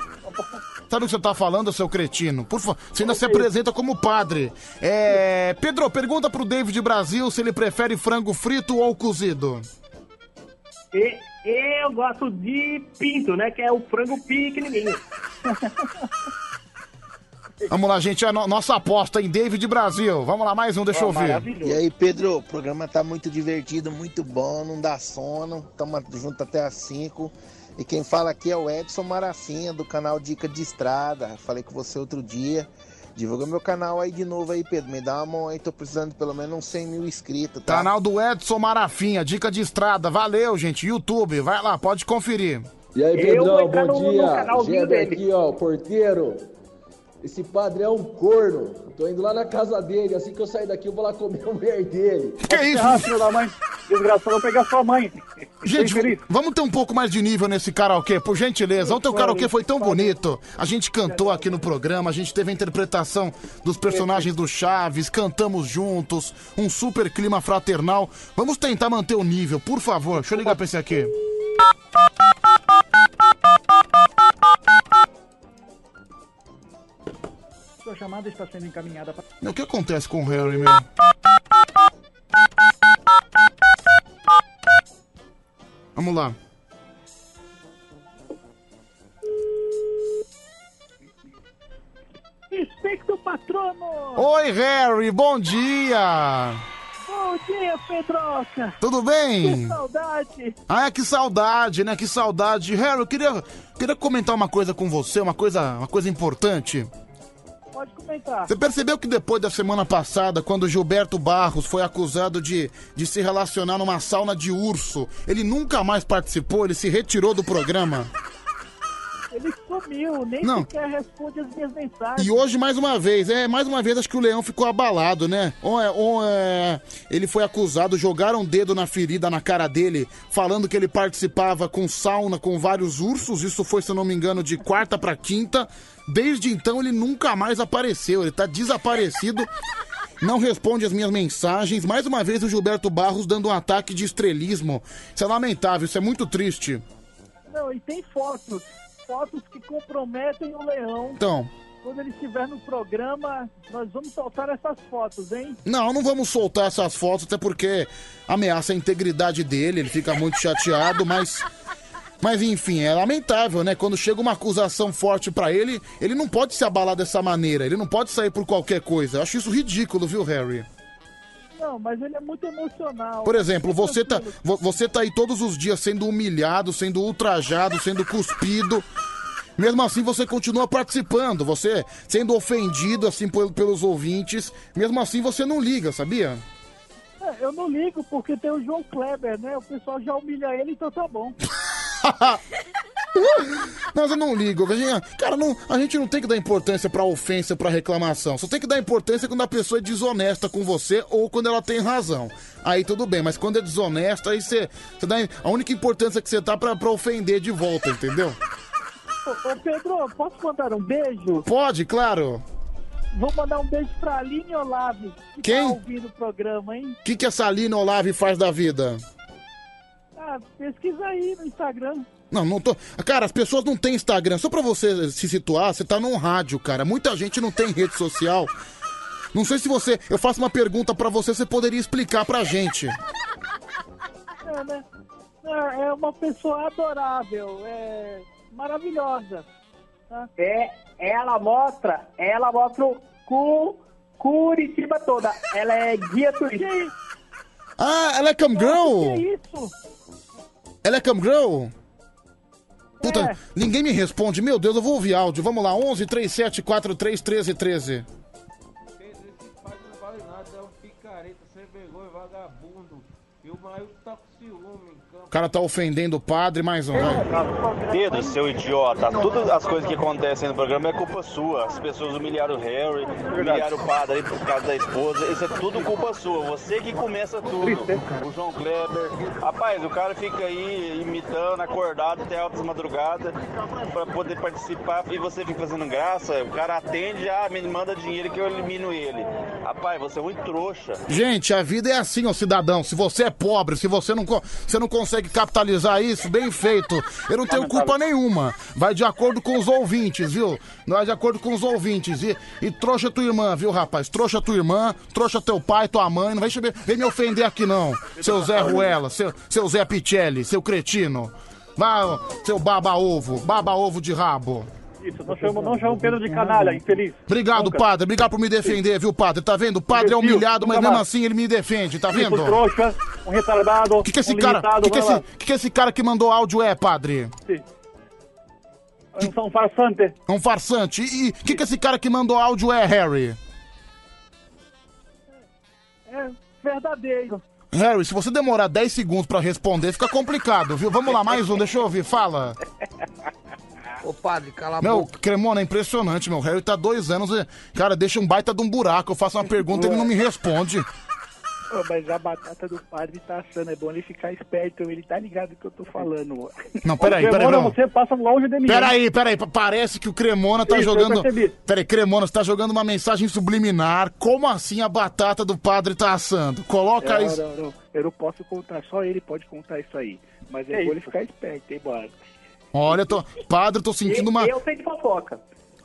Sabe o que você tá falando, seu cretino? Por favor, você ainda se apresenta como padre. É. Pedro, pergunta pro David Brasil se ele prefere frango frito ou cozido. E, eu gosto de pinto, né? Que é o frango pequenininho. [LAUGHS] Vamos lá, gente, é a no- nossa aposta em David Brasil. Vamos lá, mais um, deixa eu ouvir. E aí, Pedro, o programa tá muito divertido, muito bom, não dá sono. Tamo junto até às 5. E quem fala aqui é o Edson Marafinha, do canal Dica de Estrada. Falei com você outro dia. Divulga meu canal aí de novo aí, Pedro. Me dá uma mão aí, tô precisando de pelo menos uns 100 mil inscritos, tá? Canal do Edson Marafinha, dica de estrada. Valeu, gente. YouTube, vai lá, pode conferir. E aí, Pedrão, bom no- no dia. canalzinho Geber dele. aqui, ó, o porteiro. Esse padre é um corno. Tô indo lá na casa dele. Assim que eu sair daqui, eu vou lá comer a mulher dele. Que isso? Ah, filho da mãe. Desgraçado, eu vou pegar sua mãe. Gente, vamos ter um pouco mais de nível nesse karaokê, por gentileza. Ontem o karaokê foi tão bonito. A gente cantou aqui no programa, a gente teve a interpretação dos personagens do Chaves, cantamos juntos, um super clima fraternal. Vamos tentar manter o nível, por favor. Deixa eu ligar pra esse aqui. Sua chamada está sendo encaminhada para. O que acontece com o Harry, meu? Vamos lá. Inspecto patrono! Oi, Harry, bom dia! Bom dia, Pedroca! Tudo bem? Que saudade! Ah, que saudade, né? Que saudade. Harry, eu queria, queria comentar uma coisa com você, uma coisa, uma coisa importante. Pode comentar. Você percebeu que depois da semana passada, quando Gilberto Barros foi acusado de, de se relacionar numa sauna de urso, ele nunca mais participou, ele se retirou do programa? [LAUGHS] Ele sumiu, nem Não. sequer responde as minhas mensagens. E hoje, mais uma vez, é, mais uma vez, acho que o Leão ficou abalado, né? Ou é, ou é, ele foi acusado, jogaram um dedo na ferida na cara dele, falando que ele participava com sauna com vários ursos. Isso foi, se eu não me engano, de quarta pra quinta. Desde então, ele nunca mais apareceu. Ele tá desaparecido. Não responde as minhas mensagens. Mais uma vez, o Gilberto Barros dando um ataque de estrelismo. Isso é lamentável, isso é muito triste. Não, e tem fotos. Fotos que comprometem o leão. Então. Quando ele estiver no programa, nós vamos soltar essas fotos, hein? Não, não vamos soltar essas fotos, até porque ameaça a integridade dele, ele fica muito chateado, mas. Mas enfim, é lamentável, né? Quando chega uma acusação forte pra ele, ele não pode se abalar dessa maneira, ele não pode sair por qualquer coisa. Eu acho isso ridículo, viu, Harry? Não, mas ele é muito emocional. Por exemplo, você tá, vo- você tá aí todos os dias sendo humilhado, sendo ultrajado, sendo cuspido. Mesmo assim, você continua participando, você sendo ofendido assim pel- pelos ouvintes. Mesmo assim, você não liga, sabia? É, eu não ligo porque tem o João Kleber, né? O pessoal já humilha ele, então tá bom. [LAUGHS] [LAUGHS] Mas eu não ligo. a gente- Cara, não, a gente não tem que dar importância pra ofensa, pra reclamação. Só tem que dar importância quando a pessoa é desonesta com você ou quando ela tem razão. Aí tudo bem, mas quando é desonesta, aí você, você dá a única importância que você tá pra, pra ofender de volta, entendeu? Ô, ô, Pedro, posso mandar um beijo? Pode, claro. Vou mandar um beijo pra Aline Olave, que Quem? tá ouvindo o programa, hein? O que, que essa Lina Olave faz da vida? Ah, pesquisa aí no Instagram. Não, não tô. Cara, as pessoas não têm Instagram. Só pra você se situar, você tá num rádio, cara. Muita gente não tem rede social. Não sei se você. Eu faço uma pergunta pra você, você poderia explicar pra gente. É, né? É é uma pessoa adorável, é maravilhosa. tá? É, ela mostra, ela mostra o cu, Curitiba toda. Ela é guia turística. Ah, ela é cam girl? Que isso? Ela é cam girl? Puta, É. ninguém me responde. Meu Deus, eu vou ouvir áudio. Vamos lá, 11 37 43 13 13. Cara tá ofendendo o padre, mais um. vai. Pedro, seu idiota, todas as coisas que acontecem no programa é culpa sua. As pessoas humilharam o Harry, humilharam o padre aí por causa da esposa. Isso é tudo culpa sua. Você que começa tudo. O João Kleber. Rapaz, o cara fica aí imitando, acordado até altas madrugadas pra poder participar e você fica fazendo graça. O cara atende, ah, me manda dinheiro que eu elimino ele. Rapaz, você é muito trouxa. Gente, a vida é assim, ó, cidadão. Se você é pobre, se você não, você não consegue capitalizar isso, bem feito. Eu não tenho culpa nenhuma. Vai de acordo com os ouvintes, viu? Vai de acordo com os ouvintes. E, e trouxa tua irmã, viu, rapaz? Trouxa tua irmã, trouxa teu pai, tua mãe. Não vai vem me ofender aqui, não. Seu Zé Ruela, seu, seu Zé Pichelli, seu cretino. Vai, seu baba-ovo, baba-ovo de rabo. Isso, não chama, não chama o Pedro de canalha, infeliz. Obrigado, Nunca. padre. Obrigado por me defender, viu, padre? Tá vendo? O padre é humilhado, mas mesmo assim ele me defende, tá vendo? trouxa, um retardado, O que, que esse um cara, limitado, que que esse, que que esse cara que mandou áudio é, padre? Um, um farsante. É um farsante. E o que, que esse cara que mandou áudio é, Harry? É verdadeiro. Harry, se você demorar 10 segundos pra responder, fica complicado, viu? Vamos lá, mais um, deixa eu ouvir, fala. [LAUGHS] Ô padre, cala a Meu, boca. Cremona, é impressionante, meu. Harry tá dois anos e, cara, deixa um baita de um buraco. Eu faço uma pergunta e ele não me responde. Ô, mas a batata do padre tá assando, é bom ele ficar esperto, ele tá ligado no que eu tô falando. ó. Não, peraí, peraí, Cremona, não. você passa longe de mim. Peraí, peraí, pa- parece que o Cremona tá Isso, eu jogando. percebi. Peraí, Cremona, você tá jogando uma mensagem subliminar. Como assim a batata do padre tá assando? Coloca Não, isso. não, não, eu não posso contar, só ele pode contar isso aí. Mas é bom ele ficar esperto, hein, mano. Olha, tô... padre, tô sentindo uma. Eu sei de fofoca.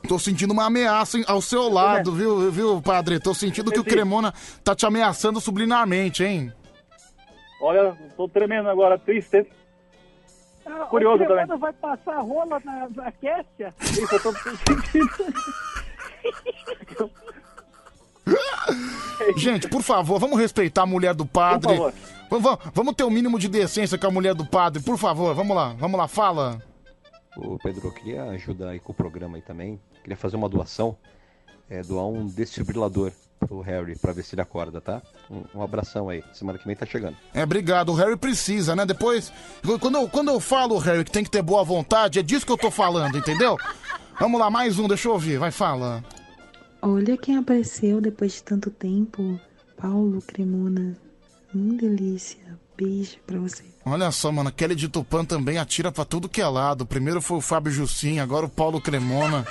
Tô sentindo uma ameaça ao seu lado, viu, viu, padre? Tô sentindo que o Cremona tá te ameaçando subliminarmente, hein? Olha, tô tremendo agora, triste. Curioso o também. Cremona vai passar rola na, na Kessia? Isso, eu tô sentindo. [LAUGHS] Gente, por favor, vamos respeitar a mulher do padre. Por favor. Vamos, vamos- vamos ter o mínimo de decência com a mulher do padre, por favor. Vamos lá, vamos lá, fala. Ô Pedro, eu queria ajudar aí com o programa aí também. Queria fazer uma doação, é, doar um desfibrilador pro Harry, pra ver se ele acorda, tá? Um, um abração aí, semana que vem tá chegando. É, obrigado. O Harry precisa, né? Depois, quando eu, quando eu falo, Harry, que tem que ter boa vontade, é disso que eu tô falando, entendeu? Vamos lá, mais um, deixa eu ouvir, vai, fala. Olha quem apareceu depois de tanto tempo. Paulo Cremona. Hum, delícia. Beijo pra você. Olha só, mano, Kelly de Tupã também atira pra tudo que é lado. Primeiro foi o Fábio Jussim, agora o Paulo Cremona.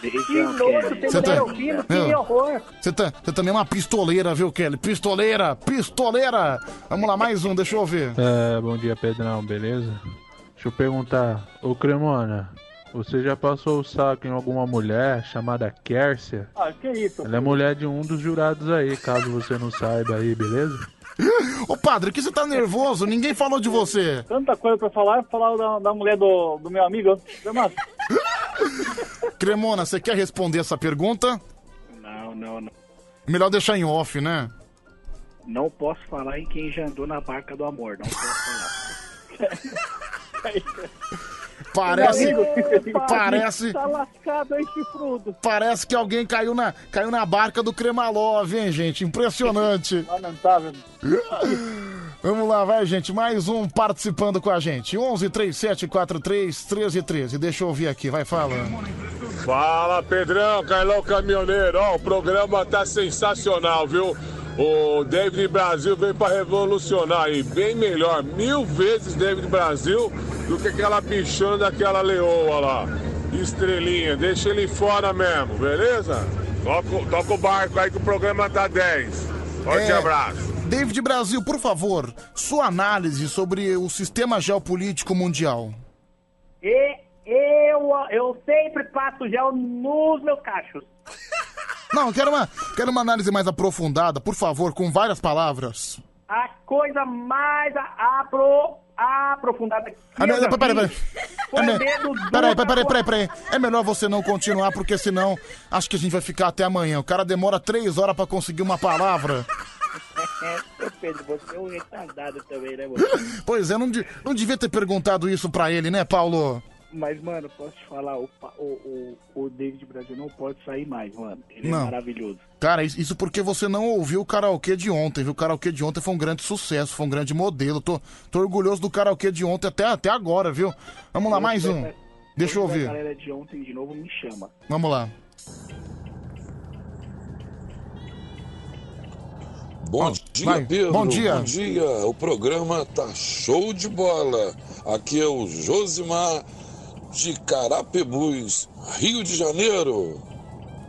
Que nojo, Você você tá- tá? Que Meu. horror. Você tá, você também é uma pistoleira, viu, Kelly? Pistoleira, pistoleira. Vamos lá, mais um, deixa eu ouvir. É, bom dia, Pedrão, beleza? Deixa eu perguntar, ô Cremona, você já passou o saco em alguma mulher chamada Kércia? Ah, que isso? Ela é mulher de um dos jurados aí, caso você não saiba aí, beleza? Ô, padre, que você tá nervoso? Ninguém falou de você. Tanta coisa pra falar, falar da, da mulher do, do meu amigo. Cremona, Cremona, você quer responder essa pergunta? Não, não, não. Melhor deixar em off, né? Não posso falar em quem já andou na barca do amor, não posso falar. [LAUGHS] Parece. Meu amigo, Parece. Tá lascado chifrudo. Parece que alguém caiu na, caiu na barca do Cremalov, hein, gente? Impressionante. [LAUGHS] Lamentável. [GASPS] Vamos lá, vai, gente. Mais um participando com a gente. 11 37 43 13 13. Deixa eu ouvir aqui, vai, fala. Fala Pedrão, Carlão Caminhoneiro, ó, o programa tá sensacional, viu? O David Brasil veio pra revolucionar aí, bem melhor, mil vezes David Brasil do que aquela bichona daquela leoa lá. Estrelinha, deixa ele fora mesmo, beleza? Toca, o- toca o barco aí que o programa tá 10. Forte É, abraço. David Brasil, por favor, sua análise sobre o sistema geopolítico mundial. E eu, eu sempre passo gel nos meus cachos. [LAUGHS] Não, quero uma, quero uma análise mais aprofundada, por favor, com várias palavras. A coisa mais a- apro, aprofundada que Ah, eu já não, peraí, vi peraí. foi É o me- dedo do Peraí, peraí, peraí, peraí, peraí. É melhor você não continuar, porque senão acho que a gente vai ficar até amanhã. O cara demora três horas pra conseguir uma palavra. Ô Pedro, você é um retardado também, né, mano? [LAUGHS] Pois é, não, de- não devia ter perguntado isso pra ele, né, Paulo? Mas, mano, posso te falar, o, o, o, o David Brasil não pode sair mais, mano. Ele Não. é maravilhoso. Cara, isso isso porque você não ouviu o karaokê de ontem, viu? O karaokê de ontem foi um grande sucesso, foi um grande modelo. Tô, tô orgulhoso do karaokê de ontem até, até agora, viu? Vamos lá, mais um. Deixa eu A ouvir. galera de ontem de novo me chama. Vamos lá. Bom dia, vai. Pedro. Bom dia. Bom dia. O programa tá show de bola. Aqui é o Josimar de Carapebus, Rio de Janeiro.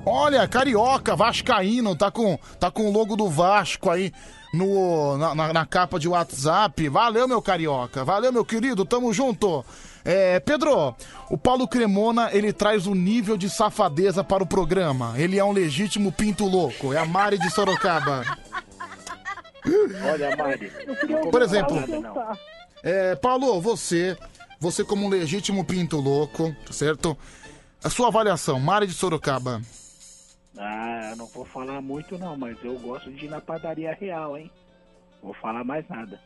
Olha, carioca, vascaíno, tá com, tá com o logo do Vasco aí no, na, na- na capa de WhatsApp. Valeu, meu carioca. Valeu, meu querido. Tamo junto. É, Pedro, o Paulo Cremona, ele traz o nível de safadeza para o programa. Ele é um legítimo pinto louco. É a Mari de Sorocaba. Olha, Mari. Por exemplo, É, Paulo, você, você como um legítimo pinto louco, tá certo? A sua avaliação, Mari de Sorocaba. Ah, não vou falar muito não, mas eu gosto de ir na padaria real, hein? Vou falar mais nada.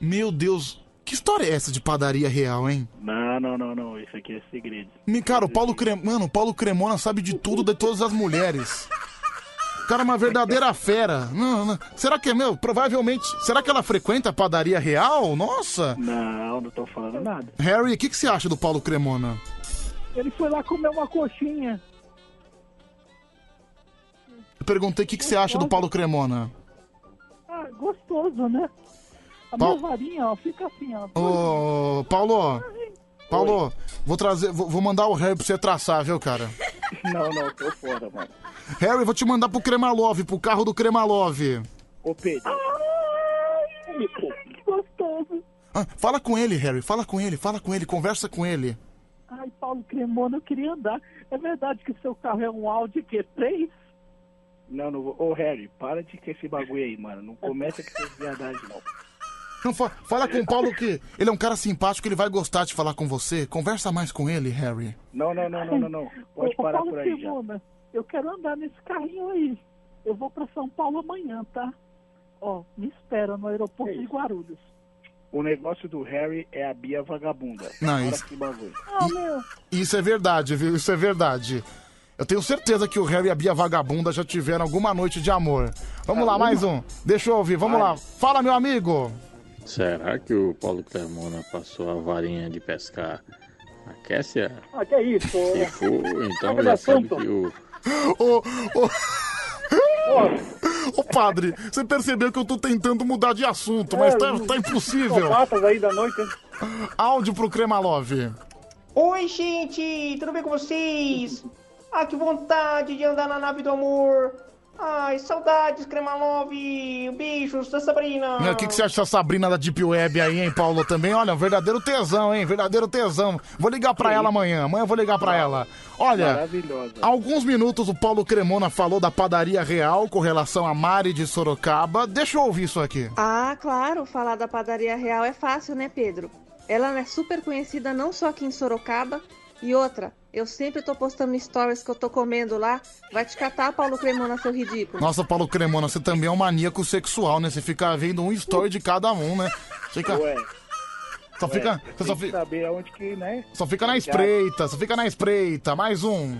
Meu Deus, que história é essa de padaria real, hein? Não, não, não, não. Isso aqui é segredo. Me, cara, o Paulo Cremona, mano, o Paulo Cremona sabe de tudo de todas as mulheres. O cara é uma verdadeira fera. Não, não. Será que é meu? Provavelmente. Será que ela frequenta a padaria real? Nossa! Não, não tô falando nada. Harry, o que, que você acha do Paulo Cremona? Ele foi lá comer uma coxinha. Eu perguntei o que, que você acha do Paulo Cremona. Ah, gostoso, né? A Pau- minha varinha, ó, fica assim, ó. Ô, Paulo, Paulo, vou trazer, vou, vou mandar o Harry pra você traçar, viu, cara? [LAUGHS] Não, não, tô fora, mano. Harry, vou te mandar pro Cremalove, pro carro do Cremalove. Ô, Pedro. Que gostoso. Ah, fala com ele, Harry, fala com ele, fala com ele, conversa com ele. Ai, Paulo Cremona, eu queria andar. É verdade que seu carro é um Audi Q3? Não, não vou. Ô, Harry, para de com esse bagulho aí, mano. Não começa com essas viadagens, não. Não, fa- fala com o Paulo que ele é um cara simpático, ele vai gostar de falar com você. Conversa mais com ele, Harry. Não, não, não, não, não, não. Pode Ô, parar Paulo por aí já. Eu quero andar nesse carrinho aí. Eu vou pra São Paulo amanhã, tá? Ó, me espera no aeroporto de Guarulhos. O negócio do Harry é a Bia vagabunda. Não, Para isso- que bagulho. Ah, meu. Isso é verdade, viu? Isso é verdade. Eu tenho certeza que o Harry e a Bia Vagabunda já tiveram alguma noite de amor. Vamos lá, mais um. Deixa eu ouvir, vamos lá. Fala, meu amigo. Será que o Paulo Cremona passou a varinha de pescar na Kessia? Ah, que é isso? Se for, [LAUGHS] então já sabe que o. Ô, ô... Ô, padre, você percebeu que eu tô tentando mudar de assunto, mas É, tá, tá impossível. Psicopatas aí da noite, hein? Áudio pro Cremalove. Oi, gente, tudo bem com vocês? Ah, que vontade de andar na nave do amor. Ai, saudades, Cremalove. Beijos da Sabrina. Meu, O que, que você acha dessa Sabrina da Deep Web aí, hein, Paulo? Também, olha, um verdadeiro tesão, hein? Verdadeiro tesão. Vou ligar pra ela amanhã. Amanhã eu vou ligar pra ela. Olha, há alguns minutos o Paulo Cremona falou da padaria real com relação a Mari de Sorocaba. Deixa eu ouvir isso aqui. Ah, claro, falar da padaria real é fácil, né, Pedro? Ela é super conhecida não só aqui em Sorocaba. E outra, eu sempre tô postando stories que eu tô comendo lá. Vai te catar, Paulo Cremona, seu ridículo. Nossa, Paulo Cremona, você também é um maníaco sexual, né? Você fica vendo um story de cada um, né? Fica... Ué. Só Ué, fica, você só fica, saber aonde que, né? só fica na espreita, só fica na espreita. Mais um.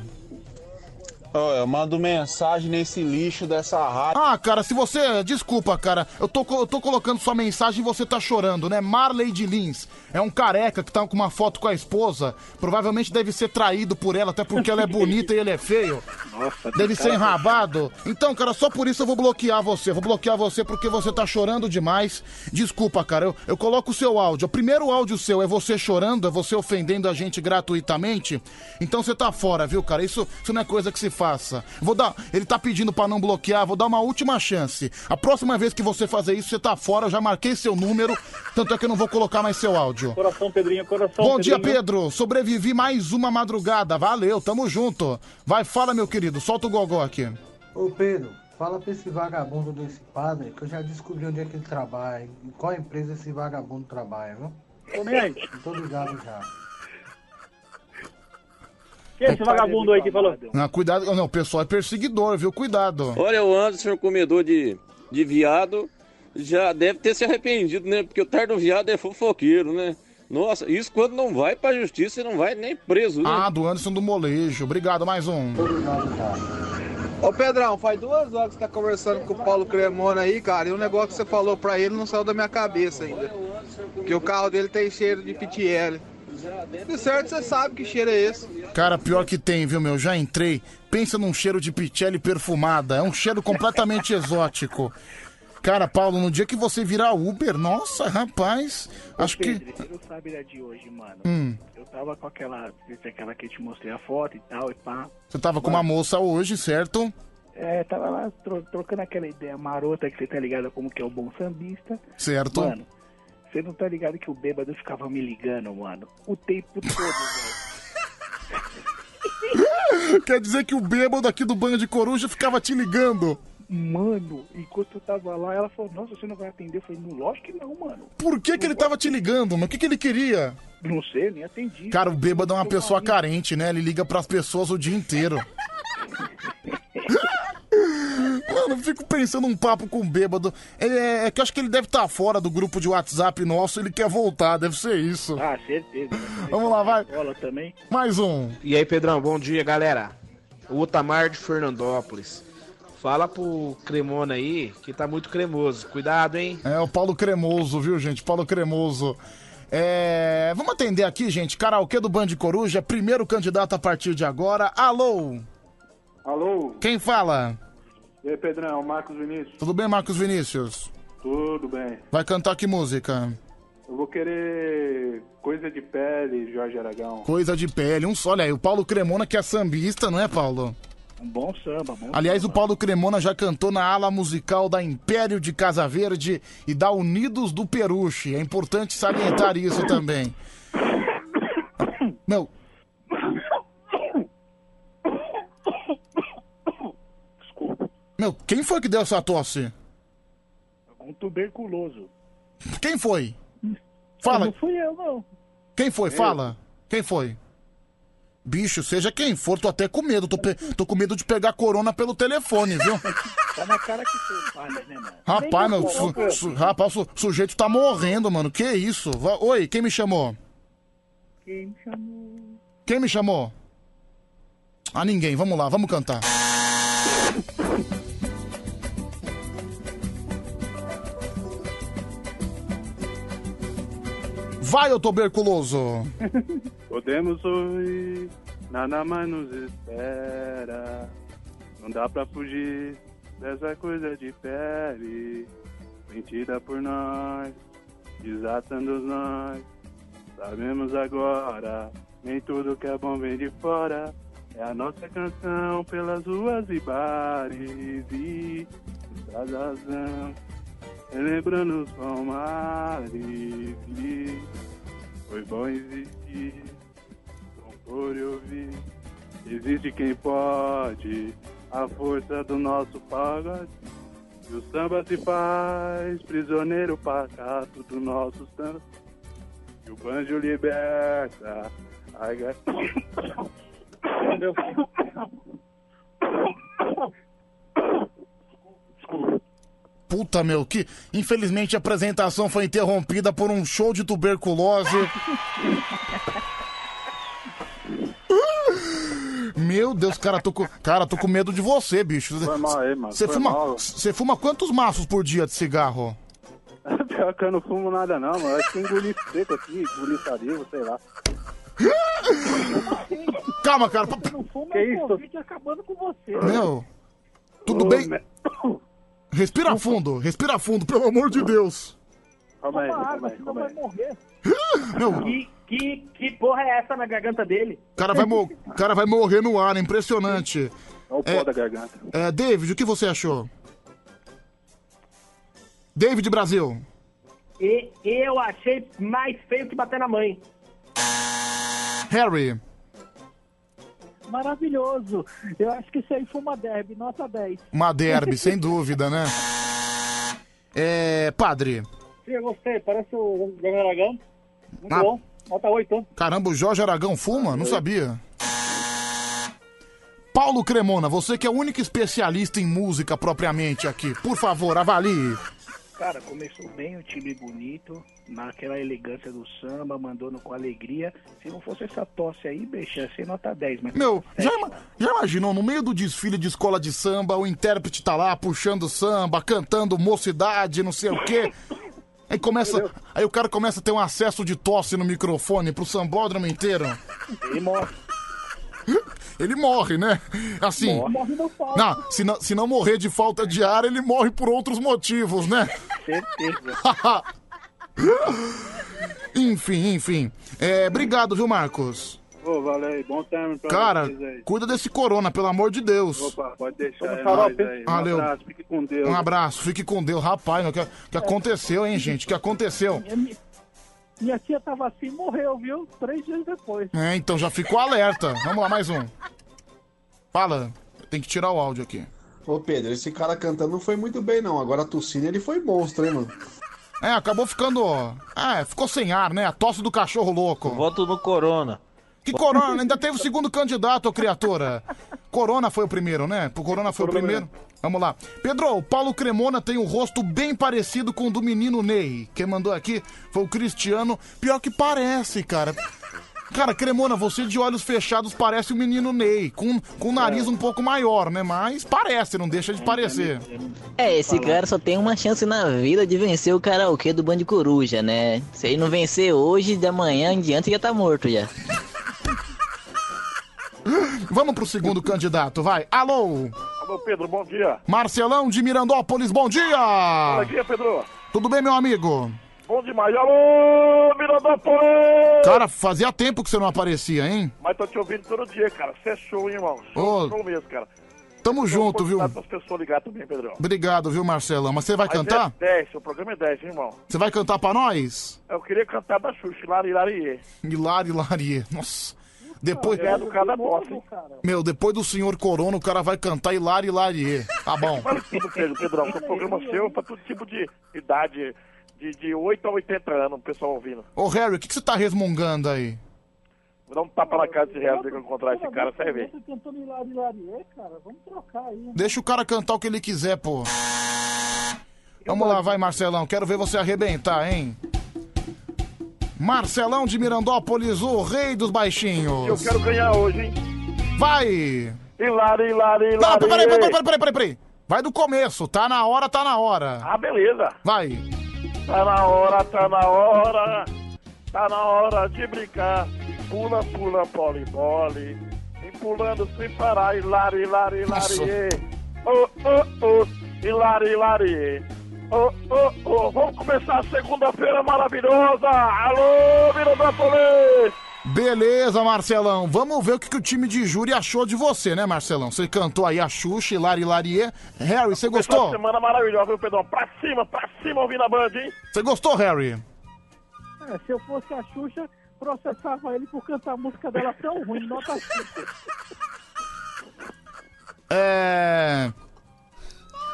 Eu mando mensagem nesse lixo dessa rádio. Ah, cara, se você. Desculpa, cara. Eu tô, eu tô colocando sua mensagem e você tá chorando, né? Marley de Lins. É um careca que tá com uma foto com a esposa. Provavelmente deve ser traído por ela, até porque ela é bonita e ele é feio. Nossa, Deve ser enrabado. Então, cara, só por isso eu vou bloquear você. Vou bloquear você porque você tá chorando demais. Desculpa, cara. Eu, eu coloco o seu áudio. O primeiro áudio seu é você chorando, é você ofendendo a gente gratuitamente. Então você tá fora, viu, cara? Isso, isso não é coisa que se faz. Faça. Vou dar. Ele tá pedindo pra não bloquear, vou dar uma última chance. A próxima vez que você fazer isso, você tá fora, eu já marquei seu número, tanto é que eu não vou colocar mais seu áudio. Coração, Pedrinho, coração. Bom dia, Pedrinho. Pedro. Sobrevivi mais uma madrugada. Valeu, tamo junto. Vai, fala, meu querido. Solta o gogó aqui. Ô Pedro, fala pra esse vagabundo desse padre que eu já descobri onde é que ele trabalha, em qual empresa esse vagabundo trabalha, viu? Tô nem aí. Tô ligado já. Quem é esse vagabundo aí que falou? Não, cuidado. Não, o pessoal é perseguidor, viu? Cuidado. Olha, o Anderson, comedor de, de viado, já deve ter se arrependido, né? Porque o tardo viado é fofoqueiro, né? Nossa, isso quando não vai pra justiça, você não vai nem preso, né? Ah, do Anderson do Molejo. Obrigado, mais um. Ô Pedrão, faz duas horas que você tá conversando com o Paulo Cremona aí, cara, e o negócio que você falou pra ele não saiu da minha cabeça ainda. Que o carro dele tem cheiro de PTL. De certo você sabe que cheiro é esse. Cara, pior que tem, viu, meu? Já entrei. Pensa num cheiro de pichelli perfumada. É um cheiro completamente [LAUGHS] exótico. Cara, Paulo, no dia que você virar Uber, nossa, rapaz, acho que. Pedro, você não sabe da de hoje, mano. Hum. Eu tava com aquela, aquela que eu te mostrei a foto e tal, e pá. Você tava com uma moça hoje, certo? É, tava lá tro- trocando aquela ideia marota que você tá ligado como que é o bom sambista. Certo. Mano, você não tá ligado que o bêbado ficava me ligando, mano, o tempo todo, velho. [LAUGHS] Quer dizer que o bêbado aqui do banho de coruja ficava te ligando. Mano, enquanto eu tava lá, ela falou, nossa, você não vai atender? Eu falei, não, lógico que não, mano. Por que, que ele tava te ligando, mano? O que, que ele queria? Não sei, nem atendi. Cara, o bêbado é uma pessoa carente, né? Ele liga pras pessoas o dia inteiro. [LAUGHS] Mano, eu fico pensando um papo com o bêbado. É, é que eu acho que ele deve estar fora do grupo de WhatsApp nosso, ele quer voltar, deve ser isso. Ah, certeza. Vamos lá, vai. Bola também. Mais um. E aí, Pedrão, bom dia, galera. O Otamar de Fernandópolis. Fala pro Cremona aí que tá muito cremoso. Cuidado, hein? É, o Paulo Cremoso, viu, gente? Paulo Cremoso. É... Vamos atender aqui, gente. Karaokê do Band Coruja, primeiro candidato a partir de agora. Alô? Alô? Quem fala? E aí, Pedrão, Marcos Vinícius? Tudo bem, Marcos Vinícius? Tudo bem. Vai cantar que música? Eu vou querer Coisa de Pele, Jorge Aragão. Coisa de pele. Um só, olha aí. O Paulo Cremona que é sambista, não é, Paulo? Um bom samba, bom Aliás, samba. o Paulo Cremona já cantou na ala musical da Império de Casa Verde e da Unidos do Peruche. É importante salientar isso também. [COUGHS] Meu, meu, quem foi que deu essa tosse? Um tuberculoso. Quem foi? Fala. Não fui eu, não. Quem foi? Eu. Fala. Quem foi? Bicho, seja quem for, tô até com medo. Tô, pe- tô com medo de pegar corona pelo telefone, viu? [LAUGHS] Tá na cara que você faz, né, mano? Rapaz, meu, su- rapaz, o sujeito tá morrendo, mano. Que isso? Va- Oi, quem me chamou? Quem me chamou? Quem me chamou? Ah, ninguém. Vamos lá, vamos cantar. Vai, ô tuberculoso. [LAUGHS] Podemos sorrir, nada mais nos espera. Não dá pra fugir dessa coisa de pele. Mentira por nós, desatando nós. Sabemos agora, nem tudo que é bom vem de fora. É a nossa canção pelas ruas e bares e traz razão. Relembrando os palmares e foi bom existir, bom por ouvir. Existe quem pode, a força do nosso pagode. E o samba se faz prisioneiro pacato do nosso samba. E o banjo liberta. Ai, [COUGHS] ga- Meu. Puta, meu, que. Infelizmente a apresentação foi interrompida por um show de tuberculose. [LAUGHS] Meu Deus, cara, tô com, cara, tô com medo de você, bicho. Foi mal aí, mano, Você foi fuma, mal. você fuma quantos maços por dia de cigarro? [LAUGHS] Pior que eu não fumo nada não, mano. Acho que engoli seco aqui, engoli saliva, sei lá. [LAUGHS] Calma, cara. Que isso? Covid acabando com você. Meu, tudo Ô, bem? Respira fundo, respira fundo, pelo amor de Deus. Calma aí, calma aí, calma aí. Meu, [LAUGHS] Que, que, que porra é essa na garganta dele? o cara vai, mo- o cara vai morrer no ar, é impressionante. Olha o pó É. da garganta. É, David, o que você achou? David Brasil. E eu achei mais feio que bater na mãe. Harry. Maravilhoso. Eu acho que isso aí foi uma derby, nota 10. Uma derby, sem dúvida, né? É. Padre. Sim, eu gostei. Parece o Jorge Aragão. Muito Ah. bom. Nota 8. Caramba, o Jorge Aragão fuma? Não sabia. Paulo Cremona, você que é o único especialista em música propriamente aqui, por favor, avalie. Cara, começou bem o time bonito, naquela elegância do samba, mandando com alegria. Se não fosse essa tosse aí, bicho, ia ser nota 10. Mas Meu, já, ima- já imaginou, no meio do desfile de escola de samba, o intérprete tá lá puxando samba, cantando mocidade, não sei o quê. Aí começa. Aí o cara começa a ter um acesso de tosse no microfone pro sambódromo inteiro. Ele morre. [LAUGHS] Ele morre, né? Assim. Morre. Não, se não, se não morrer de falta de ar, ele morre por outros motivos, né? Certeza. [LAUGHS] enfim, enfim. É, obrigado, viu, Marcos? Ô, valeu aí. Bom término pra Cara, vocês aí. cuida desse corona, pelo amor de Deus. Opa, pode deixar. É nóis aí. Um Valeu. abraço, fique com Deus. Um abraço, fique com Deus. Rapaz, o que, que aconteceu, hein, gente? O que aconteceu? Minha, tia tava assim e morreu, viu? Três dias depois. É, então já ficou alerta. Vamos lá, mais um. Fala, tem que tirar o áudio aqui. Ô Pedro, esse cara cantando não foi muito bem, não. Agora tossindo ele foi monstro, hein, mano? É, acabou ficando. É, ficou sem ar, né? A tosse do cachorro louco. Voto no Corona. Que Corona? Ainda teve o segundo candidato, criatura. Corona foi o primeiro, né? O Corona foi o primeiro. Vamos lá. Pedro, o Paulo Cremona tem um rosto bem parecido com o do menino Ney. Quem mandou aqui foi o Cristiano. Pior que parece, cara. Cara, Cremona, você de olhos fechados parece o menino Ney. Com, com o nariz um pouco maior, né? Mas parece, não deixa de parecer. É, esse cara só tem uma chance na vida de vencer o karaokê do Band Coruja, né? Se ele não vencer hoje, de amanhã em diante já tá morto já. Vamos pro segundo candidato, vai. Alô? Alô, Pedro, bom dia. Marcelão de Mirandópolis, bom dia! Bom dia, Pedro. Tudo bem, meu amigo? Bom demais. Alô, Mirandópolis! Cara, fazia tempo que você não aparecia, hein? Mas tô te ouvindo todo dia, cara. Você é show, hein, irmão? Ô. Show, show mesmo, cara. Tamo junto, viu? As pessoas ligar também, Pedro. Obrigado, viu, Marcelão? Mas você vai Mas cantar? É 10, seu programa é 10, hein, irmão. Você vai cantar pra nós? Eu queria cantar da Xuxa, Lari Lari. Hilari, Hilarie. Nossa. Depois. É do cara bosta, hein? Meu, depois do senhor Corona, o cara vai cantar Hilari, Hilarie. Tá bom. Vale tudo, Pedro, Pedrão. Seu programa seu pra todo tipo de idade, de, de 8 a 80 anos, o pessoal ouvindo. Ô, Harry, o que, que você tá resmungando aí? Vou dar um tapa na cara desse real que eu encontrar esse cara, você vai ver. Você cantando Hilari Hilariê, cara? Vamos trocar aí. Deixa o cara cantar o que ele quiser, pô. Vamos lá, vai, Marcelão. Quero ver você arrebentar, hein? Marcelão de Mirandópolis, o rei dos baixinhos. Eu quero ganhar hoje, hein? Vai! Hilari, Hilari, Hilari. Não, peraí, peraí, peraí, peraí, peraí, peraí. Vai do começo. Tá na hora, tá na hora. Ah, beleza. Vai. Tá na hora, tá na hora. Tá na hora de brincar. Pula, pula, pole, pole. E pulando sem parar. Hilari, Hilari, Hilari. Oh, oh, oh. Hilari, Hilari. Oh, oh, oh. Vamos começar a segunda-feira maravilhosa. Alô, Mirandópolis. Beleza, Marcelão. Vamos ver o que, que o time de júri achou de você, né, Marcelão? Você cantou aí a Xuxa, Hilari Larie. Harry, você Essa gostou? semana maravilhosa, viu, Pedrão? Pra cima, pra cima ouvindo a Band, hein? Você gostou, Harry? É, se eu fosse a Xuxa, processava ele por cantar a música dela tão ruim, nota 5. É.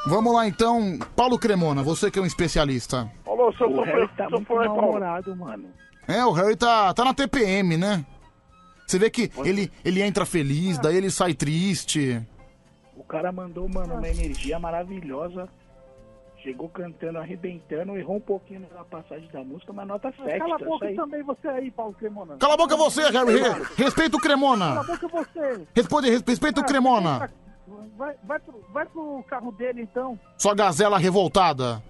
Vamos lá então, Paulo Cremona, você que é um especialista. Alô, seu O Harry tá seu muito mal-humorado, mano. É, o Harry tá, tá na TPM, né? Você vê que ele, ele entra feliz, daí ele sai triste. O cara mandou, mano, uma energia maravilhosa. Chegou cantando, arrebentando, errou um pouquinho na passagem da música, mas nota 7. Cala a tá boca aí. também você aí, Paulo Cremona. Cala a boca você, Harry. Re- Respeita o Cala a Cremona. boca você. Responde, res- respeita o Cremona. Vai, vai, pro, vai pro carro dele, então. Sua gazela revoltada.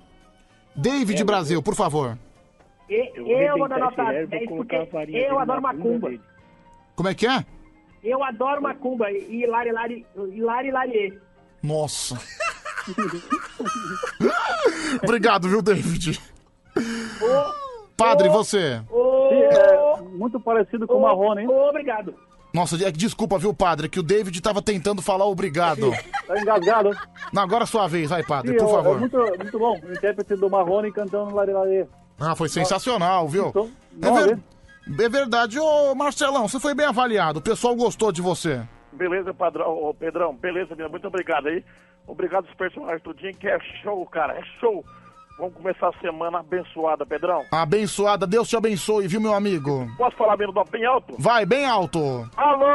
David Brasil, por favor. E- Eu Eu, vou dar nota esse Harry, vou 10 colocar porque eu adoro macumba. dele. Como é que é? Eu adoro macumba e Hilari, Hilari, Hilari, Hilari. Nossa. [LAUGHS] Obrigado, viu, David? Padre, você. É, muito parecido com o Marrone, hein? Obrigado. Nossa, é que desculpa, viu, padre, que o David tava tentando falar obrigado. [LAUGHS] Tá engasgado. Não, agora é sua vez, vai, padre, Sim, por favor. É muito, muito bom. O intérprete do Marrone cantando Lari. Ah, foi sensacional, viu? Então, É, ver- é verdade. Ô, Marcelão, você foi bem avaliado. O pessoal gostou de você. Beleza, padrão, ô, Pedrão, beleza, minha, muito obrigado aí. Obrigado os personagens tudinho, que é show, cara, é show. Vamos começar a semana abençoada, Pedrão. Abençoada, Deus te abençoe, viu, meu amigo? Posso falar menos bem alto? Vai, bem alto. Alô,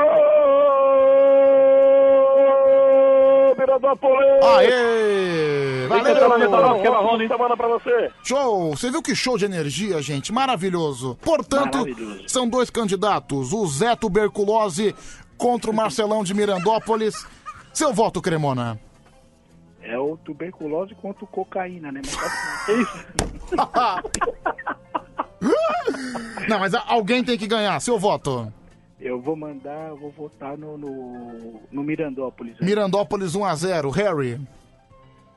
Miradópolis! Aê! Valeu, Valeu! semana pra você. Show! Você viu que show de energia, gente? Maravilhoso. Portanto, Maravilhoso. são dois candidatos: o Zé Tuberculose contra o Marcelão de Mirandópolis. Seu voto, Cremona. É o tuberculose contra o cocaína, né? Mas tá- [LAUGHS] é isso. [LAUGHS] Não, mas alguém tem que ganhar. Seu voto. Eu vou mandar, eu vou votar no, no, no Mirandópolis. né? Mirandópolis 1x0. Harry.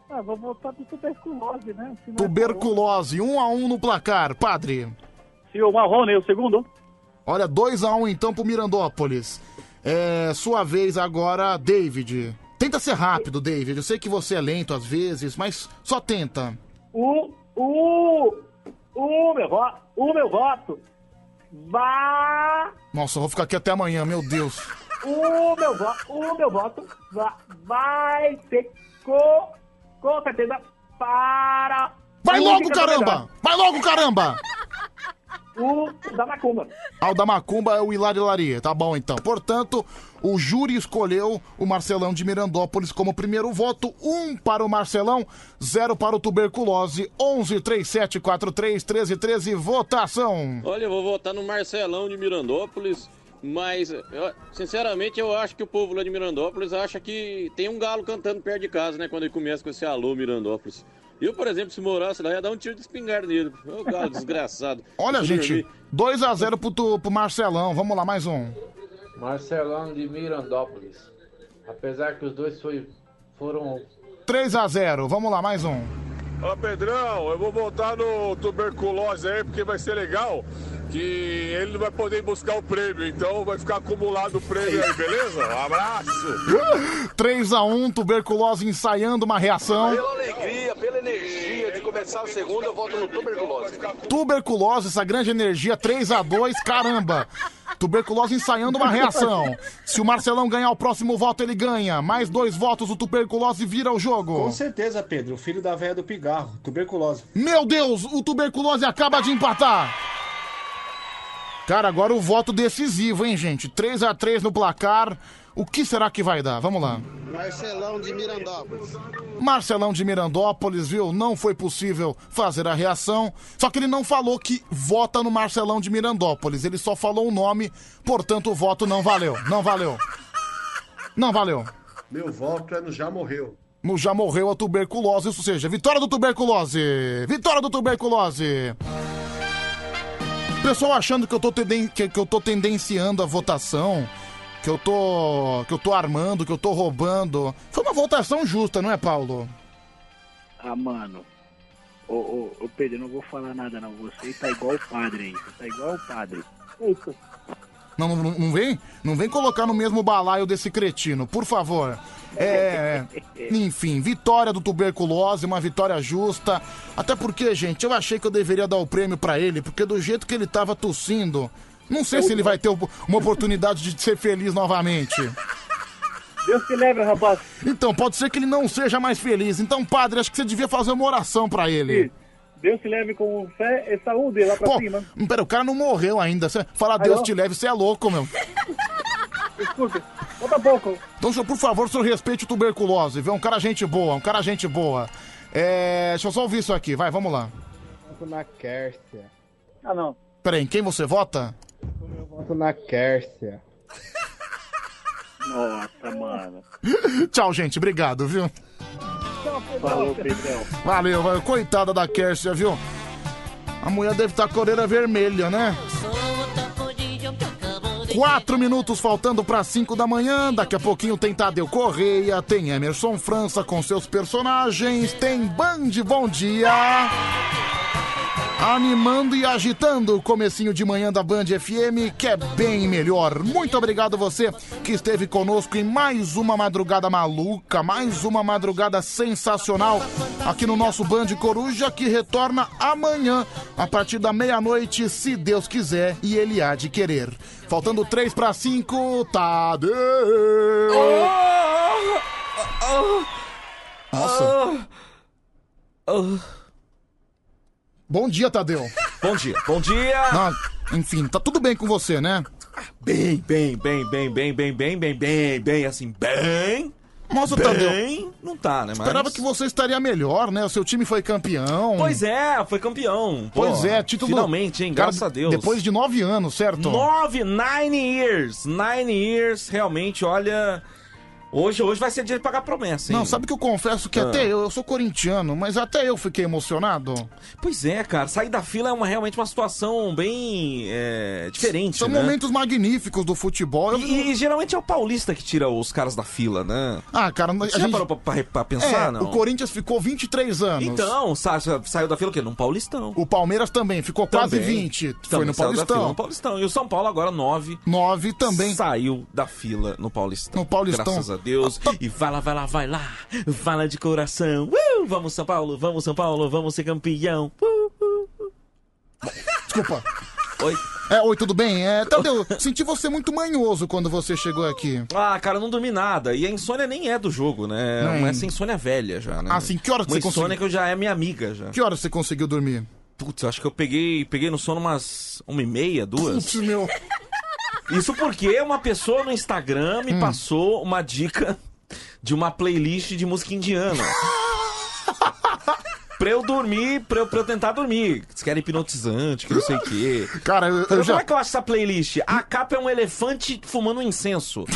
Ah, vou voltar pro tuberculose, né? Se não é Tuberculose 1x1 no placar. Padre. Se o Marrone, o segundo. Olha, 2x1 então pro Mirandópolis. É sua vez agora, David. Tenta ser rápido, David. Eu sei que você é lento às vezes, mas só tenta. O, o, o meu voto, o meu voto vai, Nossa, eu vou ficar aqui até amanhã, meu Deus. o meu voto, o meu voto vai, vai ser com, com certeza para... Vai logo, caramba! Vai logo, caramba! O da Macumba. Ah, o da Macumba é o Hilário Laria. Tá bom, então. Portanto, o júri escolheu o Marcelão de Mirandópolis como primeiro voto. Um para o Marcelão, zero para o Tuberculose. 11 37 43 13 13. Votação. Olha, eu vou votar no Marcelão de Mirandópolis, mas, eu- sinceramente, eu acho que o povo lá de Mirandópolis acha que tem um galo cantando perto de casa, né? Quando ele começa com esse alô Mirandópolis. Eu, por exemplo, se morasse lá, ia dar um tiro de espingarda nele. Ô, galo desgraçado. [LAUGHS] Olha, gente, dormi. 2x0 pro, tu- pro Marcelão. Vamos lá, mais um. Marcelão de Mirandópolis. Apesar que os dois foi, foram 3x0. Vamos lá, mais um. Ó, Pedrão, eu vou voltar no tuberculose aí, porque vai ser legal que ele não vai poder buscar o prêmio, então vai ficar acumulado o prêmio aí, beleza? Um abraço! 3x1, tuberculose ensaiando uma reação. Pela alegria, pela energia de começar o segundo, eu volto no tuberculose. Tuberculose, essa grande energia, 3x2, caramba. Tuberculose ensaiando uma reação. Se o Marcelão ganhar o próximo voto, ele ganha. Mais dois votos, o tuberculose vira o jogo. Com certeza, Pedro. O filho da velha do pigarro. Tuberculose. Meu Deus, o tuberculose acaba de empatar. Cara, agora o voto decisivo, hein, gente? 3 a 3 no placar. O que será que vai dar? Vamos lá. Marcelão de Mirandópolis. Marcelão de Mirandópolis, viu? Não foi possível fazer a reação. Só que ele não falou que vota no Marcelão de Mirandópolis. Ele só falou o nome, portanto o voto não valeu. Não valeu. Não valeu. Meu voto é no Já Morreu. No já morreu a tuberculose, ou seja, vitória do tuberculose! Vitória do tuberculose! Pessoal achando que eu tô, tenden que, eu tô tendenciando a votação, que eu tô. que eu tô armando, que eu tô roubando. Foi uma votação justa, não é, Paulo? Ah, mano. Ô, ô, ô, Pedro, eu não vou falar nada não. Você tá igual o padre aí. Você tá igual o padre. Eita. Não, não, não vem? Não vem colocar no mesmo balaio desse cretino, por favor. É. Enfim, vitória do tuberculose, uma vitória justa. Até porque, gente, eu achei que eu deveria dar o prêmio pra ele, porque do jeito que ele tava tossindo, não sei se ele vai ter uma oportunidade de ser feliz novamente. Deus te leve, rapaz. Então, pode ser que ele não seja mais feliz. Então, padre, acho que você devia fazer uma oração pra ele. Deus te leve com fé e saúde lá pra Pô, cima. pera, o cara não morreu ainda. Você fala Aí, Deus ó. te leve, você é louco, meu. [LAUGHS] Desculpe, falta pouco. Então, senhor, por favor, o senhor respeite o tuberculose, viu? Um cara gente boa, um cara gente boa. É. Deixa eu só ouvir isso aqui, vai, vamos lá. Voto na Kércia. Ah, não. Peraí, em quem você vota? Voto na Kércia. [LAUGHS] Nossa, mano. [LAUGHS] Tchau, gente, obrigado, viu? Falou, Pedrão. Valeu, valeu. coitada da Kércia, viu? A mulher deve estar com a orelha vermelha, né? Quatro minutos faltando para cinco da manhã. Daqui a pouquinho tem Tadeu Correia, tem Emerson França com seus personagens, tem Band Bom Dia. Animando e agitando o comecinho de manhã da Band FM, que é bem melhor. Muito obrigado você que esteve conosco em mais uma madrugada maluca, mais uma madrugada sensacional aqui no nosso Band Coruja, que retorna amanhã, a partir da meia-noite, se Deus quiser e Ele há de querer. Faltando três para cinco, Tadeu! Nossa. Bom dia, Tadeu. Bom dia, bom dia. Não, enfim, tá tudo bem com você, né? Bem, bem, bem, bem, bem, bem, bem, bem, bem, bem, assim, bem. Nossa, bem, Tadeu. Não tá, né? Mas... Esperava que você estaria melhor, né? O seu time foi campeão. Pois é, foi campeão. Pô, Pois é, título. Finalmente, hein? Cara, Graças a Deus. Depois de nove anos, certo? Nove, nine years. Nine years, realmente, olha. Hoje, hoje vai ser dia de pagar promessa, hein? Não, sabe que eu confesso que Ah. até eu, eu sou corintiano, mas até eu fiquei emocionado. Pois é, cara. Sair da fila é uma, realmente uma situação bem é, diferente, São né? momentos magníficos do futebol. Eu- E, e geralmente é o paulista que tira os caras da fila, né? Ah, cara, a Você já gente... parou pra, pra- pra pensar, É, não? o Corinthians ficou 23 anos. Então, sa- sa- saiu da fila o quê? Num Paulistão. O Palmeiras também ficou quase Também. 20. Foi Também no saiu da fila Paulistão. no Paulistão. E o São Paulo agora, 9. 9 também. Saiu da fila no Paulistão. No Paulistão. Graças a Deus. E vai lá, vai lá, vai lá. Fala de coração. Uh, vamos São Paulo, vamos São Paulo, vamos ser campeão. Uh. Desculpa. Oi. É, oi, tudo bem? É, Tadeu, senti você muito manhoso quando você chegou aqui. Ah, cara, eu não dormi nada. E a insônia nem é do jogo, né? Não. Essa insônia velha já, né? Ah, sim. Que horas Uma você conseguiu? insônia que eu já é minha amiga já. Que horas você conseguiu dormir? Putz, acho que eu peguei, peguei no sono umas uma e meia, duas. Putz, meu. Isso porque uma pessoa no Instagram Hum. me passou uma dica de uma playlist de música indiana. [LAUGHS] pra eu dormir, pra eu, pra eu tentar dormir. Diz que era hipnotizante, que não sei o quê. [LAUGHS] Cara, eu, eu já... Como é que eu acho essa playlist? A capa é um elefante fumando um incenso. [LAUGHS]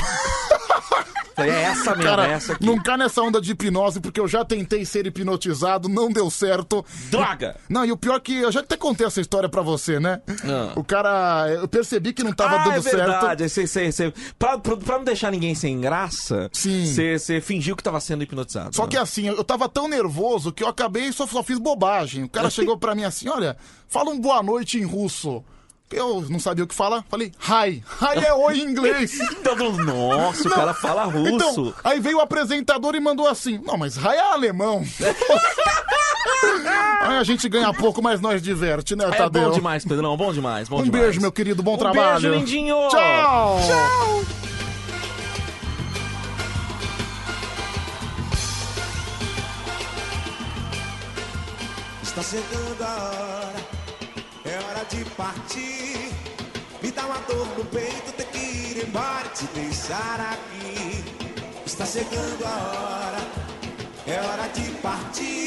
É essa mesmo, Cara, é essa aqui. não cai nessa onda de hipnose, porque eu já tentei ser hipnotizado, não deu certo. Droga! Não, e o pior é que eu já até contei essa história pra você, né? Ah. O cara, eu percebi que não tava ah, dando é verdade. certo. Cê, cê, cê, pra, pra, pra não deixar ninguém sem graça, você fingiu que tava sendo hipnotizado. Só né? que assim, eu tava tão nervoso que eu acabei e só, só fiz bobagem. O cara [LAUGHS] chegou pra mim assim, olha, fala um boa noite em russo. Eu não sabia o que falar, falei, hi. Hi é oi em inglês. [LAUGHS] Todo mundo, Nossa, o cara fala russo. Então, aí veio o apresentador e mandou assim, não, mas hi é alemão. [LAUGHS] aí a gente ganha pouco, mas nós diverte, né, É Tadeu? bom demais, Pedrão, bom demais, bom um demais. beijo, meu querido, bom Um trabalho. beijo, lindinho. Tchau. Tchau. Está chegando a hora, é hora de partir. Me dá uma dor no peito, ter que ir embora te deixar aqui. Está chegando a hora, é hora de partir.